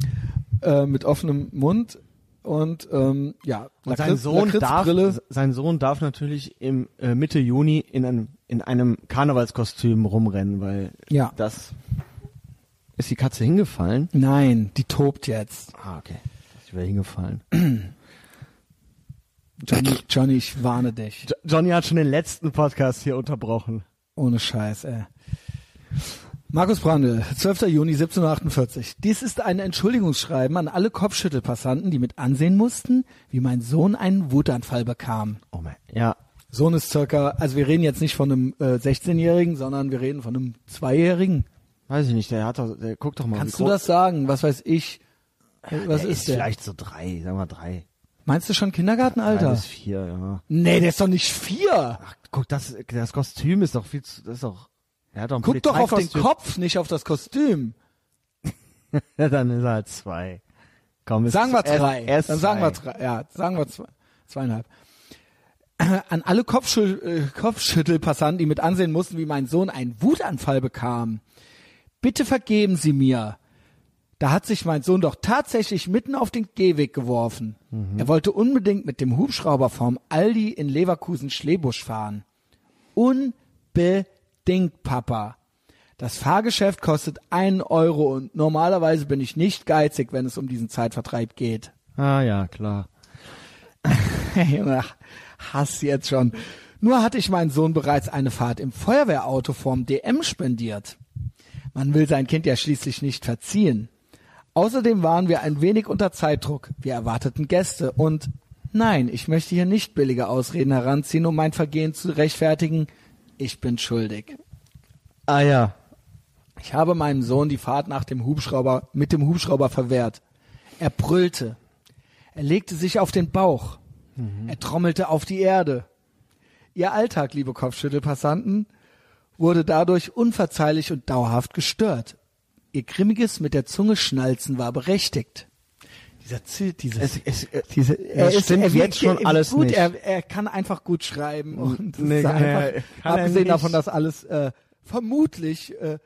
äh, mit offenem Mund und ähm, ja, Und sein Sohn darf, sein Sohn darf natürlich im äh, Mitte Juni in einem in einem Karnevalskostüm rumrennen, weil Ja. das ist die Katze hingefallen. Nein, die tobt jetzt. Ah, okay. Ich wäre hingefallen. Johnny, Johnny, ich warne dich. Jo- Johnny hat schon den letzten Podcast hier unterbrochen. Ohne Scheiß, ey. Markus Brandl, 12. Juni 1748. Dies ist ein Entschuldigungsschreiben an alle Kopfschüttelpassanten, die mit ansehen mussten, wie mein Sohn einen Wutanfall bekam. Oh mein, ja. Sohn ist circa, also wir reden jetzt nicht von einem äh, 16-Jährigen, sondern wir reden von einem Zweijährigen. Weiß ich nicht, der hat doch, der guckt doch mal. Kannst du das sagen? Was weiß ich? Was der ist, ist der? vielleicht so drei, sagen wir drei. Meinst du schon Drei Kindergartenalter? bis vier, ja. Nee, der ist doch nicht vier. Ach, guck, das, das Kostüm ist doch viel zu, das ist doch, er hat doch Guck doch auf den. Kopf, nicht auf das Kostüm. [LAUGHS] Ja, dann ist er halt zwei. Komm, ist Sagen wir drei. Er ist Dann sagen wir drei. Ja, sagen wir zwei, zweieinhalb. [CLEARS THROAT] An alle Kopfschü äh, Kopfschüttelpassanten, die mit ansehen mussten, wie mein Sohn einen Wutanfall bekam. Bitte vergeben Sie mir. Da hat sich mein Sohn doch tatsächlich mitten auf den Gehweg geworfen. Er wollte unbedingt mit dem Hubschrauber vom Aldi in Leverkusen Schlebusch fahren. Unbedingt, Papa. Das Fahrgeschäft kostet einen Euro und normalerweise bin ich nicht geizig, wenn es um diesen Zeitvertreib geht. Ah, ja, klar. [LAUGHS] Junge, Hass jetzt schon. Nur hatte ich meinen Sohn bereits eine Fahrt im Feuerwehrauto vorm DM spendiert. Man will sein Kind ja schließlich nicht verziehen. Außerdem waren wir ein wenig unter Zeitdruck. Wir erwarteten Gäste und nein, ich möchte hier nicht billige Ausreden heranziehen, um mein Vergehen zu rechtfertigen. Ich bin schuldig. Ah, ja. Ich habe meinem Sohn die Fahrt nach dem Hubschrauber mit dem Hubschrauber verwehrt. Er brüllte. Er legte sich auf den Bauch. Er trommelte auf die Erde. Ihr Alltag, liebe Kopfschüttelpassanten, wurde dadurch unverzeihlich und dauerhaft gestört. Ihr grimmiges mit der Zunge schnalzen war berechtigt. Dieser Ziel, diese, Es, es, äh, diese, er stimmt er jetzt schon er- alles gut, nicht. Er, er kann einfach gut schreiben und Nee, ist kann einfach, kann abgesehen davon, dass alles äh, vermutlich äh,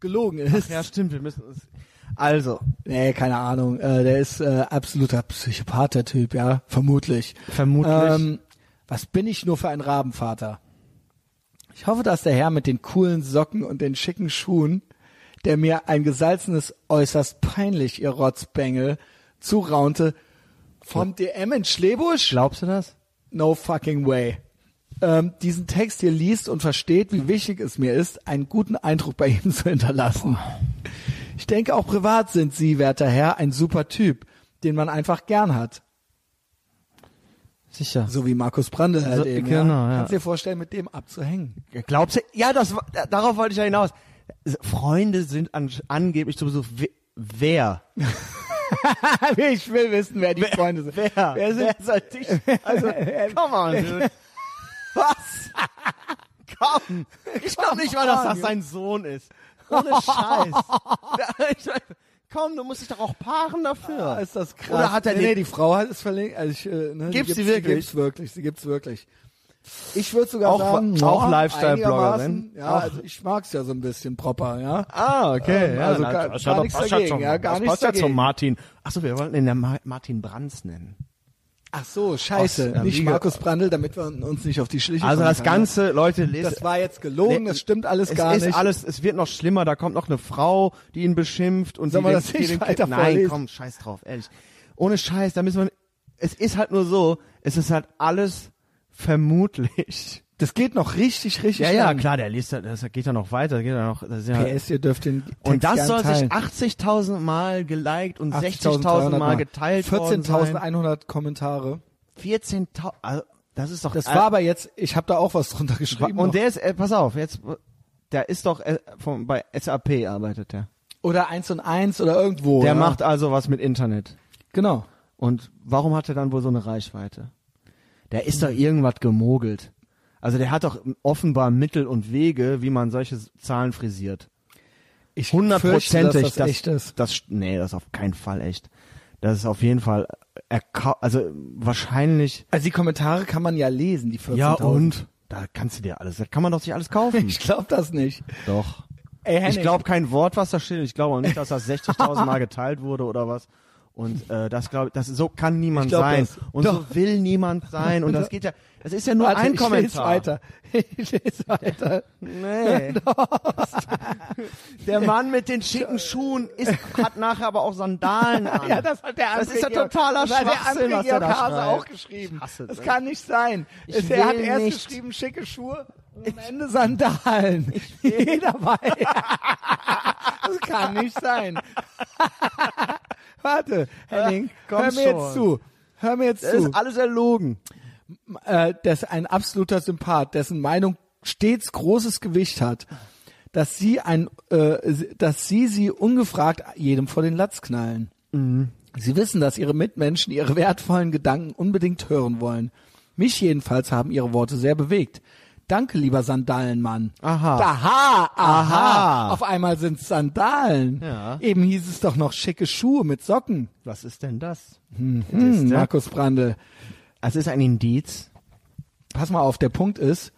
gelogen ist. ja, stimmt, wir müssen uns, also, Nee, keine Ahnung. Äh, der ist äh, absoluter Psychopath, der Typ, ja, vermutlich. vermutlich. Ähm, was bin ich nur für ein Rabenvater? Ich hoffe, dass der Herr mit den coolen Socken und den schicken Schuhen, der mir ein gesalzenes äußerst peinlich, ihr Rotzbengel, zuraunte, vom DM in Schlebusch? glaubst du das? No fucking way. Ähm, diesen Text hier liest und versteht, wie wichtig es mir ist, einen guten Eindruck bei ihm [LAUGHS] zu hinterlassen. Ich denke, auch privat sind Sie, werter Herr, ein super Typ, den man einfach gern hat. Sicher. So wie Markus Brandl halt So, eben. genau, ja. ja. Kannst dir vorstellen, mit dem abzuhängen. Glaubst du? Ja, das, darauf wollte ich ja hinaus. Freunde sind an, angeblich sowieso, we- wer? [LAUGHS] [LAUGHS] ich will wissen, wer die Freunde sind. Wer? Wer sind? Wer soll dich? [LAUGHS] Also, come on, dude. Was? [LAUGHS] Komm. Ich glaube nicht mal, dass das sein Sohn ist. Ohne Scheiß. Komm, du musst dich doch auch paaren dafür. Ah, ist das krass. Oder hat er nee, nee, die Frau hat es verlinkt. Also ich, äh, ne, Gibt's die sie wirklich? Sie gibt's wirklich. Sie gibt's wirklich. Ich würde sogar Auch- sagen, auch ja, Lifestyle-Bloggerin? Ja, Auch- also ich mag's ja so ein bisschen proper, ja. Ah, okay. Ähm, also gar- das gar doch- nichts dagegen, zum- ja, gar das nichts passt ja dagegen. zum Martin. Achso, wir wollten ihn ja Ma Martin Brands nennen. Ach so, scheiße. Aus, nicht Markus Brandl, damit wir uns nicht auf die Schliche Also das kann, Ganze, Leute, ja. lesen. Das war jetzt gelogen, das stimmt alles es gar ist nicht. alles, es wird noch schlimmer, da kommt noch eine Frau, die ihn beschimpft und Sollen die wir das nicht weiter Nein, vorlesen? komm, scheiß drauf, ehrlich. Ohne Scheiß, da müssen wir, es ist halt nur so, es ist halt alles vermutlich. Das geht noch richtig, richtig Ja, ja, lang. klar, der liest, das geht ja noch weiter, geht ja noch, das ja, PS, ihr dürft den Text und das soll sich teilen. 80.000 Mal geliked und 80.300 60.000 Mal geteilt worden sein. 14.100 Kommentare. 14.000, also, das ist doch, Das war aber jetzt, ich habe da auch was drunter geschrieben. und noch. der ist, äh, pass auf, jetzt, der ist doch, äh, vom, bei SAP arbeitet der. oder eins und eins oder irgendwo. Der ja. macht also was mit Internet. genau. Und warum hat er dann wohl so eine Reichweite? Der ist doch irgendwas gemogelt. Also der hat doch offenbar Mittel und Wege, wie man solche Zahlen frisiert. Ich Hundertprozentig. dass das echt ist. Das, nee, das ist auf keinen Fall echt. Das ist auf jeden Fall, erka- also wahrscheinlich. Also die Kommentare kann man ja lesen, die 14.000. Ja und? Da kannst du dir alles, da kann man doch sich alles kaufen. [LAUGHS] Ich glaube das nicht. doch. Ey, Ich glaube kein Wort, was da steht. Ich glaube auch nicht, dass das 60.000 Mal geteilt wurde oder was. Und äh, das glaube ich, das so kann niemand glaub sein das. und Doch. so will niemand sein und das geht ja, das ist ja nur Warte, ein ich Kommentar. weiter. [LAUGHS] Ich lese weiter. Nee. [LAUGHS] Der Mann mit den schicken Schuhen ist, hat nachher aber auch Sandalen [LAUGHS] an. Ja, das hat der Das andere ist ja totaler das der Schwachsinn, andere was der da schreibt. auch geschrieben. Hasse das das. kann nicht sein. Ich er hat erst nicht. geschrieben schicke Schuhe Am Ende Sandalen. Jeder weiß. das kann nicht sein. Warte, Henning, komm hör mir schon. jetzt zu. Hör mir jetzt Das zu. ist alles erlogen. äh, das ist ein absoluter Sympath, dessen Meinung stets großes Gewicht hat, dass sie ein, äh, dass sie sie ungefragt jedem vor den Latz knallen. Sie wissen, dass ihre Mitmenschen ihre wertvollen Gedanken unbedingt hören wollen. Mich jedenfalls haben ihre Worte sehr bewegt. Danke, lieber Sandalenmann. Aha. Aha, aha. Aha. Auf einmal sind's Sandalen. Ja. Eben hieß es doch noch schicke Schuhe mit Socken. Was ist denn das? Hm, Siehste? Markus Brandl. Es ist ein Indiz. pass mal auf, der Punkt ist,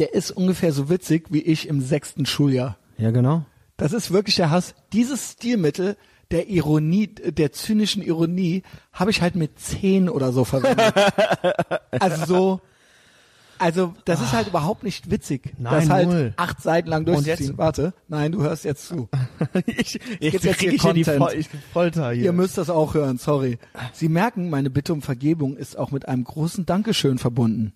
der ist ungefähr so witzig wie ich im sechsten Schuljahr. Ja, genau. Das ist wirklich der Hass. Dieses Stilmittel der Ironie, der zynischen Ironie, habe ich halt mit zehn oder so verwendet. [LAUGHS] also so, also das ist halt überhaupt nicht witzig, Nein, das halt null. acht Seiten lang durchzuziehen. jetzt- Warte, nein, du hörst jetzt zu. [LAUGHS] ich, geht's jetzt krieg hier ich in die. Fol ich Folter hier. Ihr müsst das auch hören, sorry. Sie merken, meine Bitte um Vergebung ist auch mit einem großen Dankeschön verbunden.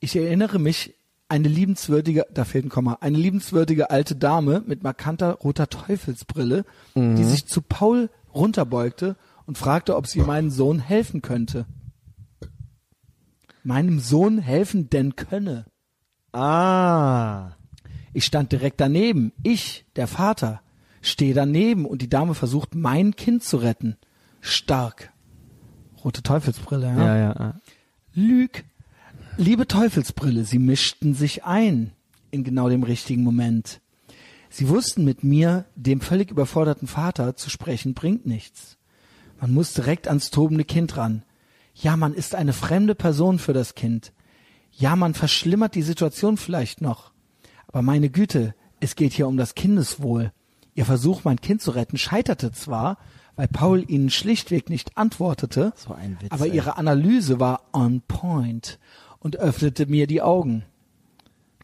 Ich erinnere mich, eine liebenswürdige, da fehlt ein Komma, eine liebenswürdige alte Dame mit markanter roter Teufelsbrille, die sich zu Paul runterbeugte und fragte, ob sie meinem Sohn helfen könnte. Meinem Sohn helfen denn könne. ah. Ich stand direkt daneben. Ich, der Vater, stehe daneben und die Dame versucht, mein Kind zu retten. Stark. Rote Teufelsbrille, ja. Ja, ja. ja. Lüg. Liebe Teufelsbrille, sie mischten sich ein in genau dem richtigen Moment. Sie wussten mit mir, dem völlig überforderten Vater, zu sprechen bringt nichts. Man muss direkt ans tobende Kind ran. Ja, man ist eine fremde Person für das Kind. Ja, man verschlimmert die Situation vielleicht noch. Aber meine Güte, es geht hier um das Kindeswohl. Ihr Versuch, mein Kind zu retten, scheiterte zwar, weil Paul ihnen schlichtweg nicht antwortete, So Witz, aber ey. ihre Analyse war on point und öffnete mir die Augen.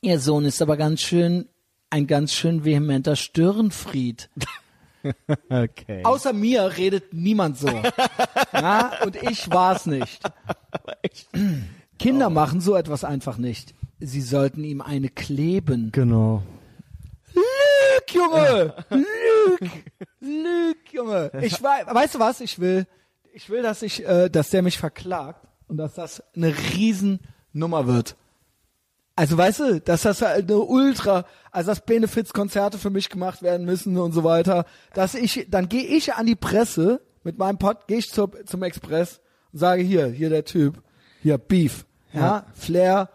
Ihr Sohn ist aber ganz schön, ein ganz schön vehementer Störenfried. [LAUGHS] [LAUGHS] Okay. Außer mir redet niemand so. [LAUGHS] ja, und ich war's nicht. Kinder machen so etwas einfach nicht. Sie sollten ihm eine kleben. Genau. Lüg, Junge! [LAUGHS] Lüg! Lüg, Junge! Ich wei- weißt du was? Ich will, ich will, dass ich, äh, dass der mich verklagt und dass das eine Riesennummer wird. Also weißt du, dass das halt eine Ultra, also dass Benefizkonzerte für mich gemacht werden müssen und so weiter, dass ich, dann gehe ich an die Presse mit meinem Pod, gehe ich zur, zum Express und sage hier, hier der Typ, hier Beef, ja, Flair,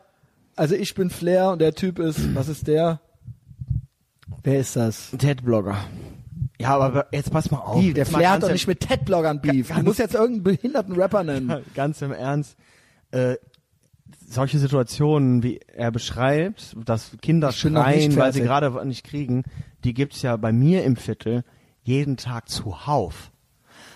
also ich bin Flair und der Typ ist, was ist der? Wer ist das? Ted-Blogger. Ja, aber jetzt pass mal auf. Wie, der Flair hat doch nicht mit Ted-Bloggern Beef. Du musst jetzt irgendeinen behinderten Rapper nennen. [LAUGHS] Ganz im Ernst. Äh, solche Situationen, wie er beschreibt, dass Kinder schreien, weil sie gerade nicht kriegen, die gibt's ja bei mir im Viertel jeden Tag zuhauf.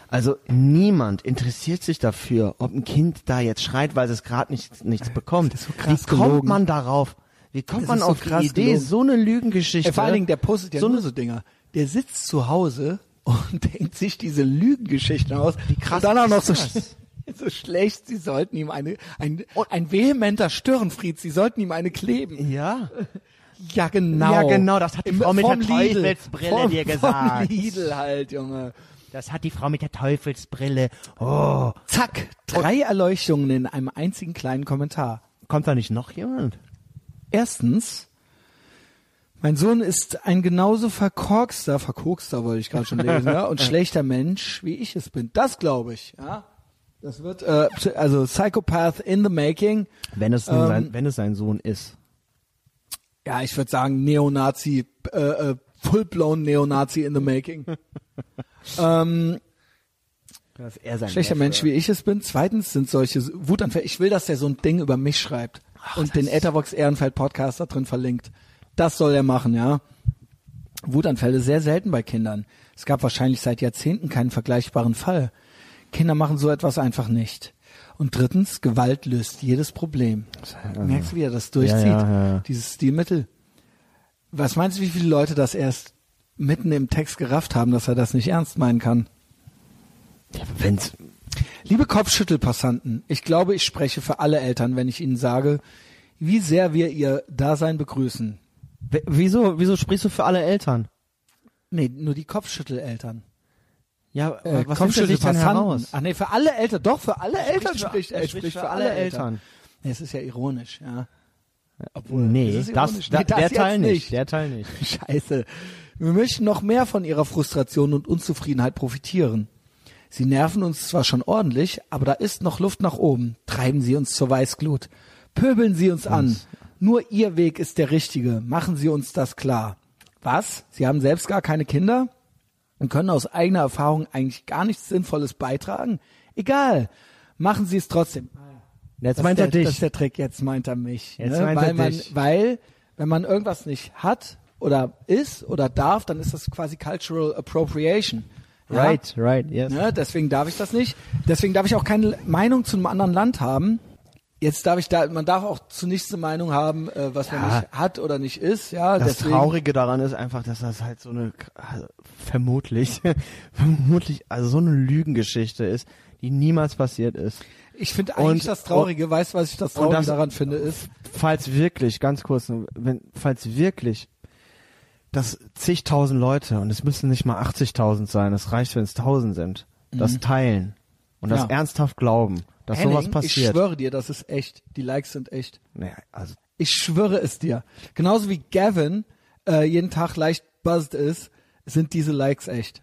Also niemand interessiert sich dafür, ob ein Kind da jetzt schreit, weil es gerade nicht, nichts bekommt. So Wie kommt gelogen. man darauf? Wie kommt Das man ist so auf die Idee, gelogen. so eine Lügengeschichte? Ey, vor allen Dingen, der postet ja so nur so Dinger. Der sitzt zu Hause [LAUGHS] und denkt sich diese Lügengeschichten aus. Wie krass und dann auch noch so, das? [LAUGHS] [LAUGHS] so schlecht, sie sollten ihm eine, ein, ein vehementer Störenfried, sie sollten ihm eine kleben. Ja. Ja, genau. Ja, genau, das hat die Im- Frau mit der vom Lidl. Teufelsbrille vom, dir Vom gesagt. Lidl halt, Junge. Das hat die Frau mit der Teufelsbrille. Oh. Zack, drei Erleuchtungen in einem einzigen kleinen Kommentar. Kommt da nicht noch jemand? Erstens, mein Sohn ist ein genauso verkorkster, verkorkster wollte ich gerade schon lesen, ja, [LAUGHS] und schlechter Mensch, wie ich es bin. Das glaube ich, ja. Das wird, äh, also Psychopath in the making. Wenn es, Ähm, sein, wenn es sein Sohn ist. Ja, ich würde sagen Neonazi, äh, äh, full-blown Neonazi in the making. [LAUGHS] ähm, Das ist er sein schlechter Mensch, wie ich es bin. Zweitens sind solche Wutanfälle. Ich will, dass der so ein Ding über mich schreibt und den Ethervox Ehrenfeld Podcast da drin verlinkt. Das soll er machen, ja. Wutanfälle sehr selten bei Kindern. Es gab wahrscheinlich seit Jahrzehnten keinen vergleichbaren Fall. Kinder machen so etwas einfach nicht. Und drittens, Gewalt löst jedes Problem. Merkst du, wie er das durchzieht? Ja, ja, ja. Dieses Stilmittel. Was meinst du, wie viele Leute das erst mitten im Text gerafft haben, dass er das nicht ernst meinen kann? Ja, wenn's, Liebe Kopfschüttelpassanten, ich glaube, ich spreche für alle Eltern, wenn ich ihnen sage, wie sehr wir ihr Dasein begrüßen. W- Wieso, wieso sprichst du für alle Eltern? Nee, nur die Kopfschütteleltern. Ja, Äh, was sich denn Kopfschüttelpassanten. heraus? Ach nee, für alle Eltern, doch, für alle Eltern für- spricht er. er spricht für alle Eltern. Nee, es ist ja ironisch, ja. Obwohl, Nee, das, Nee, das der Teil nicht. nicht. Der Teil nicht. [LAUGHS] Scheiße. Wir möchten noch mehr von ihrer Frustration und Unzufriedenheit profitieren. Sie nerven uns zwar schon ordentlich, aber da ist noch Luft nach oben. Treiben Sie uns zur Weißglut. Pöbeln Sie uns an. Nur Ihr Weg ist der richtige. Machen Sie uns das klar. Was? Sie haben selbst gar keine Kinder? Und können aus eigener Erfahrung eigentlich gar nichts Sinnvolles beitragen? Egal. Machen Sie es trotzdem. Jetzt Das meint er der, dich. Das ist der Trick, jetzt meint er mich. Jetzt ne? meint weil er man, dich. Weil, wenn man irgendwas nicht hat oder ist oder darf, dann ist das quasi Cultural Appropriation. Ja? Right, right, yes. Ne? Deswegen darf ich das nicht. Deswegen darf ich auch keine Meinung zu einem anderen Land haben. Jetzt darf ich da, man darf auch zu nichts eine Meinung haben, äh, was man Ja. nicht hat oder nicht ist. Ja, Das deswegen, Traurige daran ist einfach, dass das halt so eine, also vermutlich, [LAUGHS] vermutlich, also so eine Lügengeschichte ist, die niemals passiert ist. Ich finde eigentlich Und- das Traurige, weißt du, was ich das und Traurige das- daran finde, ist, Falls wirklich, ganz kurz, wenn, falls wirklich, dass zigtausend Leute, und es müssen nicht mal 80.000 sein, es reicht, wenn es tausend sind, das teilen und das Mhm. Ja. ernsthaft glauben, dass Henning, sowas ich passiert. schwöre dir, das ist echt. Die Likes sind echt. Naja, also, Ich schwöre es dir. Genauso wie Gavin äh, jeden Tag leicht buzzed ist, sind diese Likes echt.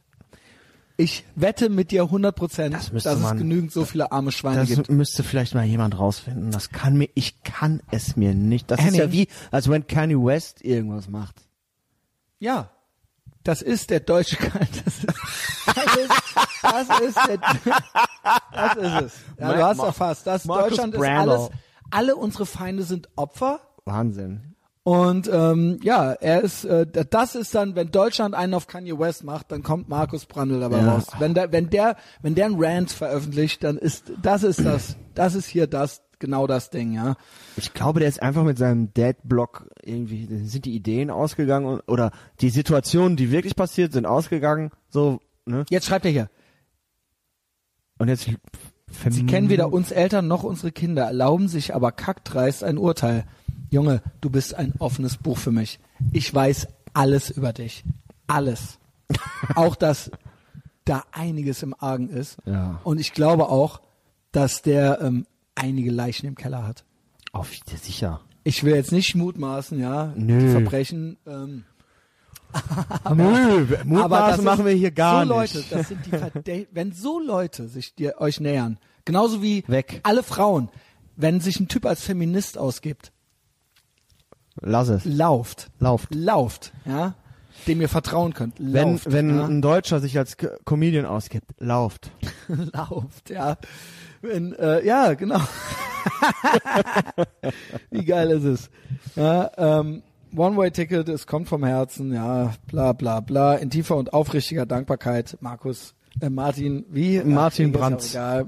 Ich wette mit dir 100 Prozent, Das dass müsste es man- genügend so viele arme Schweine das gibt. müsste vielleicht mal jemand rausfinden. Das kann mir, ich kann es mir nicht. Das ist ja Henning. wie, als wenn Kanye West irgendwas macht. Ja, das ist der deutsche. [LAUGHS] Das ist, das ist, das ist, der, das ist es. Ja, du hast erfasst. Das Marcus Deutschland ist Brandl. alles. Alle unsere Feinde sind Opfer. Wahnsinn. Und ähm, ja, er ist, äh, das ist dann, wenn Deutschland einen auf Kanye West macht, dann kommt Markus Brandl dabei Ja. raus. Wenn der, wenn der, wenn der einen Rant veröffentlicht, dann ist, das ist das, das ist hier das, genau das Ding, ja. Ich glaube, der ist einfach mit seinem Dead-Block irgendwie, sind die Ideen ausgegangen oder die Situationen, die wirklich passiert sind, ausgegangen, so, ne? Jetzt schreibt er hier, Und jetzt, Sie kennen weder uns Eltern noch unsere Kinder, erlauben sich aber kackdreist ein Urteil. Junge, du bist ein offenes Buch für mich. Ich weiß alles über dich. Alles. [LAUGHS] auch, dass da einiges im Argen ist. Ja. Und ich glaube auch, dass der ähm, einige Leichen im Keller hat. Auf, sicher. Ich will jetzt nicht mutmaßen, ja, Nö. die Verbrechen. Ähm, Nö, aber Mutmaßen das machen wir hier gar so nicht. Leute, das sind die Verdä wenn so Leute sich dir euch nähern, genauso wie Weg. alle Frauen, wenn sich ein Typ als Feminist ausgibt, Lass es. lauft, Lauft. lauft, ja, dem ihr vertrauen könnt, Wenn, lauft, wenn ja? ein Deutscher sich als Comedian ausgibt, lauft. [LAUGHS] lauft, ja, wenn, äh, ja, genau, [LAUGHS] wie geil ist es, ja, ähm, One-Way-Ticket, es kommt vom Herzen, ja, bla bla bla, in tiefer und aufrichtiger Dankbarkeit, Markus, äh, Martin, wie? Martin ja auch egal.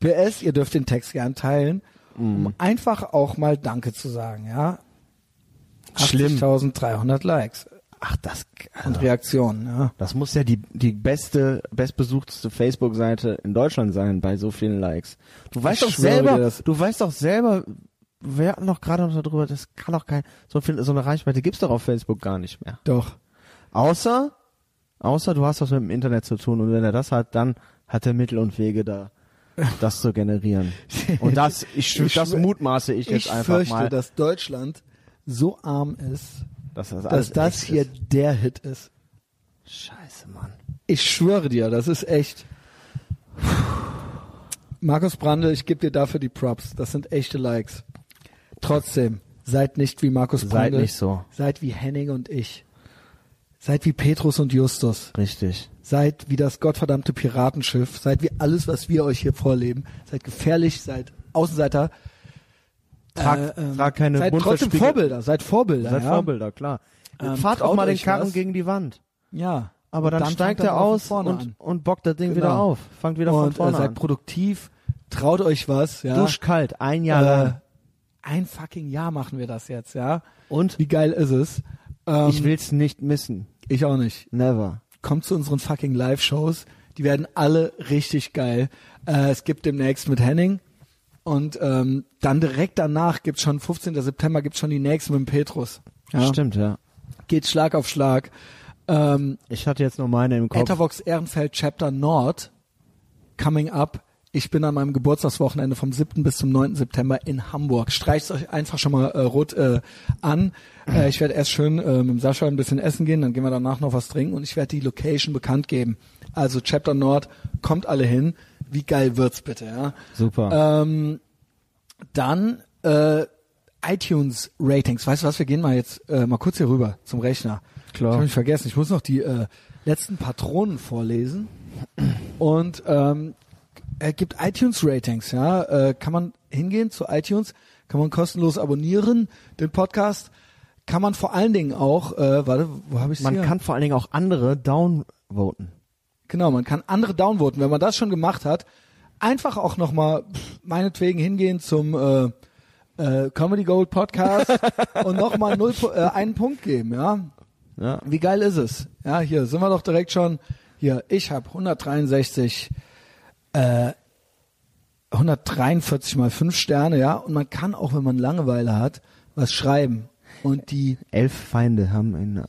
[LAUGHS] PS, ihr dürft den Text gern teilen, Mhm. um einfach auch mal Danke zu sagen, ja. Schlimm. 80.300 Likes Ach, das, und Reaktionen, ja. das muss ja die, die beste, bestbesuchteste Facebook-Seite in Deutschland sein bei so vielen Likes. Du weißt Ich doch selber, dir du weißt doch selber, wir hatten doch gerade noch darüber, das kann doch kein, so viel, so eine Reichweite gibt's doch auf Facebook gar nicht mehr. Doch. Außer, außer du hast was mit dem Internet zu tun und wenn er das hat, dann hat er Mittel und Wege da, [LAUGHS] das zu generieren. Und das, ich, Ich das mutmaße ich jetzt Ich einfach fürchte, mal, dass Deutschland so arm ist, dass das, dass das hier ist. der Hit ist. Scheiße, Mann. Ich schwöre dir, das ist echt. Markus Brandl, ich gebe dir dafür die Props. Das sind echte Likes. Trotzdem, seid nicht wie Markus Seid Brandl. nicht so. Seid wie Henning und ich. Seid wie Petrus und Justus. Richtig. Seid wie das gottverdammte Piratenschiff. Seid wie alles, was wir euch hier vorleben. Seid gefährlich, seid Außenseiter. Trag, Äh, ähm, trag keine seid trotzdem Vorbilder. Seid Vorbilder. Seid ja? Vorbilder, klar. Ähm, Fahrt auch mal den Karren was. gegen die Wand. Ja. Aber Und dann, steigt er dann von aus und, an. und bockt das Ding Genau. wieder auf. Fangt wieder von und äh, vorne seid an. produktiv. Traut euch was. Ja. Duschkalt, ein Jahr äh, lang. Ein fucking Jahr machen wir das jetzt, ja. Und Wie geil ist es? Ähm, ich will's nicht missen. Ich auch nicht. Never. Kommt zu unseren fucking Live-Shows. Die werden alle richtig geil. Äh, es gibt demnächst mit Henning Und ähm, dann direkt danach gibt's schon, 15. September gibt's schon die nächste mit dem Petrus. Ja? Stimmt, ja. Geht Schlag auf Schlag. Ähm, Ich hatte jetzt nur meine im Kopf. Ethervox Ehrenfeld Chapter Nord coming up. Ich bin an meinem Geburtstagswochenende vom 7. bis zum 9. September in Hamburg. Streicht euch einfach schon mal äh, rot äh, an. Äh, ich werde erst schön äh, mit dem Sascha ein bisschen essen gehen, dann gehen wir danach noch was trinken und ich werde die Location bekannt geben. Also Chapter Nord, kommt alle hin. Wie geil wird's bitte, ja? Super. Ähm, dann äh, iTunes Ratings. Weißt du was? Wir gehen mal jetzt äh, mal kurz hier rüber zum Rechner. Klar. Ich habe mich vergessen. Ich muss noch die äh, letzten Patronen vorlesen. Und ähm, er gibt iTunes Ratings. Ja, äh, kann man hingehen zu iTunes, kann man kostenlos abonnieren den Podcast. Kann man vor allen Dingen auch, äh, warte, wo habe ich Man hier? kann vor allen Dingen auch andere downvoten. Genau, man kann andere downvoten. Wenn man das schon gemacht hat, einfach auch nochmal meinetwegen hingehen zum äh, äh, Comedy Gold Podcast [LAUGHS] und nochmal äh, einen Punkt geben, ja. Ja. Wie geil ist es? Ja, hier sind wir doch direkt schon. Hier, ich habe 163, äh, 143 mal 5 Sterne, ja. Und man kann auch, wenn man Langeweile hat, was schreiben. Und die Elf Feinde haben ihn.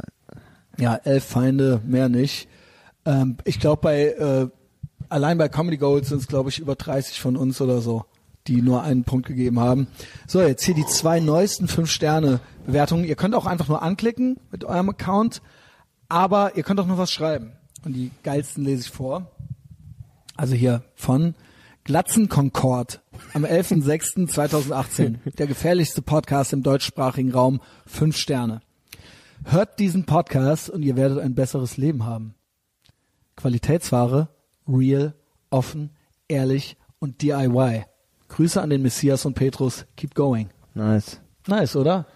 ja, elf Feinde, mehr nicht. Ähm, ich glaube, bei äh, allein bei Comedy Gold sind es, glaube ich, über 30 von uns oder so, die nur einen Punkt gegeben haben. So, jetzt hier die zwei neuesten fünf Sterne Bewertungen. Ihr könnt auch einfach nur anklicken mit eurem Account, aber ihr könnt auch noch was schreiben. Und die geilsten lese ich vor. Also hier von Glatzen Concord am 11.06.2018. [LAUGHS] Der gefährlichste Podcast im deutschsprachigen Raum. Fünf Sterne. Hört diesen Podcast und ihr werdet ein besseres Leben haben. Qualitätsware, real, offen, ehrlich und DIY. Grüße an den Messias und Petrus. Keep going. Nice. Nice, oder?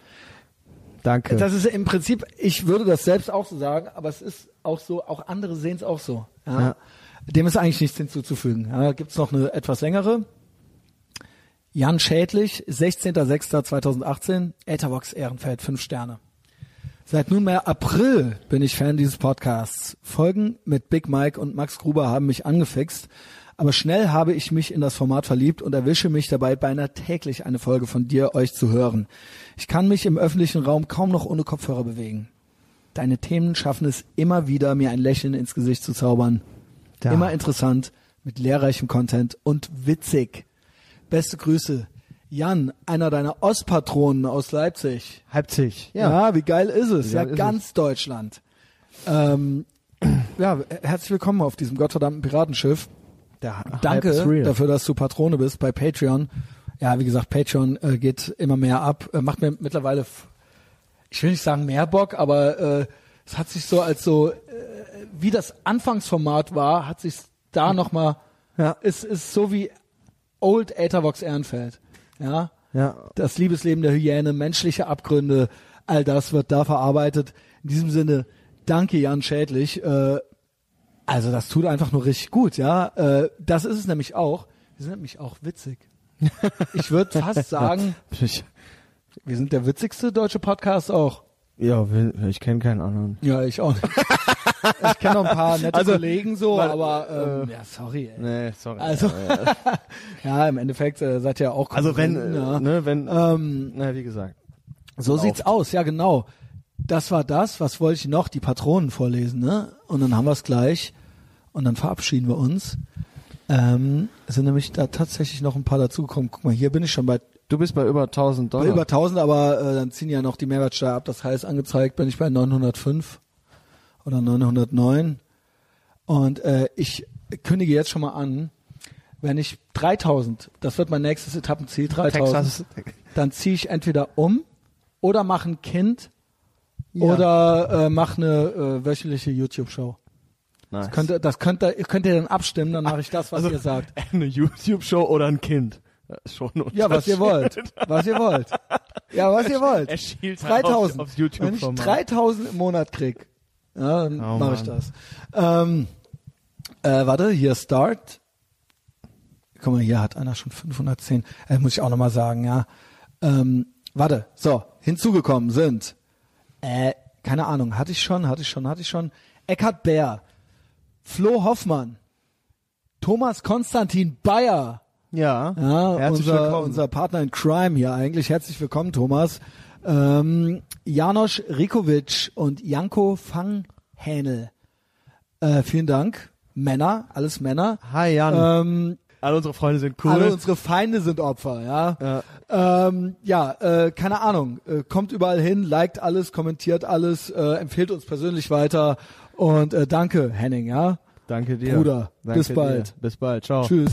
Danke. Das ist im Prinzip, ich würde das selbst auch so sagen, aber es ist auch so, auch andere sehen es auch so. Ja? Ja. Dem ist eigentlich nichts hinzuzufügen. Ja, Gibt es noch eine etwas längere? Jan Schädlich, 16.06.2018, Etherbox Ehrenfeld, 5 Sterne. Seit nunmehr April bin ich Fan dieses Podcasts. Folgen mit Big Mike und Max Gruber haben mich angefixt, aber schnell habe ich mich in das Format verliebt und erwische mich dabei, beinahe täglich eine Folge von dir, euch zu hören. Ich kann mich im öffentlichen Raum kaum noch ohne Kopfhörer bewegen. Deine Themen schaffen es immer wieder, mir ein Lächeln ins Gesicht zu zaubern. Da. Immer interessant, mit lehrreichem Content und witzig. Beste Grüße. Jan, einer deiner Ostpatronen aus Leipzig. Leipzig. Ja, wie geil ist es? Wie Ja, geil ist ganz Deutschland. Ähm, [CLEARS THROAT] ja, herzlich willkommen auf diesem gottverdammten Piratenschiff. Der Danke dafür, dass du Patrone bist bei Patreon. Ja, wie gesagt, Patreon äh, geht immer mehr ab. Äh, macht mir mittlerweile, ich will nicht sagen mehr Bock, aber äh, es hat sich so als so, äh, wie das Anfangsformat war, hat sich da nochmal, Ja. ist, ist so wie Old Ethervox Ehrenfeld. Ja, Ja. das Liebesleben der Hyäne, menschliche Abgründe, all das wird da verarbeitet. In diesem Sinne, danke Jan Schädlich. Äh, also das tut einfach nur richtig gut, ja. Äh, das ist es nämlich auch. Wir sind nämlich auch witzig. [LAUGHS] Ich würde fast sagen, wir sind der witzigste deutsche Podcast auch. Ja, ich kenne keinen anderen. Ja, ich auch. nicht. [LAUGHS] ich kenne noch ein paar nette Also, Kollegen so, weil, aber ähm, ja, sorry. Ey. Nee, sorry. Also, ja, [LAUGHS] im Endeffekt äh, seid ihr ja auch also wenn, äh, ja. ne, wenn, ähm, na, wie gesagt. So sieht's aus, ja genau. Das war das, was wollte ich noch? Die Patronen vorlesen, ne? Und dann haben wir es gleich und dann verabschieden wir uns. Ähm, es sind nämlich da tatsächlich noch ein paar dazugekommen. Guck mal, hier bin ich schon bei, Du bist bei über 1000 bei Dollar. über 1000, aber äh, dann ziehen ja noch die Mehrwertsteuer ab. Das heißt, angezeigt bin ich bei 905 oder 909. Und äh, ich kündige jetzt schon mal an, wenn ich 3000, das wird mein nächstes Etappenziel, [LAUGHS] 3000 Texas. dann ziehe ich entweder um oder mache ein Kind Ja. oder äh, mache eine äh, wöchentliche YouTube-Show. Nice. Das könnt, ihr- das könnt, ihr, könnt ihr dann abstimmen, dann mache ich das, was Also- ihr sagt. [LAUGHS] Eine YouTube-Show oder ein Kind? [LAUGHS] Schon Ja, was ihr wollt. Was ihr wollt. Ja, was ihr wollt. Er schielt halt 3000. Aufs, aufs Wenn ich YouTube-Format. 3000 im Monat krieg, ja, dann Oh, mache ich das. Ähm, äh, warte, hier Start. Guck mal, hier hat einer schon 510. Äh, muss ich auch nochmal sagen, ja. Ähm, warte, so, hinzugekommen sind, äh, keine Ahnung, hatte ich schon, hatte ich schon, hatte ich schon. Eckhard Bär, Flo Hoffmann, Thomas Konstantin Bayer, Ja, Ja, herzlich unser, willkommen. unser Partner in Crime hier eigentlich. Herzlich willkommen, Thomas. Ähm, Janosch Rikovic und Janko Fanghähnel. Äh, vielen Dank. Männer, alles Männer. Hi Jan, Ähm, alle unsere Freunde sind cool. Alle unsere Feinde sind Opfer, ja. Ja. Ähm, ja, äh, keine Ahnung. Äh, kommt überall hin, liked alles, kommentiert alles, äh, empfiehlt uns persönlich weiter und äh, danke, Henning, ja. Danke dir. Bruder, Danke bis dir. bald. Bis bald. Ciao. Tschüss.